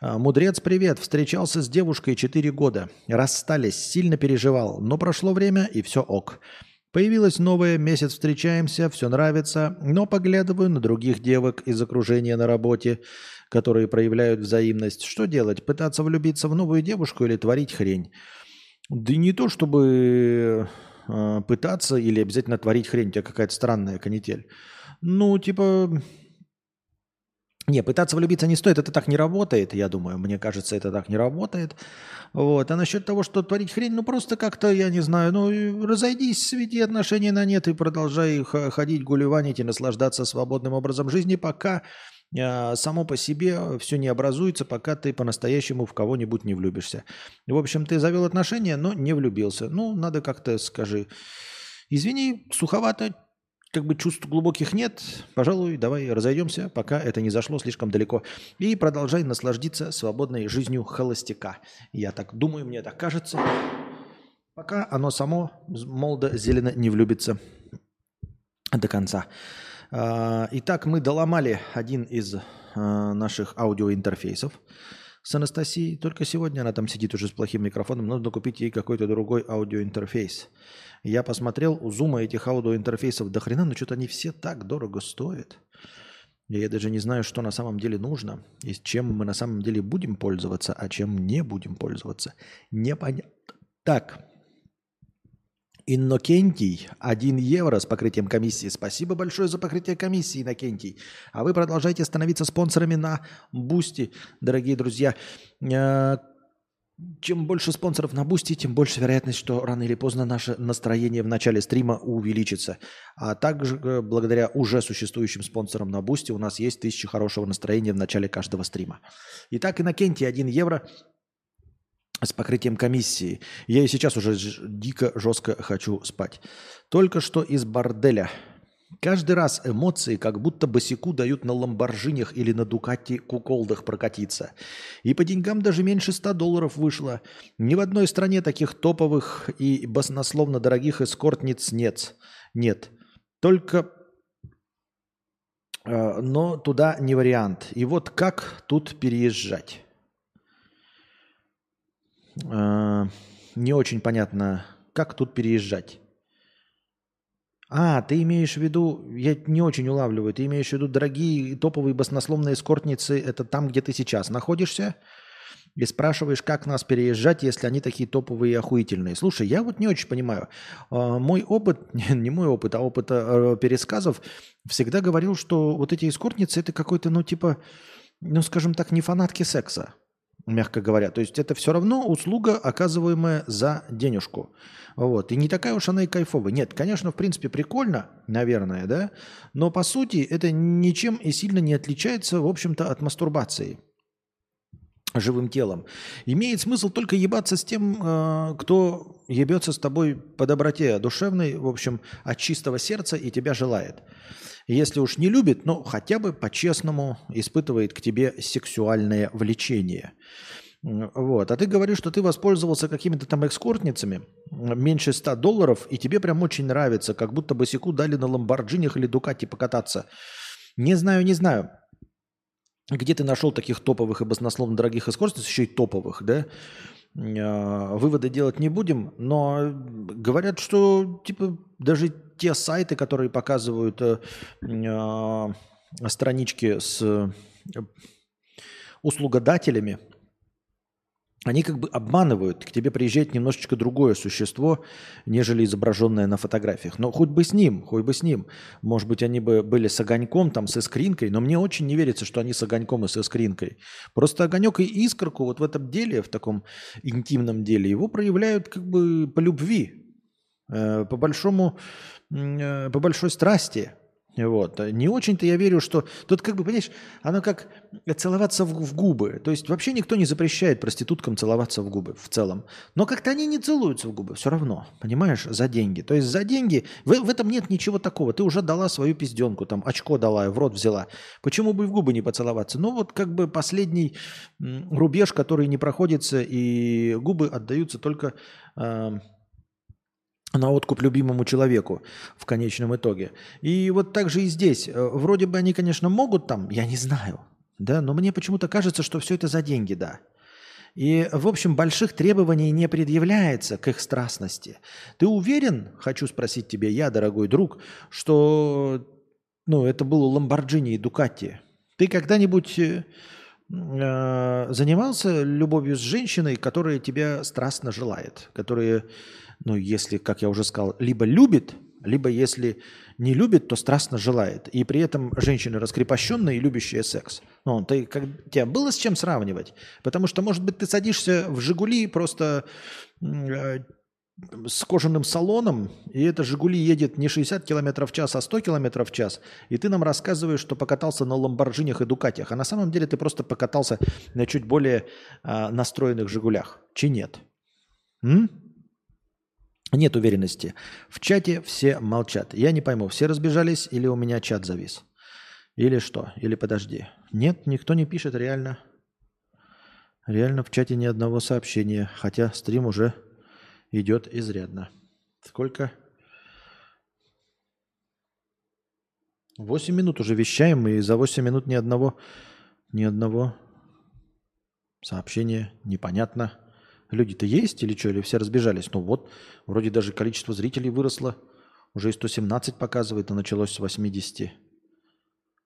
А, Мудрец, привет. Встречался с девушкой 4 года. Расстались, сильно переживал. Но прошло время и все ок. Появилась новая, месяц встречаемся, все нравится, но поглядываю на других девок из окружения на работе, которые проявляют взаимность. Что делать? Пытаться влюбиться в новую девушку или творить хрень? Да не то, чтобы э, пытаться или обязательно творить хрень, у тебя какая-то странная канитель. Ну, типа, не, пытаться влюбиться не стоит, это так не работает, я думаю. Мне кажется, это так не работает. Вот. А насчет того, что творить хрень, ну просто как-то, я не знаю, ну разойдись, сведи отношения на нет и продолжай ходить, гулеванить и наслаждаться свободным образом жизни, пока само по себе все не образуется, пока ты по-настоящему в кого-нибудь не влюбишься. В общем, ты завел отношения, но не влюбился. Ну, надо как-то, скажи, извини, суховато, как бы чувств глубоких нет, пожалуй, давай разойдемся, пока это не зашло слишком далеко. И продолжай наслаждиться свободной жизнью холостяка. Я так думаю, мне так кажется. Пока оно само молодо-зелено не влюбится до конца. А, итак, мы доломали один из а, наших аудиоинтерфейсов с Анастасией. Только сегодня она там сидит уже с плохим микрофоном. Нужно купить ей какой-то другой аудиоинтерфейс. Я посмотрел, у Зума этих аудиоинтерфейсов до хрена, но что-то они все так дорого стоят. Я даже не знаю, что на самом деле нужно, и чем мы на самом деле будем пользоваться, а чем не будем пользоваться. Непонятно. Так, Иннокентий, 1 евро с покрытием комиссии. Спасибо большое за покрытие комиссии, Иннокентий. А вы продолжайте становиться спонсорами на Бусти, дорогие друзья. Э, чем больше спонсоров на Бусти, тем больше вероятность, что рано или поздно наше настроение в начале стрима увеличится. А также э, благодаря уже существующим спонсорам на Бусти у нас есть тысяча хорошего настроения в начале каждого стрима. Итак, Иннокентий, 1 евро с покрытием комиссии. Я и сейчас уже дико жестко хочу спать. Только что из борделя – Каждый раз эмоции как будто босику дают на ламборжинях или на Дукати куколдах прокатиться. И по деньгам даже меньше 100 долларов вышло. Ни в одной стране таких топовых и баснословно дорогих эскортниц нет. Нет. Только... Э, но туда не вариант. И вот как тут переезжать? Э, не очень понятно, как тут переезжать. А, ты имеешь в виду, я не очень улавливаю, ты имеешь в виду дорогие топовые баснословные эскортницы, это там, где ты сейчас находишься, и спрашиваешь, как нас переезжать, если они такие топовые и охуительные. Слушай, я вот не очень понимаю. А, мой опыт, [laughs] не мой опыт, а опыт а, пересказов всегда говорил, что вот эти эскортницы это какой-то, ну типа, ну скажем так, не фанатки секса мягко говоря. То есть это все равно услуга, оказываемая за денежку. Вот. И не такая уж она и кайфовая. Нет, конечно, в принципе, прикольно, наверное, да, но по сути это ничем и сильно не отличается, в общем-то, от мастурбации живым телом. Имеет смысл только ебаться с тем, э, кто ебется с тобой по доброте душевной, в общем, от чистого сердца и тебя желает. Если уж не любит, но хотя бы по-честному испытывает к тебе сексуальное влечение. Вот. А ты говоришь, что ты воспользовался какими-то там экскортницами, меньше 100 долларов, и тебе прям очень нравится, как будто босику дали на ламборджинях или Дукате покататься. Не знаю, не знаю. Где ты нашел таких топовых и баснословно дорогих эскортниц, еще и топовых, да? А, выводы делать не будем, но говорят, что типа даже те сайты, которые показывают э, э, странички с э, услугодателями, они как бы обманывают, к тебе приезжает немножечко другое существо, нежели изображенное на фотографиях. Но хоть бы с ним, хоть бы с ним. Может быть, они бы были с огоньком, там, с искринкой, но мне очень не верится, что они с огоньком и с искринкой. Просто огонек и искорку вот в этом деле, в таком интимном деле, его проявляют как бы по любви, э, по большому, э, по большой страсти. Вот. Не очень-то я верю, что... Тут как бы, понимаешь, оно как целоваться в, губы. То есть вообще никто не запрещает проституткам целоваться в губы в целом. Но как-то они не целуются в губы все равно, понимаешь, за деньги. То есть за деньги... В, в этом нет ничего такого. Ты уже дала свою пизденку, там очко дала, в рот взяла. Почему бы в губы не поцеловаться? Ну вот как бы последний рубеж, который не проходится, и губы отдаются только... Э, на откуп любимому человеку в конечном итоге. И вот так же и здесь. Э, вроде бы они, конечно, могут там, я не знаю, да, но мне почему-то кажется, что все это за деньги, да. И, в общем, больших требований не предъявляется к их страстности. Ты уверен, хочу спросить тебя, я, дорогой друг, что ну, это был Ламборджини и Дукати? Ты когда-нибудь э, э, занимался любовью с женщиной, которая тебя страстно желает, которая, ну, если, как я уже сказал, либо любит, либо если не любит, то страстно желает. И при этом женщина раскрепощенная и любящая секс. Ну, ты, как, тебе было с чем сравнивать? Потому что, может быть, ты садишься в «Жигули» просто э, с кожаным салоном, и это «Жигули» едет не 60 км в час, а 100 км в час, и ты нам рассказываешь, что покатался на ламборджинях и дукатях, а на самом деле ты просто покатался на чуть более э, настроенных «Жигулях». Чи нет? М? Нет уверенности. В чате все молчат. Я не пойму, все разбежались или у меня чат завис? Или что? Или подожди. Нет, никто не пишет реально. Реально в чате ни одного сообщения, хотя стрим уже идет изрядно. Сколько? Восемь минут уже вещаем, и за восемь минут ни одного, ни одного сообщения непонятно. Люди-то есть или что, или все разбежались? Ну вот, вроде даже количество зрителей выросло. Уже и 117 показывает, а началось с 80.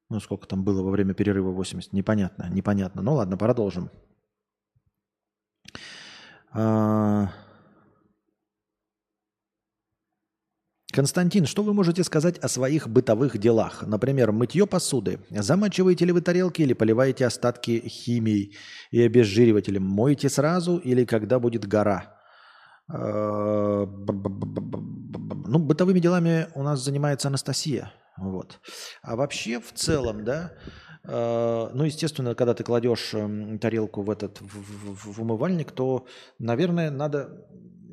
Ну, сколько там было во время перерыва 80? Непонятно, непонятно. Ну ладно, продолжим. А... Константин, что вы можете сказать о своих бытовых делах? Например, мытье посуды. Замачиваете ли вы тарелки или поливаете остатки химией и обезжиривателем? Моете сразу или когда будет гора? Э, ну, бытовыми делами у нас занимается Анастасия. Вот. А вообще, в целом, да, э, ну, естественно, когда ты кладешь эм, тарелку в этот в, в, в умывальник, то, наверное, надо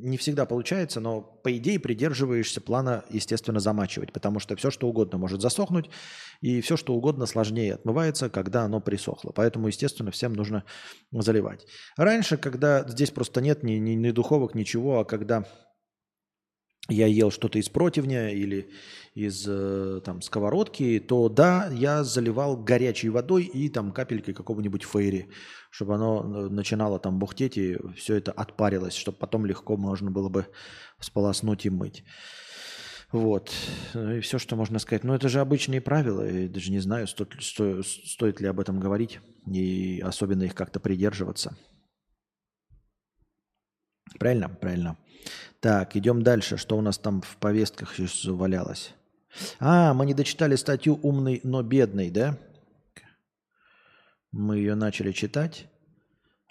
не всегда получается, но по идее придерживаешься плана, естественно, замачивать, потому что все, что угодно может засохнуть, и все, что угодно сложнее отмывается, когда оно присохло. Поэтому, естественно, всем нужно заливать. Раньше, когда здесь просто нет ни, ни, ни духовок, ничего, а когда я ел что-то из противня или из э, там, сковородки, то да, я заливал горячей водой и там капелькой какого-нибудь фейри, чтобы оно э, начинало там бухтеть и все это отпарилось, чтобы потом легко можно было бы сполоснуть и мыть. Вот. И все, что можно сказать. Но это же обычные правила. Я даже не знаю, стоит, стоит, стоит ли об этом говорить и особенно их как-то придерживаться. Правильно? Правильно. Так, идем дальше. Что у нас там в повестках сейчас завалялось? А, мы не дочитали статью «Умный, но бедный», да? Мы ее начали читать.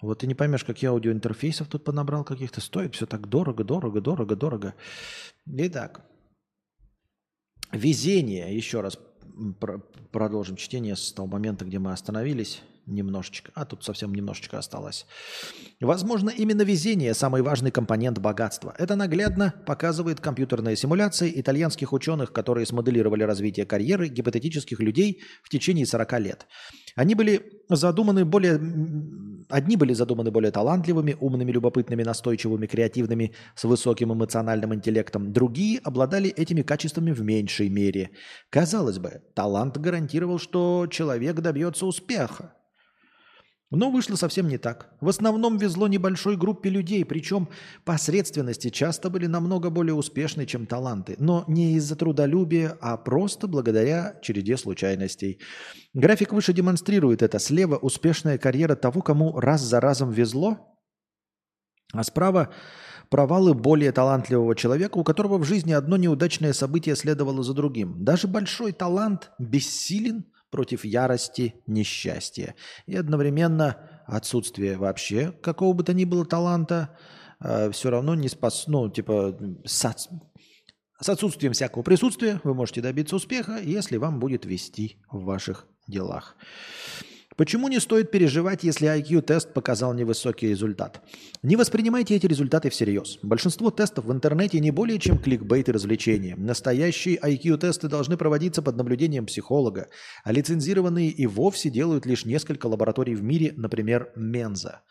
Вот ты не поймешь, какие аудиоинтерфейсов тут понабрал каких-то. Стоит все так дорого, дорого, дорого, дорого. Итак, везение. Еще раз продолжим чтение с того момента, где мы остановились немножечко, а тут совсем немножечко осталось. Возможно, именно везение – самый важный компонент богатства. Это наглядно показывает компьютерная симуляция итальянских ученых, которые смоделировали развитие карьеры гипотетических людей в течение 40 лет. Они были задуманы более... Одни были задуманы более талантливыми, умными, любопытными, настойчивыми, креативными, с высоким эмоциональным интеллектом. Другие обладали этими качествами в меньшей мере. Казалось бы, талант гарантировал, что человек добьется успеха. Но вышло совсем не так. В основном везло небольшой группе людей, причем посредственности часто были намного более успешны, чем таланты. Но не из-за трудолюбия, а просто благодаря череде случайностей. График выше демонстрирует это. Слева успешная карьера того, кому раз за разом везло, а справа провалы более талантливого человека, у которого в жизни одно неудачное событие следовало за другим. Даже большой талант бессилен против ярости, несчастья. И одновременно отсутствие вообще какого бы то ни было таланта э, все равно не спас, ну, типа, с, с отсутствием всякого присутствия вы можете добиться успеха, если вам будет вести в ваших делах. Почему не стоит переживать, если IQ-тест показал невысокий результат? Не воспринимайте эти результаты всерьез. Большинство тестов в интернете не более чем кликбейт и развлечения. Настоящие IQ-тесты должны проводиться под наблюдением психолога, а лицензированные и вовсе делают лишь несколько лабораторий в мире, например, Менза.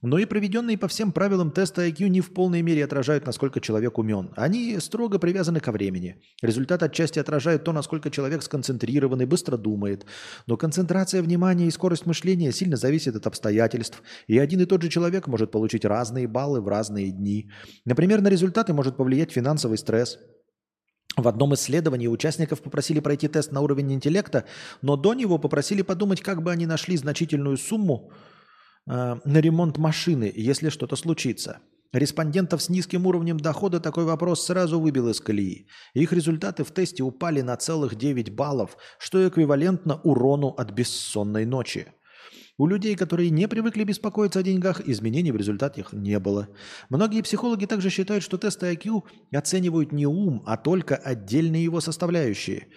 Но и проведенные по всем правилам тесты IQ не в полной мере отражают, насколько человек умен. Они строго привязаны ко времени. Результат отчасти отражает то, насколько человек сконцентрирован и быстро думает. Но концентрация внимания и скорость мышления сильно зависит от обстоятельств. И один и тот же человек может получить разные баллы в разные дни. Например, на результаты может повлиять финансовый стресс – в одном исследовании участников попросили пройти тест на уровень интеллекта, но до него попросили подумать, как бы они нашли значительную сумму э, на ремонт машины, если что-то случится. Респондентов с низким уровнем дохода такой вопрос сразу выбил из колеи. Их результаты в тесте упали на целых 9 баллов, что эквивалентно урону от бессонной ночи. У людей, которые не привыкли беспокоиться о деньгах, изменений в результате их не было. Многие психологи также считают, что тесты IQ оценивают не ум, а только отдельные его составляющие.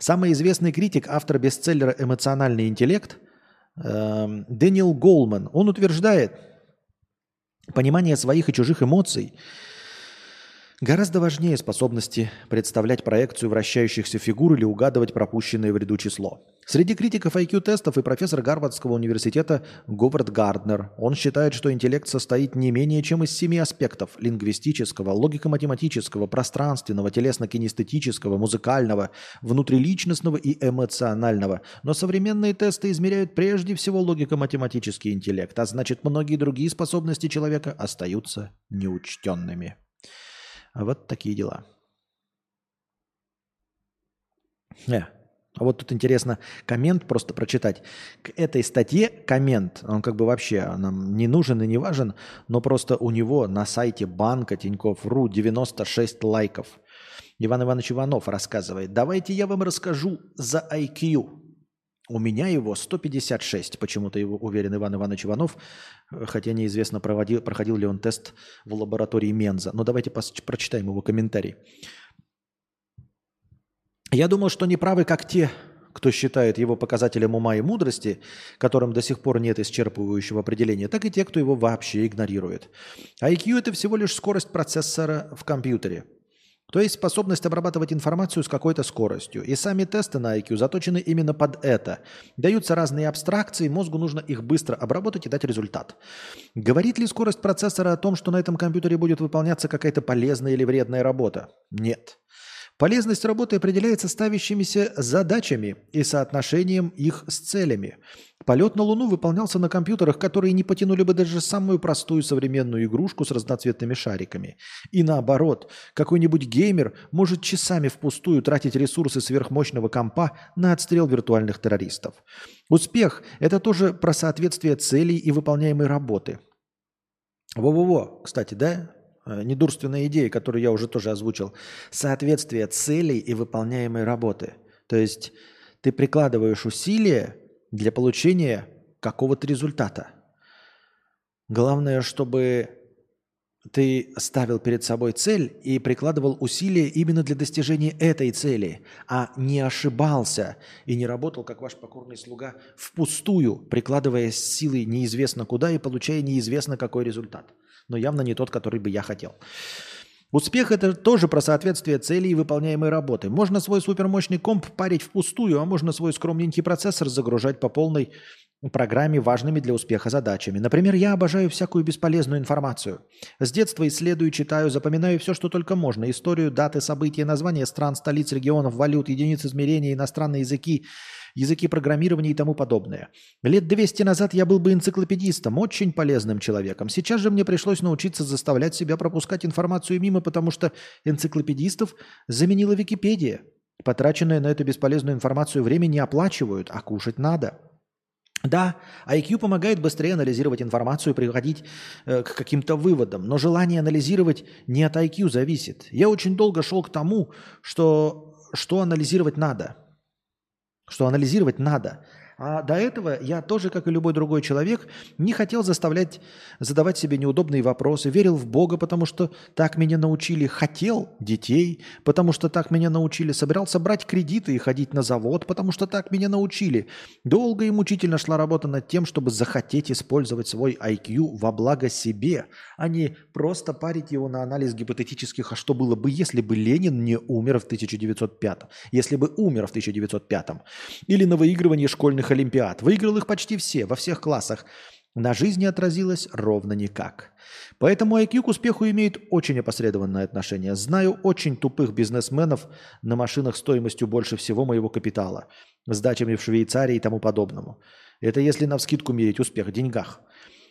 Самый известный критик, автор бестселлера «Эмоциональный интеллект» Дэниел Голман, он утверждает, понимание своих и чужих эмоций – Гораздо важнее способности представлять проекцию вращающихся фигур или угадывать пропущенное в ряду число. Среди критиков IQ-тестов и профессор Гарвардского университета Говард Гарднер. Он считает, что интеллект состоит не менее чем из семи аспектов – лингвистического, логико-математического, пространственного, телесно-кинестетического, музыкального, внутриличностного и эмоционального. Но современные тесты измеряют прежде всего логико-математический интеллект, а значит многие другие способности человека остаются неучтенными. Вот такие дела. Не. А вот тут интересно коммент просто прочитать. К этой статье коммент, он как бы вообще нам не нужен и не важен, но просто у него на сайте банка Тинькофф.ру 96 лайков. Иван Иванович Иванов рассказывает. Давайте я вам расскажу за IQ. У меня его 156, почему-то его уверен Иван Иванович Иванов, хотя неизвестно, проводил, проходил ли он тест в лаборатории Менза. Но давайте прочитаем его комментарий. Я думал, что неправы как те, кто считает его показателем ума и мудрости, которым до сих пор нет исчерпывающего определения, так и те, кто его вообще игнорирует. IQ – это всего лишь скорость процессора в компьютере – то есть способность обрабатывать информацию с какой-то скоростью. И сами тесты на IQ заточены именно под это. Даются разные абстракции, мозгу нужно их быстро обработать и дать результат. Говорит ли скорость процессора о том, что на этом компьютере будет выполняться какая-то полезная или вредная работа? Нет. Полезность работы определяется ставящимися задачами и соотношением их с целями. Полет на Луну выполнялся на компьютерах, которые не потянули бы даже самую простую современную игрушку с разноцветными шариками. И наоборот, какой-нибудь геймер может часами впустую тратить ресурсы сверхмощного компа на отстрел виртуальных террористов. Успех – это тоже про соответствие целей и выполняемой работы. Во-во-во, кстати, да? Э, недурственная идея, которую я уже тоже озвучил. Соответствие целей и выполняемой работы. То есть ты прикладываешь усилия для получения какого-то результата. Главное, чтобы ты ставил перед собой цель и прикладывал усилия именно для достижения этой цели, а не ошибался и не работал, как ваш покорный слуга, впустую, прикладывая силы неизвестно куда и получая неизвестно какой результат – но явно не тот, который бы я хотел. Успех – это тоже про соответствие целей и выполняемой работы. Можно свой супермощный комп парить впустую, а можно свой скромненький процессор загружать по полной программе важными для успеха задачами. Например, я обожаю всякую бесполезную информацию. С детства исследую, читаю, запоминаю все, что только можно. Историю, даты, события, названия стран, столиц, регионов, валют, единиц измерения, иностранные языки – языки программирования и тому подобное. Лет 200 назад я был бы энциклопедистом, очень полезным человеком. Сейчас же мне пришлось научиться заставлять себя пропускать информацию мимо, потому что энциклопедистов заменила Википедия. Потраченное на эту бесполезную информацию время не оплачивают, а кушать надо. Да, IQ помогает быстрее анализировать информацию и приходить э, к каким-то выводам, но желание анализировать не от IQ зависит. Я очень долго шел к тому, что, что анализировать надо – что анализировать надо. А до этого я тоже, как и любой другой человек, не хотел заставлять задавать себе неудобные вопросы, верил в Бога, потому что так меня научили, хотел детей, потому что так меня научили, собирался брать кредиты и ходить на завод, потому что так меня научили. Долго и мучительно шла работа над тем, чтобы захотеть использовать свой IQ во благо себе, а не просто парить его на анализ гипотетических, а что было бы, если бы Ленин не умер в 1905, если бы умер в 1905, или на выигрывание школьных школьных олимпиад. Выиграл их почти все, во всех классах. на жизни отразилось ровно никак. Поэтому IQ к успеху имеет очень опосредованное отношение. Знаю очень тупых бизнесменов на машинах стоимостью больше всего моего капитала, с дачами в Швейцарии и тому подобному. Это если на вскидку мерить успех в деньгах.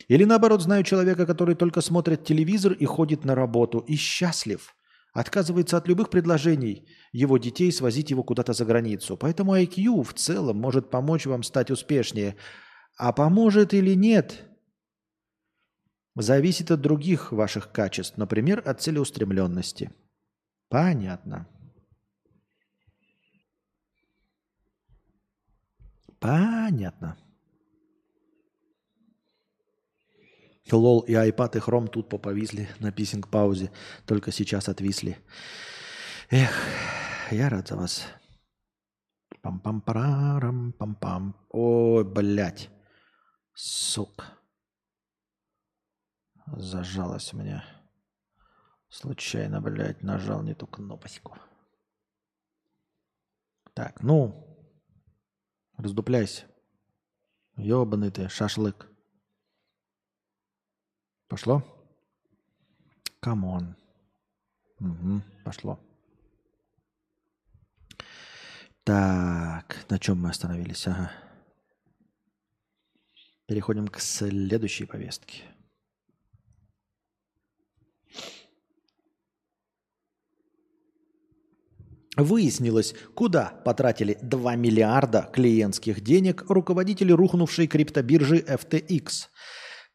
Или наоборот, знаю человека, который только смотрит телевизор и ходит на работу и счастлив. Отказывается от любых предложений его детей свозить его куда-то за границу. Поэтому IQ в целом может помочь вам стать успешнее – а поможет или нет, зависит от других ваших качеств, например, от целеустремленности. Понятно. Понятно. Лол и iPad и Chrome тут поповисли на писинг-паузе. Только сейчас отвисли. Эх, я рад за вас. Пам-пам-парам, пам-пам. Ой, блядь. Сука. Зажалась у меня. Случайно, блядь, нажал не ту кнопочку. Так, ну, раздупляйся. Ёбаный ты, шашлык. Пошло? Come on. Угу, пошло. Так, на чем мы остановились? Ага. Переходим к следующей повестке. Выяснилось, куда потратили 2 миллиарда клиентских денег руководители рухнувшей криптобиржи FTX –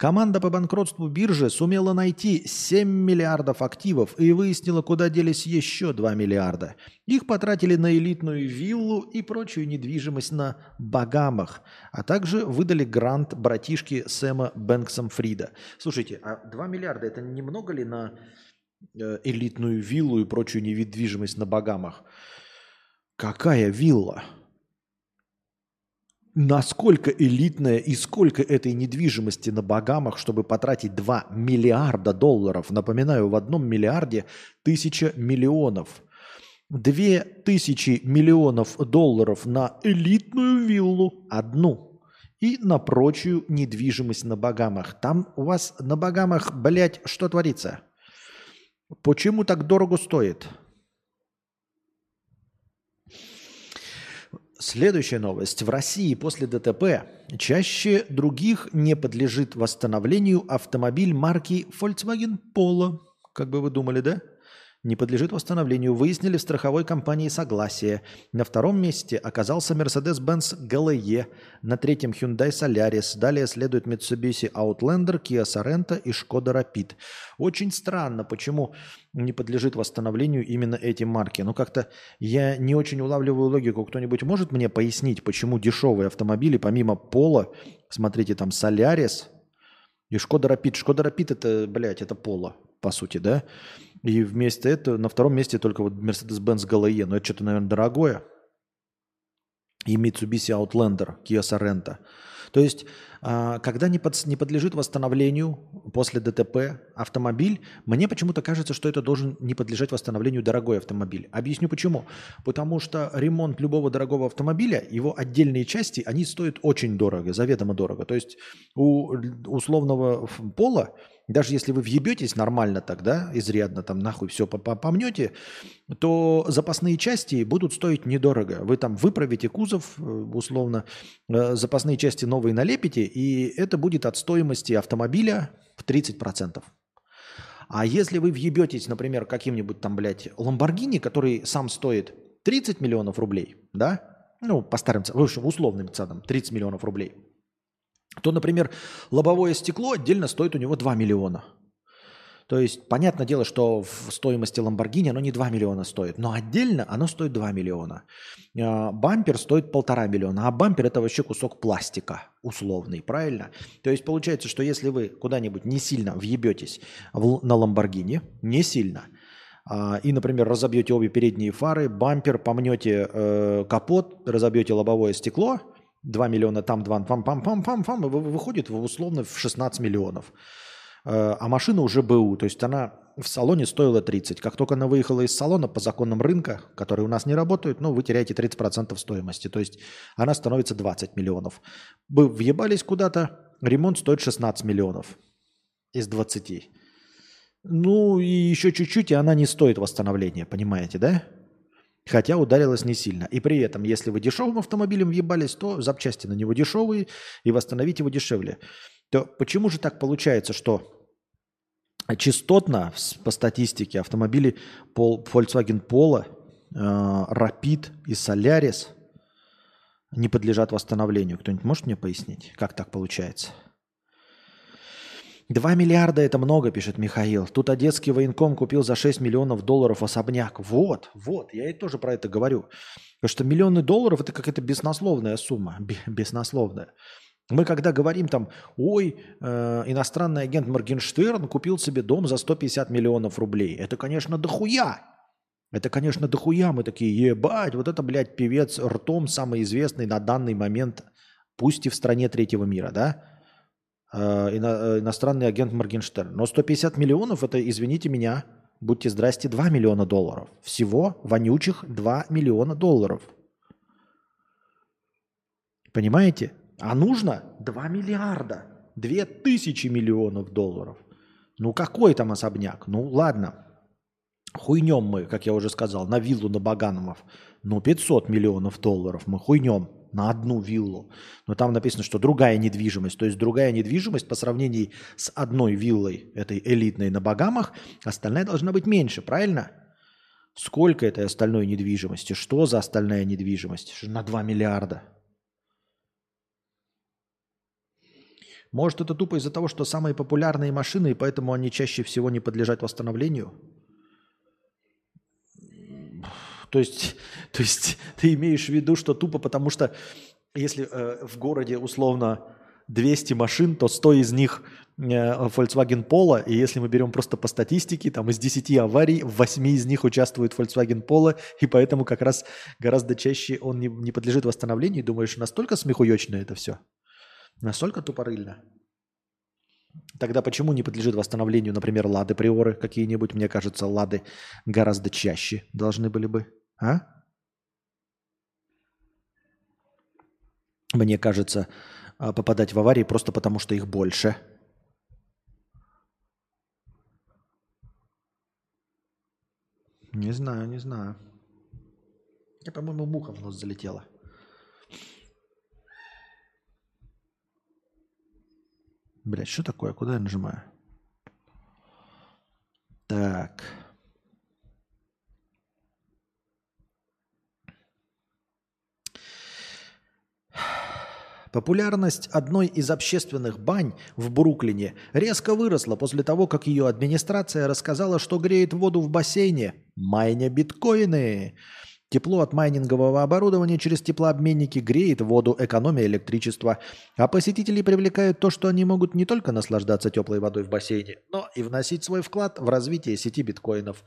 Команда по банкротству биржи сумела найти 7 миллиардов активов и выяснила, куда делись еще 2 миллиарда. Их потратили на элитную виллу и прочую недвижимость на Багамах, а также выдали грант братишке Сэма Бэнксом Фрида. Слушайте, а 2 миллиарда это немного ли на э, элитную виллу и прочую недвижимость на Багамах? Какая вилла? Насколько элитная и сколько этой недвижимости на Багамах, чтобы потратить 2 миллиарда долларов. Напоминаю, в одном миллиарде тысяча миллионов. Две тысячи миллионов долларов на элитную виллу, одну, и на прочую недвижимость на Багамах. Там у вас на Багамах, блядь, что творится? Почему так дорого стоит? Следующая новость. В России после ДТП чаще других не подлежит восстановлению автомобиль марки Volkswagen Polo. Как бы вы думали, да? Не подлежит восстановлению, выяснили в страховой компании «Согласие». На втором месте оказался Mercedes-Benz GLE, на третьем Hyundai Solaris, далее следует Mitsubishi Outlander, Kia Sorento и Skoda Rapid. Очень странно, почему не подлежит восстановлению именно эти марки. Но как-то я не очень улавливаю логику. Кто-нибудь может мне пояснить, почему дешевые автомобили, помимо Пола, смотрите, там Solaris и Skoda Rapid. Skoda Rapid это, блядь, это Пола, по сути, да? И вместо этого на втором месте только вот Mercedes-Benz GLE, но это что-то, наверное, дорогое. И Mitsubishi Outlander, Kia Sorento. То есть, когда не, под, не подлежит восстановлению после ДТП автомобиль, мне почему-то кажется, что это должен не подлежать восстановлению дорогой автомобиль. Объясню почему. Потому что ремонт любого дорогого автомобиля, его отдельные части, они стоят очень дорого, заведомо дорого. То есть у условного пола даже если вы въебетесь нормально тогда, изрядно там нахуй все помнете, то запасные части будут стоить недорого. Вы там выправите кузов, э, условно, э, запасные части новые налепите, и это будет от стоимости автомобиля в 30%. А если вы въебетесь, например, каким-нибудь там, блядь, Ламборгини, который сам стоит 30 миллионов рублей, да, ну, по старым, в общем, условным ценам, 30 миллионов рублей – то, например, лобовое стекло отдельно стоит у него 2 миллиона. То есть, понятное дело, что в стоимости Lamborghini оно не 2 миллиона стоит, но отдельно оно стоит 2 миллиона. А, бампер стоит полтора миллиона, а бампер это вообще кусок пластика условный, правильно? То есть получается, что если вы куда-нибудь не сильно въебетесь на Lamborghini, не сильно, а, и, например, разобьете обе передние фары, бампер, помнете э, капот, разобьете лобовое стекло – 2 миллиона там, 2, пам пам пам пам пам выходит условно в 16 миллионов. Э, а машина уже БУ, то есть она в салоне стоила 30. Как только она выехала из салона по законам рынка, которые у нас не работают, ну, вы теряете 30% стоимости. То есть она становится 20 миллионов. Вы въебались куда-то, ремонт стоит 16 миллионов из 20. Ну, и еще чуть-чуть, и она не стоит восстановления, понимаете, да? Хотя ударилась не сильно. И при этом, если вы дешевым автомобилем въебались, то запчасти на него дешевые, и восстановить его дешевле. То почему же так получается, что частотно по статистике автомобили Volkswagen Polo, э, Rapid и Solaris не подлежат восстановлению? Кто-нибудь может мне пояснить, как так получается? 2 миллиарда это много, пишет Михаил. Тут одесский военком купил за 6 миллионов долларов особняк. Вот, вот, я и тоже про это говорю. Потому что миллионы долларов это какая-то беснословная сумма. Беснословная. Мы когда говорим там, ой, э, иностранный агент Моргенштерн купил себе дом за 150 миллионов рублей. Это, конечно, дохуя. Это, конечно, дохуя. Мы такие, ебать, вот это, блядь, певец ртом самый известный на данный момент, пусть и в стране третьего мира, да? Э, ино, иностранный агент Моргенштерн. Но 150 миллионов это, извините меня, будьте здрасте, 2 миллиона долларов. Всего вонючих 2 миллиона долларов. Понимаете? А нужно 2 миллиарда, 2 тысячи миллионов долларов. Ну какой там особняк? Ну ладно, хуйнем мы, как я уже сказал, на виллу на Баганомов. Ну 500 миллионов долларов мы хуйнем на одну виллу. Но там написано, что другая недвижимость. То есть другая недвижимость по сравнению с одной виллой, этой элитной на Багамах, остальная должна быть меньше, правильно? Сколько этой остальной недвижимости? Что за остальная недвижимость? На 2 миллиарда. Может, это тупо из-за того, что самые популярные машины, и поэтому они чаще всего не подлежат восстановлению? То есть, [laughs] то есть ты имеешь в виду, что тупо потому что если э, в городе условно 200 машин, то 100 из них э, Volkswagen Polo, и если мы берем просто по статистике, там из 10 аварий, в 8 из них участвует Volkswagen Polo, и поэтому как раз гораздо чаще он не, не подлежит восстановлению. Думаешь, настолько смехуечно это все? Настолько тупорыльно? Тогда почему не подлежит восстановлению, например, лады приоры какие-нибудь? Мне кажется, лады гораздо чаще должны были бы. А? Мне кажется, а, попадать в аварии просто потому, что их больше. Не знаю, не знаю. Я, по-моему, муха в нос залетела. Блять, что такое? Куда я нажимаю? Так. Популярность одной из общественных бань в Бруклине резко выросла после того, как ее администрация рассказала, что греет воду в бассейне, майня биткоины. Тепло от майнингового оборудования через теплообменники греет воду, экономия электричества. А посетителей привлекает то, что они могут не только наслаждаться теплой водой в бассейне, но и вносить свой вклад в развитие сети биткоинов.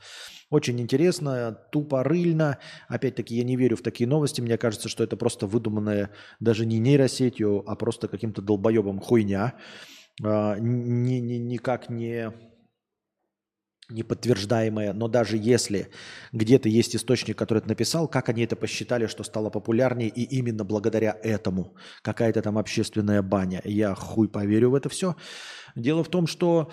Очень интересно, тупо рыльно. Опять-таки, я не верю в такие новости. Мне кажется, что это просто выдуманная даже не нейросетью, а просто каким-то долбоебом хуйня. А, ни, ни, никак не неподтверждаемое, но даже если где-то есть источник, который это написал, как они это посчитали, что стало популярнее, и именно благодаря этому какая-то там общественная баня. Я хуй поверю в это все. Дело в том, что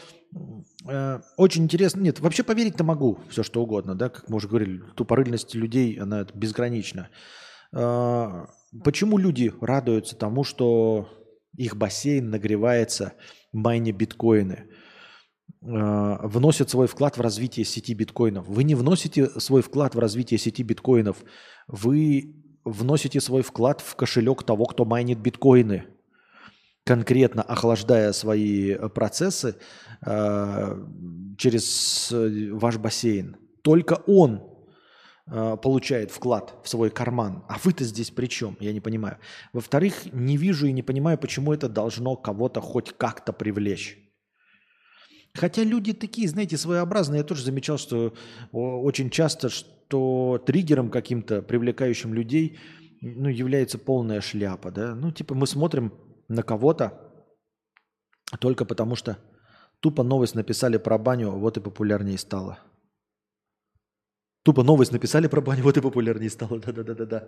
э, очень интересно, нет, вообще поверить-то могу все что угодно, да, как мы уже говорили, тупорыльность людей, она безгранична. Э, почему люди радуются тому, что их бассейн нагревается майне биткоины? Э, вносят свой вклад в развитие сети биткоинов. Вы не вносите свой вклад в развитие сети биткоинов. Вы вносите свой вклад в кошелек того, кто майнит биткоины, конкретно охлаждая свои процессы э, через э, ваш бассейн. Только он э, получает вклад в свой карман. А вы-то здесь при чем? Я не понимаю. Во-вторых, не вижу и не понимаю, почему это должно кого-то хоть как-то привлечь. Хотя люди такие, знаете, своеобразные. Я тоже замечал, что очень часто, что триггером каким-то, привлекающим людей, ну, является полная шляпа, да. Ну, типа мы смотрим на кого-то только потому, что Тупо новость написали про баню, вот и популярнее стало. Тупо новость написали про баню, вот и популярнее стало. [laughs] Да-да-да-да-да.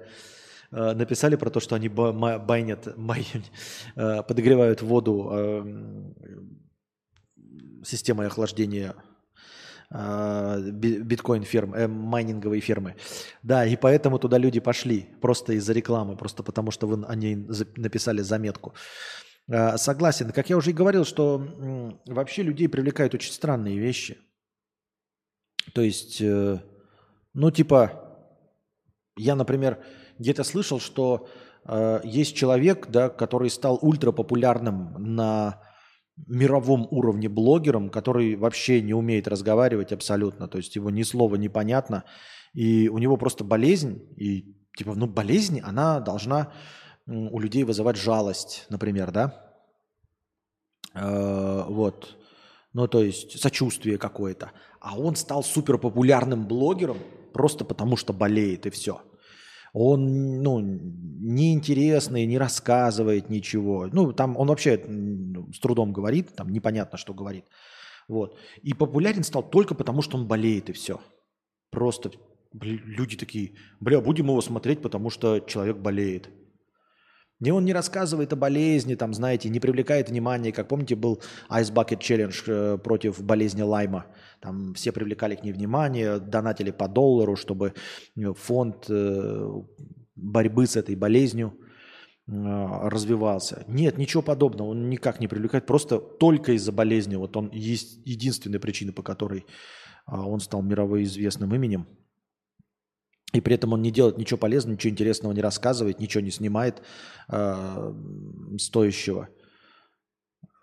Э, написали про то, что они байнят, [laughs] э, подогревают воду эм, системой охлаждения э, биткоин ферм, э, майнинговые фермы. Да, и поэтому туда люди пошли, просто из-за рекламы, просто потому что вы, они написали заметку. Согласен. Как я уже и говорил, что вообще людей привлекают очень странные вещи. То есть, ну типа, я, например, где-то слышал, что э, есть человек, да, который стал ультрапопулярным на мировом уровне блогером, который вообще не умеет разговаривать абсолютно, то есть его ни слова не понятно, и у него просто болезнь, и типа, ну болезнь, она должна у людей вызывать жалость, например, да, э, вот, ну то есть сочувствие какое-то, а он стал суперпопулярным блогером просто потому, что болеет и все – он ну, неинтересный, не рассказывает ничего. Ну, там он вообще ну, с трудом говорит, там непонятно, что говорит. Вот. И популярен стал только потому, что он болеет, и все. Просто люди такие, бля, будем его смотреть, потому что человек болеет. И он не рассказывает о болезни, там, знаете, не привлекает внимания. Как помните, был Ice Bucket Challenge э, против болезни Лайма. Там все привлекали к ней внимание, донатили по доллару, чтобы э, фонд э, борьбы с этой болезнью развивался. Нет, ничего подобного, он никак не привлекает, просто только из-за болезни. Вот он есть единственная причина, по которой а, он стал мировой известным именем. И при этом он не делает ничего полезного, ничего интересного не рассказывает, ничего не снимает э, стоящего.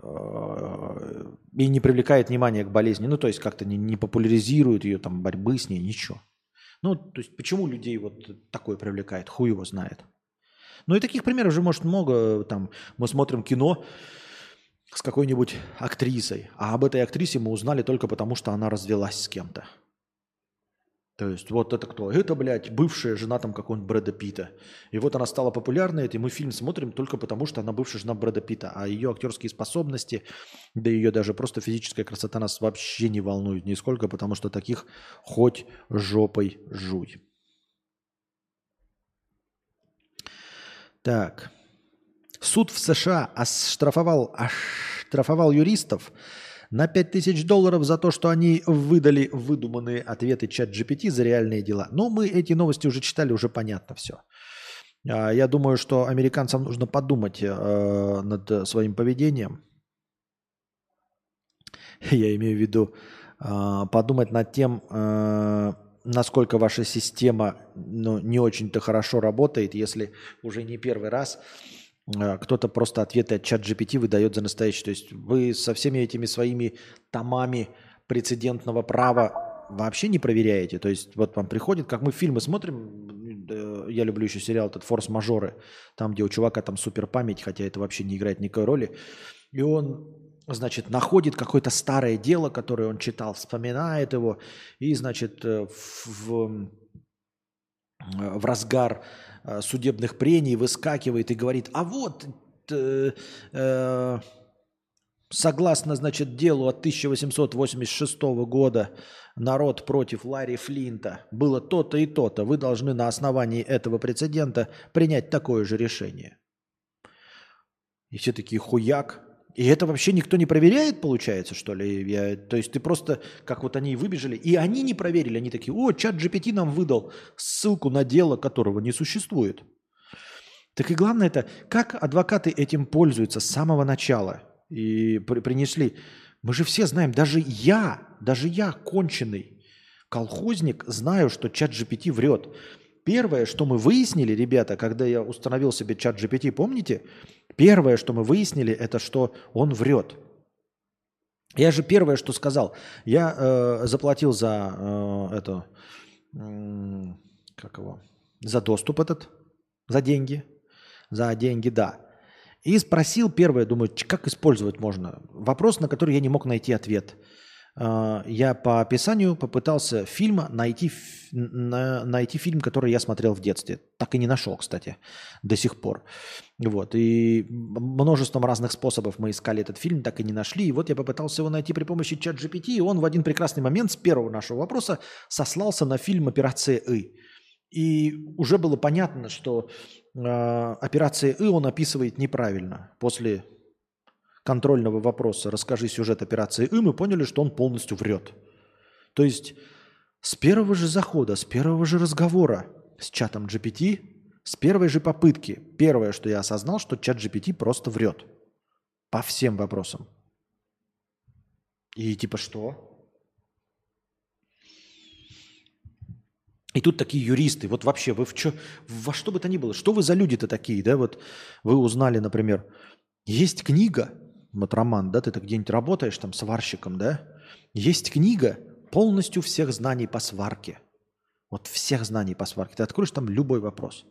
Э, и не привлекает внимания к болезни. Ну, то есть как-то не, не популяризирует ее, там, борьбы с ней, ничего. Ну, то есть почему людей вот такое привлекает, хуй его знает. Ну и таких примеров же может много. Там мы смотрим кино с какой-нибудь актрисой, а об этой актрисе мы узнали только потому, что она развелась с кем-то. То есть вот это кто? Это, блядь, бывшая жена там какого-нибудь Брэда Питта. И вот она стала популярной, и мы фильм смотрим только потому, что она бывшая жена Брэда Питта. А ее актерские способности, да ее даже просто физическая красота нас вообще не волнует нисколько, потому что таких хоть жопой жуй. Так. Суд в США оштрафовал, оштрафовал юристов на 5000 долларов за то, что они выдали выдуманные ответы чат GPT за реальные дела. Но мы эти новости уже читали, уже понятно все. А, я думаю, что американцам нужно подумать э, над своим поведением. Я имею в виду э, подумать над тем, э, насколько ваша система ну, не очень-то хорошо работает, если уже не первый раз кто-то просто ответы от чат GPT выдает за настоящий. То есть вы со всеми этими своими томами прецедентного права вообще не проверяете. То есть вот вам приходит, как мы фильмы смотрим, э, я люблю еще сериал этот «Форс-мажоры», там, где у чувака там супер память, хотя это вообще не играет никакой роли. И он, значит, находит какое-то старое дело, которое он читал, вспоминает его, и, значит, э, в, в разгар Э, судебных прений выскакивает и говорит, а вот э, э, согласно, значит, делу от 1886 года народ против Ларри Флинта было то-то и то-то. Вы должны на основании этого прецедента принять такое же решение. И все такие хуяк, и это вообще никто не проверяет, получается, что ли? Я, то есть ты просто, как вот они выбежали, и они не проверили, они такие, о, чат GPT нам выдал ссылку на дело, которого не существует. Так и главное это, как адвокаты этим пользуются с самого начала и при, принесли. Мы же все знаем, даже я, даже я, конченый колхозник, знаю, что чат GPT врет. Первое, что мы выяснили, ребята, когда я установил себе чат GPT, помните, Первое, что мы выяснили, это что он врет. Я же первое, что сказал, я э, заплатил за э, это, э, как его, за доступ этот, за деньги, за деньги, да. И спросил первое, думаю, как использовать можно. Вопрос, на который я не мог найти ответ. Э, я по описанию попытался фильма найти, найти фильм, который я смотрел в детстве. Так и не нашел, кстати, до сих пор. Вот. И множеством разных способов мы искали этот фильм, так и не нашли. И вот я попытался его найти при помощи чат GPT, и он в один прекрасный момент с первого нашего вопроса сослался на фильм «Операция И». И уже было понятно, что э, «Операция И» он описывает неправильно. После контрольного вопроса «Расскажи сюжет операции И», мы поняли, что он полностью врет. То есть с первого же захода, с первого же разговора с чатом GPT, с первой же попытки, первое, что я осознал, что чат GPT просто врет. По всем вопросам. И типа что? И тут такие юристы, вот вообще, вы в чё, во что бы то ни было, что вы за люди-то такие, да, вот вы узнали, например, есть книга, вот роман, да, ты так где-нибудь работаешь там сварщиком, да, есть книга полностью всех знаний по сварке, вот всех знаний по сварке, ты откроешь там любой вопрос.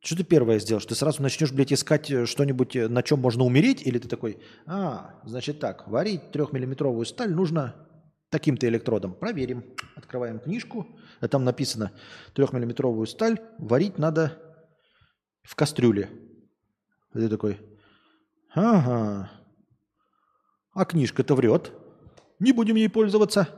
Что ты первое сделаешь? Ты сразу начнешь, блядь, искать э, что-нибудь, э, на чем можно умереть, или ты такой, а, значит так, варить трехмиллиметровую сталь нужно таким-то электродом. Проверим. Открываем книжку, а там написано трехмиллиметровую сталь варить надо в кастрюле. И ты такой, ага, а книжка-то врет. Не будем ей пользоваться.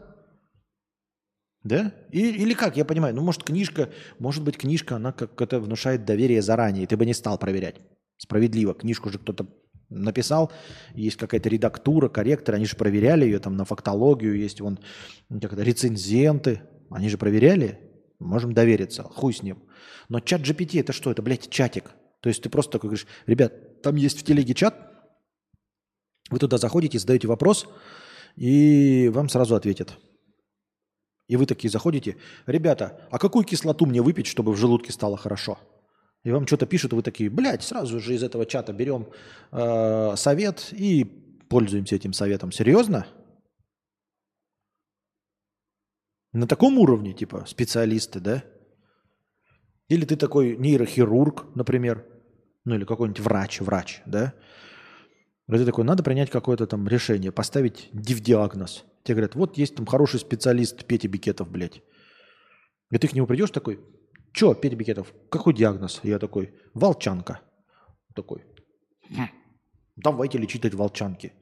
Да? И, или как, я понимаю, ну может книжка, может быть книжка, она как-то внушает доверие заранее, ты бы не стал проверять. Справедливо, книжку же кто-то написал, есть какая-то редактура, корректор, они же проверяли ее там на фактологию, есть вон как это, рецензенты, они же проверяли, можем довериться, хуй с ним. Но чат GPT это что? Это, блядь, чатик. То есть ты просто такой говоришь, ребят, там есть в телеге чат, вы туда заходите, задаете вопрос, и вам сразу ответят. И вы такие заходите, ребята, а какую кислоту мне выпить, чтобы в желудке стало хорошо? И вам что-то пишут, и вы такие, блядь, сразу же из этого чата берем э, совет и пользуемся этим советом. Серьезно? На таком уровне, типа, специалисты, да? Или ты такой нейрохирург, например, ну или какой-нибудь врач, врач, да? И ты такой, надо принять какое-то там решение, поставить див-диагноз. Тебе говорят, вот есть там хороший специалист Петя Бикетов, блядь. И ты к нему придешь такой, Че, Петя Бикетов, какой диагноз? Я такой, волчанка. Такой, «Хм, давайте лечить от волчанки.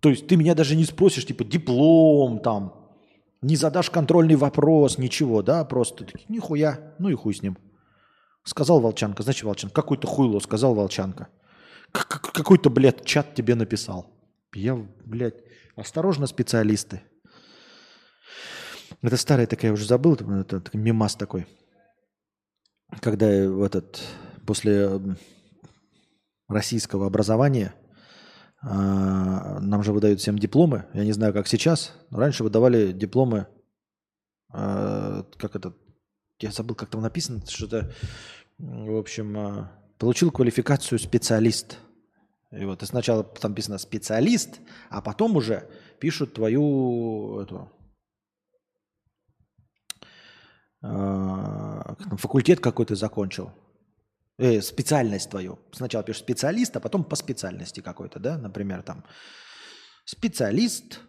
То есть ты меня даже не спросишь, типа, диплом там, не задашь контрольный вопрос, ничего, да, просто нихуя, ну и хуй с ним. Сказал волчанка, значит волчанка, какой-то хуйло, сказал волчанка. Какой-то, блядь, чат тебе написал. Я, блядь, осторожно, специалисты. Это старая такая, уже забыл, это, это мимас такой. Когда в этот, после м, российского образования а, нам же выдают всем дипломы. Я не знаю, как сейчас, но раньше выдавали дипломы, а, как это, я забыл, как там написано, что-то, в общем, а, получил квалификацию специалист. И вот и сначала там написано специалист, а потом уже пишут твою эту, а, факультет какой ты закончил, э, специальность твою. Сначала пишешь специалист, а потом по специальности какой-то, да, например, там специалист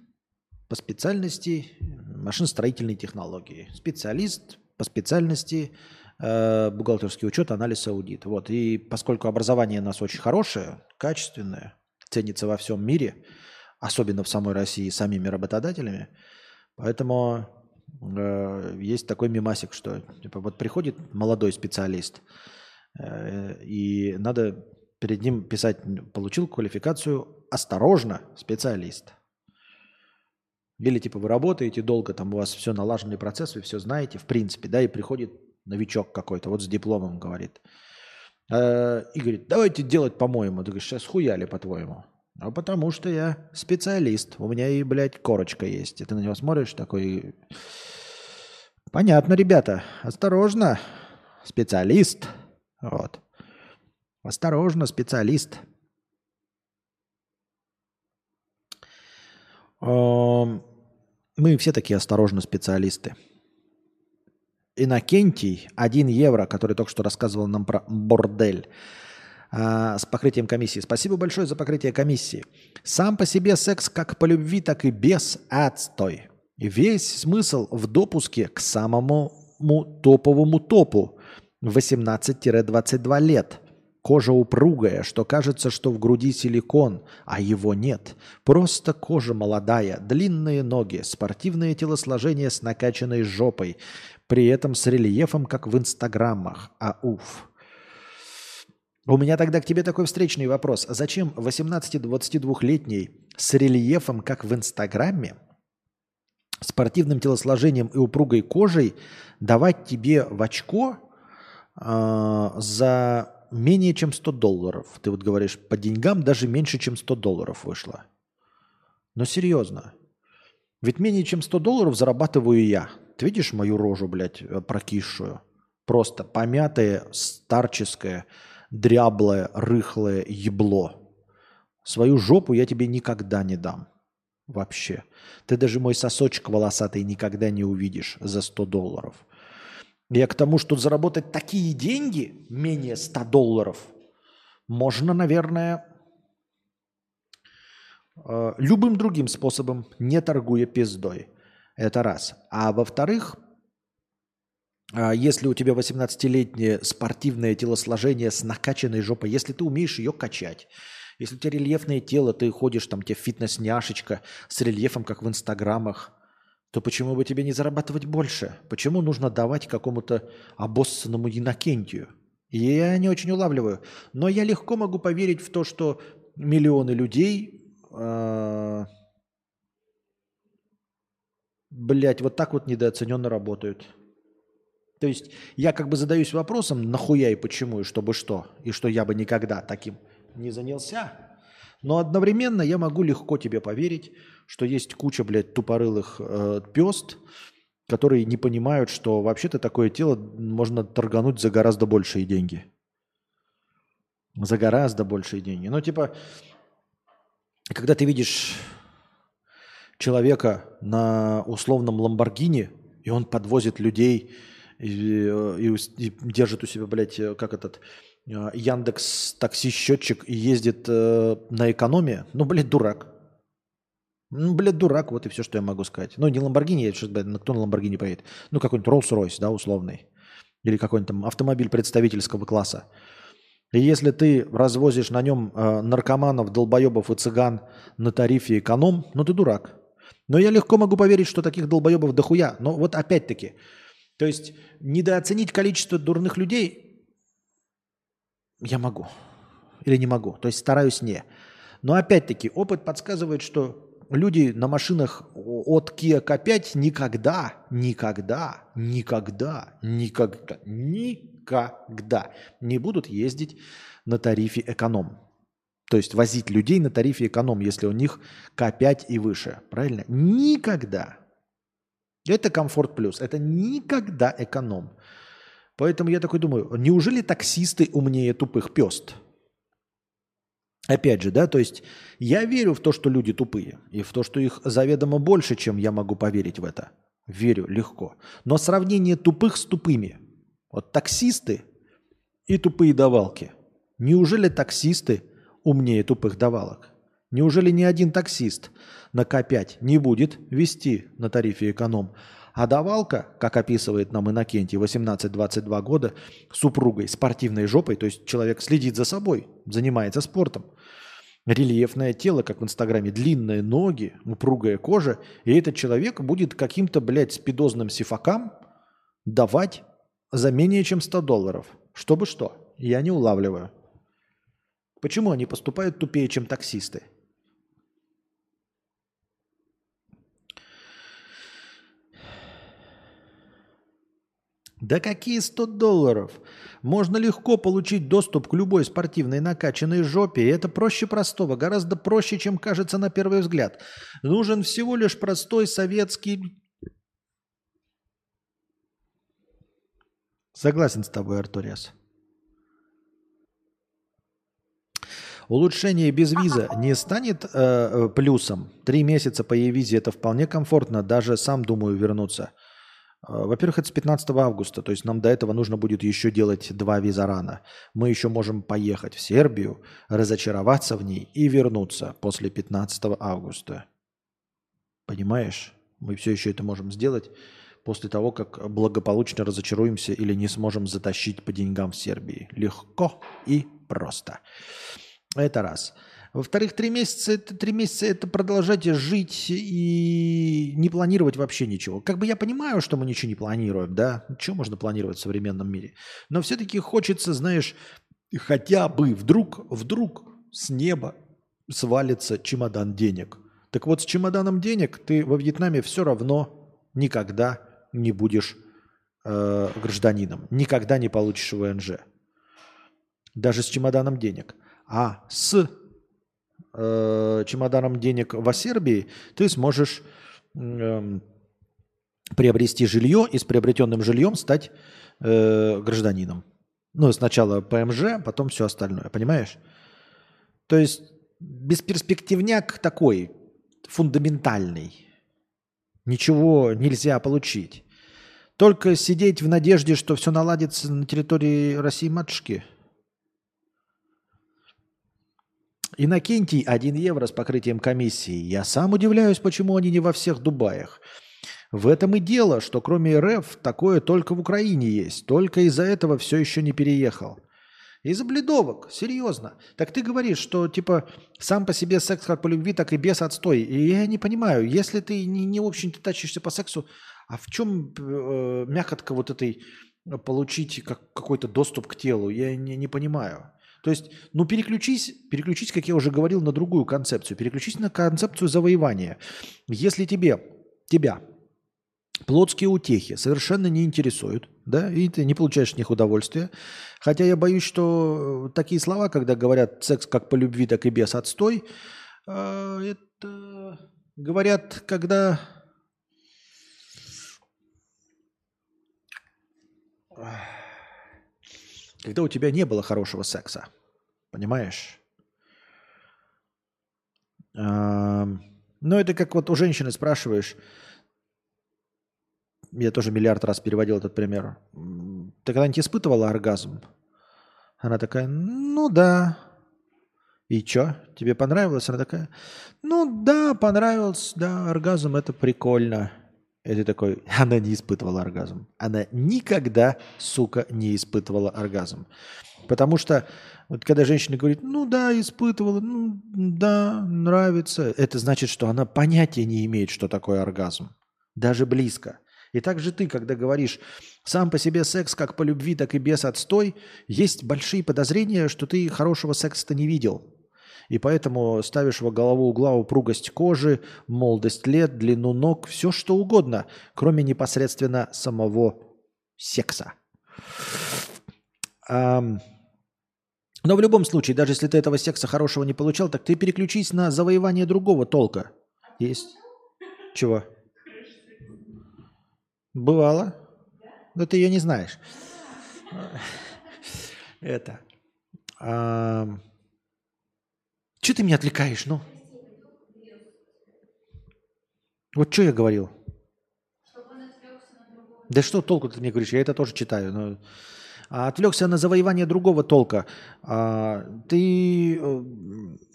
по специальности машиностроительной технологии, специалист по специальности э, бухгалтерский учет, анализ, аудит. Вот. И поскольку образование у нас очень хорошее, качественное, ценится во всем мире, особенно в самой России самими работодателями, поэтому э, есть такой мимасик, что типа вот приходит молодой специалист, э, и надо перед ним писать, получил квалификацию осторожно, специалист. Или типа вы работаете долго, там у вас все налаженный процесс, вы все знаете, в принципе, да, и приходит новичок какой-то, вот с дипломом говорит. Э, И говорит, давайте делать по-моему. Ты говоришь, сейчас хуяли по-твоему. А потому что я специалист. У меня и, блядь, корочка есть. И ты на него смотришь такой... Понятно, ребята. Осторожно. Специалист. Вот. Осторожно, специалист. Эм, Мы все такие осторожно специалисты. Иннокентий, 1 евро, который только что рассказывал нам про бордель. а, с покрытием комиссии. Спасибо большое за покрытие комиссии. Сам по себе секс как по любви, так и без отстой. Весь смысл в допуске к самому топовому топу 18-22 лет. Кожа упругая, что кажется, что в груди силикон, а его нет. Просто кожа молодая, длинные ноги, спортивное телосложение с накачанной жопой, при этом с рельефом, как в инстаграмах. А уф. У меня тогда к тебе такой встречный вопрос. Зачем 18-22-летний с рельефом, как в инстаграме, спортивным телосложением и упругой кожей давать тебе в очко э, за менее чем 100 долларов. Ты вот говоришь, по деньгам даже меньше, чем 100 долларов вышло. Но серьезно. Ведь менее чем 100 долларов зарабатываю я. Ты видишь мою рожу, блядь, э, прокисшую? Просто помятое, старческое, дряблое, рыхлое ебло. Свою жопу я тебе никогда не дам. Вообще. Ты даже мой сосочек волосатый никогда не увидишь за 100 долларов. Я к тому, что заработать такие деньги, менее 100 долларов, можно, наверное, э, любым другим способом, не торгуя пиздой. Это раз. А во-вторых, э, если у тебя 18-летнее спортивное телосложение с накачанной жопой, если ты умеешь ее качать, если у тебя рельефное тело, ты ходишь, там, тебе фитнес-няшечка с рельефом, как в инстаграмах, то почему бы тебе не зарабатывать больше? Почему нужно давать какому-то обоссанному Иннокентию? Я не очень улавливаю. Но я легко могу поверить в то, что миллионы людей, э, блядь, вот так вот недооцененно работают. То есть я как бы задаюсь вопросом, нахуя и почему, и чтобы что, и что я бы никогда таким не занялся. Но одновременно я могу легко тебе поверить, что есть куча, блядь, тупорылых э, пест, которые не понимают, что вообще-то такое тело можно торгануть за гораздо большие деньги. За гораздо большие деньги. Ну, типа, когда ты видишь человека на условном Ламборгини, и он подвозит людей и, э, и, и держит у себя, блядь, как этот э, Яндекс такси счетчик и ездит э, на экономии, ну, блядь, дурак. Ну, блядь, дурак, вот и все, что я могу сказать. Ну, не Ламборгини, я сейчас, блядь, кто на Ламборгини поедет? Ну, какой-нибудь Rolls-Royce, да, условный. Или какой-нибудь там автомобиль представительского класса. И если ты развозишь на нем э, наркоманов, долбоебов и цыган на тарифе эконом, ну ты дурак. Но я легко могу поверить, что таких долбоебов дохуя. Но вот опять-таки, то есть недооценить количество дурных людей я могу. Или не могу. То есть стараюсь не. Но опять-таки опыт подсказывает, что люди на машинах от Kia K5 никогда, никогда, никогда, никогда, никогда не будут ездить на тарифе эконом. То есть возить людей на тарифе эконом, если у них К5 и выше. Правильно? Никогда. Это комфорт плюс. Это никогда эконом. Поэтому я такой думаю, неужели таксисты умнее тупых пест? Опять же, да, то есть я верю в то, что люди тупые, и в то, что их заведомо больше, чем я могу поверить в это. Верю легко. Но сравнение тупых с тупыми. Вот таксисты и тупые давалки. Неужели таксисты умнее тупых давалок? Неужели ни один таксист на К5 не будет вести на тарифе эконом, а давалка, как описывает нам Иннокентий, 18-22 года, супругой, спортивной жопой, то есть человек следит за собой, занимается спортом. Рельефное тело, как в Инстаграме, длинные ноги, упругая кожа, и этот человек будет каким-то, блядь, спидозным сифакам давать за менее чем 100 долларов. Чтобы что? Я не улавливаю. Почему они поступают тупее, чем таксисты? Да какие 100 долларов? Можно легко получить доступ к любой спортивной накачанной жопе, и это проще простого, гораздо проще, чем кажется на первый взгляд. Нужен всего лишь простой советский... Согласен с тобой, Артуриас. Улучшение без виза не станет э, э плюсом. Три месяца по e-визе это вполне комфортно, даже сам думаю вернуться. А, Во-первых, это с 15 августа, то есть нам до этого нужно будет еще делать два визарана. Мы еще можем поехать в Сербию, разочароваться в ней и вернуться после 15 августа. Понимаешь? Мы все еще это можем сделать после того, как благополучно разочаруемся или не сможем затащить по деньгам в Сербии. Легко и просто. Это раз. Во-вторых, три месяца это три месяца это продолжать жить и не планировать вообще ничего. Как бы я понимаю, что мы ничего не планируем, да? Что можно планировать в современном мире? Но все-таки хочется, знаешь, хотя бы вдруг, вдруг с неба свалится чемодан денег. Так вот, с чемоданом денег ты во Вьетнаме все равно никогда не будешь э, гражданином, никогда не получишь ВНЖ. Даже с чемоданом денег. А с э, чемоданом денег в Сербии ты сможешь э, приобрести жилье и с приобретенным жильем стать э, гражданином. Ну, сначала ПМЖ, потом все остальное, понимаешь? То есть бесперспективняк такой, фундаментальный. Ничего нельзя получить. Только сидеть в надежде, что все наладится на территории России Иннокентий 1 евро с покрытием комиссии. Я сам удивляюсь, почему они не во всех Дубаях. В этом и дело, что кроме РФ такое только в Украине есть. Только из-за этого все еще не переехал. Из-за бледовок, серьезно. Так ты говоришь, что типа сам по себе секс как по любви, так и без отстой. И я не понимаю, если ты не, не в общем-то тачишься по сексу, а в чем э, мякотка вот этой э, получить как, какой-то доступ к телу? Я не, не понимаю. То есть, ну переключись, переключись, как я уже говорил, на другую концепцию. Переключись на концепцию завоевания. Если тебе, тебя плотские утехи совершенно не интересуют, да, и ты не получаешь от них удовольствия. Хотя я боюсь, что такие слова, когда говорят секс как по любви, так и без отстой, э, это говорят, когда когда у тебя не было хорошего секса. Понимаешь? Ну, это как вот у женщины спрашиваешь, я тоже миллиард раз переводил этот пример. Ты когда-нибудь испытывала оргазм? Она такая, ну да. И чё? Тебе понравилось? Она такая, ну да, понравилось, да, оргазм это прикольно. И ты такой, [laughs] она не испытывала оргазм. Она никогда, сука, не испытывала оргазм. Потому что вот когда женщина говорит, ну да, испытывала, ну да, нравится, это значит, что она понятия не имеет, что такое оргазм. Даже близко. И также ты, когда говоришь сам по себе секс как по любви, так и без отстой, есть большие подозрения, что ты хорошего секса-то не видел. И поэтому ставишь во голову угла упругость кожи, молодость лет, длину ног, все что угодно, кроме непосредственно самого секса. Но в любом случае, даже если ты этого секса хорошего не получал, так ты переключись на завоевание другого толка. Есть. Чего? Бывало. Но ты ее не знаешь. Это. Че ты меня отвлекаешь, ну? Вот что я говорил? Да что толку ты мне говоришь? Я это тоже читаю. Но... А отвлекся на завоевание другого толка. А, ты э,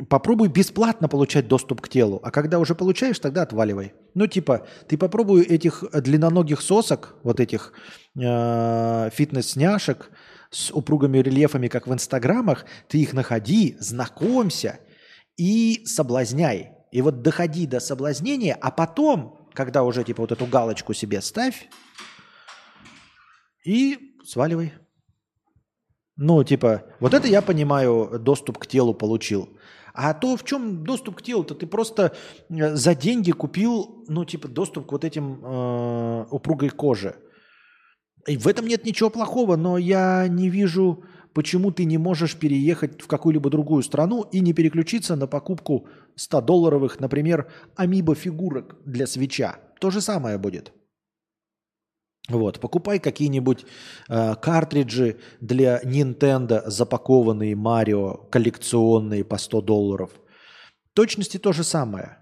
попробуй бесплатно получать доступ к телу, а когда уже получаешь, тогда отваливай. Ну, типа, ты попробуй этих длинноногих сосок, вот этих э, фитнес-няшек с упругими рельефами, как в инстаграмах, ты их находи, знакомься и соблазняй. И вот доходи до соблазнения, а потом, когда уже типа вот эту галочку себе ставь, и сваливай. Ну, типа, вот это я понимаю, доступ к телу получил. А то, в чем доступ к телу-то, ты просто э, за деньги купил, ну, типа, доступ к вот этим э, упругой коже. И в этом нет ничего плохого, но я не вижу, почему ты не можешь переехать в какую-либо другую страну и не переключиться на покупку 100-долларовых, например, амибо-фигурок для свеча. То же самое будет. Вот, покупай какие-нибудь э, картриджи для Nintendo, запакованные Марио, коллекционные по 100 долларов. В точности то же самое.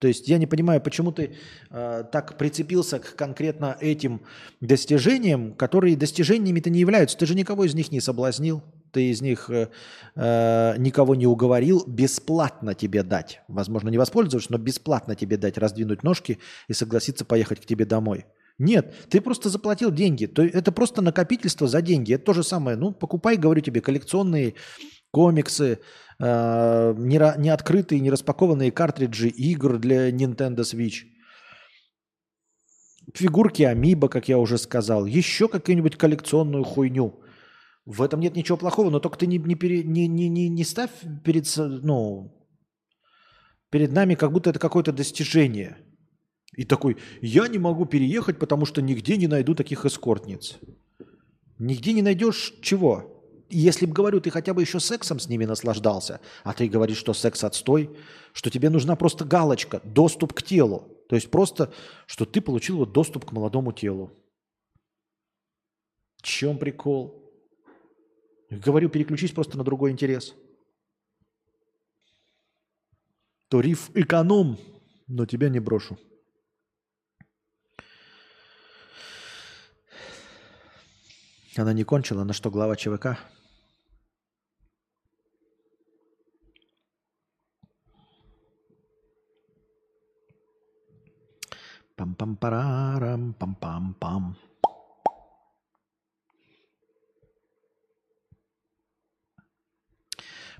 То есть я не понимаю, почему ты э, так прицепился к конкретно этим достижениям, которые достижениями-то не являются. Ты же никого из них не соблазнил, ты из них э, э, никого не уговорил бесплатно тебе дать. Возможно, не воспользоваться, но бесплатно тебе дать раздвинуть ножки и согласиться поехать к тебе домой. Нет, ты просто заплатил деньги. То это просто накопительство за деньги. Это то же самое. Ну, покупай, говорю тебе, коллекционные комиксы, э, не, не открытые, не распакованные картриджи игр для Nintendo Switch. Фигурки Амиба, как я уже сказал. Еще какую-нибудь коллекционную хуйню. В этом нет ничего плохого, но только ты не, не, пере, не, не, не, не ставь перед, ну, перед нами, как будто это какое-то достижение. И такой, я не могу переехать, потому что нигде не найду таких эскортниц. Нигде не найдешь чего? если бы, говорю, ты хотя бы еще сексом с ними наслаждался, а ты говоришь, что секс отстой, что тебе нужна просто галочка, доступ к телу. То есть просто, что ты получил вот доступ к молодому телу. В чем прикол? Говорю, переключись просто на другой интерес. Тариф эконом, но тебя не брошу. Она не кончила, на что глава ЧВК? Пам-пам-парарам, пам-пам-пам.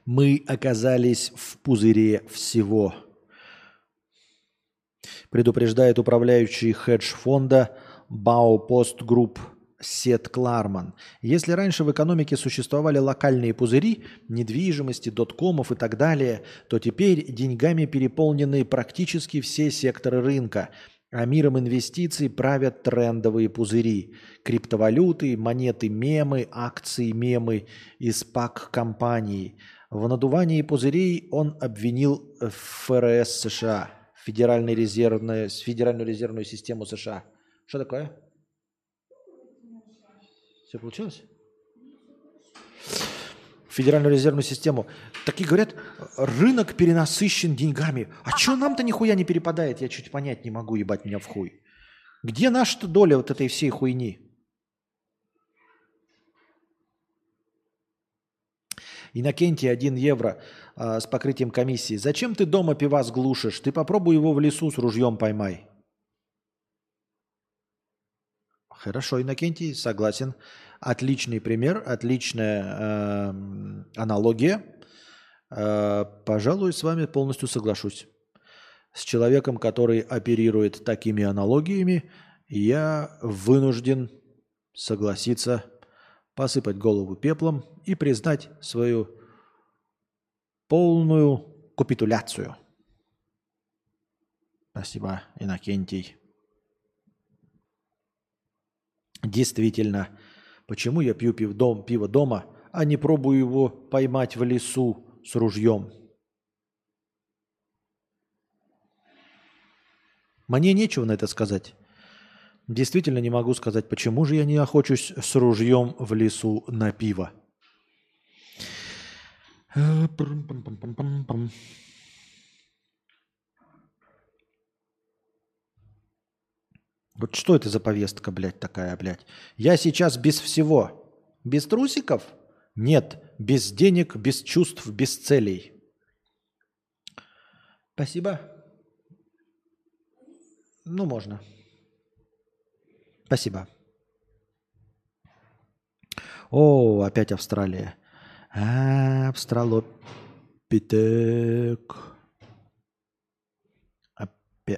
Мы оказались в пузыре всего. Предупреждает управляющий хедж-фонда Baupost Group Сет Кларман. Если раньше в экономике существовали локальные пузыри, недвижимости, доткомов и так далее, то теперь деньгами переполнены практически все секторы рынка, а миром инвестиций правят трендовые пузыри. Криптовалюты, монеты, мемы, акции, мемы из пак-компаний. В надувании пузырей он обвинил ФРС США, Федеральную резервную, Федеральную резервную систему США. Что такое? Все получилось? Федеральную резервную систему. Такие говорят, рынок перенасыщен деньгами. А что нам-то нихуя не перепадает? Я чуть понять не могу, ебать меня в хуй. Где наша доля вот этой всей хуйни? Иннокентий 1 евро э, с покрытием комиссии. Зачем ты дома пивас глушишь? Ты попробуй его в лесу с ружьем поймай. Хорошо, Иннокентий, согласен. Отличный пример, отличная э, аналогия. Э, пожалуй, с вами полностью соглашусь. С человеком, который оперирует такими аналогиями, я вынужден согласиться, посыпать голову пеплом и признать свою полную капитуляцию. Спасибо, Иннокентий. Действительно, почему я пью пив дом, пиво дома, а не пробую его поймать в лесу с ружьем? Мне нечего на это сказать. Действительно не могу сказать, почему же я не охочусь с ружьем в лесу на пиво. Вот что это за повестка, блядь, такая, блядь? Я сейчас без всего. Без трусиков? Нет. Без денег, без чувств, без целей. Спасибо. Ну, можно. Спасибо. О, опять Австралия. А, Австралопитек.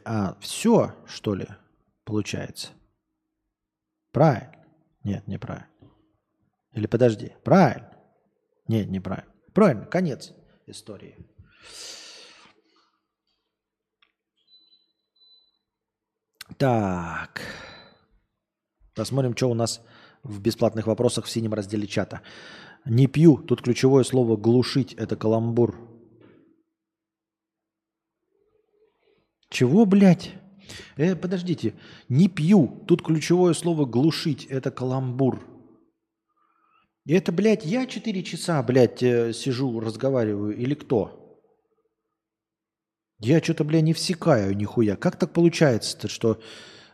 А, все, что ли? Получается. Правильно? Нет, неправильно. Или подожди, правильно? Нет, неправильно. Правильно, конец истории. Так. Посмотрим, что у нас в бесплатных вопросах в синем разделе чата. Не пью. Тут ключевое слово глушить. Это каламбур. Чего, блядь? Э, подождите, не пью. Тут ключевое слово глушить. Это каламбур. И это, блядь, я 4 часа, блядь, э, сижу, разговариваю или кто? Я что-то, бля, не всекаю нихуя. Как так получается-то, что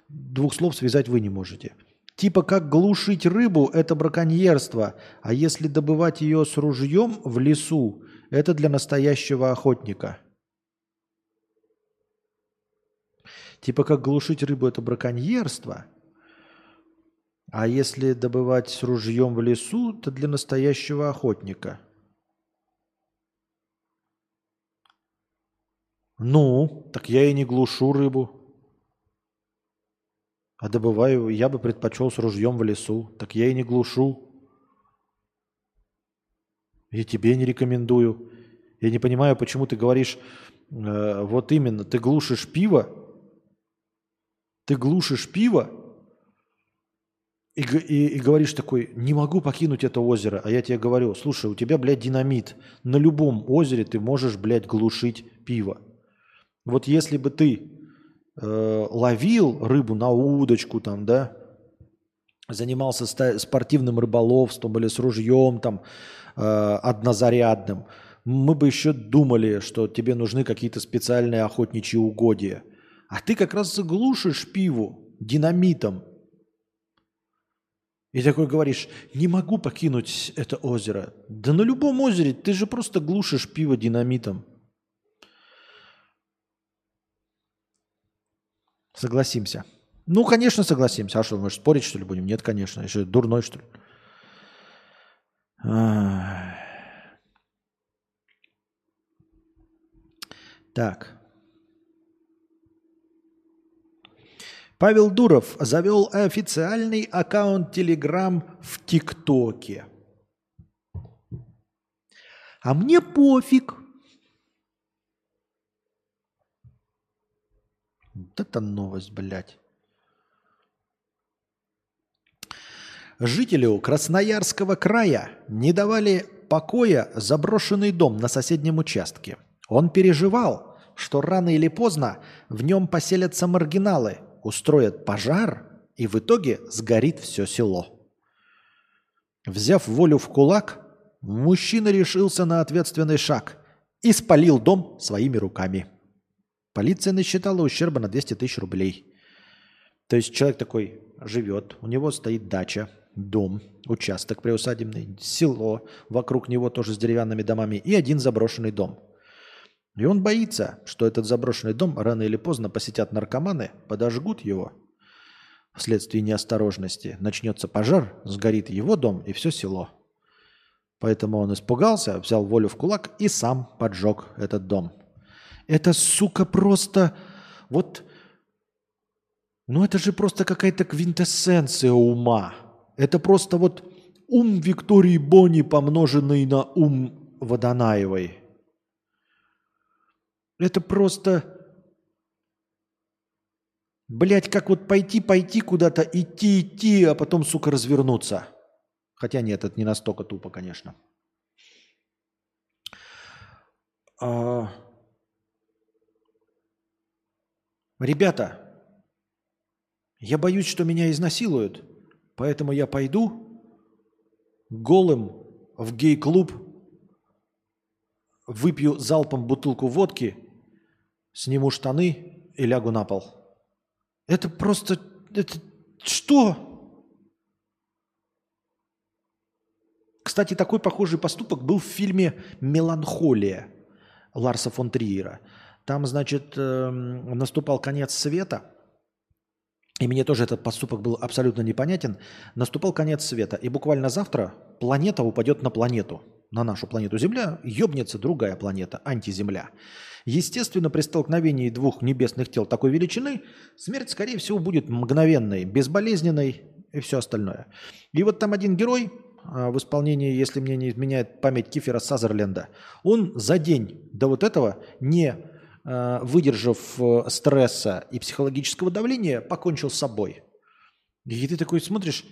двух слов связать вы не можете? Типа как глушить рыбу – это браконьерство, а если добывать ее с ружьем в лесу – это для настоящего охотника. Типа как глушить рыбу – это браконьерство, а если добывать с ружьем в лесу, то для настоящего охотника. Ну, так я и не глушу рыбу. А добываю, я бы предпочел с ружьем в лесу. Так я и не глушу. И тебе не рекомендую. Я не понимаю, почему ты говоришь, э, вот именно, ты глушишь пиво, ты глушишь пиво и, и, и говоришь такой, не могу покинуть это озеро. А я тебе говорю, слушай, у тебя, блядь, динамит. На любом озере ты можешь, блядь, глушить пиво. Вот если бы ты э, ловил рыбу на удочку там, да, занимался спортивным рыболовством или с ружьем там э, однозарядным, мы бы еще думали, что тебе нужны какие-то специальные охотничьи угодья. А ты как раз заглушишь пиву динамитом. И такой говоришь, не могу покинуть это озеро. Да на любом озере ты же просто глушишь пиво динамитом. Согласимся. Ну, конечно, согласимся. А что, мы спорить, что ли, будем? Нет, конечно. Еще дурной, что ли. Так. Павел Дуров завел официальный аккаунт Telegram в ТикТоке. А мне пофиг. Вот это новость, блядь. Жителю Красноярского края не давали покоя заброшенный дом на соседнем участке. Он переживал, что рано или поздно в нем поселятся маргиналы, устроят пожар, и в итоге сгорит все село. Взяв волю в кулак, мужчина решился на ответственный шаг и спалил дом своими руками. Полиция насчитала ущерба на 200 тысяч рублей. То есть человек такой живет, у него стоит дача, дом, участок приусадебный, село, вокруг него тоже с деревянными домами и один заброшенный дом. И он боится, что этот заброшенный дом рано или поздно посетят наркоманы, подожгут его вследствие неосторожности. Начнется пожар, сгорит его дом и все село. Поэтому он испугался, взял волю в кулак и сам поджег этот дом. Это, сука, просто... Вот... Ну это же просто какая-то квинтэссенция ума. Это просто вот ум Виктории Бони, помноженный на ум Водонаевой. Это просто... Блять, как вот пойти, пойти куда-то, идти, идти, а потом, сука, развернуться. Хотя нет, это не настолько тупо, конечно. А... Ребята, я боюсь, что меня изнасилуют, поэтому я пойду голым в гей-клуб, выпью залпом бутылку водки, сниму штаны и лягу на пол. Это просто... Это что? Кстати, такой похожий поступок был в фильме «Меланхолия» Ларса фон Триера – там, значит, эм, наступал конец света, и мне тоже этот поступок был абсолютно непонятен. Наступал конец света, и буквально завтра планета упадет на планету, на нашу планету Земля, ёбнется другая планета, антиземля. Естественно, при столкновении двух небесных тел такой величины, смерть, скорее всего, будет мгновенной, безболезненной и все остальное. И вот там один герой а, в исполнении, если мне не изменяет память Кифера Сазерленда, он за день до вот этого не Э, выдержав э, стресса и психологического давления, покончил с собой. И ты такой смотришь,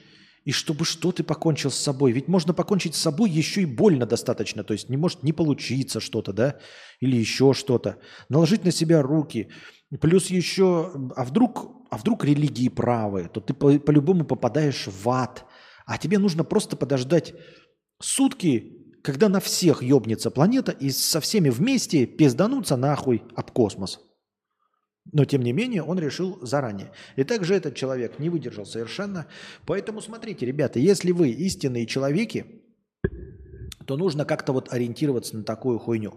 и чтобы что ты покончил с собой? Ведь можно покончить с собой еще и больно достаточно. То есть не может не получиться что-то, да? Или еще что-то. Наложить на себя руки. Плюс еще, а вдруг, а вдруг религии правы, то ты по- по-любому попадаешь в ад. А тебе нужно просто подождать сутки, когда на всех ёбнется планета и со всеми вместе пиздануться нахуй об космос. Но, тем не менее, он решил заранее. И также этот человек не выдержал совершенно. Поэтому смотрите, ребята, если вы истинные человеки, то нужно как-то вот ориентироваться на такую хуйню.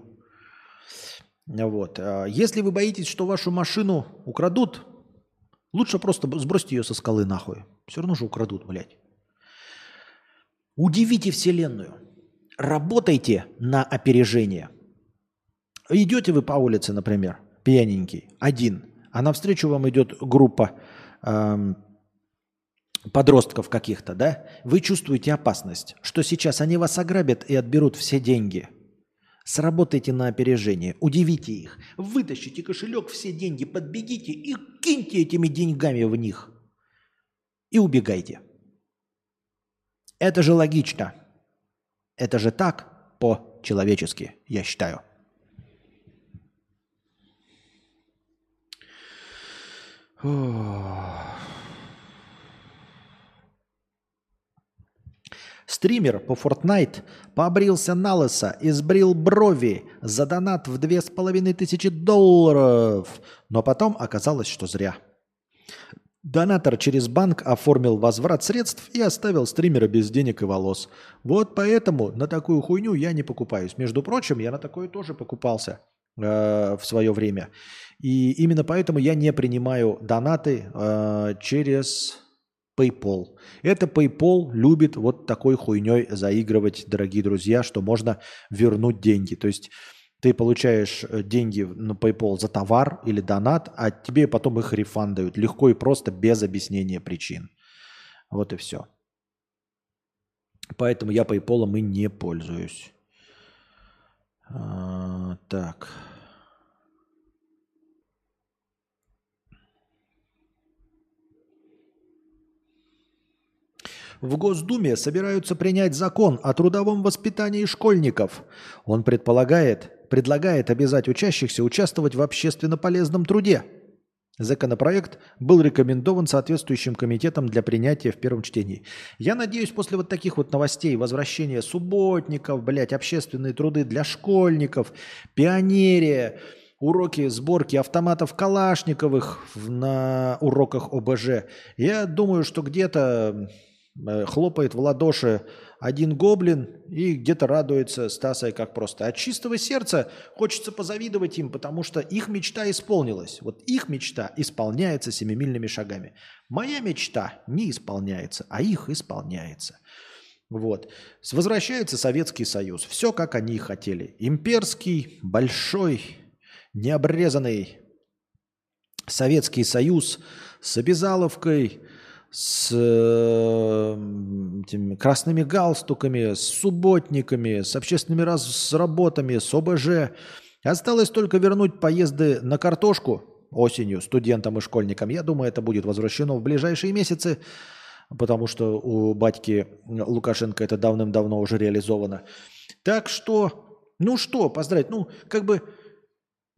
Вот. А Если вы боитесь, что вашу машину украдут, лучше просто сбросьте ее со скалы нахуй. Все равно же украдут, блядь. Удивите Вселенную. Работайте на опережение. Идете вы по улице, например, пьяненький, один, а навстречу вам идет группа эм, подростков каких-то, да? Вы чувствуете опасность, что сейчас они вас ограбят и отберут все деньги. Сработайте на опережение, удивите их, вытащите кошелек, все деньги, подбегите и киньте этими деньгами в них. И убегайте. Это же логично. Это же так по-человечески, я считаю. Стример по Fortnite побрился на лысо и сбрил брови за донат в две с половиной тысячи долларов. Но потом оказалось, что зря. Донатор через банк оформил возврат средств и оставил стримера без денег и волос. Вот поэтому на такую хуйню я не покупаюсь. Между прочим, я на такое тоже покупался э, в свое время. И именно поэтому я не принимаю донаты э, через PayPal. Это PayPal любит вот такой хуйней заигрывать, дорогие друзья, что можно вернуть деньги. То есть ты получаешь э, деньги на PayPal за товар или донат, а тебе потом их рефандают легко и просто, без объяснения причин. Вот и все. Поэтому я PayPal и не пользуюсь. А, так. В Госдуме собираются принять закон о трудовом воспитании школьников. Он предполагает, предлагает обязать учащихся участвовать в общественно полезном труде. Законопроект был рекомендован соответствующим комитетом для принятия в первом чтении. Я надеюсь, после вот таких вот новостей, возвращения субботников, блядь, общественные труды для школьников, пионерия, уроки сборки автоматов Калашниковых на уроках ОБЖ, я думаю, что где-то э, хлопает в ладоши один гоблин и где-то радуется Стасой как просто. От чистого сердца хочется позавидовать им, потому что их мечта исполнилась. Вот их мечта исполняется семимильными шагами. Моя мечта не исполняется, а их исполняется. Вот. Возвращается Советский Союз. Все, как они и хотели. Имперский, большой, необрезанный Советский Союз с обязаловкой, с э, этими красными галстуками, с субботниками, с общественными раз, с работами, с ОБЖ. Осталось только вернуть поезды на картошку осенью студентам и школьникам. Я думаю, это будет возвращено в ближайшие месяцы, потому что у батьки Лукашенко это давным-давно уже реализовано. Так что, ну что, поздравить, ну как бы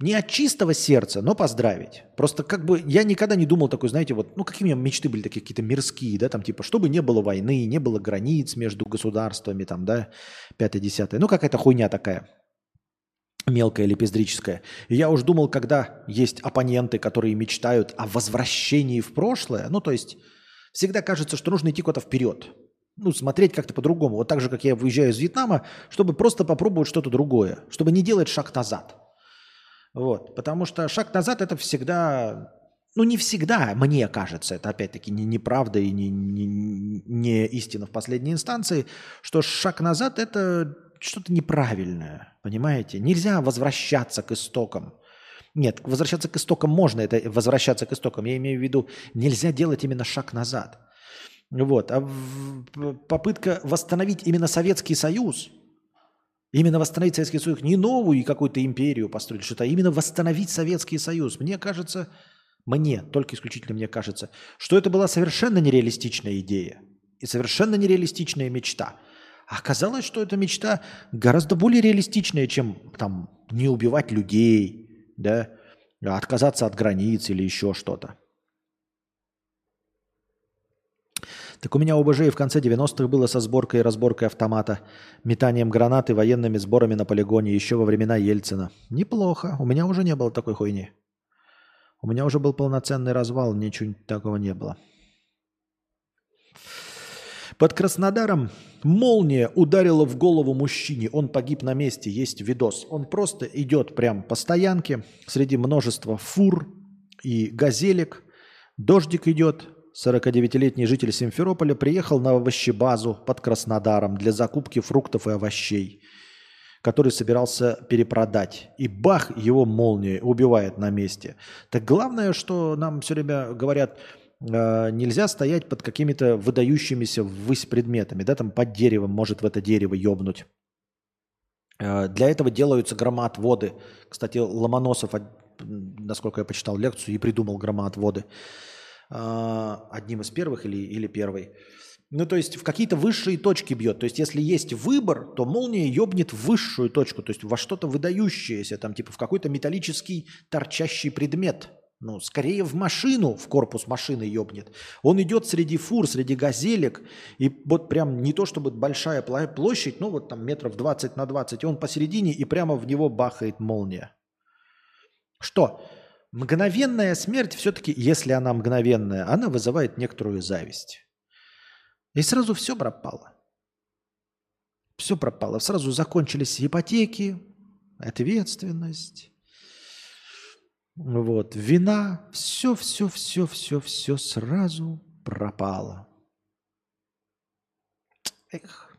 не от чистого сердца, но поздравить. Просто как бы я никогда не думал такой, знаете, вот, ну какие у меня мечты были такие какие-то мирские, да, там типа, чтобы не было войны, не было границ между государствами, там, да, пятое-десятое. Ну какая-то хуйня такая мелкая или пиздрическая. И я уж думал, когда есть оппоненты, которые мечтают о возвращении в прошлое, ну то есть всегда кажется, что нужно идти куда-то вперед. Ну, смотреть как-то по-другому. Вот так же, как я выезжаю из Вьетнама, чтобы просто попробовать что-то другое, чтобы не делать шаг назад. Вот, потому что шаг назад это всегда, ну не всегда, мне кажется, это опять-таки не неправда и не, не, не истина в последней инстанции, что шаг назад это что-то неправильное, понимаете? Нельзя возвращаться к истокам. Нет, возвращаться к истокам можно, это возвращаться к истокам. Я имею в виду, нельзя делать именно шаг назад. Вот. А попытка восстановить именно Советский Союз, Именно восстановить Советский Союз, не новую какую-то империю построить, что-то, а именно восстановить Советский Союз. Мне кажется, мне, только исключительно мне кажется, что это была совершенно нереалистичная идея и совершенно нереалистичная мечта. А оказалось, что эта мечта гораздо более реалистичная, чем там не убивать людей, да, а отказаться от границ или еще что-то. Так у меня ОБЖ и в конце 90-х было со сборкой и разборкой автомата, метанием гранаты, военными сборами на полигоне еще во времена Ельцина. Неплохо. У меня уже не было такой хуйни. У меня уже был полноценный развал, ничего такого не было. Под Краснодаром молния ударила в голову мужчине. Он погиб на месте. Есть видос. Он просто идет прям по стоянке среди множества фур и газелек. Дождик идет. 49-летний житель Симферополя приехал на овощебазу под Краснодаром для закупки фруктов и овощей, который собирался перепродать. И бах, его молния убивает на месте. Так главное, что нам все время говорят – Э, нельзя стоять под какими-то выдающимися ввысь предметами, да, там под деревом может в это дерево ёбнуть. Э, для этого делаются громоотводы. Кстати, Ломоносов, насколько я почитал лекцию, и придумал громоотводы. Э, одним из первых или, или первый. Ну, то есть в какие-то высшие точки бьет. То есть если есть выбор, то молния ёбнет в высшую точку, то есть во что-то выдающееся, там типа в какой-то металлический торчащий предмет – ну, скорее в машину, в корпус машины ёбнет. Он идет среди фур, среди газелек, и вот прям не то чтобы большая площадь, ну вот там метров 20 на 20, и он посередине, и прямо в него бахает молния. Что? Мгновенная смерть все-таки, если она мгновенная, она вызывает некоторую зависть. И сразу все пропало. Все пропало. Сразу закончились ипотеки, ответственность, вот, вина, все, все, все, все, все сразу пропало. Эх.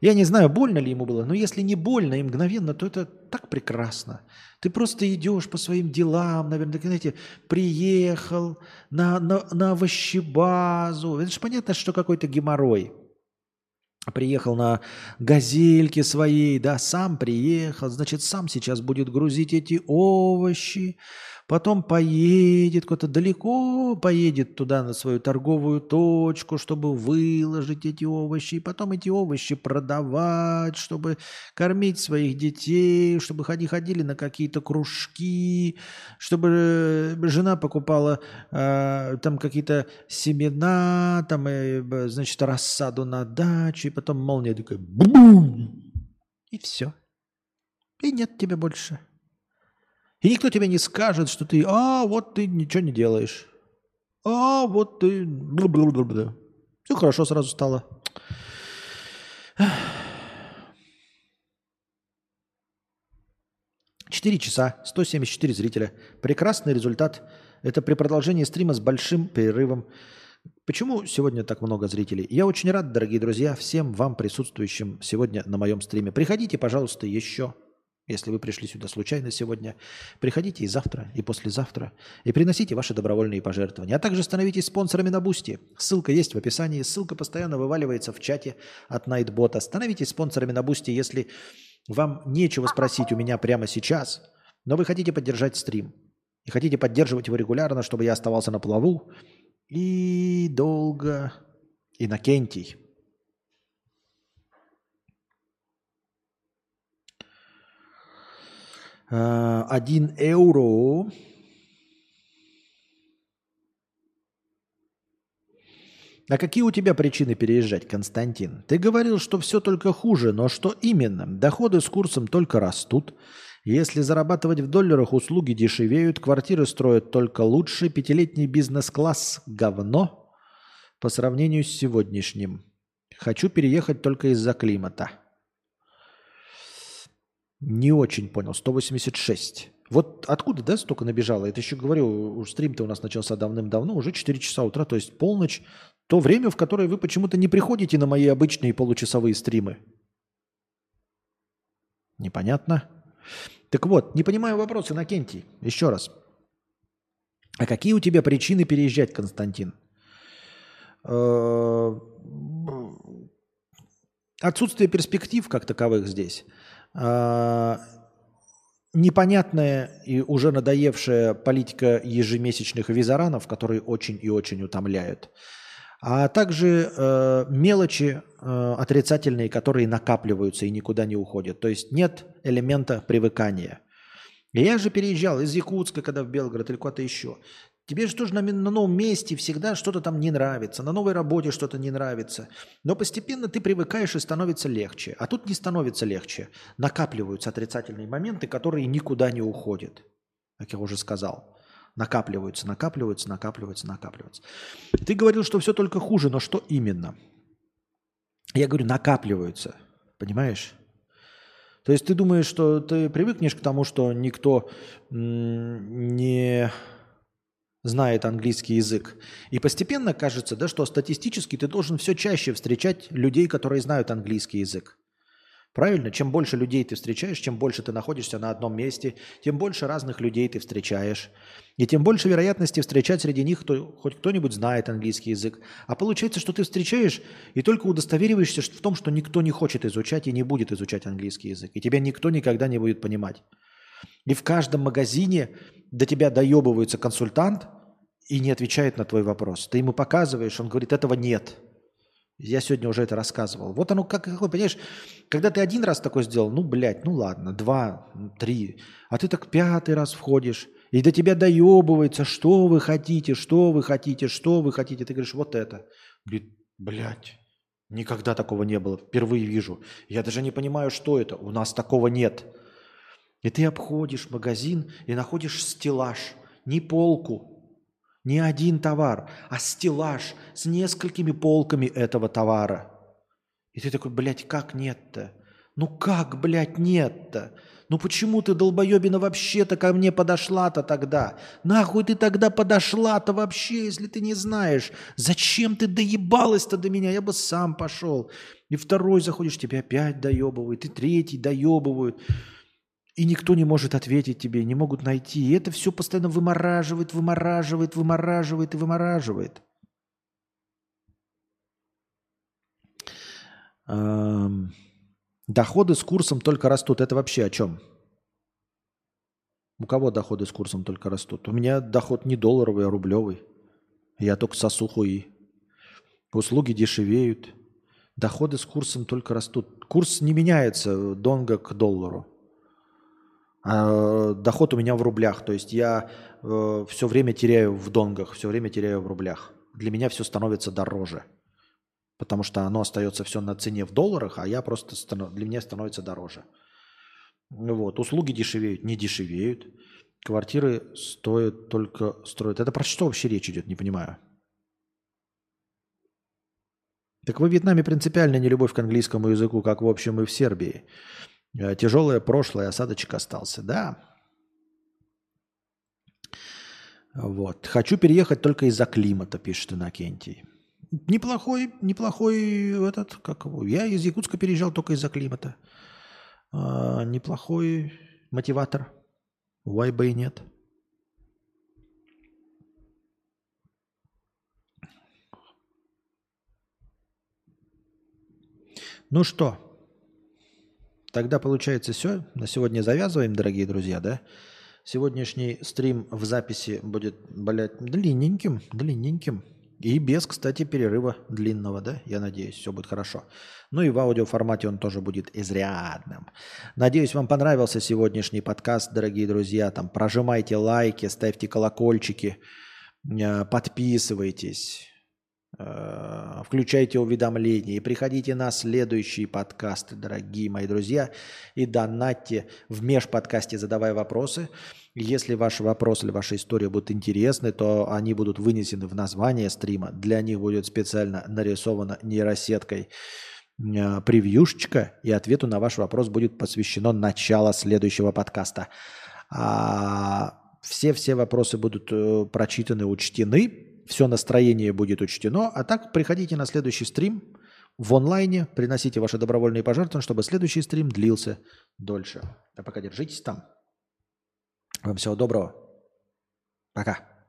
Я не знаю, больно ли ему было, но если не больно и мгновенно, то это так прекрасно. Ты просто идешь по своим делам, наверное, знаете, приехал на, на, на овощебазу. Это же понятно, что какой-то геморрой приехал на газельке своей, да, сам приехал, значит, сам сейчас будет грузить эти овощи, потом поедет куда-то далеко, поедет туда на свою торговую точку, чтобы выложить эти овощи, и потом эти овощи продавать, чтобы кормить своих детей, чтобы ходи, ходили на какие-то кружки, чтобы жена покупала э, там какие-то семена, там, э, значит, рассаду на даче, и потом молния такая бум, и все. И нет тебя больше. И никто тебе не скажет, что ты, а, вот ты ничего не делаешь. А, вот ты... Все хорошо сразу стало. Четыре часа, 174 зрителя. Прекрасный результат. Это при продолжении стрима с большим перерывом. Почему сегодня так много зрителей? Я очень рад, дорогие друзья, всем вам, присутствующим сегодня на моем стриме. Приходите, пожалуйста, еще. Если вы пришли сюда случайно сегодня, приходите и завтра, и послезавтра, и приносите ваши добровольные пожертвования. А также становитесь спонсорами на Boosty. Ссылка есть в описании, ссылка постоянно вываливается в чате от Nightbot а. Становитесь спонсорами на Boosty, если вам нечего спросить у меня прямо сейчас, но вы хотите поддержать стрим. И хотите поддерживать его регулярно, чтобы я оставался на плаву. И долго. Иннокентий. Э, один евро. А какие у тебя причины переезжать, Константин? Ты говорил, что все только хуже, но что именно? Доходы с курсом только растут. Если зарабатывать в долларах, услуги дешевеют, квартиры строят только лучше, пятилетний бизнес-класс – говно по сравнению с сегодняшним. Хочу переехать только из-за климата. Не очень понял. 186. Вот откуда, да, столько набежало? Это еще говорю, стрим-то у нас начался давным-давно, уже 4 часа утра, то есть полночь. То время, в которое вы почему-то не приходите на мои обычные получасовые стримы. Непонятно. Так вот, не понимаю вопросы, Иннокентий. Еще раз. А какие у тебя причины переезжать, Константин? Э, отсутствие перспектив как таковых здесь – непонятная и уже надоевшая политика ежемесячных визаранов, которые очень и очень утомляют, а также э, мелочи э, отрицательные, которые накапливаются и никуда не уходят. То есть нет элемента привыкания. Я же переезжал из Якутска, когда в Белгород или куда-то еще. Тебе же тоже на, на новом месте всегда что-то там не нравится, на новой работе что-то не нравится. Но постепенно ты привыкаешь и становится легче. А тут не становится легче. Накапливаются отрицательные моменты, которые никуда не уходят. Как я уже сказал. Накапливаются, накапливаются, накапливаются, накапливаются. Ты говорил, что все только хуже, но что именно? Я говорю, накапливаются. Понимаешь? То есть ты думаешь, что ты привыкнешь к тому, что никто не знает английский язык. И постепенно кажется, да, что статистически ты должен все чаще встречать людей, которые знают английский язык. Правильно? Чем больше людей ты встречаешь, чем больше ты находишься на одном месте, тем больше разных людей ты встречаешь. И тем больше вероятности встречать среди них кто, хоть кто-нибудь знает английский язык. А получается, что ты встречаешь и только удостовериваешься в том, что никто не хочет изучать и не будет изучать английский язык. И тебя никто никогда не будет понимать. И в каждом магазине до тебя доебывается консультант и не отвечает на твой вопрос. Ты ему показываешь, он говорит, этого нет. Я сегодня уже это рассказывал. Вот оно как, какое, понимаешь, когда ты один раз такое сделал, ну, блядь, ну ладно, два, три, а ты так пятый раз входишь, и до тебя доебывается, что вы хотите, что вы хотите, что вы хотите. Ты говоришь, вот это. Говорит, блядь, никогда такого не было, впервые вижу. Я даже не понимаю, что это, у нас такого нет. И ты обходишь магазин и находишь стеллаж, не полку, не один товар, а стеллаж с несколькими полками этого товара. И ты такой, блядь, как нет-то? Ну как, блядь, нет-то? Ну почему ты, долбоебина, вообще-то ко мне подошла-то тогда? Нахуй ты тогда подошла-то вообще, если ты не знаешь? Зачем ты доебалась-то до меня? Я бы сам пошел. И второй заходишь, тебя опять доебывают, и третий доебывают и никто не может ответить тебе, не могут найти. И это все постоянно вымораживает, вымораживает, вымораживает и вымораживает. Эм, доходы с курсом только растут. Это вообще о чем? У кого доходы с курсом только растут? У меня доход не долларовый, а рублевый. Я только сосу хуи. Услуги дешевеют. Доходы с курсом только растут. Курс не меняется донга к доллару. А доход у меня в рублях. То есть я э, все время теряю в донгах, все время теряю в рублях. Для меня все становится дороже. Потому что оно остается все на цене в долларах, а я просто для меня становится дороже. Вот. Услуги дешевеют, не дешевеют. Квартиры стоят только строят. Это про что вообще речь идет, не понимаю. Так во Вьетнаме принципиально не любовь к английскому языку, как в общем и в Сербии. Э, Тяжелое прошлое, осадочек остался. Да. Вот. Хочу переехать только из-за климата, пишет Иннокентий. Неплохой, неплохой этот, как его. Я из Якутска переезжал только из-за климата. А, неплохой мотиватор. Why бы и нет. Ну что, Тогда получается все. На сегодня завязываем, дорогие друзья, да? Сегодняшний стрим в записи будет, блядь, длинненьким, длинненьким. И без, кстати, перерыва длинного, да? Я надеюсь, все будет хорошо. Ну и в аудиоформате он тоже будет изрядным. Надеюсь, вам понравился сегодняшний подкаст, дорогие друзья. Там прожимайте лайки, ставьте колокольчики, э, подписывайтесь. Э, включайте уведомления и приходите на следующие подкасты, дорогие мои друзья, и донатьте в межподкасте, задавая вопросы. Если ваш вопрос или ваша история будут интересны, то они будут вынесены в название стрима. Для них будет специально нарисована нейросеткой э, превьюшечка, и ответу на ваш вопрос будет посвящено начало следующего подкаста. А все-все вопросы будут э, прочитаны, учтены все настроение будет учтено. А так приходите на следующий стрим в онлайне, приносите ваши добровольные пожертвования, чтобы следующий стрим длился дольше. А пока держитесь там. Вам всего доброго. Пока.